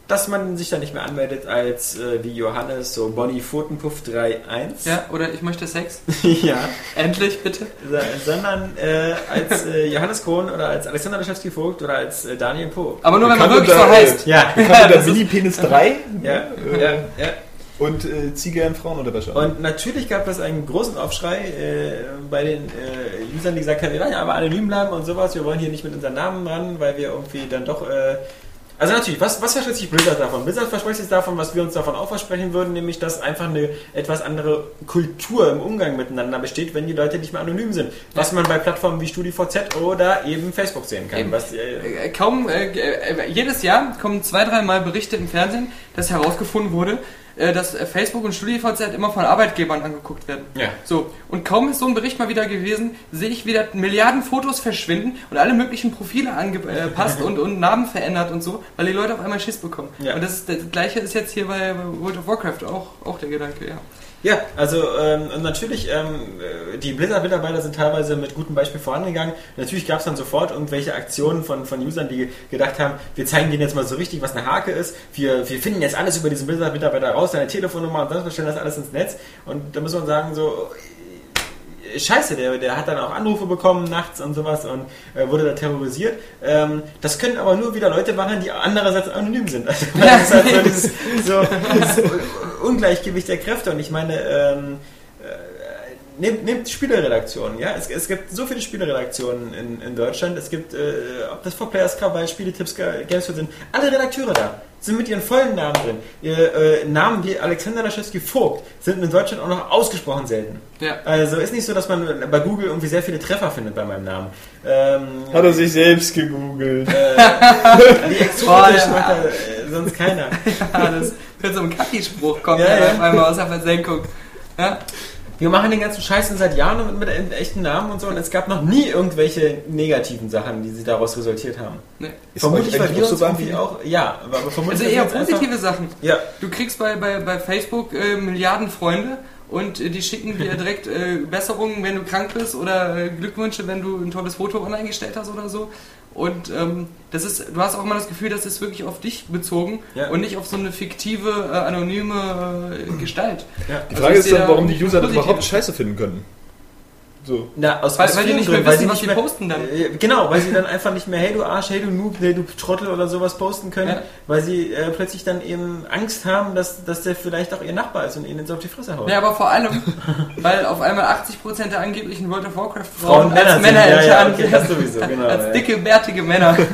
[SPEAKER 2] dass man sich da nicht mehr anmeldet als äh, wie Johannes, so Bonnie Pfotenpuff 3.1.
[SPEAKER 1] Ja, oder ich möchte Sex.
[SPEAKER 2] ja.
[SPEAKER 1] Endlich, bitte.
[SPEAKER 2] So- sondern äh, als äh, Johannes Kohn oder als Alexander Laschewski-Vogt oder als äh, Daniel Po.
[SPEAKER 1] Aber nur wenn man wirklich so heißt.
[SPEAKER 2] Ja,
[SPEAKER 4] Bekannt unter
[SPEAKER 1] das ist-
[SPEAKER 4] Mini-Penis 3
[SPEAKER 2] ja, ja, ja.
[SPEAKER 4] und äh, Ziege in Frauenunterwäsche.
[SPEAKER 2] Und natürlich gab es einen großen Aufschrei äh, bei den äh, Usern, die gesagt haben, wir wollen ja aber anonym bleiben und sowas, wir wollen hier nicht mit unseren Namen ran, weil wir irgendwie dann doch... Äh, also natürlich, was, was verspricht sich Blizzard davon? Blizzard verspricht sich davon, was wir uns davon auch versprechen würden, nämlich dass einfach eine etwas andere Kultur im Umgang miteinander besteht, wenn die Leute nicht mehr anonym sind. Was man bei Plattformen wie StudiVZ oder eben Facebook sehen kann.
[SPEAKER 1] Eben.
[SPEAKER 2] Was, äh,
[SPEAKER 1] Äh, Kaum, äh, äh, jedes Jahr kommen zwei, dreimal Berichte im Fernsehen, dass herausgefunden wurde, dass äh, Facebook und StudiVZ immer von Arbeitgebern angeguckt werden.
[SPEAKER 2] ja.
[SPEAKER 1] So, und kaum ist so ein Bericht mal wieder gewesen, sehe ich wieder Milliarden Fotos verschwinden und alle möglichen Profile angepasst und, und Namen verändert und so, weil die Leute auf einmal Schiss bekommen.
[SPEAKER 2] Ja.
[SPEAKER 1] Und das, ist, das gleiche ist jetzt hier bei World of Warcraft auch, auch der Gedanke, ja.
[SPEAKER 2] Ja, also ähm, natürlich, ähm, äh, die Blizzard-Mitarbeiter sind teilweise mit gutem Beispiel vorangegangen. Natürlich gab es dann sofort irgendwelche Aktionen von, von Usern, die gedacht haben, wir zeigen denen jetzt mal so richtig, was eine Hake ist. Wir, wir finden jetzt alles über diesen Blizzard-Mitarbeiter raus, seine Telefonnummer und sonst was, stellen das alles ins Netz. Und da muss man sagen, so, äh, Scheiße, der, der hat dann auch Anrufe bekommen nachts und sowas und äh, wurde da terrorisiert. Ähm, das können aber nur wieder Leute machen, die andererseits anonym sind. Also, ist halt so dieses so, Ungleichgewicht der Kräfte und ich meine, ähm, äh, nehmt, nehmt Spieleredaktionen, ja, es, es gibt so viele Spieleredaktionen in, in Deutschland, es gibt, äh, ob das For Players Club bei Spieletipps, Ga- Gamesford sind, alle Redakteure da sind mit ihren vollen Namen drin. Ihr, äh, Namen wie Alexander Laschewski Vogt sind in Deutschland auch noch ausgesprochen selten.
[SPEAKER 1] Ja.
[SPEAKER 2] Also ist nicht so, dass man bei Google irgendwie sehr viele Treffer findet bei meinem Namen. Ähm,
[SPEAKER 4] Hat er sich selbst gegoogelt.
[SPEAKER 2] die exotisch
[SPEAKER 1] Boah, ja.
[SPEAKER 2] macht äh, sonst keiner.
[SPEAKER 1] Ja, das wird so ein Kaki-Spruch kommt
[SPEAKER 2] Ja,
[SPEAKER 1] ja,
[SPEAKER 2] ja.
[SPEAKER 1] auf einmal aus der Versenkung. Ja.
[SPEAKER 2] Wir machen den ganzen Scheiß seit Jahren mit, mit echten Namen und so und es gab noch nie irgendwelche negativen Sachen, die sie daraus resultiert haben.
[SPEAKER 1] Ne.
[SPEAKER 4] Ist
[SPEAKER 2] vermutlich, weil
[SPEAKER 4] eigentlich
[SPEAKER 2] wir
[SPEAKER 4] auch
[SPEAKER 2] uns
[SPEAKER 4] so
[SPEAKER 2] irgendwie auch, ja, aber vermutlich
[SPEAKER 1] Also eher positive Sachen.
[SPEAKER 2] Einfach, ja,
[SPEAKER 1] Du kriegst bei, bei, bei Facebook äh, Milliarden Freunde und äh, die schicken dir direkt äh, Besserungen, wenn du krank bist oder äh, Glückwünsche, wenn du ein tolles Foto online gestellt hast oder so. Und ähm, das ist, du hast auch immer das Gefühl, das ist wirklich auf dich bezogen
[SPEAKER 2] Ja.
[SPEAKER 1] und nicht auf so eine fiktive, äh, anonyme äh, Gestalt.
[SPEAKER 2] ja.
[SPEAKER 4] Die
[SPEAKER 1] Also
[SPEAKER 4] Frage
[SPEAKER 1] ich
[SPEAKER 4] ist dann,
[SPEAKER 1] da
[SPEAKER 4] warum die User das überhaupt scheiße finden können. So.
[SPEAKER 2] Na, aus
[SPEAKER 1] Weil- weil die nicht mehr
[SPEAKER 2] Gründen,
[SPEAKER 1] wissen,
[SPEAKER 2] sie
[SPEAKER 1] was
[SPEAKER 2] nicht
[SPEAKER 1] sie
[SPEAKER 2] mehr-
[SPEAKER 1] posten dann.
[SPEAKER 2] Äh, Genau, weil sie dann einfach nicht mehr, hey du Arsch, hey du Noob, hey du Trottel oder sowas posten können,
[SPEAKER 1] Ja.
[SPEAKER 2] weil sie äh, plötzlich dann eben Angst haben, dass, dass der vielleicht auch ihr Nachbar ist und ihnen jetzt auf die Fresse haut.
[SPEAKER 1] Ja, aber vor allem, weil auf einmal 80% der angeblichen World of Warcraft
[SPEAKER 2] Frauen
[SPEAKER 1] Frauen als
[SPEAKER 2] Männer
[SPEAKER 1] Männer.
[SPEAKER 2] Ja, ja, okay, das sowieso, genau,
[SPEAKER 1] als dicke, bärtige Männer.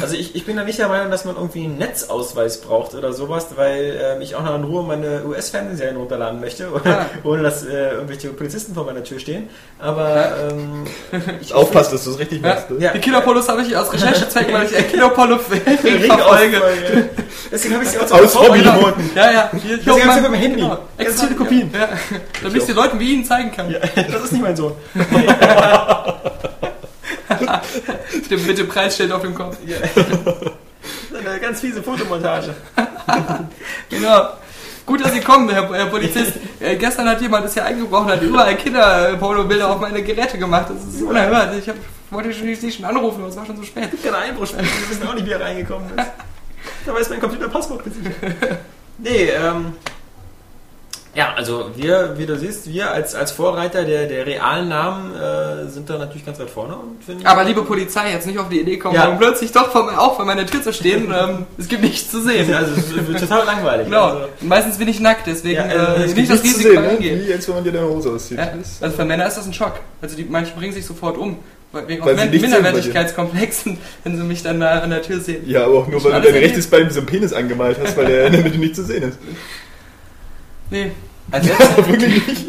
[SPEAKER 2] Also ich, ich bin da nicht der Meinung, dass man irgendwie einen Netzausweis braucht oder sowas, weil ähm, ich auch noch in Ruhe meine US-Fernsehserien runterladen möchte, ohne,
[SPEAKER 1] Ah.
[SPEAKER 2] ohne dass äh, irgendwelche Polizisten vor meiner Tür stehen. Aber ähm, ich
[SPEAKER 4] Aufpasst, dass du es richtig
[SPEAKER 1] Ja.
[SPEAKER 4] machst. Ne?
[SPEAKER 2] Ja.
[SPEAKER 1] Die Killerpolos habe ich aus Recherchezwecken, weil ich ein Killerpolo verfolge.
[SPEAKER 2] Deswegen habe ich sie auch
[SPEAKER 4] Aus. Hobby.
[SPEAKER 1] Genau. Ja, ja. Hier, hier
[SPEAKER 2] Deswegen
[SPEAKER 1] auf
[SPEAKER 2] hab ich
[SPEAKER 1] meinem-
[SPEAKER 2] sie Handy.
[SPEAKER 1] Genau.
[SPEAKER 2] Viele Kopien.
[SPEAKER 1] Ja. Damit ich es den Leuten wie Ihnen zeigen kann.
[SPEAKER 2] Das ist nicht mein Sohn.
[SPEAKER 1] Stimmt, mit dem Preisschild auf dem Kopf.
[SPEAKER 2] Eine ganz fiese Fotomontage.
[SPEAKER 1] Genau. Gut, dass Sie kommen, Herr, Herr Polizist. Äh, gestern hat jemand das hier eingebrochen, hat überall Kinderpornobilder auf meine Geräte gemacht. Das ist unerhört. Ich hab, wollte schon, Sie schon anrufen, aber es war schon so spät.
[SPEAKER 2] Keine Einbruchspuren. Wir wissen auch nicht, wie er reingekommen ist. Da weiß mein Computer Passwort gesichert. Nee, ähm. Ja, also wir, wie du siehst, wir als, als Vorreiter der, der realen Namen äh, sind da natürlich ganz weit vorne.
[SPEAKER 1] Aber liebe Polizei, jetzt nicht auf die Idee kommen,
[SPEAKER 2] Ja.
[SPEAKER 1] um plötzlich doch vor, auch vor meiner Tür zu stehen. ähm, es gibt nichts zu sehen.
[SPEAKER 2] also es wird total langweilig.
[SPEAKER 1] Genau.
[SPEAKER 2] Also,
[SPEAKER 1] Meistens bin ich nackt, deswegen
[SPEAKER 2] Ja, äh,
[SPEAKER 1] äh,
[SPEAKER 2] es
[SPEAKER 1] nicht das Risiko
[SPEAKER 4] sehen, ne?
[SPEAKER 1] eingehen.
[SPEAKER 4] wie als wenn man dir deine Hose auszieht.
[SPEAKER 1] Ja, also für Männer ist das ein Schock. Also die manche bringen sich sofort um. weil- Wegen
[SPEAKER 4] Weil
[SPEAKER 1] auch. Minderwertigkeitskomplexen, wenn sie mich dann da an der Tür sehen.
[SPEAKER 4] Ja, aber auch nur, weil du dein rechtes Bein mit so einem Penis angemalt hast, weil der in der Mitte nicht zu sehen ist.
[SPEAKER 1] Nee.
[SPEAKER 2] Als, letzte,
[SPEAKER 4] Wirklich nicht.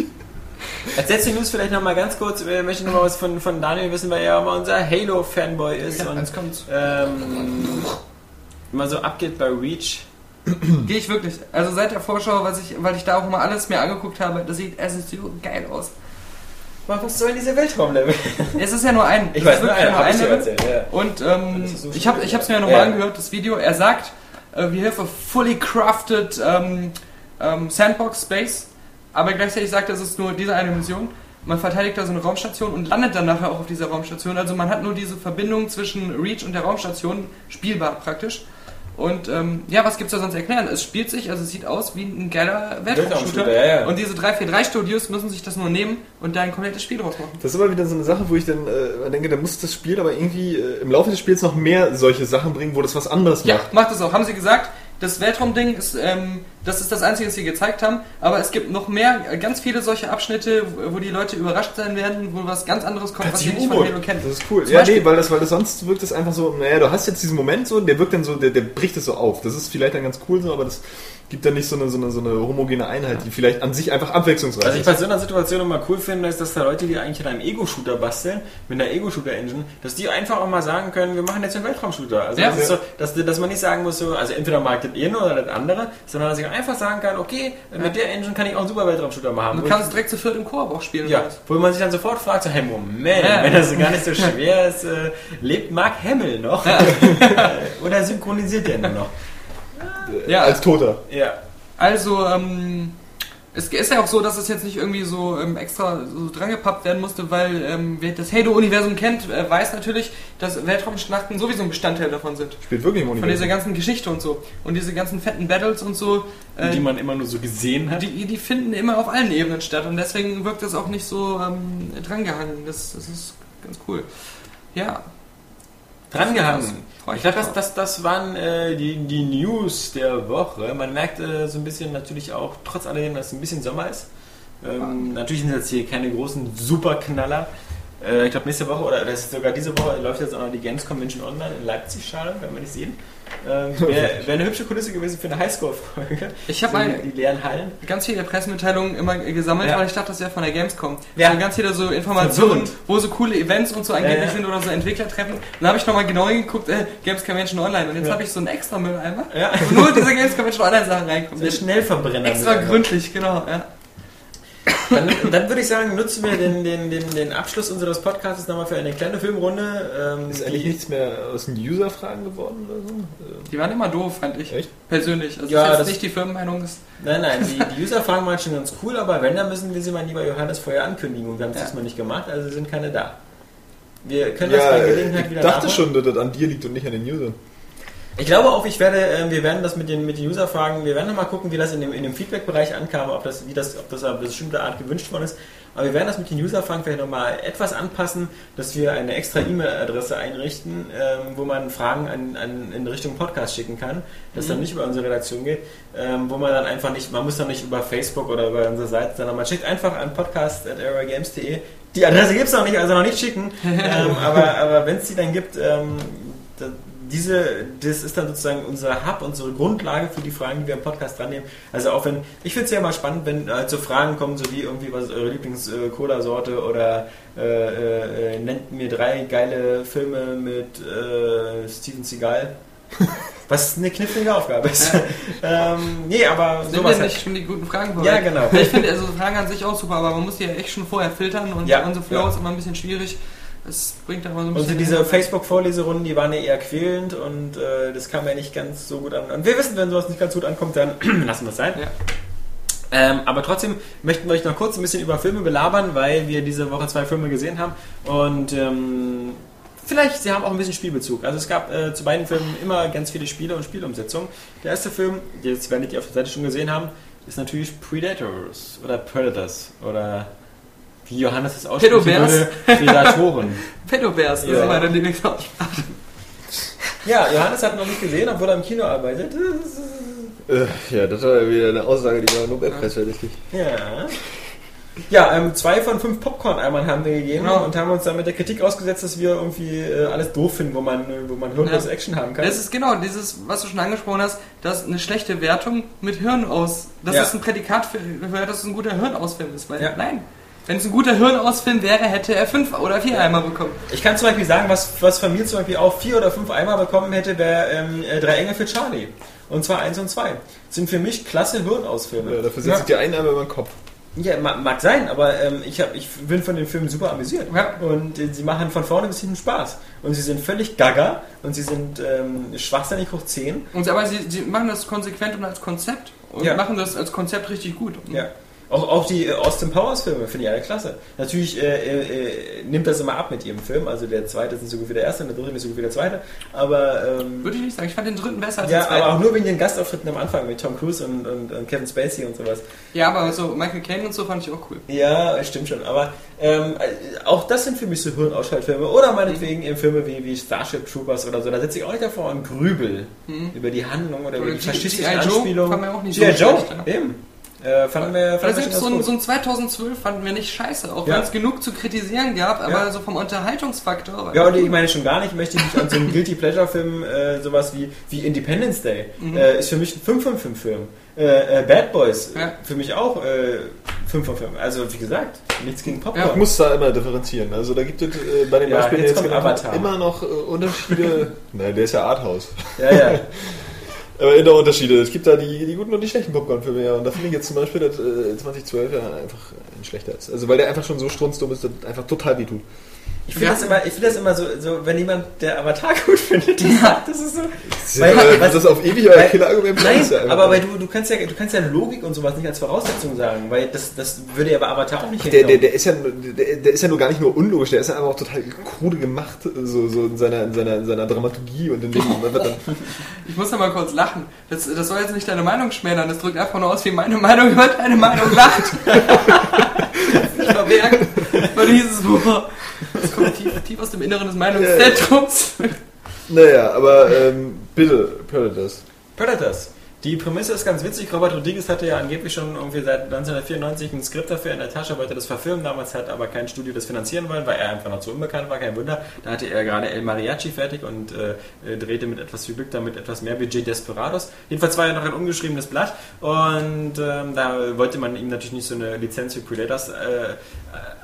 [SPEAKER 2] als letzte News vielleicht nochmal ganz kurz, äh, möchte ich nochmal was von, von Daniel wissen, weil er ja immer unser Halo-Fanboy ist
[SPEAKER 1] Ja,
[SPEAKER 2] und
[SPEAKER 1] jetzt kommt's.
[SPEAKER 2] ähm, immer so abgeht bei Reach.
[SPEAKER 1] Gehe ich wirklich. Also seit der Vorschau, was ich, weil ich da auch mal alles mir angeguckt habe, das sieht es ist so geil aus.
[SPEAKER 2] Aber was soll diese Weltraumlevel?
[SPEAKER 1] Es ist ja nur ein.
[SPEAKER 2] Ich weiß nur hab ich dir
[SPEAKER 1] Level.
[SPEAKER 2] erzählt, ja.
[SPEAKER 1] Und ähm,
[SPEAKER 2] so
[SPEAKER 1] ich habe ich es mir
[SPEAKER 2] ja.
[SPEAKER 1] nochmal
[SPEAKER 2] Ja.
[SPEAKER 1] angehört, das Video. Er sagt, äh, we have a fully crafted ähm, ähm, Sandbox Space, aber gleichzeitig sagt es ist nur diese eine Mission. Man verteidigt da so eine Raumstation und landet dann nachher auch auf dieser Raumstation. Also man hat nur diese Verbindung zwischen Reach und der Raumstation spielbar praktisch. Und ähm, ja, was gibt's da sonst erklären? Es spielt sich, also es sieht aus wie ein geiler Weltraumshooter.
[SPEAKER 2] Ja, ja.
[SPEAKER 1] Und diese 343 Studios müssen sich das nur nehmen und da ein komplettes Spiel draus machen.
[SPEAKER 4] Das ist immer wieder so eine Sache, wo ich dann äh, denke, da muss das Spiel aber irgendwie äh, im Laufe des Spiels noch mehr solche Sachen bringen, wo das was anderes
[SPEAKER 1] Ja,
[SPEAKER 4] macht.
[SPEAKER 1] macht es auch. Haben sie gesagt, das Weltraumding ist, ähm, das ist das Einzige, was sie gezeigt haben. Aber es gibt noch mehr, ganz viele solche Abschnitte, wo die Leute überrascht sein werden, wo was ganz anderes kommt, was sie nicht von. Halo kennen.
[SPEAKER 4] Das ist cool.
[SPEAKER 1] Zum
[SPEAKER 4] ja,
[SPEAKER 1] Beispiel-
[SPEAKER 4] nee, weil das, weil das sonst wirkt es einfach so, naja, du hast jetzt diesen Moment so, der wirkt dann so, der, der bricht es so auf. Das ist vielleicht dann ganz cool so, aber das gibt dann nicht so eine, so eine, so eine homogene Einheit, die vielleicht an sich einfach abwechslungsreich
[SPEAKER 2] Was ich
[SPEAKER 4] ist.
[SPEAKER 2] bei so einer Situation immer cool finde, ist, dass da Leute, die eigentlich an einem Ego-Shooter basteln, mit einer Ego-Shooter-Engine, dass die einfach auch mal sagen können, wir machen jetzt einen Weltraum-Shooter. Also
[SPEAKER 1] Ja.
[SPEAKER 2] das ist so, dass, dass man nicht sagen muss, so, also entweder mag das ihr nur oder das andere, sondern dass ich einfach sagen kann, okay, mit der Engine kann ich auch einen super Weltraum-Shooter machen.
[SPEAKER 1] Du kannst direkt zu viert im Koop auch spielen.
[SPEAKER 2] Ja, wo man sich dann sofort fragt, so, hey, Moment,
[SPEAKER 1] Ja.
[SPEAKER 2] wenn das gar nicht so schwer ist, äh, lebt Mark Hamill noch? Oder synchronisiert der nur noch?
[SPEAKER 1] Ja.
[SPEAKER 4] Als Toter.
[SPEAKER 2] Ja.
[SPEAKER 1] Also, ähm, es ist ja auch so, dass es jetzt nicht irgendwie so ähm, extra so drangepappt werden musste, weil ähm, wer das Halo-Universum kennt, äh, weiß natürlich, dass Weltraumschlachten sowieso ein Bestandteil davon sind.
[SPEAKER 4] Spielt wirklich im
[SPEAKER 1] Von dieser
[SPEAKER 4] Universum.
[SPEAKER 1] ganzen Geschichte und so. Und diese ganzen fetten Battles und so, äh,
[SPEAKER 2] Die man immer nur so gesehen hat.
[SPEAKER 1] die, die finden immer auf allen Ebenen statt und deswegen wirkt das auch nicht so ähm, drangehangen. Das, das ist ganz cool. Ja.
[SPEAKER 2] Drangehangen.
[SPEAKER 1] Freu
[SPEAKER 2] Ich glaube, das, das, das waren äh, die, die News der Woche. Man merkt äh, so ein bisschen natürlich auch, trotz alledem, dass es ein bisschen Sommer ist. Ähm, natürlich sind jetzt hier keine großen Superknaller. Äh, ich glaube, nächste Woche oder das ist sogar diese Woche läuft jetzt auch noch die Games Convention online in Leipzig. Schade, werden wir nicht sehen. Ähm, Wäre wär eine hübsche Kulisse gewesen für eine Highscore-Folge.
[SPEAKER 1] Ich hab
[SPEAKER 2] so
[SPEAKER 1] mal-
[SPEAKER 2] die, leeren Hallen.
[SPEAKER 1] ganz viele Pressemitteilungen immer gesammelt,
[SPEAKER 2] Ja.
[SPEAKER 1] weil ich dachte, das wäre von der Gamescom.
[SPEAKER 2] Ja.
[SPEAKER 1] So ganz viele so Informationen, wo so coole Events und so angeblich
[SPEAKER 2] Ja, ja.
[SPEAKER 1] sind oder so Entwicklertreffen. Dann habe ich nochmal genau hingeguckt, äh, Games Convention Online. Und jetzt
[SPEAKER 2] Ja.
[SPEAKER 1] habe ich so einen extra Mülleimer,
[SPEAKER 2] Ja.
[SPEAKER 1] wo nur diese Games Convention Online Sachen reinkommen.
[SPEAKER 2] Der Schnellverbrenner.
[SPEAKER 1] Extra gründlich, genau. Ja.
[SPEAKER 2] Dann, dann würde ich sagen, nutzen wir den, den, den, den Abschluss unseres Podcasts nochmal für eine kleine Filmrunde. Ähm,
[SPEAKER 4] Ist eigentlich nichts mehr aus den User-Fragen geworden oder so?
[SPEAKER 1] Die waren immer doof, fand ich.
[SPEAKER 4] Echt?
[SPEAKER 1] Persönlich. Also
[SPEAKER 2] Ja,
[SPEAKER 1] ist jetzt
[SPEAKER 2] das-
[SPEAKER 1] nicht die Firmenmeinung. Ist,
[SPEAKER 2] Nein, nein, die, die User-Fragen waren schon ganz cool, aber wenn, dann müssen wir sie mal lieber Johannes vorher ankündigen. Und wir haben es
[SPEAKER 1] Ja.
[SPEAKER 2] diesmal nicht gemacht, also sind keine da. Wir können das
[SPEAKER 4] Ja,
[SPEAKER 2] bei
[SPEAKER 4] äh,
[SPEAKER 2] Gelegenheit wieder
[SPEAKER 4] ich dachte
[SPEAKER 2] nachholen.
[SPEAKER 4] schon, dass das an dir liegt und nicht an den Usern.
[SPEAKER 2] Ich glaube auch, ich werde, äh, wir werden das mit den, mit den User-Fragen, wir werden nochmal gucken, wie das in dem, in dem Feedback-Bereich ankam, ob das, wie das, ob das auf eine bestimmte Art gewünscht worden ist. Aber wir werden das mit den User-Fragen vielleicht nochmal etwas anpassen, dass wir eine extra E-Mail-Adresse einrichten, ähm, wo man Fragen an, an, in Richtung Podcast schicken kann, das dann nicht über unsere Redaktion geht, ähm, wo man dann einfach nicht, man muss dann nicht über Facebook oder über unsere Seite, sondern man schickt einfach an podcast.aerogames.de. Die Adresse gibt es noch nicht, also noch nicht schicken. ähm, aber aber wenn es die dann gibt, ähm, da, diese, das ist dann sozusagen unser Hub, unsere Grundlage für die Fragen, die wir im Podcast dran nehmen. Also auch wenn, ich finde es ja immer spannend, wenn halt so Fragen kommen, so wie irgendwie, was ist eure Lieblings-Cola-Sorte oder äh, äh, äh, nennt mir drei geile Filme mit äh, Steven Seagal. Was eine knifflige Aufgabe ist. ähm, nee, aber
[SPEAKER 1] sind
[SPEAKER 2] sowas
[SPEAKER 1] ja
[SPEAKER 2] halt.
[SPEAKER 1] nicht schon die guten Fragen vorweg?
[SPEAKER 2] Ja, genau.
[SPEAKER 1] Ich finde also Fragen an sich auch super, aber man muss die ja echt schon vorher filtern und
[SPEAKER 2] Ja,
[SPEAKER 1] unser Flow
[SPEAKER 2] ja.
[SPEAKER 1] ist immer ein bisschen schwierig. Das bringt aber so ein
[SPEAKER 2] Und
[SPEAKER 1] bisschen.
[SPEAKER 2] so diese Facebook-Vorleserunden, die waren ja eher quälend und äh, das kam ja nicht ganz so gut an. Und wir wissen, wenn sowas nicht ganz gut ankommt, dann lassen wir es sein.
[SPEAKER 1] Ja.
[SPEAKER 2] Ähm, aber trotzdem möchten wir euch noch kurz ein bisschen über Filme belabern, weil wir diese Woche zwei Filme gesehen haben. Und ähm, vielleicht, sie haben auch ein bisschen Spielbezug. Also es gab äh, zu beiden Filmen immer ganz viele Spiele und Spielumsetzungen. Der erste Film, jetzt werdet ihr auf der Seite schon gesehen haben, ist natürlich Predators oder Predators oder wie Johannes es aussprechen
[SPEAKER 1] Pedobers.
[SPEAKER 2] würde, Predatoren.
[SPEAKER 1] Pedobers, das
[SPEAKER 2] Ja.
[SPEAKER 1] ist meine Lieblingsaussprache.
[SPEAKER 2] Ja, Johannes hat noch nicht gesehen, obwohl er im Kino arbeitet.
[SPEAKER 4] Äh, ja, das war wieder eine Aussage, die war Nobelpreis fertig.
[SPEAKER 2] Ja. Ja, ähm, zwei von fünf Popcorn-Eimern haben wir gegeben
[SPEAKER 1] Genau.
[SPEAKER 2] und haben uns dann mit der Kritik ausgesetzt, dass wir irgendwie äh, alles doof finden, wo man, wo man hirnlose
[SPEAKER 1] Ja.
[SPEAKER 2] Action haben kann.
[SPEAKER 1] Das ist genau dieses, was du schon angesprochen hast, dass eine schlechte Wertung mit Hirn aus, dass
[SPEAKER 2] Ja.
[SPEAKER 1] das ein Prädikat für, für dass es ein guter Hirnausfilm ist. Weil,
[SPEAKER 2] Ja.
[SPEAKER 1] nein, Wenn es ein guter Hirnausfilm wäre, hätte er fünf oder vier Eimer bekommen.
[SPEAKER 2] Ich kann zum Beispiel sagen, was, was von mir zum Beispiel auch vier oder fünf Eimer bekommen hätte, wäre ähm, äh, Drei Engel für Charlie. Und zwar eins und zwei. Sind für mich klasse Hirnausfilme.
[SPEAKER 4] Ja, dafür setze ich dir einen Eimer über den Kopf.
[SPEAKER 2] Ja, ma- mag sein, aber ähm, ich, hab, ich bin von den Filmen super amüsiert.
[SPEAKER 1] Ja.
[SPEAKER 2] Und äh, sie machen von vorne bis hinten Spaß. Und sie sind völlig gaga und sie sind ähm, schwachsinnig hoch 10.
[SPEAKER 1] Und, aber sie, sie machen das konsequent und als Konzept und
[SPEAKER 2] Ja.
[SPEAKER 1] machen das als Konzept richtig gut.
[SPEAKER 2] Ja. Auch, auch die äh, Austin Powers Filme finde ich alle klasse. Natürlich äh, äh, äh, nimmt das immer ab mit ihrem Film. Also der zweite ist nicht so gut wie der erste und der dritte nicht so gut wie der zweite. Aber ähm,
[SPEAKER 1] Würde ich nicht sagen. Ich fand den dritten besser als
[SPEAKER 2] ja,
[SPEAKER 1] den zweiten.
[SPEAKER 2] aber auch nur wegen den Gastauftritten am Anfang mit Tom Cruise und, und, und Kevin Spacey und sowas.
[SPEAKER 1] ja, aber so Michael Caine und so fand ich auch cool.
[SPEAKER 2] Ja, stimmt schon. Aber ähm, äh, auch das sind für mich so Hirnausschaltfilme. Oder meinetwegen eben Filme wie, wie Starship Troopers oder so. Da sitze ich auch nicht davor und grübel über die Handlung oder, über
[SPEAKER 1] Oder
[SPEAKER 2] die
[SPEAKER 1] G-
[SPEAKER 2] faschistischen.
[SPEAKER 1] Joe
[SPEAKER 2] Anspielungen.
[SPEAKER 1] fand man auch nicht so
[SPEAKER 2] G.I. Joe,
[SPEAKER 1] schlecht, ja.
[SPEAKER 2] eben. Äh, fanden wir, fanden wir
[SPEAKER 1] selbst so ein, so ein 2012 fanden wir nicht scheiße, auch
[SPEAKER 2] Ja.
[SPEAKER 1] wenn es genug zu kritisieren gab, aber
[SPEAKER 2] Ja.
[SPEAKER 1] so vom Unterhaltungsfaktor. war
[SPEAKER 2] Ja, und ich meine schon gar nicht, möchte ich mich an so einen Guilty Pleasure Film, äh, sowas wie, wie Independence Day,
[SPEAKER 1] Mhm.
[SPEAKER 2] äh, ist für mich ein 5 von 5 Film. Äh, äh, Bad Boys,
[SPEAKER 1] Ja.
[SPEAKER 2] für mich auch äh, 5 von 5. Also, wie gesagt, nichts gegen Popcorn.
[SPEAKER 4] Ich muss da immer differenzieren. Also da gibt es äh, bei den
[SPEAKER 2] Ja,
[SPEAKER 4] Beispielen,
[SPEAKER 2] jetzt
[SPEAKER 4] jetzt immer noch äh, Unterschiede. Nein, der ist ja Arthouse.
[SPEAKER 2] Ja, ja.
[SPEAKER 4] Aber immer Unterschiede. Es gibt da die, die guten und die schlechten Popcorn-Filme, ja. Und da finde ich jetzt zum Beispiel, dass äh, 2012 ja einfach ein schlechter ist. Also weil der einfach schon so strunzdumm ist, dass das einfach total wehtut.
[SPEAKER 2] Ich finde das, immer, ich find das immer so, so, wenn jemand der Avatar gut findet, der sagt, das ist so.
[SPEAKER 4] Das
[SPEAKER 2] Weil-
[SPEAKER 4] ja,
[SPEAKER 2] was-
[SPEAKER 4] das ist auf ewig euer Killer-Argument.
[SPEAKER 2] Nein,
[SPEAKER 4] ist ja
[SPEAKER 2] aber weil du, du, kannst ja, du kannst ja Logik und sowas nicht als Voraussetzung sagen, weil das, das würde ja bei Avatar auch nicht
[SPEAKER 4] der, der,
[SPEAKER 2] hinkommen.
[SPEAKER 4] der, ist ja, der, der ist ja nur gar nicht nur unlogisch, der ist ja einfach auch total krude gemacht, so, so in, seiner, in, seiner, in seiner Dramaturgie und in dem,
[SPEAKER 1] Ich muss da mal kurz lachen. Das, das soll jetzt nicht deine Meinung schmälern, das drückt einfach nur aus, wie meine Meinung über deine Meinung lacht. ich verbergen. Weil dieses boah, das kommt tief, tief aus dem Inneren des Meinungszentrums.
[SPEAKER 4] naja, aber ähm, bitte, Predators.
[SPEAKER 2] Predators. Die Prämisse ist ganz witzig. Robert Rodriguez hatte ja angeblich schon irgendwie seit 1994 ein Skript dafür in der Tasche, wollte das verfilmen. Damals hat aber kein Studio das finanzieren wollen, weil er einfach noch zu unbekannt war. Kein Wunder. Da hatte er gerade El Mariachi fertig und äh, drehte mit etwas viel Glück damit etwas mehr Budget Desperados. Jedenfalls war er noch ein ungeschriebenes Blatt und ähm, da wollte man ihm natürlich nicht so eine Lizenz wie Predators äh, äh,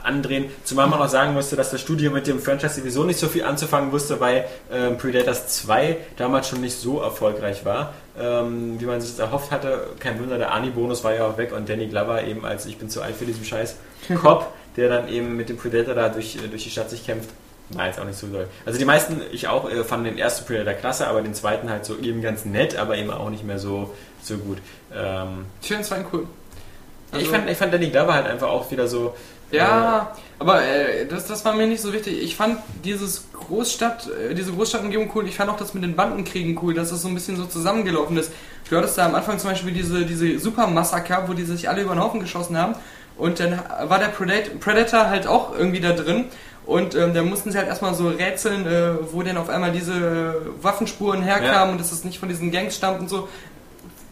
[SPEAKER 2] andrehen. Zumal man auch sagen musste, dass das Studio mit dem Franchise sowieso nicht so viel anzufangen wusste, weil ähm, Predators 2 damals schon nicht so erfolgreich war, ähm, wie man sich das erhofft hatte. Kein Wunder, der Ani-Bonus war ja auch weg und Danny Glover eben als ich bin zu alt für diesen Scheiß Cop, der dann eben mit dem Predator da durch, äh, durch die Stadt sich kämpft. War jetzt auch nicht so doll. Also die meisten, ich auch, äh, fanden den ersten Predator klasse, aber den zweiten halt so eben ganz nett, aber eben auch nicht mehr so, so gut. Ähm,
[SPEAKER 1] Ich finde es war cool.
[SPEAKER 2] ich,
[SPEAKER 1] Also-
[SPEAKER 2] fand, ich fand Danny Glover halt einfach auch wieder so.
[SPEAKER 1] Ja, aber äh, das, das war mir nicht so wichtig. Ich fand dieses Großstadt, äh, diese Großstadtumgebung cool. Ich fand auch das mit den Bandenkriegen cool, dass das so ein bisschen so zusammengelaufen ist. Du hattest da am Anfang zum Beispiel diese, diese Supermassaker, wo die sich alle über den Haufen geschossen haben. Und dann war der Predat- Predator halt auch irgendwie da drin. Und ähm, da mussten sie halt erstmal so rätseln, äh, wo denn auf einmal diese Waffenspuren herkamen
[SPEAKER 2] Ja.
[SPEAKER 1] und dass es nicht von diesen Gangs stammt und so.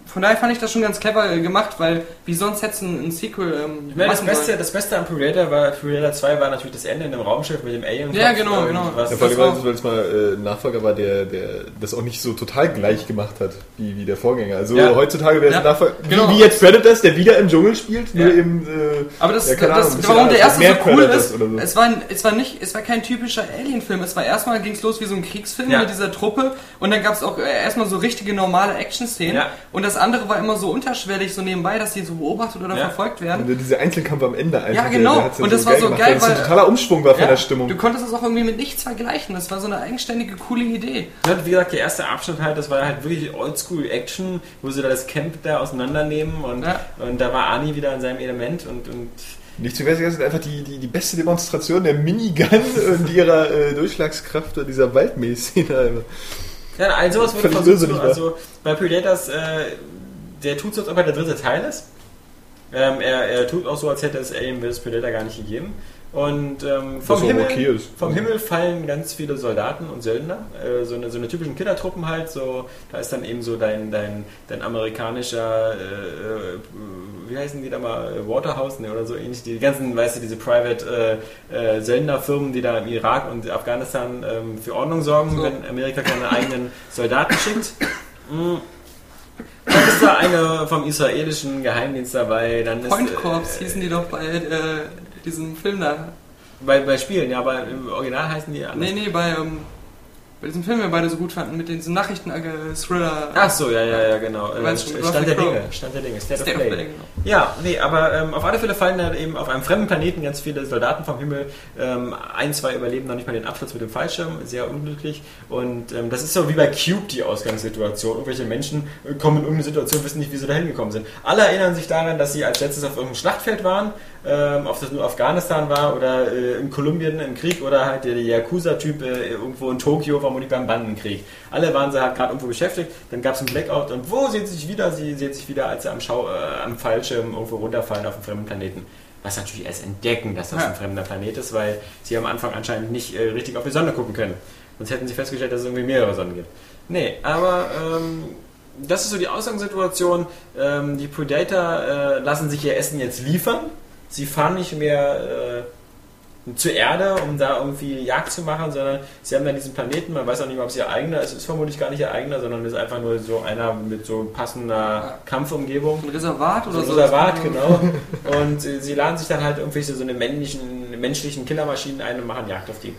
[SPEAKER 1] Von daher fand ich das schon ganz clever äh, gemacht, weil wie sonst hättest du ein, ein Sequel ähm,
[SPEAKER 2] Ich meine, das Beste,
[SPEAKER 1] sollen.
[SPEAKER 2] das Beste an Predator war, Predator 2 war natürlich das Ende in dem Raumschiff mit dem Alien.
[SPEAKER 1] Ja, genau, genau.
[SPEAKER 2] Was,
[SPEAKER 4] Ja, vor allem,
[SPEAKER 1] Das war-
[SPEAKER 4] weil es mal äh, ein Nachfolger war, der, der das auch nicht so total gleich gemacht hat, wie, wie der Vorgänger. Also
[SPEAKER 2] Ja.
[SPEAKER 4] heutzutage wäre es
[SPEAKER 1] Ja,
[SPEAKER 4] ein Nachfolger,
[SPEAKER 1] genau.
[SPEAKER 4] wie, wie jetzt Predators, der wieder im Dschungel spielt, nur
[SPEAKER 2] Ja.
[SPEAKER 4] eben... Äh,
[SPEAKER 1] Aber das,
[SPEAKER 4] Ja, keine
[SPEAKER 1] das
[SPEAKER 4] Ahnung, bisschen
[SPEAKER 1] warum der erste so cool
[SPEAKER 4] Predators
[SPEAKER 1] ist,
[SPEAKER 4] oder so.
[SPEAKER 1] es war, es war nicht, es war kein typischer Alien-Film. Es war erstmal ging's los wie so ein Kriegsfilm
[SPEAKER 2] Ja.
[SPEAKER 1] mit dieser Truppe und dann gab's auch äh, erstmal so richtige normale Action-Szenen
[SPEAKER 2] Ja.
[SPEAKER 1] und das andere war immer so unterschwellig so nebenbei, dass die so beobachtet oder
[SPEAKER 2] Ja.
[SPEAKER 1] verfolgt werden.
[SPEAKER 4] und dieser Einzelkampf am Ende einfach.
[SPEAKER 1] Ja, genau.
[SPEAKER 4] der- der
[SPEAKER 1] Und das war so
[SPEAKER 4] gemacht,
[SPEAKER 1] geil,
[SPEAKER 4] weil das ein totaler Umschwung war von der Stimmung.
[SPEAKER 1] Du konntest das auch irgendwie mit nichts vergleichen. Das war so eine eigenständige, coole Idee.
[SPEAKER 2] Ja, wie gesagt, der erste Abschnitt halt, das war halt wirklich Oldschool-Action, wo sie da das Camp da auseinandernehmen und,
[SPEAKER 1] Ja.
[SPEAKER 2] und da war Ani wieder in seinem Element und, und
[SPEAKER 4] Nicht zu vergessen, das ist einfach die, die, die beste Demonstration der Minigun und ihrer äh, Durchschlagskraft und dieser Waldmäßszene.
[SPEAKER 2] Ja, all sowas
[SPEAKER 4] Völlig
[SPEAKER 2] versucht. also bei Predators, äh, der tut so, als ob er der dritte Teil ist. Ähm, er, er tut auch so, als hätte es Alien vs. Predator gar nicht gegeben. Und ähm, vom, Himmel,
[SPEAKER 4] okay ist.
[SPEAKER 2] vom Himmel fallen ganz viele Soldaten und Söldner, äh, so, eine, so eine typischen Killertruppen halt. So, da ist dann eben so dein, dein, dein amerikanischer, äh, äh, wie heißen die da mal, Waterhouse ne, oder so ähnlich. Die ganzen, weißt du, diese Private äh, äh, Söldnerfirmen, die da im Irak und Afghanistan ähm, für Ordnung sorgen,
[SPEAKER 1] So.
[SPEAKER 2] wenn Amerika keine eigenen Soldaten schickt. Mm. Dann ist da eine vom israelischen Geheimdienst dabei. Dann ist,
[SPEAKER 1] Point
[SPEAKER 2] äh,
[SPEAKER 1] Corps hießen die doch bei äh, diesem Film da.
[SPEAKER 2] Bei, bei Spielen, ja, aber im Original heißen die anders.
[SPEAKER 1] Nee, nee, bei, ähm, bei diesem Film, den wir beide so gut fanden, mit diesen Nachrichten-Thriller.
[SPEAKER 2] Ach so, ja, ja, ja, genau. Äh, Stand der
[SPEAKER 1] Russell
[SPEAKER 2] Dinge? Stand der Dinge, State,
[SPEAKER 1] State
[SPEAKER 2] of
[SPEAKER 1] of
[SPEAKER 2] Play.
[SPEAKER 1] Play, genau.
[SPEAKER 2] Ja, nee, aber ähm, auf alle Fälle fallen da eben auf einem fremden Planeten ganz viele Soldaten vom Himmel. Ähm, ein, zwei überleben noch nicht mal den Absturz mit dem Fallschirm, sehr unglücklich. Und ähm, das ist so wie bei Cube die Ausgangssituation. Irgendwelche Menschen äh, kommen in irgendeine Situation, wissen nicht, wie sie da hingekommen sind. Alle erinnern sich daran, dass sie als letztes auf irgendeinem Schlachtfeld waren, ähm, ob das nur Afghanistan war oder äh, in Kolumbien im Krieg oder halt der Yakuza-Typ äh, irgendwo in Tokio, vermutlich beim Bandenkrieg. Alle waren sie halt gerade irgendwo beschäftigt, dann gab es einen Blackout und wo sehen sie sich wieder? Sie sehen sich wieder, als sie am, Schau, äh, am Fallschirm irgendwo runterfallen auf einem fremden Planeten. Was natürlich erst entdecken, dass das
[SPEAKER 1] Ja.
[SPEAKER 2] ein fremder Planet ist, weil sie am Anfang anscheinend nicht äh, richtig auf die Sonne gucken können. Sonst hätten sie festgestellt, dass es irgendwie mehrere Sonnen gibt. Nee, aber ähm, das ist so die Ausgangssituation. Ähm, die Predator äh, lassen sich ihr Essen jetzt liefern. Sie fahren nicht mehr äh, zur Erde, um da irgendwie Jagd zu machen, sondern sie haben dann diesen Planeten. Man weiß auch nicht mal, ob es ihr eigener ist. Ist vermutlich gar nicht ihr eigener, sondern ist einfach nur so einer mit so passender Kampfumgebung.
[SPEAKER 1] Ein Reservat oder
[SPEAKER 2] So ein
[SPEAKER 1] so.
[SPEAKER 2] Reservat, genau. Und äh, sie laden sich dann halt irgendwelche so eine männlichen, menschlichen Killermaschinen ein und machen Jagd auf die.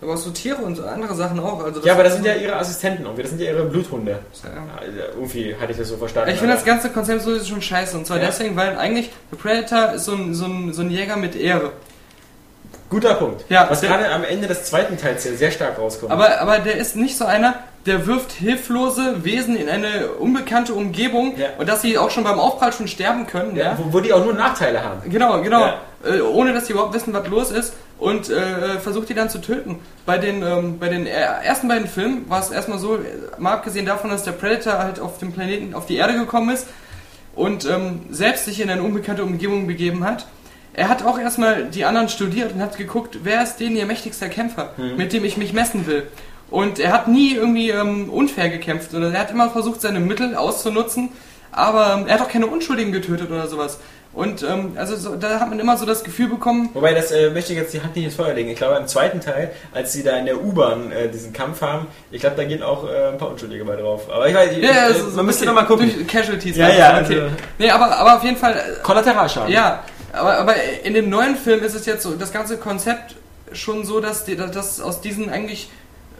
[SPEAKER 1] Aber auch so Tiere und so andere Sachen auch. Also
[SPEAKER 2] Ja, aber das sind ja ihre Assistenten irgendwie, das sind ja ihre Bluthunde.
[SPEAKER 1] Ja.
[SPEAKER 2] Irgendwie hatte ich das so verstanden.
[SPEAKER 1] Ich finde das ganze Konzept so schon scheiße. Und zwar
[SPEAKER 2] Ja.
[SPEAKER 1] deswegen, weil eigentlich der Predator ist so ein, so ein, so ein Jäger mit Ehre.
[SPEAKER 2] Guter Punkt.
[SPEAKER 1] Ja,
[SPEAKER 2] Was gerade am Ende des zweiten Teils hier sehr stark rauskommt.
[SPEAKER 1] Aber, aber der ist nicht so einer, der wirft hilflose Wesen in eine unbekannte Umgebung
[SPEAKER 2] Ja.
[SPEAKER 1] und dass sie auch schon beim Aufprall schon sterben können. Ja.
[SPEAKER 2] ja, wo, wo die auch nur Nachteile haben.
[SPEAKER 1] Genau, genau. Äh, ohne dass sie überhaupt wissen, was los ist und äh, versucht die dann zu töten. Bei den, ähm, bei den äh, ersten beiden Filmen war es erstmal so, äh, mal abgesehen davon, dass der Predator halt auf dem Planeten, auf die Erde gekommen ist und ähm, selbst sich in eine unbekannte Umgebung begeben hat. Er hat auch erstmal die anderen studiert und hat geguckt, wer ist denn ihr mächtigster Kämpfer, mit dem ich mich messen will. Und er hat nie irgendwie ähm, unfair gekämpft, sondern er hat immer versucht, seine Mittel auszunutzen, aber ähm, er hat auch keine Unschuldigen getötet oder sowas. Und ähm, also so, da hat man immer so das Gefühl bekommen,
[SPEAKER 2] Wobei, das äh, möchte ich jetzt die Hand nicht ins Feuer legen. Ich glaube, im zweiten Teil, als sie da in der U-Bahn äh, diesen Kampf haben, ich glaube, da gehen auch äh, ein paar Unschuldige bei drauf. Aber ich weiß, ich,
[SPEAKER 1] ja, ja,
[SPEAKER 2] äh,
[SPEAKER 1] so- so
[SPEAKER 2] man müsste
[SPEAKER 1] okay,
[SPEAKER 2] noch mal gucken.
[SPEAKER 1] Durch Casualties.
[SPEAKER 2] Ja, ja,
[SPEAKER 1] okay.
[SPEAKER 2] also-
[SPEAKER 1] Nee, aber, aber auf jeden Fall, äh,
[SPEAKER 2] Kollateralschaden.
[SPEAKER 1] Ja, aber, aber in dem neuen Film ist es jetzt so, das ganze Konzept schon so, dass, die, dass aus diesen eigentlich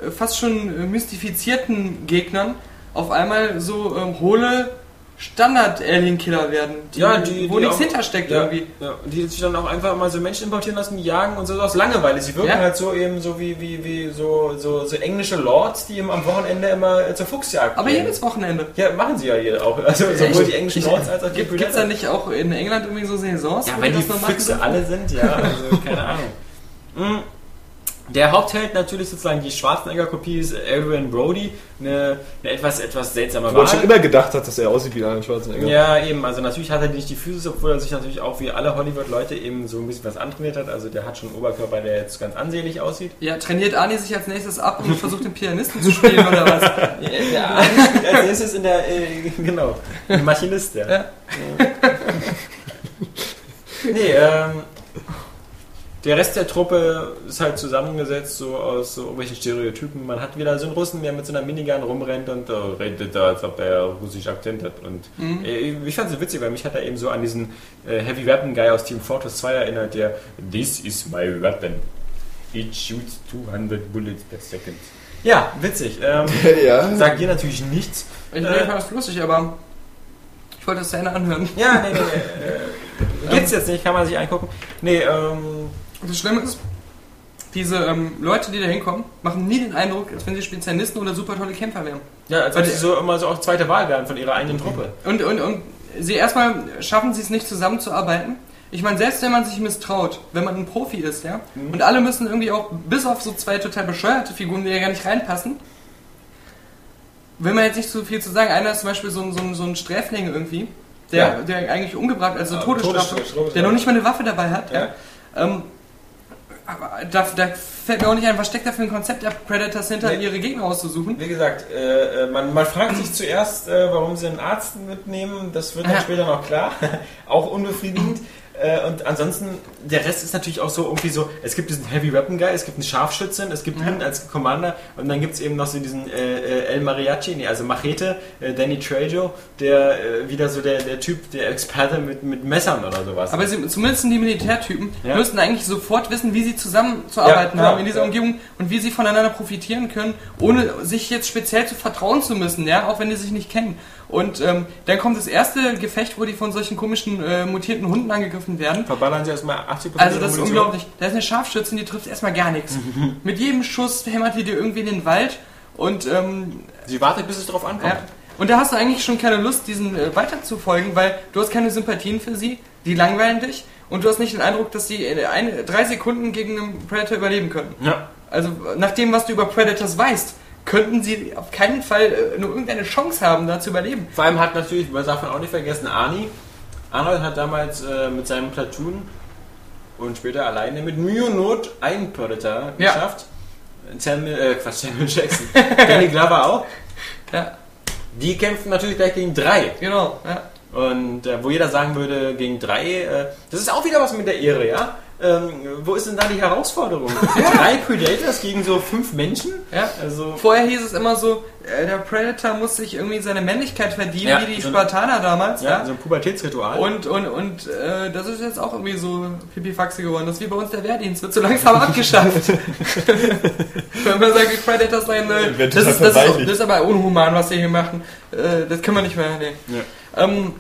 [SPEAKER 1] äh, fast schon mystifizierten Gegnern auf einmal so ähm, hohle Standard-Alien-Killer werden, die,
[SPEAKER 2] Ja, die,
[SPEAKER 1] wo
[SPEAKER 2] die
[SPEAKER 1] nichts
[SPEAKER 2] auch-
[SPEAKER 1] hintersteckt
[SPEAKER 2] ja,
[SPEAKER 1] irgendwie.
[SPEAKER 2] Ja, die sich dann auch einfach mal so Menschen importieren lassen, die jagen und so aus Langeweile. Sie wirken
[SPEAKER 1] Ja.
[SPEAKER 2] halt so eben so wie, wie, wie so, so, so englische Lords, die eben am Wochenende immer äh, zur Fuchsjagd
[SPEAKER 1] Aber
[SPEAKER 2] gehen.
[SPEAKER 1] jedes Wochenende.
[SPEAKER 2] Ja, machen sie ja hier auch. Also sowohl die englischen Lords als auch die
[SPEAKER 1] Gibt es da nicht auch in England irgendwie so Saisons?
[SPEAKER 2] Ja, wenn die
[SPEAKER 1] das noch machen
[SPEAKER 2] Füchse alle sind, ja, also keine Ahnung. Der Hauptheld natürlich sozusagen die Schwarzenegger-Kopie ist Adrian Brody, eine, eine etwas, etwas seltsame
[SPEAKER 4] Wo man schon
[SPEAKER 2] Wahl.
[SPEAKER 4] immer gedacht hat, dass er aussieht wie Arnold Schwarzenegger.
[SPEAKER 2] Ja, eben, also natürlich hat er nicht die Füße, obwohl er sich natürlich auch wie alle Hollywood-Leute eben so ein bisschen was antrainiert hat. Also der hat schon einen Oberkörper, der jetzt ganz ansehnlich aussieht.
[SPEAKER 1] Ja, trainiert Arnie sich als nächstes ab und versucht den Pianisten zu spielen oder was?
[SPEAKER 2] Der Arne spielt als nächstes in der, äh, genau, ein Maschinist, ja.
[SPEAKER 1] Ja.
[SPEAKER 2] nee, ähm, der Rest der Truppe ist halt zusammengesetzt so aus so irgendwelchen Stereotypen. Man hat wieder so einen Russen, der mit so einer Minigun rumrennt und äh, redet da, als ob er russisch Akzent hat. Und äh, ich fand es so witzig, weil mich hat er eben so an diesen äh, Heavy Weapon Guy aus Team Fortress 2 erinnert, der This is my weapon. It shoots 200 bullets per second. Ja, witzig. Ähm,
[SPEAKER 4] ja.
[SPEAKER 2] sagt dir natürlich nichts.
[SPEAKER 1] Ich, ich fand das lustig, aber ich wollte das zu Ende anhören.
[SPEAKER 2] Ja, nee, nee, nee. Äh, gibt's jetzt nicht, kann man sich angucken. Nee, ähm,
[SPEAKER 1] Das Schlimme ist, diese ähm, Leute, die da hinkommen, machen nie den Eindruck, als wenn sie Spezialisten oder super tolle Kämpfer wären.
[SPEAKER 2] ja, als ob sie so immer so auch zweite Wahl werden von ihrer eigenen Truppe.
[SPEAKER 1] Und, und, und sie erstmal schaffen sie es nicht zusammenzuarbeiten. Ich meine, selbst wenn man sich misstraut, wenn man ein Profi ist, ja, und alle müssen irgendwie auch, bis auf so zwei total bescheuerte Figuren, die ja gar nicht reinpassen, will man jetzt nicht so viel zu sagen. Einer ist zum Beispiel so ein, so ein, so ein Sträfling irgendwie, der,
[SPEAKER 2] Ja.
[SPEAKER 1] der eigentlich umgebracht, also
[SPEAKER 2] Ja,
[SPEAKER 1] Todesstrafe,
[SPEAKER 2] Todesstrafe,
[SPEAKER 1] der noch nicht mal eine Waffe dabei hat.
[SPEAKER 2] Ja.
[SPEAKER 1] Ähm, aber da, da fällt mir auch nicht ein, was steckt da für ein Konzept der Predators hinter,
[SPEAKER 2] Nee.
[SPEAKER 1] ihre Gegner auszusuchen.
[SPEAKER 2] Wie gesagt, äh, äh, man, man fragt sich zuerst, äh, warum sie einen Arzt mitnehmen. Das wird dann
[SPEAKER 1] Ja.
[SPEAKER 2] später noch klar. auch unbefriedigend. Äh, und ansonsten, der Rest ist natürlich auch so irgendwie so, es gibt diesen Heavy Weapon Guy, es gibt einen Scharfschützen, es gibt ihn als Commander und dann gibt es eben noch so diesen äh, äh, El Mariachi, nee, also Machete, äh, Danny Trejo, der äh, wieder so der, der Typ, der Experte mit, mit Messern oder sowas.
[SPEAKER 1] Aber sie, zumindest die Militärtypen
[SPEAKER 2] Ja.
[SPEAKER 1] müssten eigentlich sofort wissen, wie sie zusammenzuarbeiten
[SPEAKER 2] Ja,
[SPEAKER 1] haben in dieser
[SPEAKER 2] ja.
[SPEAKER 1] Umgebung und wie sie voneinander profitieren können, ohne sich jetzt speziell zu vertrauen zu müssen, ja, auch wenn die sich nicht kennen. Und ähm, dann kommt das erste Gefecht, wo die von solchen komischen äh, mutierten Hunden angegriffen werden.
[SPEAKER 2] Verballern sie erstmal 80%
[SPEAKER 1] Also das ist unglaublich. Da ist eine Scharfschützin, die trifft erstmal gar nichts. Mit jedem Schuss hämmert die dir irgendwie in den Wald und ähm,
[SPEAKER 2] Sie wartet, bis es drauf ankommt.
[SPEAKER 1] ja. Und da hast du eigentlich schon keine Lust, diesen äh, weiterzufolgen, weil du hast keine Sympathien für sie, die langweilen dich und du hast nicht den Eindruck, dass sie in ein, drei Sekunden gegen einen Predator überleben können.
[SPEAKER 2] Ja.
[SPEAKER 1] Also nach dem, was du über Predators weißt, könnten sie auf keinen Fall äh, nur irgendeine Chance haben, da zu überleben.
[SPEAKER 2] Vor allem hat natürlich, man darf man auch nicht vergessen, Arnie. Arnold hat damals äh, mit seinem Platoon und später alleine mit Mühe und Not einen Predator
[SPEAKER 1] Ja.
[SPEAKER 2] geschafft. Samuel, äh, Quatsch, Samuel Jackson. Danny Glover auch.
[SPEAKER 1] Ja,
[SPEAKER 2] Die kämpfen natürlich gleich gegen drei.
[SPEAKER 1] genau. Ja.
[SPEAKER 2] Und äh, wo jeder sagen würde, gegen drei, äh, das ist auch wieder was mit der Ehre, ja? Ähm, wo ist denn da die Herausforderung? Drei Predators gegen so fünf Menschen?
[SPEAKER 1] Ja.
[SPEAKER 2] Also,
[SPEAKER 1] Vorher hieß es immer so, äh, der Predator muss sich irgendwie seine Männlichkeit verdienen,
[SPEAKER 2] Ja,
[SPEAKER 1] wie die
[SPEAKER 2] so
[SPEAKER 1] Spartaner damals.
[SPEAKER 2] ja,
[SPEAKER 1] Ja.
[SPEAKER 2] so ein Pubertätsritual.
[SPEAKER 1] Und, und, und äh, das ist jetzt auch irgendwie so pipifaxe geworden. Das ist wie bei uns der Wehrdienst, wird so langsam abgeschafft. Wenn man sagt, die Predators seien, äh, das, ist, das, ist, das ist aber unhuman, was sie hier machen. Äh, das können wir nicht mehr. Nee.
[SPEAKER 2] Ja.
[SPEAKER 1] Ähm,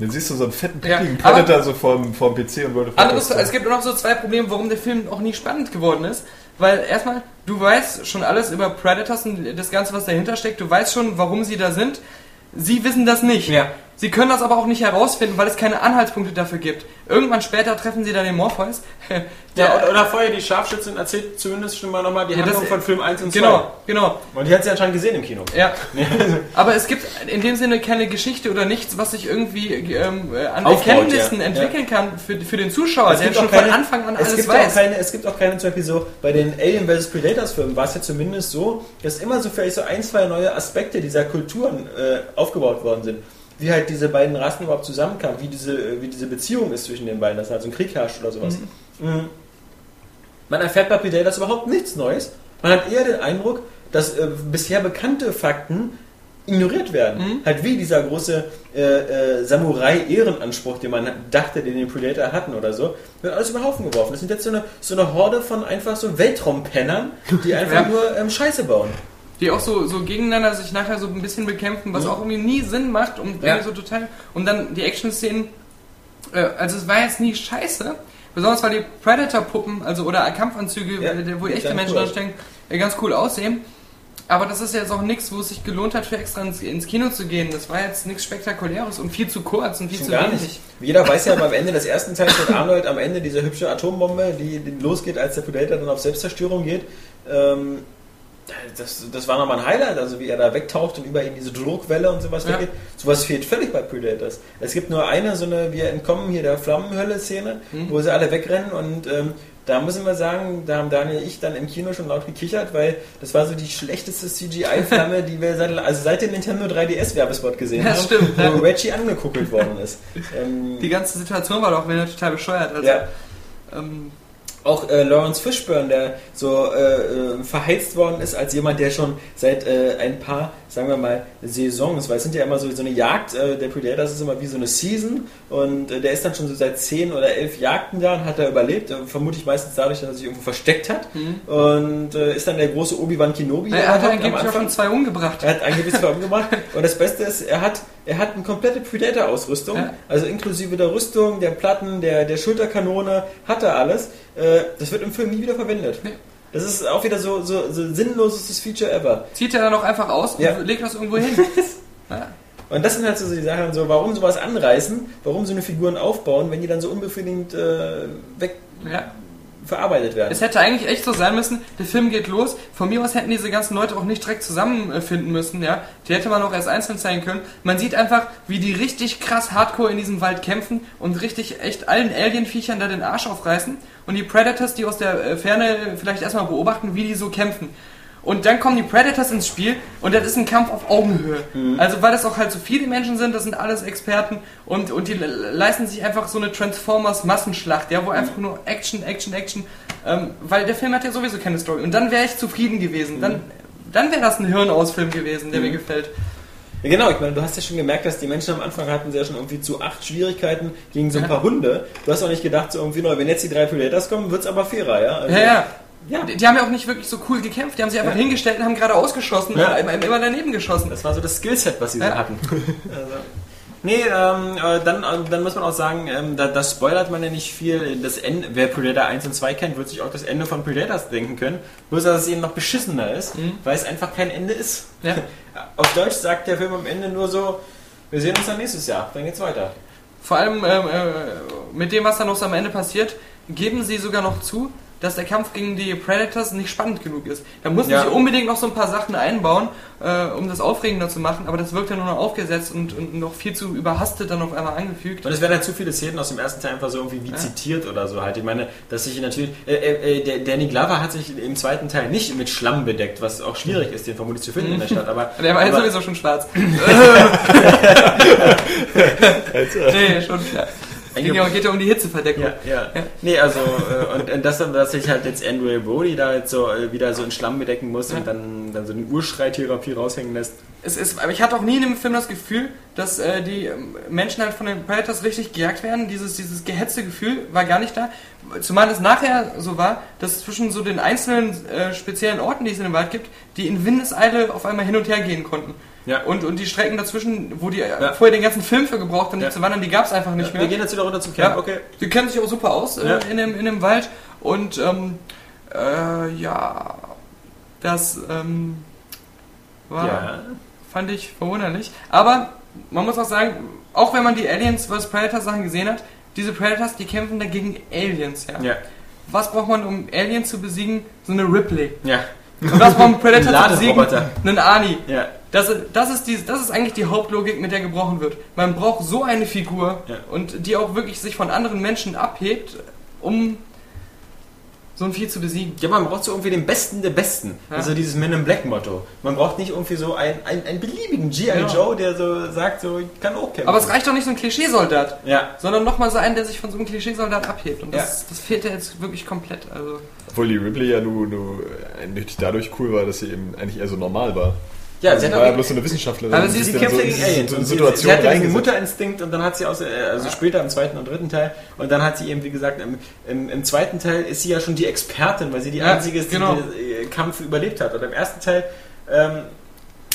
[SPEAKER 4] Dann siehst du so einen fetten,
[SPEAKER 1] Ja,
[SPEAKER 4] pickigen
[SPEAKER 1] aber-
[SPEAKER 4] Predator so vorm, vorm PC und wollte
[SPEAKER 1] anderes, es gibt noch so zwei Probleme, warum der Film auch nie spannend geworden ist. Weil erstmal, du weißt schon alles über Predators und das Ganze, was dahinter steckt. Du weißt schon, warum sie da sind. Sie wissen das nicht.
[SPEAKER 2] Ja.
[SPEAKER 1] Sie können das aber auch nicht herausfinden, weil es keine Anhaltspunkte dafür gibt. Irgendwann später treffen sie dann den Morpheus.
[SPEAKER 2] Ja, oder, oder vorher die Scharfschützin erzählt zumindest schon mal nochmal die
[SPEAKER 1] Ja, das-
[SPEAKER 2] Handlung von Film 1 und 2.
[SPEAKER 1] Genau, genau.
[SPEAKER 2] Und die hat sie anscheinend gesehen im Kino.
[SPEAKER 1] Ja. Aber es gibt in dem Sinne keine Geschichte oder nichts, was sich irgendwie ähm, äh, an
[SPEAKER 2] Aufbaut,
[SPEAKER 1] Erkenntnissen
[SPEAKER 2] ja.
[SPEAKER 1] entwickeln kann für, für den Zuschauer, der
[SPEAKER 2] gibt
[SPEAKER 1] schon
[SPEAKER 2] keine-
[SPEAKER 1] von Anfang an
[SPEAKER 2] es
[SPEAKER 1] alles
[SPEAKER 2] gibt
[SPEAKER 1] weiß.
[SPEAKER 2] Auch keine, es gibt auch keine, zum Beispiel so, bei den Alien vs. Predators Filmen war es ja zumindest so, dass immer so vielleicht so ein, zwei neue Aspekte dieser Kulturen äh, aufgebaut worden sind. Wie halt diese beiden Rassen überhaupt zusammenkamen, wie diese, äh, wie diese Beziehung ist zwischen den beiden, dass halt so ein Krieg herrscht oder sowas. Mhm. Man erfährt bei Predators überhaupt nichts Neues. Man hat eher den Eindruck, dass äh, bisher bekannte Fakten ignoriert werden. Halt wie dieser große äh, äh, Samurai-Ehrenanspruch, den man dachte, den die Predator hatten oder so, wird alles über den Haufen geworfen. Das sind jetzt so eine, so eine Horde von einfach so Weltraumpennern, die einfach
[SPEAKER 1] Ja.
[SPEAKER 2] nur ähm, Scheiße bauen.
[SPEAKER 1] Die auch so, so gegeneinander sich nachher so ein bisschen bekämpfen, was
[SPEAKER 2] Mhm.
[SPEAKER 1] auch irgendwie nie Sinn macht, um
[SPEAKER 2] Ja.
[SPEAKER 1] so total. Und dann die Action-Szenen, äh, also es war jetzt nie scheiße, besonders weil die Predator-Puppen, also oder Kampfanzüge,
[SPEAKER 2] Ja,
[SPEAKER 1] äh, wo echte Menschen
[SPEAKER 2] cool
[SPEAKER 1] drin
[SPEAKER 2] aus.
[SPEAKER 1] stecken, äh, ganz cool aussehen. Aber das ist jetzt auch nichts, wo es sich gelohnt hat, für extra ins, ins Kino zu gehen. Das war jetzt nichts Spektakuläres und viel zu kurz und viel
[SPEAKER 2] Schon
[SPEAKER 1] zu
[SPEAKER 2] gar
[SPEAKER 1] wenig.
[SPEAKER 2] nicht. Jeder weiß ja, beim Ende des ersten Teils wird Arnold am Ende diese hübsche Atombombe, die, die losgeht, als der Predator dann auf Selbstzerstörung geht. Ähm, das, das war nochmal ein Highlight, also wie er da wegtaucht und über ihn diese Druckwelle und sowas
[SPEAKER 1] Ja.
[SPEAKER 2] weggeht. Sowas fehlt völlig bei Predators. Es gibt nur eine, so eine, wir entkommen hier der Flammenhölle-Szene,
[SPEAKER 1] Mhm.
[SPEAKER 2] wo sie alle wegrennen und ähm, da müssen wir sagen, da haben Daniel und ich dann im Kino schon laut gekichert, weil das war so die schlechteste CGI-Flamme, die wir seit, also seit dem Nintendo 3DS-Werbespot gesehen
[SPEAKER 1] Ja,
[SPEAKER 2] haben,
[SPEAKER 1] stimmt,
[SPEAKER 2] wo
[SPEAKER 1] ja.
[SPEAKER 2] Reggie angekuckelt worden ist. Ähm,
[SPEAKER 1] Die ganze Situation war doch wieder total bescheuert. Also,
[SPEAKER 2] ja.
[SPEAKER 1] ähm,
[SPEAKER 2] Auch äh, Lawrence Fishburne, der so äh, äh, verheizt worden ist als jemand, der schon seit äh, ein paar, sagen wir mal, Saisons, weil es sind ja immer so, so eine Jagd, äh, der Predator das ist immer wie so eine Season und äh, der ist dann schon so seit zehn oder elf Jagden da und hat er überlebt, äh, vermutlich meistens dadurch, dass er sich irgendwo versteckt hat und äh, ist dann der große Obi-Wan Kenobi.
[SPEAKER 1] er hat angeblich auch schon zwei umgebracht.
[SPEAKER 2] Er hat angeblich zwei umgebracht. Und das Beste ist, er hat, er hat eine komplette Predator-Ausrüstung.
[SPEAKER 1] Ja.
[SPEAKER 2] Also inklusive der Rüstung, der Platten, der, der Schulterkanone, hat er alles. Äh, Das wird im Film nie wieder verwendet.
[SPEAKER 1] Nee.
[SPEAKER 2] Das ist auch wieder so, so, so sinnlosestes Feature ever.
[SPEAKER 1] Zieht er dann auch einfach aus und
[SPEAKER 2] Ja.
[SPEAKER 1] legt das irgendwo hin. ja.
[SPEAKER 2] Und das sind halt so die Sachen, so, warum sowas anreißen, warum so eine Figuren aufbauen, wenn die dann so unbefriedigend äh, weg
[SPEAKER 1] ja.
[SPEAKER 2] Verarbeitet werden.
[SPEAKER 1] Es hätte eigentlich echt so sein müssen, der Film geht los. Von mir aus hätten diese ganzen Leute auch nicht direkt zusammenfinden müssen, ja. Die hätte man auch erst einzeln zeigen können. Man sieht einfach, wie die richtig krass hardcore in diesem Wald kämpfen und richtig echt allen Alien-Viechern da den Arsch aufreißen. Und die Predators, die aus der äh, Ferne vielleicht erstmal beobachten, wie die so kämpfen. Und dann kommen die Predators ins Spiel und das ist ein Kampf auf Augenhöhe. Also weil das auch halt so viele Menschen sind, das sind alles Experten und, und die le- leisten sich einfach so eine Transformers-Massenschlacht, ja, wo einfach nur Action, Action, Action, ähm, weil der Film hat ja sowieso keine Story. Und dann wäre ich zufrieden gewesen. Dann, dann wäre das ein Hirnausfilm gewesen, der mir gefällt.
[SPEAKER 2] Ja, genau, ich meine, du hast ja schon gemerkt, dass die Menschen am Anfang hatten sehr schon irgendwie zu acht Schwierigkeiten gegen so ein paar Hunde. Du hast auch nicht gedacht, so irgendwie, neu, wenn jetzt die drei Predators kommen, wird's aber fairer, ja? Also,
[SPEAKER 1] Ja, ja.
[SPEAKER 2] Ja.
[SPEAKER 1] Die, die haben ja auch nicht wirklich so cool gekämpft. Die haben sich einfach
[SPEAKER 2] Ja.
[SPEAKER 1] hingestellt und haben gerade ausgeschossen
[SPEAKER 2] Ja.
[SPEAKER 1] und immer, immer daneben geschossen.
[SPEAKER 2] Das war so das Skillset, was sie
[SPEAKER 1] Ja.
[SPEAKER 2] so hatten. Also, nee, ähm, äh, dann, äh, dann muss man auch sagen, ähm, da, das spoilert man ja nicht viel. Das Ende, wer Predator 1 und 2 kennt, wird sich auch das Ende von Predators denken können. Bloß, dass es eben noch beschissener ist, weil es einfach kein Ende ist.
[SPEAKER 1] Ja.
[SPEAKER 2] Auf Deutsch sagt der Film am Ende nur so, wir sehen uns dann nächstes Jahr, dann geht's weiter.
[SPEAKER 1] Vor allem ähm, äh, mit dem, was dann noch so am Ende passiert, geben sie sogar noch zu, dass der Kampf gegen die Predators nicht spannend genug ist. Da mussten
[SPEAKER 2] Ja.
[SPEAKER 1] sie unbedingt noch so ein paar Sachen einbauen, äh, um das aufregender zu machen, aber das wirkt ja nur noch aufgesetzt und, und noch viel zu überhastet dann auf einmal angefügt.
[SPEAKER 2] Und es werden halt zu viele Szenen aus dem ersten Teil einfach so irgendwie wie zitiert oder so halt. Ich meine, dass sich natürlich. Äh, äh, äh, der Danny Glover hat sich im zweiten Teil nicht mit Schlamm bedeckt, was auch schwierig ist, den vermutlich zu finden in der Stadt. Aber
[SPEAKER 1] Der war ja
[SPEAKER 2] aber,
[SPEAKER 1] sowieso schon schwarz. nee, schon klar. Es ging ja, geht ja um die Hitzeverdeckung.
[SPEAKER 2] Ja, ja. Nee, also, äh, und, und das dass sich halt jetzt Andrew Brody da jetzt so äh, wieder so in Schlamm bedecken muss und dann, dann so eine Urschreitherapie raushängen lässt.
[SPEAKER 1] Es ist, aber ich hatte auch nie in dem Film das Gefühl, dass äh, die ähm, Menschen halt von den Predators richtig gejagt werden. Dieses, dieses gehetzte Gefühl war gar nicht da. Zumal es nachher so war, dass zwischen so den einzelnen äh, speziellen Orten, die es in dem Wald gibt, die in Windeseile auf einmal hin und her gehen konnten.
[SPEAKER 2] Ja.
[SPEAKER 1] Und, und die Strecken dazwischen, wo die äh,
[SPEAKER 2] Ja.
[SPEAKER 1] vorher den ganzen Film für gebraucht haben,
[SPEAKER 2] Ja.
[SPEAKER 1] die zu wandern, die gab es einfach nicht
[SPEAKER 2] Wir
[SPEAKER 1] mehr.
[SPEAKER 2] gehen jetzt wieder runter zum Camp,
[SPEAKER 1] Ja.
[SPEAKER 2] okay.
[SPEAKER 1] Die kennen sich auch super aus äh,
[SPEAKER 2] Ja.
[SPEAKER 1] in, dem, in dem Wald. Und ähm, äh, ja, das ähm, war
[SPEAKER 2] Ja.
[SPEAKER 1] fand ich verwunderlich. Aber man muss auch sagen, auch wenn man die Aliens vs. Predator Sachen gesehen hat, diese Predators, die kämpfen dagegen Aliens, ja.
[SPEAKER 2] Ja.
[SPEAKER 1] Was braucht man, um Aliens zu besiegen? So eine Ripley.
[SPEAKER 2] Ja.
[SPEAKER 1] Und was braucht ein Predator
[SPEAKER 2] Ein
[SPEAKER 1] zu besiegen? Einen Ani.
[SPEAKER 2] Ja.
[SPEAKER 1] Das, das, ist die, das ist eigentlich die Hauptlogik, mit der gebrochen wird. Man braucht so eine Figur
[SPEAKER 2] Ja.
[SPEAKER 1] und die auch wirklich sich von anderen Menschen abhebt, um so ein Vieh zu besiegen.
[SPEAKER 2] Ja, man braucht so irgendwie den Besten der Besten.
[SPEAKER 1] Ja.
[SPEAKER 2] Also dieses Men in Black Motto. Man braucht nicht irgendwie so einen, einen, einen beliebigen G.I.
[SPEAKER 1] Ja.
[SPEAKER 2] Joe, der so sagt, so, ich kann auch kämpfen.
[SPEAKER 1] Aber es reicht doch nicht so ein Klischeesoldat,
[SPEAKER 2] Ja.
[SPEAKER 1] sondern nochmal so einen, der sich von so einem Klischeesoldat abhebt. Und das,
[SPEAKER 2] Ja.
[SPEAKER 1] das fehlt ja jetzt wirklich komplett. Also
[SPEAKER 4] Obwohl die Ripley ja nur, nur eindeutig dadurch cool war, dass sie eben eigentlich eher so normal war.
[SPEAKER 2] Ja,
[SPEAKER 4] Also
[SPEAKER 2] sie
[SPEAKER 4] sie
[SPEAKER 2] hat
[SPEAKER 4] war ja bloß so eine Wissenschaftlerin.
[SPEAKER 1] Aber sie-
[SPEAKER 4] ist
[SPEAKER 2] Sie kämpft
[SPEAKER 4] so
[SPEAKER 2] gegen
[SPEAKER 4] in
[SPEAKER 2] Aliens.
[SPEAKER 4] so
[SPEAKER 2] sie, sie
[SPEAKER 4] Situation
[SPEAKER 2] hatte diesen. Mutterinstinkt und dann hat sie aus, äh, also später im zweiten und dritten Teil und dann hat sie eben, wie gesagt, im, im, im zweiten Teil ist sie ja schon die Expertin, weil sie die
[SPEAKER 1] Ja,
[SPEAKER 2] einzige ist, die
[SPEAKER 1] genau.
[SPEAKER 2] den äh, Kampf überlebt hat. Und im ersten Teil ähm,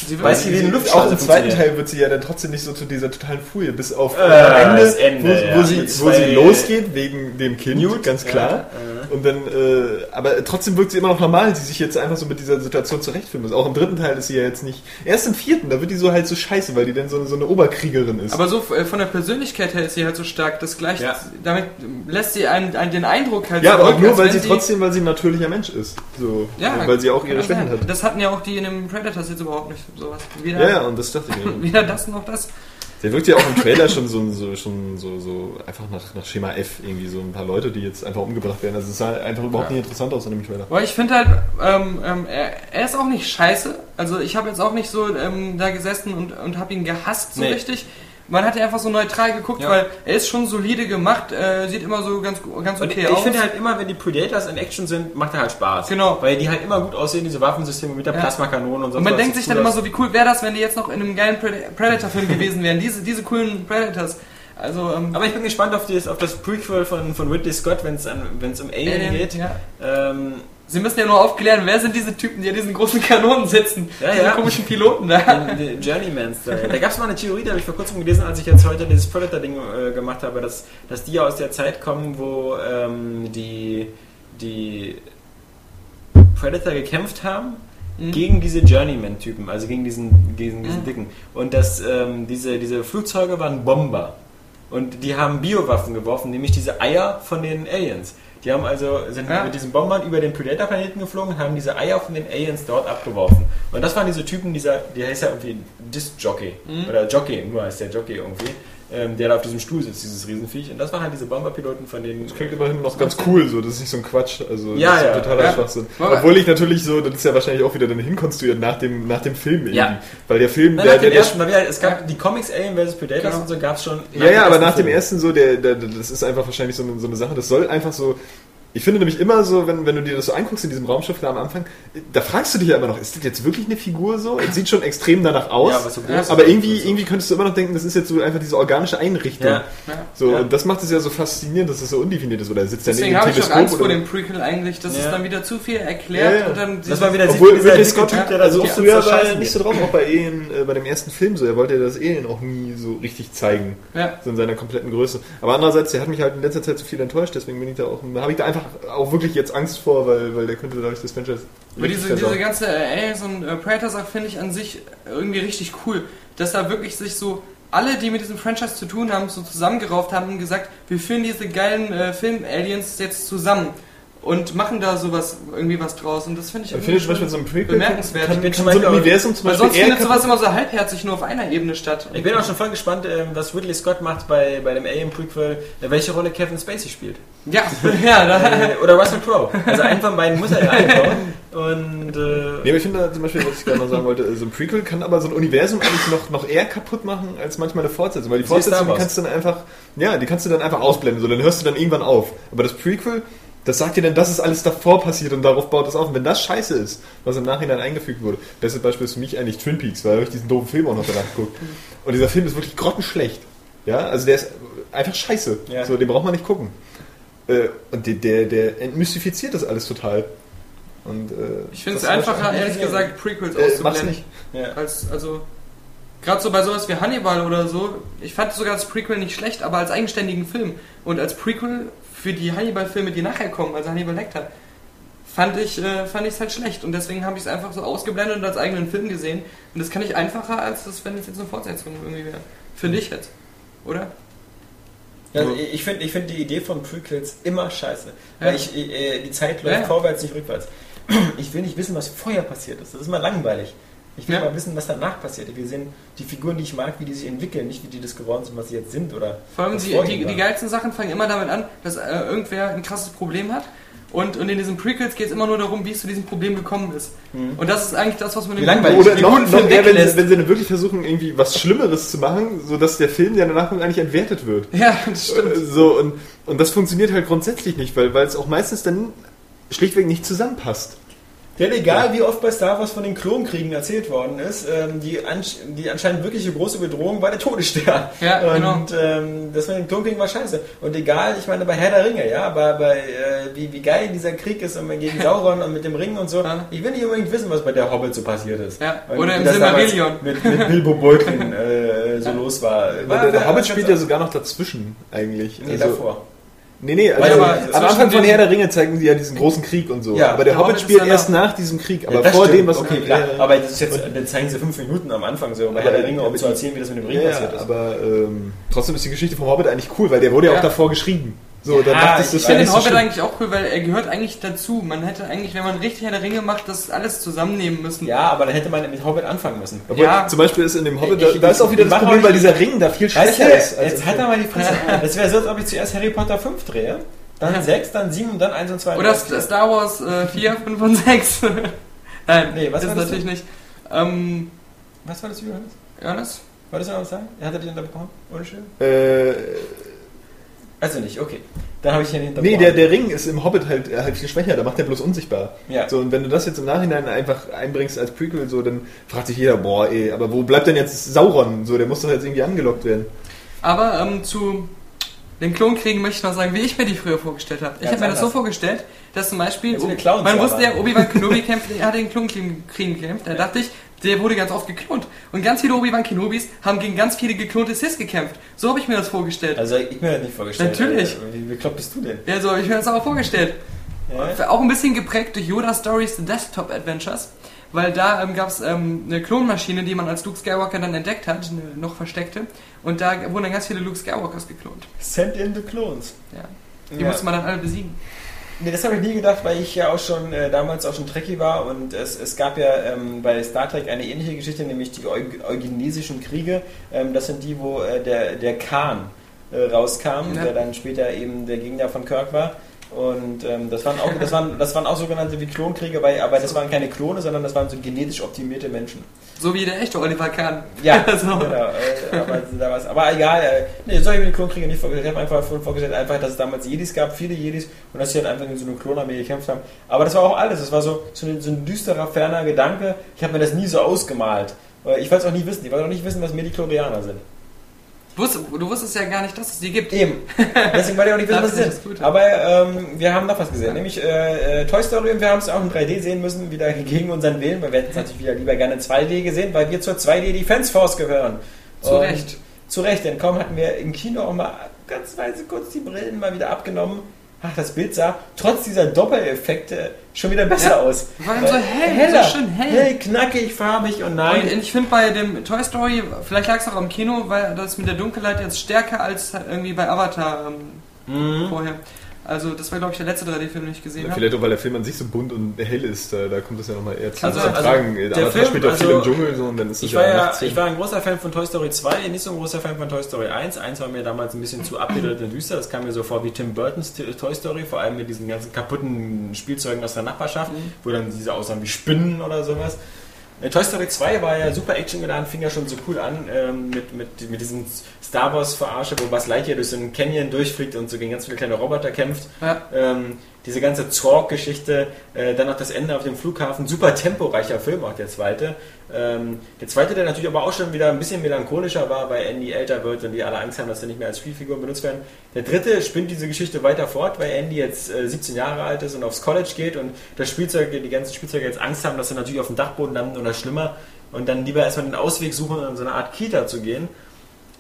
[SPEAKER 1] sie
[SPEAKER 2] Weiß sie, wie ein Luftschlauch
[SPEAKER 4] Auch im zweiten. Teil wird sie ja dann trotzdem nicht so zu dieser totalen Furie, bis auf
[SPEAKER 2] Äh,
[SPEAKER 4] am
[SPEAKER 2] das Ende,
[SPEAKER 4] wo,
[SPEAKER 2] ja.
[SPEAKER 4] wo, sie,
[SPEAKER 2] Mit
[SPEAKER 4] wo sie losgeht wegen dem Kind,
[SPEAKER 2] Newt,
[SPEAKER 4] ganz klar.
[SPEAKER 2] ja,
[SPEAKER 4] Und dann, äh, aber trotzdem wirkt sie immer noch normal, die sich jetzt einfach so mit dieser Situation zurechtfinden muss. Auch im dritten Teil ist sie ja jetzt nicht. Erst im vierten, da wird die so halt so scheiße, weil die dann so, eine- so eine Oberkriegerin ist.
[SPEAKER 1] Aber so äh, von der Persönlichkeit her ist sie halt so stark, das gleicht,
[SPEAKER 2] Ja.
[SPEAKER 1] damit lässt sie einen, einen den Eindruck halt
[SPEAKER 4] ja, aber auch nur, weil sie trotzdem, weil sie ein natürlicher Mensch ist. So,
[SPEAKER 1] ja,
[SPEAKER 4] weil sie auch ihre
[SPEAKER 1] kann
[SPEAKER 4] Schwächen hat.
[SPEAKER 1] Das hatten ja auch die in dem Predators jetzt überhaupt nicht sowas. Weder,
[SPEAKER 4] Ja, ja, und das dachte ich mir.
[SPEAKER 1] weder das noch das.
[SPEAKER 4] Der wirkt ja auch im Trailer schon so, so, schon so, so einfach nach, nach Schema F irgendwie so ein paar Leute, die jetzt einfach umgebracht werden. Also es sah einfach überhaupt
[SPEAKER 1] Ja.
[SPEAKER 4] nicht interessant aus in dem Trailer.
[SPEAKER 1] Aber ich finde halt, ähm, ähm, er, er ist auch nicht scheiße. Also ich habe jetzt auch nicht so ähm, da gesessen und, und habe ihn gehasst so
[SPEAKER 2] Nee.
[SPEAKER 1] richtig. Man hat ja einfach so neutral geguckt,
[SPEAKER 2] Ja.
[SPEAKER 1] weil er ist schon solide gemacht, äh, sieht immer so ganz, ganz okay
[SPEAKER 2] ich
[SPEAKER 1] aus.
[SPEAKER 2] finde halt immer, wenn die Predators in Action sind, macht er halt Spaß.
[SPEAKER 1] Genau.
[SPEAKER 2] Weil die halt immer gut aussehen, diese Waffensysteme mit der
[SPEAKER 1] Ja.
[SPEAKER 2] Plasmakanonen und so.
[SPEAKER 1] und man denkt sich dann immer so, wie cool wäre das, wenn die jetzt noch in einem geilen Pred- Predator-Film gewesen wären. Diese, diese coolen Predators. Also, ähm,
[SPEAKER 2] Aber ich bin gespannt auf, dieses, auf das Prequel von, von Ridley Scott, wenn es um Alien,
[SPEAKER 1] Alien,
[SPEAKER 2] geht.
[SPEAKER 1] ja.
[SPEAKER 2] Ähm,
[SPEAKER 1] Sie müssen ja nur aufklären, wer sind diese Typen, die an diesen großen Kanonen sitzen?
[SPEAKER 2] Ja,
[SPEAKER 1] diese
[SPEAKER 2] ja.
[SPEAKER 1] komischen Piloten da.
[SPEAKER 2] den, den Journeymans. Da, da gab es mal eine Theorie, die habe ich vor kurzem gelesen, als ich jetzt heute dieses Predator-Ding äh, gemacht habe, dass, dass die ja aus der Zeit kommen, wo ähm, die, die Predator gekämpft haben
[SPEAKER 1] Mhm.
[SPEAKER 2] gegen diese Journeyman-Typen, also gegen diesen, gegen diesen
[SPEAKER 1] Mhm.
[SPEAKER 2] Dicken. Und dass ähm, diese, diese Flugzeuge waren Bomber. Und die haben Biowaffen geworfen, nämlich diese Eier von den Aliens. Die haben also, sind
[SPEAKER 1] Ja.
[SPEAKER 2] mit diesen Bombern über den Predator-Planeten geflogen und haben diese Eier von den Aliens dort abgeworfen. Und das waren diese Typen, dieser, der heißt ja irgendwie Disc Jockey.
[SPEAKER 1] Mhm.
[SPEAKER 2] Oder Jockey, nur heißt der Jockey irgendwie. Ähm, der da auf diesem Stuhl sitzt, dieses Riesenviech. Und das waren halt diese Bomberpiloten, von denen.
[SPEAKER 4] Das klingt immerhin noch ganz cool, so. Das ist nicht so ein Quatsch. Also,
[SPEAKER 2] Ja,
[SPEAKER 4] das ist
[SPEAKER 2] ja.
[SPEAKER 4] totaler
[SPEAKER 1] Ja.
[SPEAKER 4] Schwachsinn. Obwohl ich natürlich so, das ist ja wahrscheinlich auch wieder dann hinkonstruiert nach dem, nach dem Film irgendwie.
[SPEAKER 2] Ja.
[SPEAKER 4] Weil der Film,
[SPEAKER 2] Nein,
[SPEAKER 4] der,
[SPEAKER 2] nach dem
[SPEAKER 4] der, der,
[SPEAKER 2] ersten, weil wir, halt- es gab die Comics Alien vs. Predators
[SPEAKER 1] Genau.
[SPEAKER 2] und so gab es schon.
[SPEAKER 4] Ja, ja, aber nach dem
[SPEAKER 2] Film.
[SPEAKER 4] ersten so, der, der, das ist einfach wahrscheinlich so eine, so eine Sache, das soll einfach so. Ich finde nämlich immer so, wenn, wenn du dir das so anguckst in diesem Raumschiff da am Anfang, da fragst du dich ja immer noch, ist das jetzt wirklich eine Figur so? Es sieht schon extrem danach aus.
[SPEAKER 2] Ja, aber so groß
[SPEAKER 4] aber irgendwie,
[SPEAKER 2] so.
[SPEAKER 4] irgendwie könntest du immer noch denken, das ist jetzt so einfach diese organische Einrichtung.
[SPEAKER 2] Ja.
[SPEAKER 1] Ja.
[SPEAKER 4] So,
[SPEAKER 2] Ja.
[SPEAKER 4] und das macht es ja so faszinierend, dass es so undefiniert ist. Oder er sitzt
[SPEAKER 1] Deswegen habe ich auch Angst vor dem Prequel eigentlich, dass es
[SPEAKER 2] Ja.
[SPEAKER 1] dann wieder zu viel erklärt
[SPEAKER 4] Ja, ja.
[SPEAKER 1] und dann
[SPEAKER 2] Das war wieder
[SPEAKER 4] Obwohl
[SPEAKER 2] dieser
[SPEAKER 4] Scott,
[SPEAKER 2] Typ, der da
[SPEAKER 4] also
[SPEAKER 2] so
[SPEAKER 4] früher
[SPEAKER 2] zur
[SPEAKER 4] war
[SPEAKER 2] Scheiße
[SPEAKER 4] er nicht so drauf, auch bei Alien, äh, bei dem ersten Film so. Er wollte das Alien auch nie so richtig zeigen.
[SPEAKER 1] Ja.
[SPEAKER 4] So in seiner kompletten Größe. Aber andererseits, der hat mich halt in letzter Zeit so viel enttäuscht, deswegen bin ich da auch, habe ich da einfach auch wirklich jetzt Angst vor, weil, weil der könnte dadurch das Franchise.
[SPEAKER 1] Aber diese, diese ganze äh, Aliens und äh, Predator-Sache finde ich an sich irgendwie richtig cool. Dass da wirklich sich so alle, die mit diesem Franchise zu tun haben, so zusammengerauft haben und gesagt, wir führen diese geilen äh, Film-Aliens jetzt zusammen und machen da sowas, irgendwie was draus. Und das finde ich
[SPEAKER 4] Ich finde zum Beispiel so ein Prequel
[SPEAKER 1] bemerkenswert.
[SPEAKER 4] kann, kann
[SPEAKER 2] zum
[SPEAKER 4] so ein
[SPEAKER 2] Beispiel-
[SPEAKER 4] Universum zum
[SPEAKER 1] Weil
[SPEAKER 4] Beispiel
[SPEAKER 1] sonst findet sowas immer so halbherzig nur auf einer Ebene statt.
[SPEAKER 2] Ich bin auch schon voll gespannt, ähm, was Ridley Scott macht bei, bei dem Alien Prequel, äh, welche Rolle Kevin Spacey spielt.
[SPEAKER 1] Ja, ja,
[SPEAKER 2] Äh, Oder Russell Crowe. Also einen von beiden muss er ja einbauen. Und
[SPEAKER 4] Nee,
[SPEAKER 2] äh,
[SPEAKER 4] aber ich finde da zum Beispiel, was ich gerade noch sagen wollte, so ein Prequel kann aber so ein Universum eigentlich noch, noch eher kaputt machen als manchmal eine Fortsetzung. Weil die Fortsetzung, kannst du dann einfach, ja, die kannst du dann einfach ausblenden, so dann hörst du dann irgendwann auf. Aber das Prequel, das sagt dir dann, das ist alles davor passiert und darauf baut es auf. Und wenn das scheiße ist, was im Nachhinein eingefügt wurde, bestes Beispiel ist für mich eigentlich Twin Peaks, weil ich diesen doofen Film auch noch danach geguckt. Und dieser Film ist wirklich grottenschlecht. Ja, also der ist einfach scheiße.
[SPEAKER 2] Ja.
[SPEAKER 4] So, den braucht man nicht gucken. Äh, und der, der, der entmystifiziert das alles total. Und, äh,
[SPEAKER 1] ich finde es einfacher, ehrlich gesagt, Prequels
[SPEAKER 4] äh, mach's
[SPEAKER 1] auszublenden.
[SPEAKER 4] nicht.
[SPEAKER 2] ja.
[SPEAKER 1] Als, also, gerade so bei sowas wie Hannibal oder so, ich fand sogar das Prequel nicht schlecht, aber als eigenständigen Film und als Prequel für die Hannibal-Filme, die nachher kommen, also Hannibal Lecter, fand ich äh, fand halt schlecht und deswegen habe ich es einfach so ausgeblendet und als eigenen Film gesehen und das kann ich einfacher, als das, wenn es jetzt eine Fortsetzung irgendwie wäre. Finde ich jetzt. Oder?
[SPEAKER 2] Also ich- finde ich find die Idee von Prequels immer scheiße. Weil
[SPEAKER 1] Ja.
[SPEAKER 2] ich, äh, die Zeit läuft
[SPEAKER 1] Ja,
[SPEAKER 2] vorwärts, nicht rückwärts. Ich will nicht wissen, was vorher passiert ist. Das ist immer langweilig. Ich will
[SPEAKER 1] Ja.
[SPEAKER 2] mal wissen, was danach passiert. Will sehen, die Figuren, die ich mag, wie die sich entwickeln, nicht wie die das geworden sind, was sie jetzt sind. Oder
[SPEAKER 1] Vor allem die, die, die geilsten Sachen fangen immer damit an, dass äh, irgendwer ein krasses Problem hat. Und, und in diesen Prequels geht es immer nur darum, wie es zu diesem Problem gekommen ist. Und das ist eigentlich das, was man
[SPEAKER 2] langweilig.
[SPEAKER 1] guten-
[SPEAKER 4] Oder noch,
[SPEAKER 1] guten
[SPEAKER 4] noch
[SPEAKER 1] Film
[SPEAKER 4] mehr, wenn sie,
[SPEAKER 1] weglässt.
[SPEAKER 4] wenn sie dann wirklich versuchen, irgendwie was Schlimmeres zu machen, sodass der Film, der danach eigentlich entwertet wird.
[SPEAKER 1] Ja, das stimmt.
[SPEAKER 4] Äh, So, und, und das funktioniert halt grundsätzlich nicht, weil, weil es auch meistens dann schlichtweg nicht zusammenpasst.
[SPEAKER 2] Denn egal, wie oft bei Star Wars von den Klonkriegen erzählt worden ist, ähm, die, ansch die anscheinend wirkliche große Bedrohung war der Todesstern.
[SPEAKER 1] Ja,
[SPEAKER 2] und
[SPEAKER 1] genau.
[SPEAKER 2] ähm, das mit den Klonkriegen war scheiße. Und egal, ich meine, bei Herr der Ringe, ja, bei, bei äh, wie, wie geil dieser Krieg ist und gegen Sauron und mit dem Ring und so.
[SPEAKER 1] Ja.
[SPEAKER 2] Ich will nicht unbedingt wissen, was bei der Hobbit so passiert ist.
[SPEAKER 1] Ja, oder im Silmarillion.
[SPEAKER 2] Mit, mit Bilbo Beutlin äh, so los war.
[SPEAKER 4] Der,
[SPEAKER 2] war
[SPEAKER 4] der, der
[SPEAKER 2] war
[SPEAKER 4] Hobbit spielt ja sogar noch dazwischen, eigentlich.
[SPEAKER 2] Nee,
[SPEAKER 4] Also-
[SPEAKER 2] davor.
[SPEAKER 4] Nee, nee, also
[SPEAKER 2] aber
[SPEAKER 4] am Anfang von Herr der Ringe zeigen sie ja diesen großen Krieg und so.
[SPEAKER 2] Ja,
[SPEAKER 4] aber der,
[SPEAKER 1] der
[SPEAKER 4] Hobbit spielt erst nach diesem Krieg. Aber
[SPEAKER 2] Ja,
[SPEAKER 4] vor
[SPEAKER 2] stimmt.
[SPEAKER 4] dem, was
[SPEAKER 2] okay, klar. Aber das ist jetzt, dann zeigen sie fünf Minuten am Anfang so bei Herr der Ringe, um zu erzählen, wie das mit dem Ring
[SPEAKER 4] ja,
[SPEAKER 2] passiert
[SPEAKER 4] ja,
[SPEAKER 2] ist.
[SPEAKER 4] aber ähm, trotzdem ist die Geschichte vom Hobbit eigentlich cool, weil der wurde ja,
[SPEAKER 1] Ja.
[SPEAKER 4] auch davor geschrieben. So, dann
[SPEAKER 2] Ja,
[SPEAKER 4] macht es
[SPEAKER 2] ich
[SPEAKER 4] das
[SPEAKER 1] Ich finde den
[SPEAKER 4] so
[SPEAKER 1] Hobbit
[SPEAKER 4] schlimm.
[SPEAKER 1] eigentlich auch cool, weil er gehört eigentlich dazu. Man hätte eigentlich, wenn man richtig der Ringe macht, das alles zusammennehmen müssen.
[SPEAKER 2] Ja, aber dann hätte man mit Hobbit anfangen müssen.
[SPEAKER 4] Obwohl,
[SPEAKER 1] Ja.
[SPEAKER 4] Zum Beispiel ist in dem Hobbit,
[SPEAKER 2] Ich-
[SPEAKER 4] da, da ist auch wieder
[SPEAKER 2] ich
[SPEAKER 4] das Problem, weil dieser Ring da viel
[SPEAKER 2] Weißt
[SPEAKER 4] schwächer
[SPEAKER 2] du,
[SPEAKER 4] ist. als
[SPEAKER 2] jetzt hat er
[SPEAKER 4] Film.
[SPEAKER 2] mal die Fresse. Das wäre so, als ob ich zuerst Harry Potter 5 drehe, dann
[SPEAKER 1] Ja.
[SPEAKER 2] 6, dann 7 und dann 1 und 2.
[SPEAKER 1] Oder St- Star Wars äh, 4, 5 und 6. Nein,
[SPEAKER 2] Nee, was
[SPEAKER 1] das
[SPEAKER 2] war das
[SPEAKER 1] natürlich nicht. Ähm,
[SPEAKER 2] Was war das, Johannes?
[SPEAKER 1] Johannes?
[SPEAKER 2] Wolltest du noch was sagen? Er hatte dich unterbrochen? Ohne Schön?
[SPEAKER 4] Äh,
[SPEAKER 2] Also nicht, okay. Dann habe ich hier nicht
[SPEAKER 4] nee, der, der Ring ist im Hobbit halt, halt viel schwächer, da macht der bloß unsichtbar.
[SPEAKER 2] Ja.
[SPEAKER 4] So, und wenn du das jetzt im Nachhinein einfach einbringst als Prequel, so, dann fragt sich jeder, boah, ey, aber wo bleibt denn jetzt Sauron? So, der muss doch jetzt irgendwie angelockt werden.
[SPEAKER 1] Aber ähm, zu den Klonkriegen möchte ich noch sagen, wie ich mir die früher vorgestellt habe. Ich habe mir das so vorgestellt, dass zum Beispiel,
[SPEAKER 2] Clowns
[SPEAKER 1] man wusste ja. Obi-Wan Kenobi kämpft, er hat den Klonkriegen gekämpft. Da dachte ich, der wurde ganz oft geklont. Und ganz viele Obi-Wan Kenobis haben gegen ganz viele geklonte Sith gekämpft. So habe ich mir das vorgestellt.
[SPEAKER 2] Also ich mir das nicht vorgestellt.
[SPEAKER 1] Natürlich.
[SPEAKER 2] Äh, Wie bekloppt bist du denn?
[SPEAKER 1] Ja, so habe ich mir das auch vorgestellt.
[SPEAKER 2] Ja?
[SPEAKER 1] Auch ein bisschen geprägt durch Yoda Stories The Desktop Adventures, weil da ähm, gab es ähm, eine Klonmaschine, die man als Luke Skywalker dann entdeckt hat, eine noch versteckte, und da wurden dann ganz viele Luke Skywalkers geklont.
[SPEAKER 2] Send in the Clones.
[SPEAKER 1] Ja. Die
[SPEAKER 2] Ja.
[SPEAKER 1] musste man dann alle besiegen.
[SPEAKER 2] Nee, das habe ich nie gedacht, weil ich ja auch schon äh, damals auch schon Trekkie war und es, es gab ja ähm, bei Star Trek eine ähnliche Geschichte, nämlich die Eu Eugenesischen Kriege. Ähm, das sind die, wo äh, der, der Khan äh, rauskam,
[SPEAKER 1] Ja.
[SPEAKER 2] der dann später eben der Gegner von Kirk war. Und ähm, das waren auch das waren das waren auch sogenannte wie Klonkriege, weil, aber das waren keine Klone, sondern das waren so genetisch optimierte Menschen.
[SPEAKER 1] So wie der echte Oliver Kahn.
[SPEAKER 2] Ja,
[SPEAKER 1] so.
[SPEAKER 2] genau. Äh, aber, da war's, aber egal, äh, nee, so habe ich mir die Klonkriege nicht vorgestellt. Ich habe einfach vorgestellt, einfach, dass es damals Jedis gab, viele Jedis, und dass sie halt einfach in so einer Klonarmee gekämpft haben. Aber das war auch alles. Das war so, so, ein, so ein düsterer, ferner Gedanke. Ich habe mir das nie so ausgemalt. Äh, Ich wollte es auch nie wissen. Ich wollte auch nicht wissen, was Mediklorianer sind.
[SPEAKER 1] Du wusstest ja gar nicht, dass es die gibt.
[SPEAKER 2] Eben. Deswegen wollte ich auch nicht wissen, was
[SPEAKER 1] ist
[SPEAKER 2] sind. Aber ähm, wir haben noch was gesehen, nämlich äh, äh, Toy Story und wir haben es auch in 3D sehen müssen, wieder gegen unseren Willen, weil wir hätten es natürlich wieder lieber gerne in 2D gesehen, weil wir zur 2D Defense Force gehören.
[SPEAKER 1] Zu
[SPEAKER 2] Und-
[SPEAKER 1] Recht.
[SPEAKER 2] Zu Recht, denn kaum hatten wir im Kino auch mal ganz weise kurz die Brillen mal wieder abgenommen. Ach, das Bild sah trotz dieser Doppeleffekte schon wieder besser
[SPEAKER 1] Ja,
[SPEAKER 2] aus.
[SPEAKER 1] vor allem so hell,
[SPEAKER 2] heller,
[SPEAKER 1] so schön hell.
[SPEAKER 2] hell, knackig, farbig und
[SPEAKER 1] Und
[SPEAKER 2] nein.
[SPEAKER 1] ich finde bei dem Toy Story, vielleicht lag es auch am Kino, weil das mit der Dunkelheit jetzt stärker als irgendwie bei Avatar ähm, vorher. Also das war glaube ich der letzte 3D-Film, den ich gesehen habe.
[SPEAKER 4] Vielleicht auch, weil der Film an sich so bunt und hell ist, da, da kommt es ja nochmal eher zu
[SPEAKER 1] Also-
[SPEAKER 4] zum
[SPEAKER 2] also
[SPEAKER 4] Tragen.
[SPEAKER 2] der
[SPEAKER 4] Avatar
[SPEAKER 2] Film,
[SPEAKER 4] spielt viel
[SPEAKER 2] also
[SPEAKER 4] im Dschungel so und dann ist es
[SPEAKER 2] Ich war, ja,
[SPEAKER 4] nachts
[SPEAKER 2] ich war ein großer Fan von Toy Story 2, nicht so ein großer Fan von Toy Story 1. Eins war mir damals ein bisschen zu abgedreht und düster. Das kam mir so vor wie Tim Burtons Toy Story, vor allem mit diesen ganzen kaputten Spielzeugen aus der Nachbarschaft, wo dann diese aussahen wie Spinnen oder sowas. Äh, Toy Story 2 war ja super actiongeladen, fing ja schon so cool an ähm, mit, mit, mit diesem Star Wars Verarsche, wo Buzz Lightyear durch so einen Canyon durchfliegt und so gegen ganz viele kleine Roboter kämpft.
[SPEAKER 1] Ja.
[SPEAKER 2] Ähm, diese ganze Zorg-Geschichte, äh, dann noch das Ende auf dem Flughafen, super temporeicher Film auch der zweite. Ähm, der zweite, der natürlich aber auch schon wieder ein bisschen melancholischer war, weil Andy älter wird und die alle Angst haben, dass er nicht mehr als Spielfigur benutzt werden. Der dritte spinnt diese Geschichte weiter fort, weil Andy jetzt äh, 17 Jahre alt ist und aufs College geht und das Spielzeug, die ganzen Spielzeuge jetzt Angst haben, dass sie natürlich auf dem Dachboden landen oder schlimmer und dann lieber erstmal den Ausweg suchen, in so eine Art Kita zu gehen.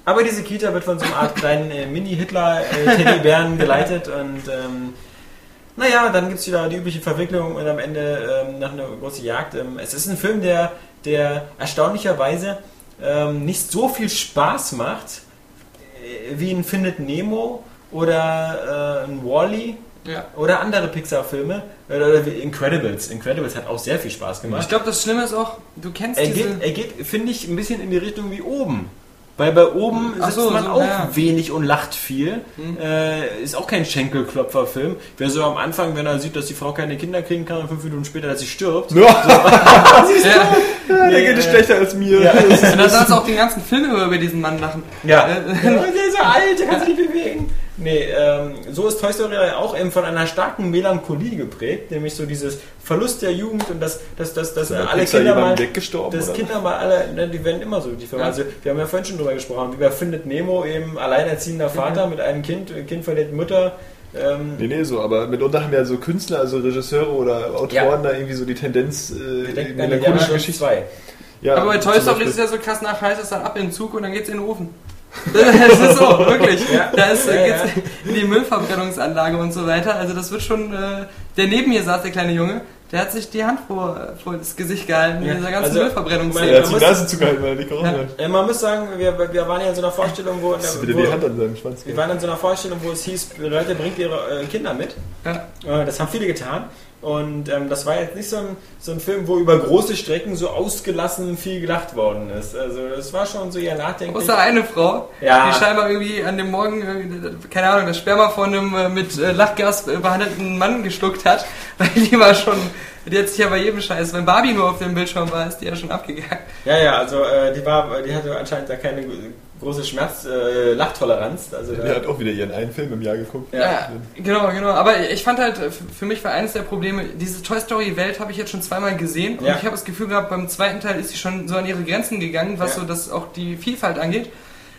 [SPEAKER 2] Aber diese Kita wird von so einer Art kleinen äh, Mini-Hitler-Teddybären geleitet und ähm, naja, dann gibt es wieder die übliche Verwicklung und am Ende ähm, nach einer großen Jagd. Ähm, es ist ein Film, der, der erstaunlicherweise ähm, nicht so viel Spaß macht äh, wie ein Findet Nemo oder äh, ein Wally
[SPEAKER 1] Ja.
[SPEAKER 2] oder andere Pixar-Filme oder, oder wie Incredibles. Incredibles hat auch sehr viel Spaß gemacht.
[SPEAKER 1] Ich glaube, das Schlimme ist auch, du kennst
[SPEAKER 2] Er
[SPEAKER 1] diese...
[SPEAKER 2] geht, er geht finde ich, ein bisschen in die Richtung wie oben. Weil bei oben
[SPEAKER 1] Ach
[SPEAKER 2] sitzt
[SPEAKER 1] so,
[SPEAKER 2] man
[SPEAKER 1] so,
[SPEAKER 2] auch
[SPEAKER 1] ja.
[SPEAKER 2] wenig und lacht viel. Äh, ist auch kein Schenkelklopferfilm. Wer so am Anfang, wenn er sieht, dass die Frau keine Kinder kriegen kann und fünf Minuten später, dass sie stirbt.
[SPEAKER 1] ja.
[SPEAKER 4] der geht es schlechter als mir.
[SPEAKER 2] Ja.
[SPEAKER 1] Und dann sollst du auch den ganzen Film über, über diesen Mann lachen.
[SPEAKER 2] Ja.
[SPEAKER 1] Äh,
[SPEAKER 2] der ist so alt, der kann sich nicht bewegen. Nee, ähm, so ist Toy Story auch eben von einer starken Melancholie geprägt, nämlich so dieses Verlust der Jugend und dass, dass, dass, dass
[SPEAKER 4] Bei
[SPEAKER 2] alle
[SPEAKER 4] Pixar
[SPEAKER 2] Kinder mal, dass
[SPEAKER 4] oder?
[SPEAKER 2] Kinder mal alle, ne, die werden immer so, die.
[SPEAKER 1] Ja.
[SPEAKER 2] Also wir haben ja vorhin schon drüber gesprochen, wie bei Findet Nemo eben alleinerziehender Vater mit einem Kind, Kind verliert Mutter. Ähm,
[SPEAKER 4] Nee, nee, so, aber mitunter haben ja so Künstler, also Regisseure oder Autoren
[SPEAKER 2] Ja.
[SPEAKER 4] da irgendwie so die Tendenz, äh, in der Geschichte.
[SPEAKER 2] 2.
[SPEAKER 4] Ja,
[SPEAKER 1] Aber bei Toy Story ist es ja so krass nach heiß ist dann ab in den Zug und dann geht's in den Ofen. Das ist so, wirklich.
[SPEAKER 2] Ja.
[SPEAKER 1] Da ist,
[SPEAKER 2] Ja,
[SPEAKER 1] geht's in die Müllverbrennungsanlage und so weiter. Also das wird schon, äh, der neben mir saß, der kleine Junge, der hat sich die Hand vor, vor das Gesicht gehalten in
[SPEAKER 2] Ja,
[SPEAKER 1] dieser ganzen
[SPEAKER 2] also,
[SPEAKER 1] Müllverbrennungsszene.
[SPEAKER 4] Er hat sich
[SPEAKER 2] Man
[SPEAKER 4] die
[SPEAKER 2] muss-
[SPEAKER 4] Nase zugehalten, weil er nicht gerochen
[SPEAKER 1] Ja.
[SPEAKER 4] hat.
[SPEAKER 2] Äh, man muss sagen, wir, wir waren ja in so einer Vorstellung, wo,
[SPEAKER 4] Hast du wieder
[SPEAKER 2] wo
[SPEAKER 4] die Hand an seinem Schwanz
[SPEAKER 2] wir waren in so einer Vorstellung, wo es hieß, Leute, bringt ihre äh, Kinder mit.
[SPEAKER 1] Ja.
[SPEAKER 2] Äh, Das haben viele getan. Und ähm, das war jetzt nicht so ein, so ein Film, wo über große Strecken so ausgelassen viel gelacht worden ist. Also das war schon so eher nachdenklich.
[SPEAKER 1] Außer eine Frau,
[SPEAKER 2] Ja.
[SPEAKER 1] die scheinbar irgendwie an dem Morgen, keine Ahnung, das Sperma von einem äh, mit äh, Lachgas äh, behandelten Mann geschluckt hat, weil die war schon, die hat sich ja bei jedem Scheiß, wenn Barbie nur auf dem Bildschirm war, ist die ja schon abgegangen.
[SPEAKER 2] Ja, ja, also äh, die war, die hatte anscheinend da keine große Schmerz, äh, Lachtoleranz. Also
[SPEAKER 4] Der hat auch wieder ihren einen Film im Jahr geguckt.
[SPEAKER 2] Ja.
[SPEAKER 1] genau, genau. Aber ich fand halt, äh, für mich war eines der Probleme, diese Toy Story Welt habe ich jetzt schon zweimal gesehen und
[SPEAKER 2] Ja.
[SPEAKER 1] ich habe das Gefühl gehabt, beim zweiten Teil ist sie schon so an ihre Grenzen gegangen, was
[SPEAKER 2] Ja.
[SPEAKER 1] so das auch die Vielfalt angeht.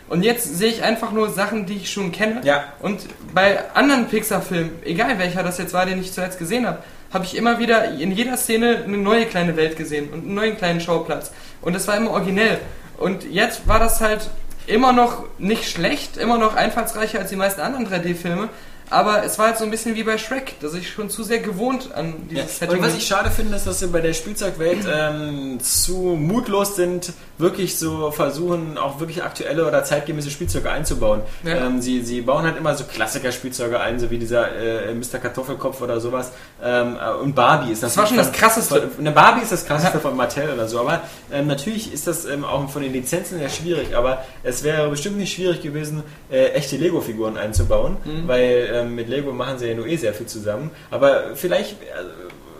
[SPEAKER 1] Und jetzt sehe ich einfach nur Sachen, die ich schon kenne.
[SPEAKER 2] Ja.
[SPEAKER 1] Und bei anderen Pixar-Filmen, egal welcher das jetzt war, den ich zuletzt gesehen habe, habe ich immer wieder in jeder Szene eine neue kleine Welt gesehen und einen neuen kleinen Schauplatz. Und das war immer originell. Und jetzt war das halt immer noch nicht schlecht, immer noch einfallsreicher als die meisten anderen 3D-Filme. Aber es war halt so ein bisschen wie bei Shrek, dass ich schon zu sehr gewohnt an
[SPEAKER 2] Ja.
[SPEAKER 1] dieses Setting
[SPEAKER 2] Und was ich schade finde, ist, dass sie bei der Spielzeugwelt ähm, zu mutlos sind, wirklich so versuchen, auch wirklich aktuelle oder zeitgemäße Spielzeuge einzubauen.
[SPEAKER 1] Ja.
[SPEAKER 2] Ähm, sie, sie bauen halt immer so Klassiker-Spielzeuge ein, so wie dieser äh, Mr. Kartoffelkopf oder sowas. Ähm, äh, und Barbie ist das.
[SPEAKER 1] Das war schon das Krasseste.
[SPEAKER 2] Eine Barbie ist das krasseste von Mattel oder so, aber ähm, natürlich ist das ähm, auch von den Lizenzen her schwierig, aber es wäre bestimmt nicht schwierig gewesen, äh, echte Lego-Figuren einzubauen,
[SPEAKER 1] Mhm.
[SPEAKER 2] weil ähm, mit Lego machen sie ja nur eh sehr viel zusammen. Aber vielleicht. Also,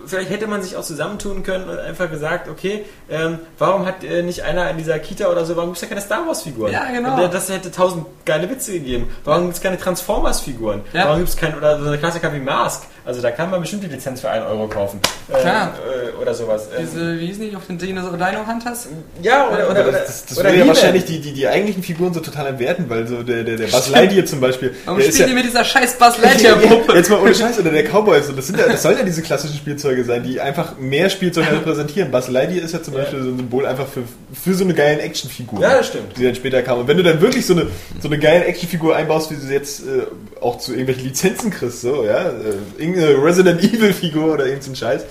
[SPEAKER 2] Vielleicht hätte man sich auch zusammentun können und einfach gesagt, okay, ähm, warum hat äh, nicht einer in dieser Kita oder so, warum gibt es ja keine Star Wars Figuren?
[SPEAKER 1] Ja, genau.
[SPEAKER 2] Und, das hätte tausend geile Witze gegeben. Warum gibt es keine Transformers Figuren?
[SPEAKER 1] Ja.
[SPEAKER 2] Warum gibt es kein, oder so eine Klassiker wie Mask? Also da kann man bestimmt die Lizenz für 1 Euro kaufen. Ähm,
[SPEAKER 1] Klar.
[SPEAKER 2] äh, oder sowas. Ähm,
[SPEAKER 1] Diese, wie hießen die auf den Dino, Dino Hunters?
[SPEAKER 2] ja, oder, oder, oder,
[SPEAKER 4] das, das, das
[SPEAKER 2] oder
[SPEAKER 4] würde ja wahrscheinlich die, die, die eigentlichen Figuren so total entwerten, weil so der, der, der Buzz Lightyear zum Beispiel,
[SPEAKER 1] Warum spielen
[SPEAKER 4] ja,
[SPEAKER 1] die mit dieser scheiß Buzz Lightyear Puppe?
[SPEAKER 4] Jetzt mal ohne Scheiß, oder der Cowboy, so, das, sind ja, das sollen ja diese klassischen Spielzeuge sein, die einfach mehr Spielzeuge repräsentieren. Buzz Lightyear ist ja zum Beispiel so ein Symbol einfach für, für so eine geile Actionfigur.
[SPEAKER 2] Ja, das stimmt.
[SPEAKER 4] Die dann später kam. Und wenn du dann wirklich so eine, so eine geile Actionfigur einbaust, wie du sie jetzt äh, auch zu irgendwelchen Lizenzen kriegst, so, ja, äh, irgendeine Resident Evil Figur oder irgendein Scheiß,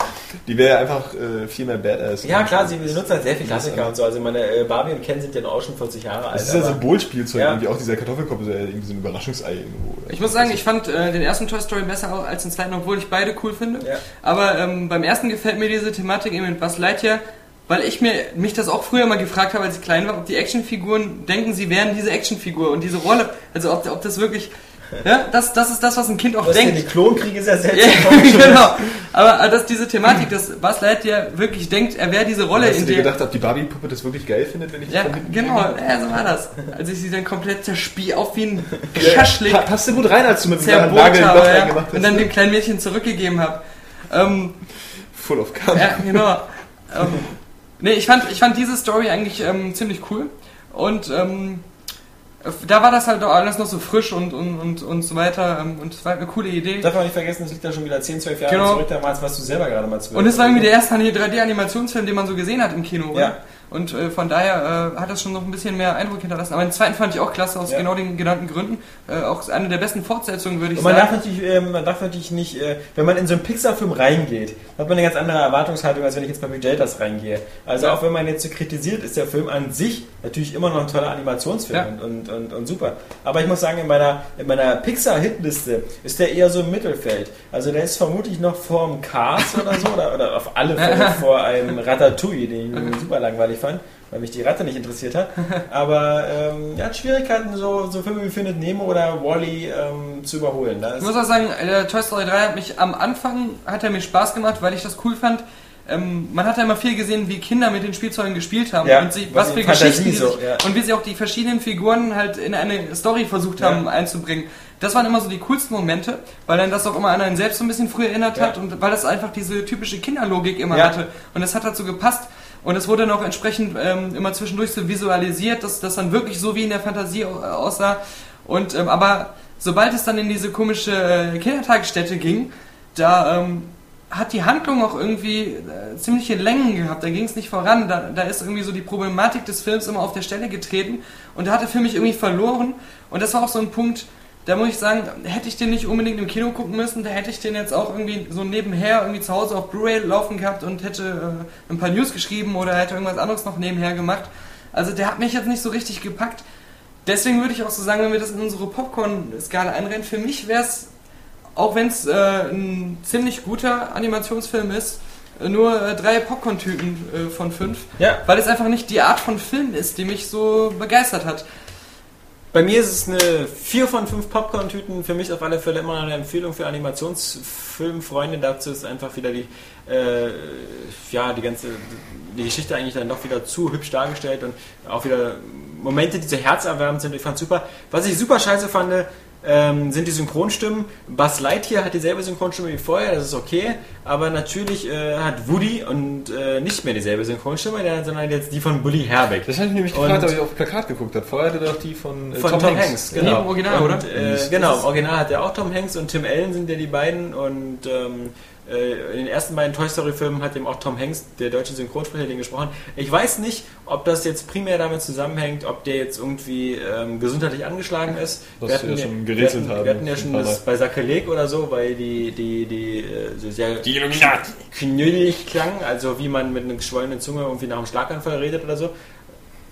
[SPEAKER 4] die wäre einfach äh, viel mehr badass.
[SPEAKER 2] Ja, klar, sie benutzen halt sehr viel Klassiker und so. Also meine äh, Barbie und Ken sind ja auch schon 40 Jahre alt.
[SPEAKER 4] Das ist ja Symbolspielzeug,
[SPEAKER 2] Ja.
[SPEAKER 4] irgendwie auch dieser Kartoffelkopf ist ja irgendwie so ein Überraschungsei irgendwo. oder?
[SPEAKER 1] Ich muss sagen, ich fand äh, den ersten Toy Story besser als den zweiten, obwohl ich beide cool finde.
[SPEAKER 2] Ja.
[SPEAKER 1] Aber ähm, beim ersten gefällt mir diese Thematik eben mit Buzz Lightyear, weil ich mir mich das auch früher mal gefragt habe, als ich klein war, ob die Actionfiguren denken, sie wären diese Actionfigur und diese Rolle, also ob, ob das wirklich, ja, das, das ist das, was ein Kind auch
[SPEAKER 2] Was
[SPEAKER 1] denkt.
[SPEAKER 2] die Klonkriege ist ja
[SPEAKER 1] Ja,
[SPEAKER 2] seltsam.
[SPEAKER 1] genau. Aber dass diese Thematik, dass Buzz Lightyear wirklich denkt, er wäre diese Rolle,
[SPEAKER 4] Hast du
[SPEAKER 1] in
[SPEAKER 4] dir
[SPEAKER 1] der
[SPEAKER 4] gedacht, ob die Barbie-Puppe das wirklich geil findet, wenn ich
[SPEAKER 1] ja,
[SPEAKER 4] das von
[SPEAKER 1] genau, ja, so war das. Als ich sie dann komplett zerspie auf wie ein Schaschlik
[SPEAKER 4] Passt dir gut rein, als du mit dem Nagel ein
[SPEAKER 1] habe ja,
[SPEAKER 4] reingemacht hast.
[SPEAKER 1] und dann dem kleinen Mädchen zurückgegeben habe. Ähm,
[SPEAKER 4] Full of Cum.
[SPEAKER 1] ja, genau. ähm, nee, ich fand, ich fand diese Story eigentlich ähm, ziemlich cool. Und ähm, da war das halt auch alles noch so frisch und, und, und, und so weiter. Ähm, und es war eine coole Idee.
[SPEAKER 2] Darf man nicht vergessen, das liegt ja schon wieder 10, 12 Jahre
[SPEAKER 1] Genau.
[SPEAKER 2] zurück. Damals warst du selber gerade mal 12.
[SPEAKER 1] Und es war irgendwie der erste 3D-Animationsfilm, den man so gesehen hat im Kino. oder?
[SPEAKER 2] Ja.
[SPEAKER 1] Und äh, von daher äh, hat das schon noch ein bisschen mehr Eindruck hinterlassen. Aber den zweiten fand ich auch klasse, aus
[SPEAKER 2] Ja.
[SPEAKER 1] genau den genannten Gründen. Äh, auch eine der besten Fortsetzungen, würde ich
[SPEAKER 2] man darf
[SPEAKER 1] sagen.
[SPEAKER 2] natürlich, ähm, man darf natürlich nicht, äh, wenn man in so einen Pixar-Film reingeht, hat man eine ganz andere Erwartungshaltung, als wenn ich jetzt bei Predators reingehe. Also
[SPEAKER 1] Ja.
[SPEAKER 2] auch wenn man jetzt so kritisiert, ist der Film an sich natürlich immer noch ein toller Animationsfilm
[SPEAKER 1] Ja.
[SPEAKER 2] und, und, und, und super. Aber ich muss sagen, in meiner, in meiner Pixar-Hitliste ist der eher so im Mittelfeld. Also der ist vermutlich noch vor dem Cars oder so, oder, oder auf alle Fälle vor einem Ratatouille, den ich super langweilig fand. Weil mich die Ratte nicht interessiert hat. Aber ähm, ja, hat Schwierigkeiten, so, so Filme wie Findet Nemo oder Wally ähm, zu überholen. Da
[SPEAKER 1] Ich muss auch sagen, äh, Toy Story 3 hat mich am Anfang, hat er mir Spaß gemacht, weil ich das cool fand. Ähm, man hat ja immer viel gesehen, wie Kinder mit den Spielzeugen gespielt haben
[SPEAKER 2] Ja,
[SPEAKER 1] und sie,
[SPEAKER 2] was
[SPEAKER 1] für
[SPEAKER 2] Fantasie
[SPEAKER 1] Geschichten
[SPEAKER 2] so, ja.
[SPEAKER 1] und wie sie auch die verschiedenen Figuren halt in eine Story versucht
[SPEAKER 2] Ja.
[SPEAKER 1] haben einzubringen. Das waren immer so die coolsten Momente, weil dann das auch immer an einen selbst so ein bisschen früher erinnert
[SPEAKER 2] Ja.
[SPEAKER 1] hat und weil das einfach diese typische Kinderlogik immer
[SPEAKER 2] Ja.
[SPEAKER 1] hatte. Und das hat dazu gepasst. Und es wurde auch entsprechend ähm, immer zwischendurch so visualisiert, dass das dann wirklich so wie in der Fantasie au- aussah. Und ähm, aber sobald es dann in diese komische äh, Kindertagesstätte ging, da ähm, hat die Handlung auch irgendwie äh, ziemliche Längen gehabt. Da ging es nicht voran. Da, da ist irgendwie so die Problematik des Films immer auf der Stelle getreten. Und da hat der Film mich irgendwie verloren. Und das war auch so ein Punkt, da muss ich sagen, hätte ich den nicht unbedingt im Kino gucken müssen, da hätte ich den jetzt auch irgendwie so nebenher irgendwie zu Hause auf Blu-ray laufen gehabt und hätte äh, ein paar News geschrieben oder hätte irgendwas anderes noch nebenher gemacht. Also der hat mich jetzt nicht so richtig gepackt. Deswegen würde ich auch so sagen, wenn wir das in unsere Popcorn-Skala einrennen, für mich wäre es, auch wenn es äh, ein ziemlich guter Animationsfilm ist, äh, nur äh, drei Popcorn-Tüten äh, von fünf,
[SPEAKER 2] ja,
[SPEAKER 1] weil es einfach nicht die Art von Film ist, die mich so begeistert hat.
[SPEAKER 2] Bei mir ist es eine 4 von 5 Popcorn-Tüten. Für mich auf alle Fälle immer eine Empfehlung für Animationsfilmfreunde. Dazu ist einfach wieder die, äh, ja, die ganze die Geschichte eigentlich dann doch wieder zu hübsch dargestellt und auch wieder Momente, die so herzerwärmend sind. Ich fand super. Was ich super scheiße fand, ähm, sind die Synchronstimmen. Buzz Lightyear hat dieselbe Synchronstimme wie vorher, das ist okay, aber natürlich äh, hat Woody und äh, nicht mehr dieselbe Synchronstimme, der- sondern jetzt die von Bully Herbeck.
[SPEAKER 4] Das habe ich nämlich gefragt, ob ich auf Plakat geguckt habe. Vorher hatte doch die von, äh,
[SPEAKER 2] Von Tom, Hanks,
[SPEAKER 1] Nee,
[SPEAKER 2] genau.
[SPEAKER 1] im Original,
[SPEAKER 2] und,
[SPEAKER 1] oder?
[SPEAKER 2] Äh, genau, im Original hat er auch Tom Hanks und Tim Allen sind ja die beiden und ähm, äh, in den ersten beiden Toy Story Filmen hat eben auch Tom Hanks, der deutsche Synchronsprecher, den gesprochen. Ich weiß nicht, ob das jetzt primär damit zusammenhängt, ob der jetzt irgendwie ähm, gesundheitlich angeschlagen ist.
[SPEAKER 4] Was wir ja schon gerätselt
[SPEAKER 2] wir hatten,
[SPEAKER 4] haben,
[SPEAKER 2] Wir hatten ja schon das bei Sakrileg oder so, weil die, die, die, äh, so sehr
[SPEAKER 4] Die
[SPEAKER 2] knüllig klang, also wie man mit einer geschwollenen Zunge irgendwie nach einem Schlaganfall redet oder so.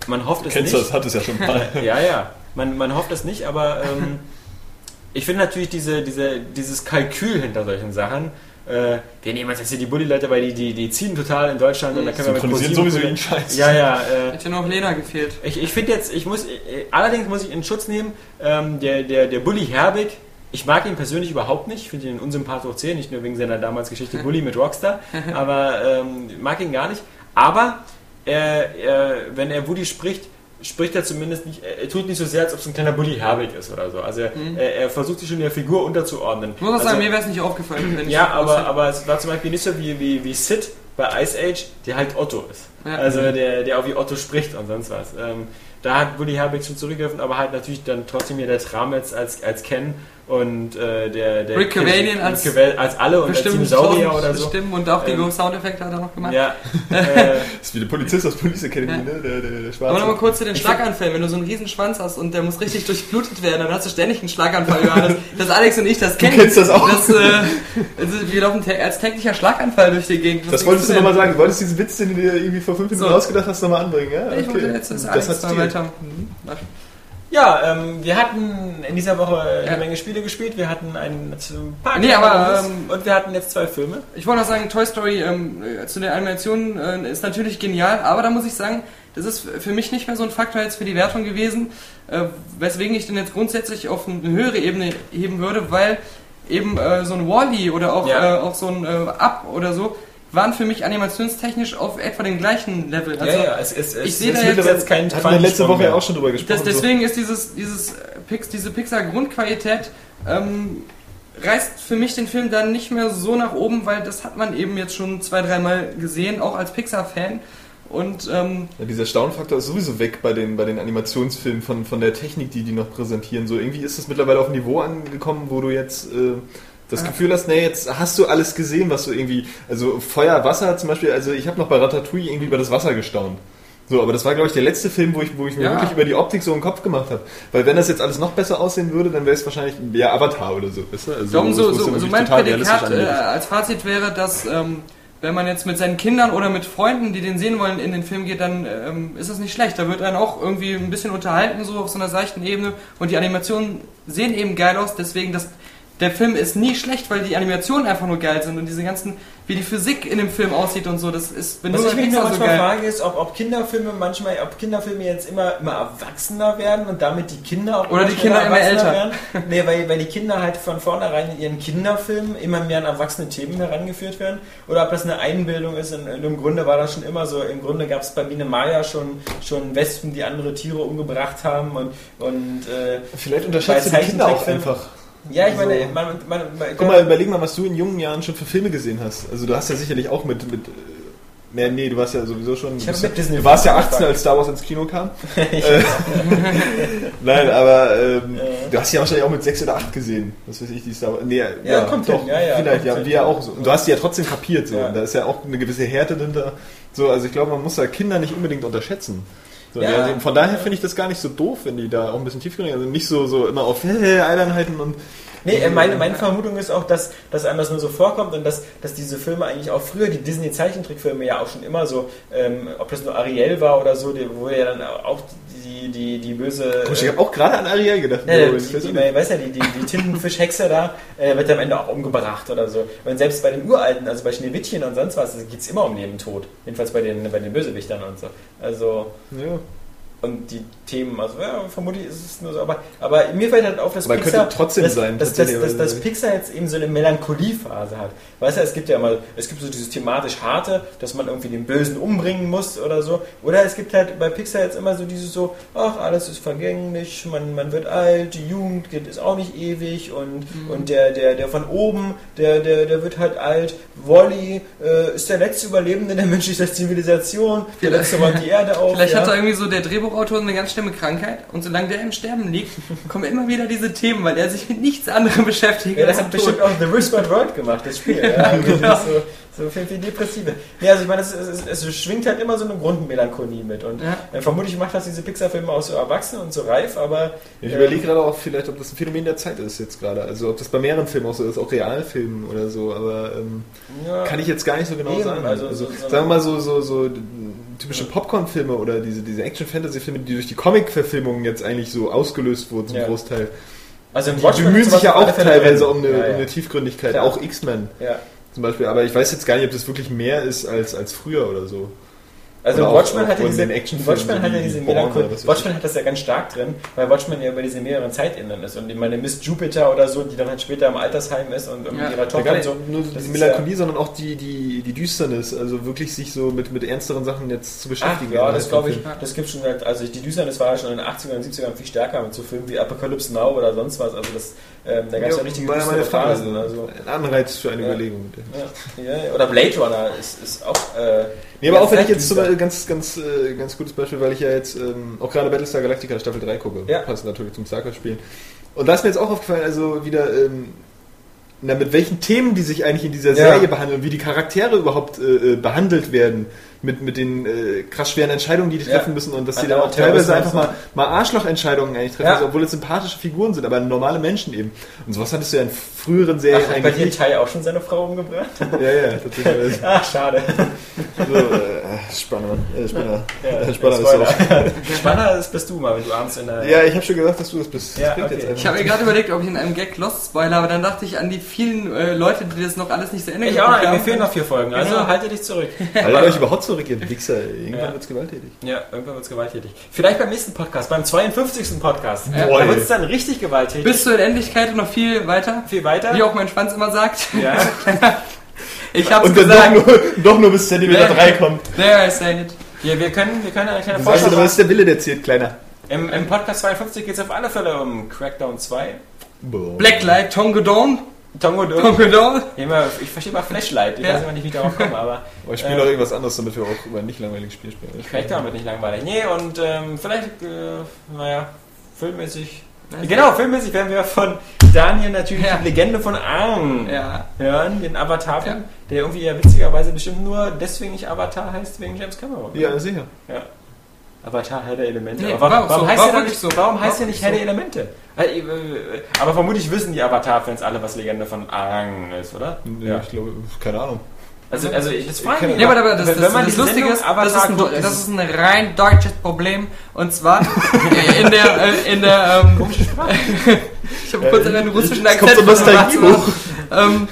[SPEAKER 2] man hofft es
[SPEAKER 4] Kennst
[SPEAKER 2] nicht.
[SPEAKER 4] du das? Hat es ja schon ein paar.
[SPEAKER 2] Ja, ja. Man, man hofft es nicht, aber ähm, ich finde natürlich diese, diese, dieses Kalkül hinter solchen Sachen. Äh, wir nehmen uns jetzt hier die Bulli-Leute, weil die, die, die ziehen total in Deutschland und da können wir mit ProSieben-
[SPEAKER 4] sowieso jeden Scheiß.
[SPEAKER 2] Ja, ja. Äh,
[SPEAKER 1] Hätte nur noch Lena gefehlt.
[SPEAKER 2] ich ich finde jetzt, ich muss, äh, allerdings muss ich in Schutz nehmen, ähm, der, der, der Bully Herbig, ich mag ihn persönlich überhaupt nicht, ich finde ihn unsympathisch hoch 10, nicht nur wegen seiner damals Geschichte Bully mit Rockstar, aber ähm, mag ihn gar nicht. Aber er, er, wenn er Woody spricht, spricht er zumindest nicht, er tut nicht so sehr, als ob es ein kleiner Bully Herbig ist oder so. Also er, er, er versucht sich schon der Figur unterzuordnen.
[SPEAKER 1] Ich muss auch
[SPEAKER 2] also,
[SPEAKER 1] sagen, mir wäre es nicht aufgefallen. Wenn
[SPEAKER 2] ja,
[SPEAKER 1] ich
[SPEAKER 2] aber, aber es war zum Beispiel nicht so wie, wie, wie Sid bei Ice Age, der halt Otto ist.
[SPEAKER 1] Ja.
[SPEAKER 2] Also der, der auch wie Otto spricht und sonst was. Ähm, da hat Woody Herbig schon zurückgegriffen, aber halt natürlich dann trotzdem hier der Trametz als, als Ken und äh, der, der
[SPEAKER 1] Rick Cavanian als-
[SPEAKER 2] als alle und als
[SPEAKER 1] bestimmt
[SPEAKER 2] Dinosaurier
[SPEAKER 1] tausend
[SPEAKER 2] oder so.
[SPEAKER 1] Stimmen und auch die
[SPEAKER 2] Ähm,
[SPEAKER 1] Soundeffekte hat er noch gemacht.
[SPEAKER 2] Ja, äh,
[SPEAKER 4] Das ist wie der Polizist aus Police Academy,
[SPEAKER 1] Ja.
[SPEAKER 4] ne? Der, der, der Schwarze.
[SPEAKER 1] Aber nochmal kurz zu den Schlaganfällen. Wenn du so einen riesen Schwanz hast und der muss richtig durchblutet werden, dann hast du ständig einen Schlaganfall, Johannes. Dass Alex und ich das kennen.
[SPEAKER 4] kennst das auch.
[SPEAKER 1] Das, äh, also wir laufen als täglicher Schlaganfall durch die Gegend. Was
[SPEAKER 4] Das wolltest du nochmal sagen. Du wolltest diesen Witz, den du dir irgendwie vor fünf Minuten
[SPEAKER 1] So.
[SPEAKER 4] ausgedacht hast, nochmal anbringen, ja?
[SPEAKER 1] Ich wollte jetzt das Alex
[SPEAKER 4] hat's
[SPEAKER 1] mal weiter.
[SPEAKER 2] Ja ähm, wir hatten in dieser Woche eine
[SPEAKER 1] Ja.
[SPEAKER 2] Menge Spiele gespielt. Wir hatten ein, ein paar
[SPEAKER 1] Nee, aber, ähm,
[SPEAKER 2] und wir hatten jetzt zwei Filme.
[SPEAKER 1] Ich wollte noch sagen, Toy Story ähm, äh, zu den Animationen äh, ist natürlich genial, aber da muss ich sagen, das ist für mich nicht mehr so ein Faktor jetzt für die Wertung gewesen, äh, weswegen ich den jetzt grundsätzlich auf eine höhere Ebene heben würde, weil eben äh, so ein Wally oder auch,
[SPEAKER 2] Ja.
[SPEAKER 1] äh, auch so ein äh, Up oder so waren für mich animationstechnisch auf etwa dem gleichen Level. Also,
[SPEAKER 2] ja, ja, es, es,
[SPEAKER 1] ich sehe
[SPEAKER 2] es
[SPEAKER 1] da
[SPEAKER 2] wird
[SPEAKER 1] jetzt-
[SPEAKER 2] jetzt kein
[SPEAKER 4] Hatten wir letzte Woche ja
[SPEAKER 2] mehr.
[SPEAKER 4] auch schon drüber gesprochen.
[SPEAKER 1] Das, deswegen ist dieses, dieses äh, Pix, diese Pixar-Grundqualität ähm, reißt für mich den Film dann nicht mehr so nach oben, weil das hat man eben jetzt schon zwei, dreimal gesehen, auch als Pixar-Fan. Und ähm,
[SPEAKER 4] Ja, dieser Staunfaktor ist sowieso weg bei den, bei den Animationsfilmen von, von der Technik, die die noch präsentieren. So irgendwie ist es mittlerweile auf ein Niveau angekommen, wo du jetzt äh, das. Gefühl hast, nee, jetzt hast du alles gesehen, was du irgendwie, also Feuer, Wasser zum Beispiel, also ich habe noch bei Ratatouille irgendwie über das Wasser gestaunt. So, aber das war, glaube ich, der letzte Film, wo ich, wo ich mir
[SPEAKER 1] Ja.
[SPEAKER 4] wirklich über die Optik so einen Kopf gemacht habe. Weil wenn das jetzt alles noch besser aussehen würde, dann wäre es wahrscheinlich ja Avatar oder so. Weißt du? also,
[SPEAKER 1] darum so, so, so mein Prädikat äh, als Fazit wäre, dass ähm, wenn man jetzt mit seinen Kindern oder mit Freunden, die den sehen wollen, in den Film geht, dann ähm, ist das nicht schlecht. Da wird einen auch irgendwie ein bisschen unterhalten, so auf so einer seichten Ebene. Und die Animationen sehen eben geil aus, deswegen das, der Film ist nie schlecht, weil die Animationen einfach nur geil sind und diese ganzen, wie die Physik in dem Film aussieht und so, das ist, wenn
[SPEAKER 2] Was ich mich nur
[SPEAKER 1] so
[SPEAKER 2] manchmal
[SPEAKER 1] geil.
[SPEAKER 2] frage, ist, ob, ob Kinderfilme manchmal, ob Kinderfilme jetzt immer, immer erwachsener werden und damit die Kinder auch
[SPEAKER 1] Oder die Kinder immer älter.
[SPEAKER 2] werden. Nee, weil, weil die Kinder halt von vornherein in ihren Kinderfilmen immer mehr an erwachsene Themen herangeführt werden. Oder ob das eine Einbildung ist. Und, und im Grunde war das schon immer so. Im Grunde gab es bei Biene Maya schon, schon Wespen, die andere Tiere umgebracht haben. Und, und äh,
[SPEAKER 4] Vielleicht unterschätzt du die Kinder auch einfach.
[SPEAKER 2] Ja, ich meine,
[SPEAKER 4] Also-
[SPEAKER 2] man, man, man,
[SPEAKER 4] Guck mal, überleg mal, was du in jungen Jahren schon für Filme gesehen hast. Also du hast ja sicherlich auch mit... mit Nee, nee, du warst ja sowieso schon.
[SPEAKER 2] Ich
[SPEAKER 4] du
[SPEAKER 2] hab
[SPEAKER 4] bist
[SPEAKER 2] mit
[SPEAKER 4] ja-
[SPEAKER 2] Disney
[SPEAKER 4] du warst ja 18,
[SPEAKER 2] angefangen.
[SPEAKER 4] als Star Wars ins Kino kam. Äh, Nein, aber ähm,
[SPEAKER 2] Ja.
[SPEAKER 4] du hast ja wahrscheinlich auch mit 6 oder 8 gesehen. Was weiß ich, die Star Wars. Nee, ja,
[SPEAKER 2] kommt
[SPEAKER 4] doch,
[SPEAKER 2] hin. Ja, ja,
[SPEAKER 4] vielleicht, ja.
[SPEAKER 2] hin.
[SPEAKER 4] Wir auch so. Und du hast die ja trotzdem kapiert. So.
[SPEAKER 2] Ja.
[SPEAKER 4] Und da ist ja auch eine gewisse Härte dahinter. So, also ich glaube, man muss da Kinder nicht unbedingt unterschätzen. So,
[SPEAKER 2] Ja.
[SPEAKER 4] ja, von daher finde ich das gar nicht so doof, wenn die da auch ein bisschen tiefgründig also nicht so, so immer auf Einheiten und
[SPEAKER 2] Nee, äh, meine, meine Vermutung ist auch, dass, dass einem das nur so vorkommt und dass, dass diese Filme eigentlich auch früher, die Disney-Zeichentrickfilme ja auch schon immer so, ähm, ob das nur Ariel war oder so, die, wo ja dann auch die, die, die böse...
[SPEAKER 4] Ich habe auch gerade an Ariel gedacht.
[SPEAKER 2] äh, die,
[SPEAKER 4] weiß
[SPEAKER 2] die, weißt ja, die, die, die Tintenfischhexe da äh, wird am Ende auch umgebracht oder so. Und selbst bei den Uralten, also bei Schneewittchen und sonst was, geht es immer um Leben und Tod. Jedenfalls bei den, bei den Bösewichtern und so. Also,
[SPEAKER 4] ja.
[SPEAKER 2] und die Themen, also ja, vermutlich ist es nur so, aber, aber mir fällt halt auf, dass
[SPEAKER 4] Aber
[SPEAKER 2] Pixar,
[SPEAKER 4] könnte trotzdem
[SPEAKER 2] dass,
[SPEAKER 4] sein,
[SPEAKER 2] dass, dass, dass, dass Pixar jetzt eben so eine Melancholiephase hat. Weißt du, es gibt ja immer, es gibt so dieses thematisch harte, dass man irgendwie den Bösen umbringen muss oder so. Oder es gibt halt bei Pixar jetzt immer so dieses so, ach, alles ist vergänglich, man, man wird alt, die Jugend geht, ist auch nicht ewig und, und der, der, der von oben, der, der, der wird halt alt. Wally äh, ist der letzte Überlebende der menschlichen Zivilisation, der letzte räumt die Erde auf.
[SPEAKER 1] Vielleicht
[SPEAKER 2] ja.
[SPEAKER 1] hat da irgendwie so der Drehbuchautor eine ganz schlimme Krankheit und solange der im Sterben liegt, kommen immer wieder diese Themen, weil er sich mit nichts anderem beschäftigt.
[SPEAKER 2] Ja, das hat bestimmt auch The Whispered World gemacht, das Spiel. Ja,
[SPEAKER 1] genau.
[SPEAKER 2] so, so viel, viel Depressive. Ja, also ich meine, es, es, es schwingt halt immer so eine Grundmelancholie mit. Und
[SPEAKER 1] Ja.
[SPEAKER 2] äh, vermutlich macht das diese Pixar-Filme auch so erwachsen und so reif, aber.
[SPEAKER 4] Ich
[SPEAKER 2] ähm,
[SPEAKER 4] überlege gerade auch vielleicht, ob das ein Phänomen der Zeit ist jetzt gerade. Also ob das bei mehreren Filmen auch so ist, auch Realfilmen oder so, aber ähm,
[SPEAKER 2] ja,
[SPEAKER 4] kann ich jetzt gar nicht so genau
[SPEAKER 2] Eben,
[SPEAKER 4] sagen.
[SPEAKER 2] also
[SPEAKER 4] Also,
[SPEAKER 2] so- so-
[SPEAKER 4] sagen wir mal so, so, so typischen Popcorn-Filme oder diese, diese Action-Fantasy-Filme, die durch die Comic-Verfilmungen jetzt eigentlich so ausgelöst wurden zum
[SPEAKER 2] Ja.
[SPEAKER 4] Großteil.
[SPEAKER 2] Also im
[SPEAKER 4] Die bemühen sich ja auch teilweise um eine,
[SPEAKER 2] Ja,
[SPEAKER 4] um
[SPEAKER 2] ja.
[SPEAKER 4] eine Tiefgründigkeit,
[SPEAKER 2] Klar.
[SPEAKER 4] auch X-Men
[SPEAKER 2] Ja.
[SPEAKER 4] Zum Beispiel. Aber ich weiß jetzt gar nicht, ob das wirklich mehr ist als, als früher oder so.
[SPEAKER 2] Also
[SPEAKER 4] Oder
[SPEAKER 2] Watchmen
[SPEAKER 4] auch
[SPEAKER 2] hat ja diese, Watchmen hat ja diese Melancholie. Watchmen hat das ja ganz stark drin, weil Watchmen ja über diese mehreren Zeitebenen ist. Und ich meine Miss Jupiter oder so, die dann halt später im Altersheim ist und mit
[SPEAKER 1] Ja.
[SPEAKER 2] ihrer
[SPEAKER 4] Ja,
[SPEAKER 2] Tochter
[SPEAKER 4] gar
[SPEAKER 2] und
[SPEAKER 4] nicht
[SPEAKER 2] so.
[SPEAKER 4] nur
[SPEAKER 2] Das
[SPEAKER 4] die Melancholie, sondern auch die, die, die Düsternis, also wirklich sich so mit, mit ernsteren Sachen jetzt zu
[SPEAKER 2] Ach,
[SPEAKER 4] beschäftigen.
[SPEAKER 2] ja,
[SPEAKER 4] innerhalb
[SPEAKER 2] das glaube ich, das gibt schon seit, also die Düsternis war ja schon in den 80ern und 70ern viel stärker mit so Filmen wie Apocalypse Now oder sonst was. Also das, ähm, da gab es ja, richtige
[SPEAKER 4] ja meine
[SPEAKER 2] düstere
[SPEAKER 4] Frage.
[SPEAKER 2] Phasen. Also,
[SPEAKER 4] Ein Anreiz für eine
[SPEAKER 2] Ja.
[SPEAKER 4] Überlegung.
[SPEAKER 2] ja, oder Blade Runner ist, ist auch. Äh,
[SPEAKER 4] Nee, aber auch wenn ich jetzt zum. Beispiel ganz, ganz, äh, ganz gutes Beispiel, weil ich ja jetzt ähm, auch gerade Battlestar Galactica Staffel 3 gucke.
[SPEAKER 2] Ja.
[SPEAKER 4] Passt natürlich zum Star Wars Spielen. Und da ist mir jetzt auch aufgefallen, also wieder, ähm, na, mit welchen Themen die sich eigentlich in dieser. Serie behandeln, wie die Charaktere überhaupt äh, äh, behandelt werden, mit, mit den äh, krass schweren Entscheidungen, die die
[SPEAKER 2] Ja.
[SPEAKER 4] treffen müssen und dass sie
[SPEAKER 2] Also
[SPEAKER 4] dann
[SPEAKER 2] auch
[SPEAKER 4] auch teilweise einfach mal, mal Arschlochentscheidungen eigentlich treffen,
[SPEAKER 2] Ja.
[SPEAKER 4] also, obwohl es sympathische Figuren sind, aber normale Menschen eben. Und sowas hattest du ja in früheren Serien
[SPEAKER 2] Ach, hat bei
[SPEAKER 4] eigentlich
[SPEAKER 2] dir. Tai auch schon seine Frau umgebracht?
[SPEAKER 4] Ja, ja, tatsächlich.
[SPEAKER 2] Ach, schade.
[SPEAKER 4] so, äh, Spanner, äh, Spanner.
[SPEAKER 2] Ja,
[SPEAKER 4] Äh, Spanner ist auch.
[SPEAKER 2] Spanner, das bist du mal, wenn du abends in der.
[SPEAKER 4] Ja, ich habe schon gesagt, dass du das bist.
[SPEAKER 2] Ja,
[SPEAKER 4] das bringt
[SPEAKER 2] okay.
[SPEAKER 1] Ich habe mir gerade überlegt, ob ich in einem Gag Lost spoiler, aber dann dachte ich an die vielen äh, Leute, die das noch alles nicht zu Ende
[SPEAKER 2] Ich auch
[SPEAKER 1] geguckt
[SPEAKER 2] noch, mir
[SPEAKER 1] haben.
[SPEAKER 2] fehlen noch vier Folgen, also
[SPEAKER 1] Genau.
[SPEAKER 2] halte dich zurück.
[SPEAKER 4] Haltet euch überhaupt zurück, ihr Wichser. Irgendwann
[SPEAKER 2] Ja.
[SPEAKER 4] wird's gewalttätig.
[SPEAKER 2] Ja, irgendwann wird es gewalttätig. Vielleicht beim nächsten Podcast, beim 52. Podcast.
[SPEAKER 1] Ja.
[SPEAKER 2] da wird es dann richtig gewalttätig.
[SPEAKER 1] Bis zur Endlichkeit und noch viel weiter.
[SPEAKER 2] viel weiter.
[SPEAKER 1] Wie auch mein Schwanz immer sagt.
[SPEAKER 2] Ja.
[SPEAKER 1] Ich hab's
[SPEAKER 4] Und wenn doch
[SPEAKER 1] gesagt.
[SPEAKER 4] nur, doch nur bis Zentimeter
[SPEAKER 1] Ja.
[SPEAKER 4] 3 kommt.
[SPEAKER 1] There I say it.
[SPEAKER 2] ja, wir können, wir können eine kleine Vorschau
[SPEAKER 4] aber, was ist
[SPEAKER 2] machen.
[SPEAKER 4] der Wille, der zählt, Kleiner.
[SPEAKER 2] Im, Im Podcast 52 geht es auf alle Fälle um Crackdown 2.
[SPEAKER 4] Boah.
[SPEAKER 1] Blacklight, Tongo Dawn.
[SPEAKER 2] Tongo Do.
[SPEAKER 1] Tongo Dawn.
[SPEAKER 2] Immer, ich verstehe mal Flashlight, ich
[SPEAKER 1] Ja.
[SPEAKER 2] weiß immer nicht, wie ich darauf komme, aber
[SPEAKER 4] Aber ich spiele
[SPEAKER 2] Äh.
[SPEAKER 4] noch irgendwas anderes, damit wir auch über ein nicht langweiliges Spiel spielen.
[SPEAKER 2] Crackdown wird nicht langweilig. Nee, und ähm, vielleicht, äh, naja, filmmäßig. Genau, filmmäßig werden wir von Daniel natürlich
[SPEAKER 1] Ja.
[SPEAKER 2] die Legende von Aang
[SPEAKER 1] Ja.
[SPEAKER 2] hören, den Avatar-Film,
[SPEAKER 1] Ja.
[SPEAKER 2] der irgendwie ja witzigerweise bestimmt nur deswegen nicht Avatar heißt, wegen James Cameron.
[SPEAKER 4] Ja, sicher.
[SPEAKER 2] Ja. Avatar Herr der Elemente.
[SPEAKER 1] Nee,
[SPEAKER 2] aber
[SPEAKER 1] war
[SPEAKER 2] warum,
[SPEAKER 1] so,
[SPEAKER 2] heißt
[SPEAKER 1] war
[SPEAKER 2] der dann
[SPEAKER 1] wirklich
[SPEAKER 2] nicht,
[SPEAKER 1] so.
[SPEAKER 2] warum
[SPEAKER 1] War
[SPEAKER 2] heißt der nicht Herr
[SPEAKER 1] wirklich
[SPEAKER 2] der Elemente? Äh, äh, Aber vermutlich wissen die Avatar-Fans alle, was Legende von Aang ist, oder?
[SPEAKER 4] Nee, Ich glaube, keine Ahnung.
[SPEAKER 2] Also, also das frage ich mich.
[SPEAKER 1] Ja, aber, aber das,
[SPEAKER 2] Wenn-
[SPEAKER 1] das,
[SPEAKER 2] wenn man
[SPEAKER 1] das Lustige ist, das ist,
[SPEAKER 2] Avatar
[SPEAKER 1] ein, das ist ein rein deutsches Problem. Und zwar in der, äh, in der, ähm, ich habe kurz einen russischen
[SPEAKER 4] Es kommt
[SPEAKER 1] Akzent
[SPEAKER 4] so
[SPEAKER 1] ähm,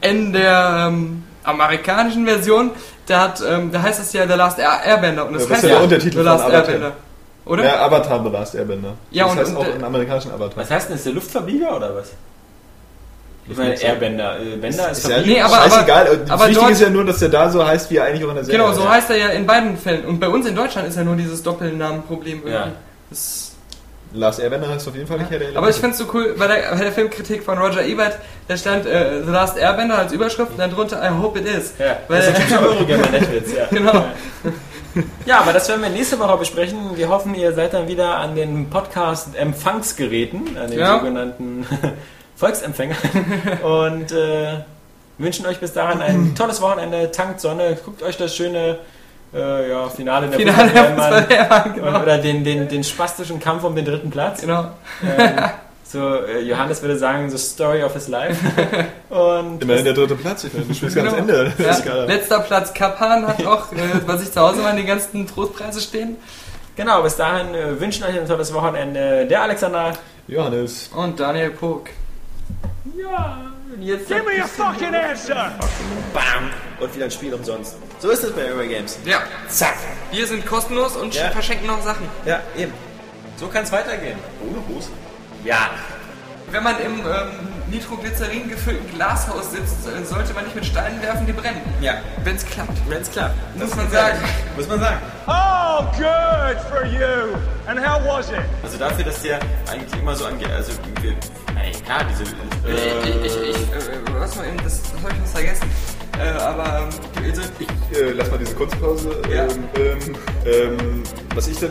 [SPEAKER 1] in der ähm, amerikanischen Version, da, hat, ähm, da heißt es ja The Last Air Airbender und das
[SPEAKER 4] Ja, das
[SPEAKER 1] heißt
[SPEAKER 4] ist ja der Untertitel
[SPEAKER 1] The
[SPEAKER 4] von
[SPEAKER 1] Last
[SPEAKER 4] Avatar.
[SPEAKER 1] Airbender. Oder?
[SPEAKER 4] Ja, Avatar The Last Airbender.
[SPEAKER 1] Ja,
[SPEAKER 4] das
[SPEAKER 1] und-
[SPEAKER 4] heißt
[SPEAKER 1] und,
[SPEAKER 4] auch
[SPEAKER 1] äh,
[SPEAKER 4] im amerikanischen Avatar.
[SPEAKER 2] Was heißt denn, ist der Luftverbieger oder was? Ich meine, Airbender. Äh, Bender ist,
[SPEAKER 4] Ist ja.
[SPEAKER 1] Nee, aber-
[SPEAKER 4] scheißegal. Das
[SPEAKER 1] aber
[SPEAKER 4] Wichtige
[SPEAKER 1] dort-
[SPEAKER 4] ist ja nur, dass der da so heißt, wie er eigentlich auch in der Serie
[SPEAKER 1] Genau, so heißt er ja in beiden Fällen. Und bei uns in Deutschland ist ja nur dieses Doppelnamenproblem irgendwie.
[SPEAKER 2] Ja.
[SPEAKER 1] Das
[SPEAKER 4] Last Airbender heißt auf jeden Fall nicht Herr der
[SPEAKER 1] Aber ich
[SPEAKER 4] Elemente.
[SPEAKER 1] find's so cool, bei der, bei der Filmkritik von Roger Ebert, da stand äh, The Last Airbender als Überschrift und dann drunter I hope it is.
[SPEAKER 2] Ja,
[SPEAKER 1] Weil-
[SPEAKER 2] das ist ein typischer Eurogamer-Netwitz, ja.
[SPEAKER 1] Genau.
[SPEAKER 2] Ja, aber das werden wir nächste Woche besprechen. Wir hoffen, ihr seid dann wieder an den Podcast-Empfangsgeräten, an den
[SPEAKER 1] Ja.
[SPEAKER 2] sogenannten Volksempfängern und äh, wünschen euch bis dahin ein tolles Wochenende. Tankt Sonne, guckt euch das schöne äh, ja, Finale der
[SPEAKER 1] Finale
[SPEAKER 2] Fußball-WM an.
[SPEAKER 1] Fußball-WM, genau.
[SPEAKER 2] Oder den, den, den spastischen Kampf um den dritten Platz.
[SPEAKER 1] genau.
[SPEAKER 2] Ähm, so, äh, Johannes würde sagen, the story of his life. Und
[SPEAKER 4] Immerhin der dritte Platz. Ich meine, du spielst ganz
[SPEAKER 1] Genau.
[SPEAKER 4] Ende.
[SPEAKER 1] Ja, letzter Platz Kapan hat auch, äh, bei sich zu Hause mal die ganzen Trostpreise stehen.
[SPEAKER 2] genau, bis dahin äh, wünschen euch ein tolles Wochenende. Der Alexander.
[SPEAKER 4] Johannes.
[SPEAKER 1] Und Daniel Pog.
[SPEAKER 2] Ja, jetzt.
[SPEAKER 5] Give me a fucking answer!
[SPEAKER 2] Bam! Und wieder ein Spiel umsonst. So ist es bei Airway Games.
[SPEAKER 1] Ja,
[SPEAKER 2] Zack!
[SPEAKER 1] wir sind kostenlos und
[SPEAKER 2] Ja.
[SPEAKER 1] verschenken noch Sachen.
[SPEAKER 2] Ja, eben. So kann es weitergehen.
[SPEAKER 4] Ohne Hose.
[SPEAKER 2] Ja.
[SPEAKER 1] Wenn man im ähm, Nitroglycerin gefüllten Glashaus sitzt, äh, sollte man nicht mit Steinen werfen, die brennen.
[SPEAKER 2] Ja.
[SPEAKER 1] Wenn es klappt.
[SPEAKER 2] Wenn's klappt.
[SPEAKER 1] Muss man sagen.
[SPEAKER 2] Muss man sagen.
[SPEAKER 5] Oh, good for you! And how was it?
[SPEAKER 2] Also dafür, dass der eigentlich immer so angeht. Also, wir, ey, klar, diese.
[SPEAKER 1] Ich, ich, ich, ich äh, was mal eben, das, das habe ich was vergessen. Äh, aber ähm, also, ich,
[SPEAKER 4] Äh, lass mal diese Kurzpause.
[SPEAKER 1] Ja.
[SPEAKER 4] Ähm, ähm, ähm, was ich denn.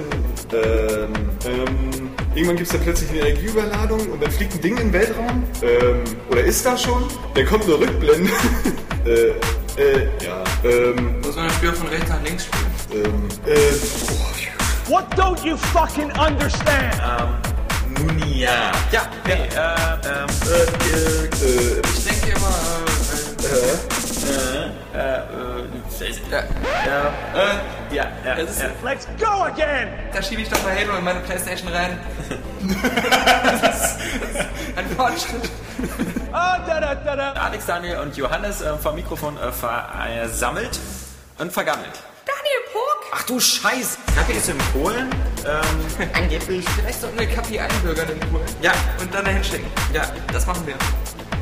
[SPEAKER 4] Ähm, ähm, irgendwann gibt es dann plötzlich eine Energieüberladung und dann fliegt ein Ding im Weltraum. Ähm, oder ist da schon? Dann kommt eine Rückblende. äh, äh, ja. Ähm,
[SPEAKER 1] muss man das Spiel von rechts nach links spielen.
[SPEAKER 4] ähm, äh, boah,
[SPEAKER 5] What don't you fucking understand?
[SPEAKER 2] Nun ja. Ja, nee, äh, ähm,
[SPEAKER 4] äh, äh,
[SPEAKER 1] Ich denke immer, äh,
[SPEAKER 2] äh, äh, äh, Ja, ja,
[SPEAKER 1] Das ist-
[SPEAKER 2] ja.
[SPEAKER 5] Let's go again!
[SPEAKER 1] Da schiebe ich doch mal Halo in meine Playstation rein. das ist ein Fortschritt.
[SPEAKER 5] Ah, da, da, da.
[SPEAKER 2] Alex, Daniel und Johannes äh, vom Mikrofon äh, versammelt und vergammelt.
[SPEAKER 1] Daniel Puck!
[SPEAKER 2] Ach du Scheiß! Kaffee ist in Polen. Ähm, angeblich.
[SPEAKER 1] Vielleicht sollten wir Kapi einbürgern in Polen.
[SPEAKER 2] Ja,
[SPEAKER 1] Und dann dahin schicken.
[SPEAKER 2] ja.
[SPEAKER 1] Das machen wir.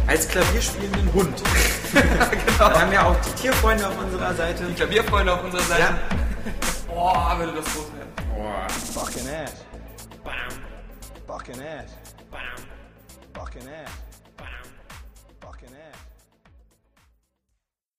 [SPEAKER 2] Als klavierspielenden Hund.
[SPEAKER 1] genau.
[SPEAKER 2] Dann haben wir auch die Tierfreunde auf unserer Seite.
[SPEAKER 1] Die Klavierfreunde auf unserer Seite.
[SPEAKER 2] Ja.
[SPEAKER 1] Boah, würde das groß werden.
[SPEAKER 2] Boah.
[SPEAKER 5] Fucking ass. Fucking ass. Fucking ass. Fucking ass.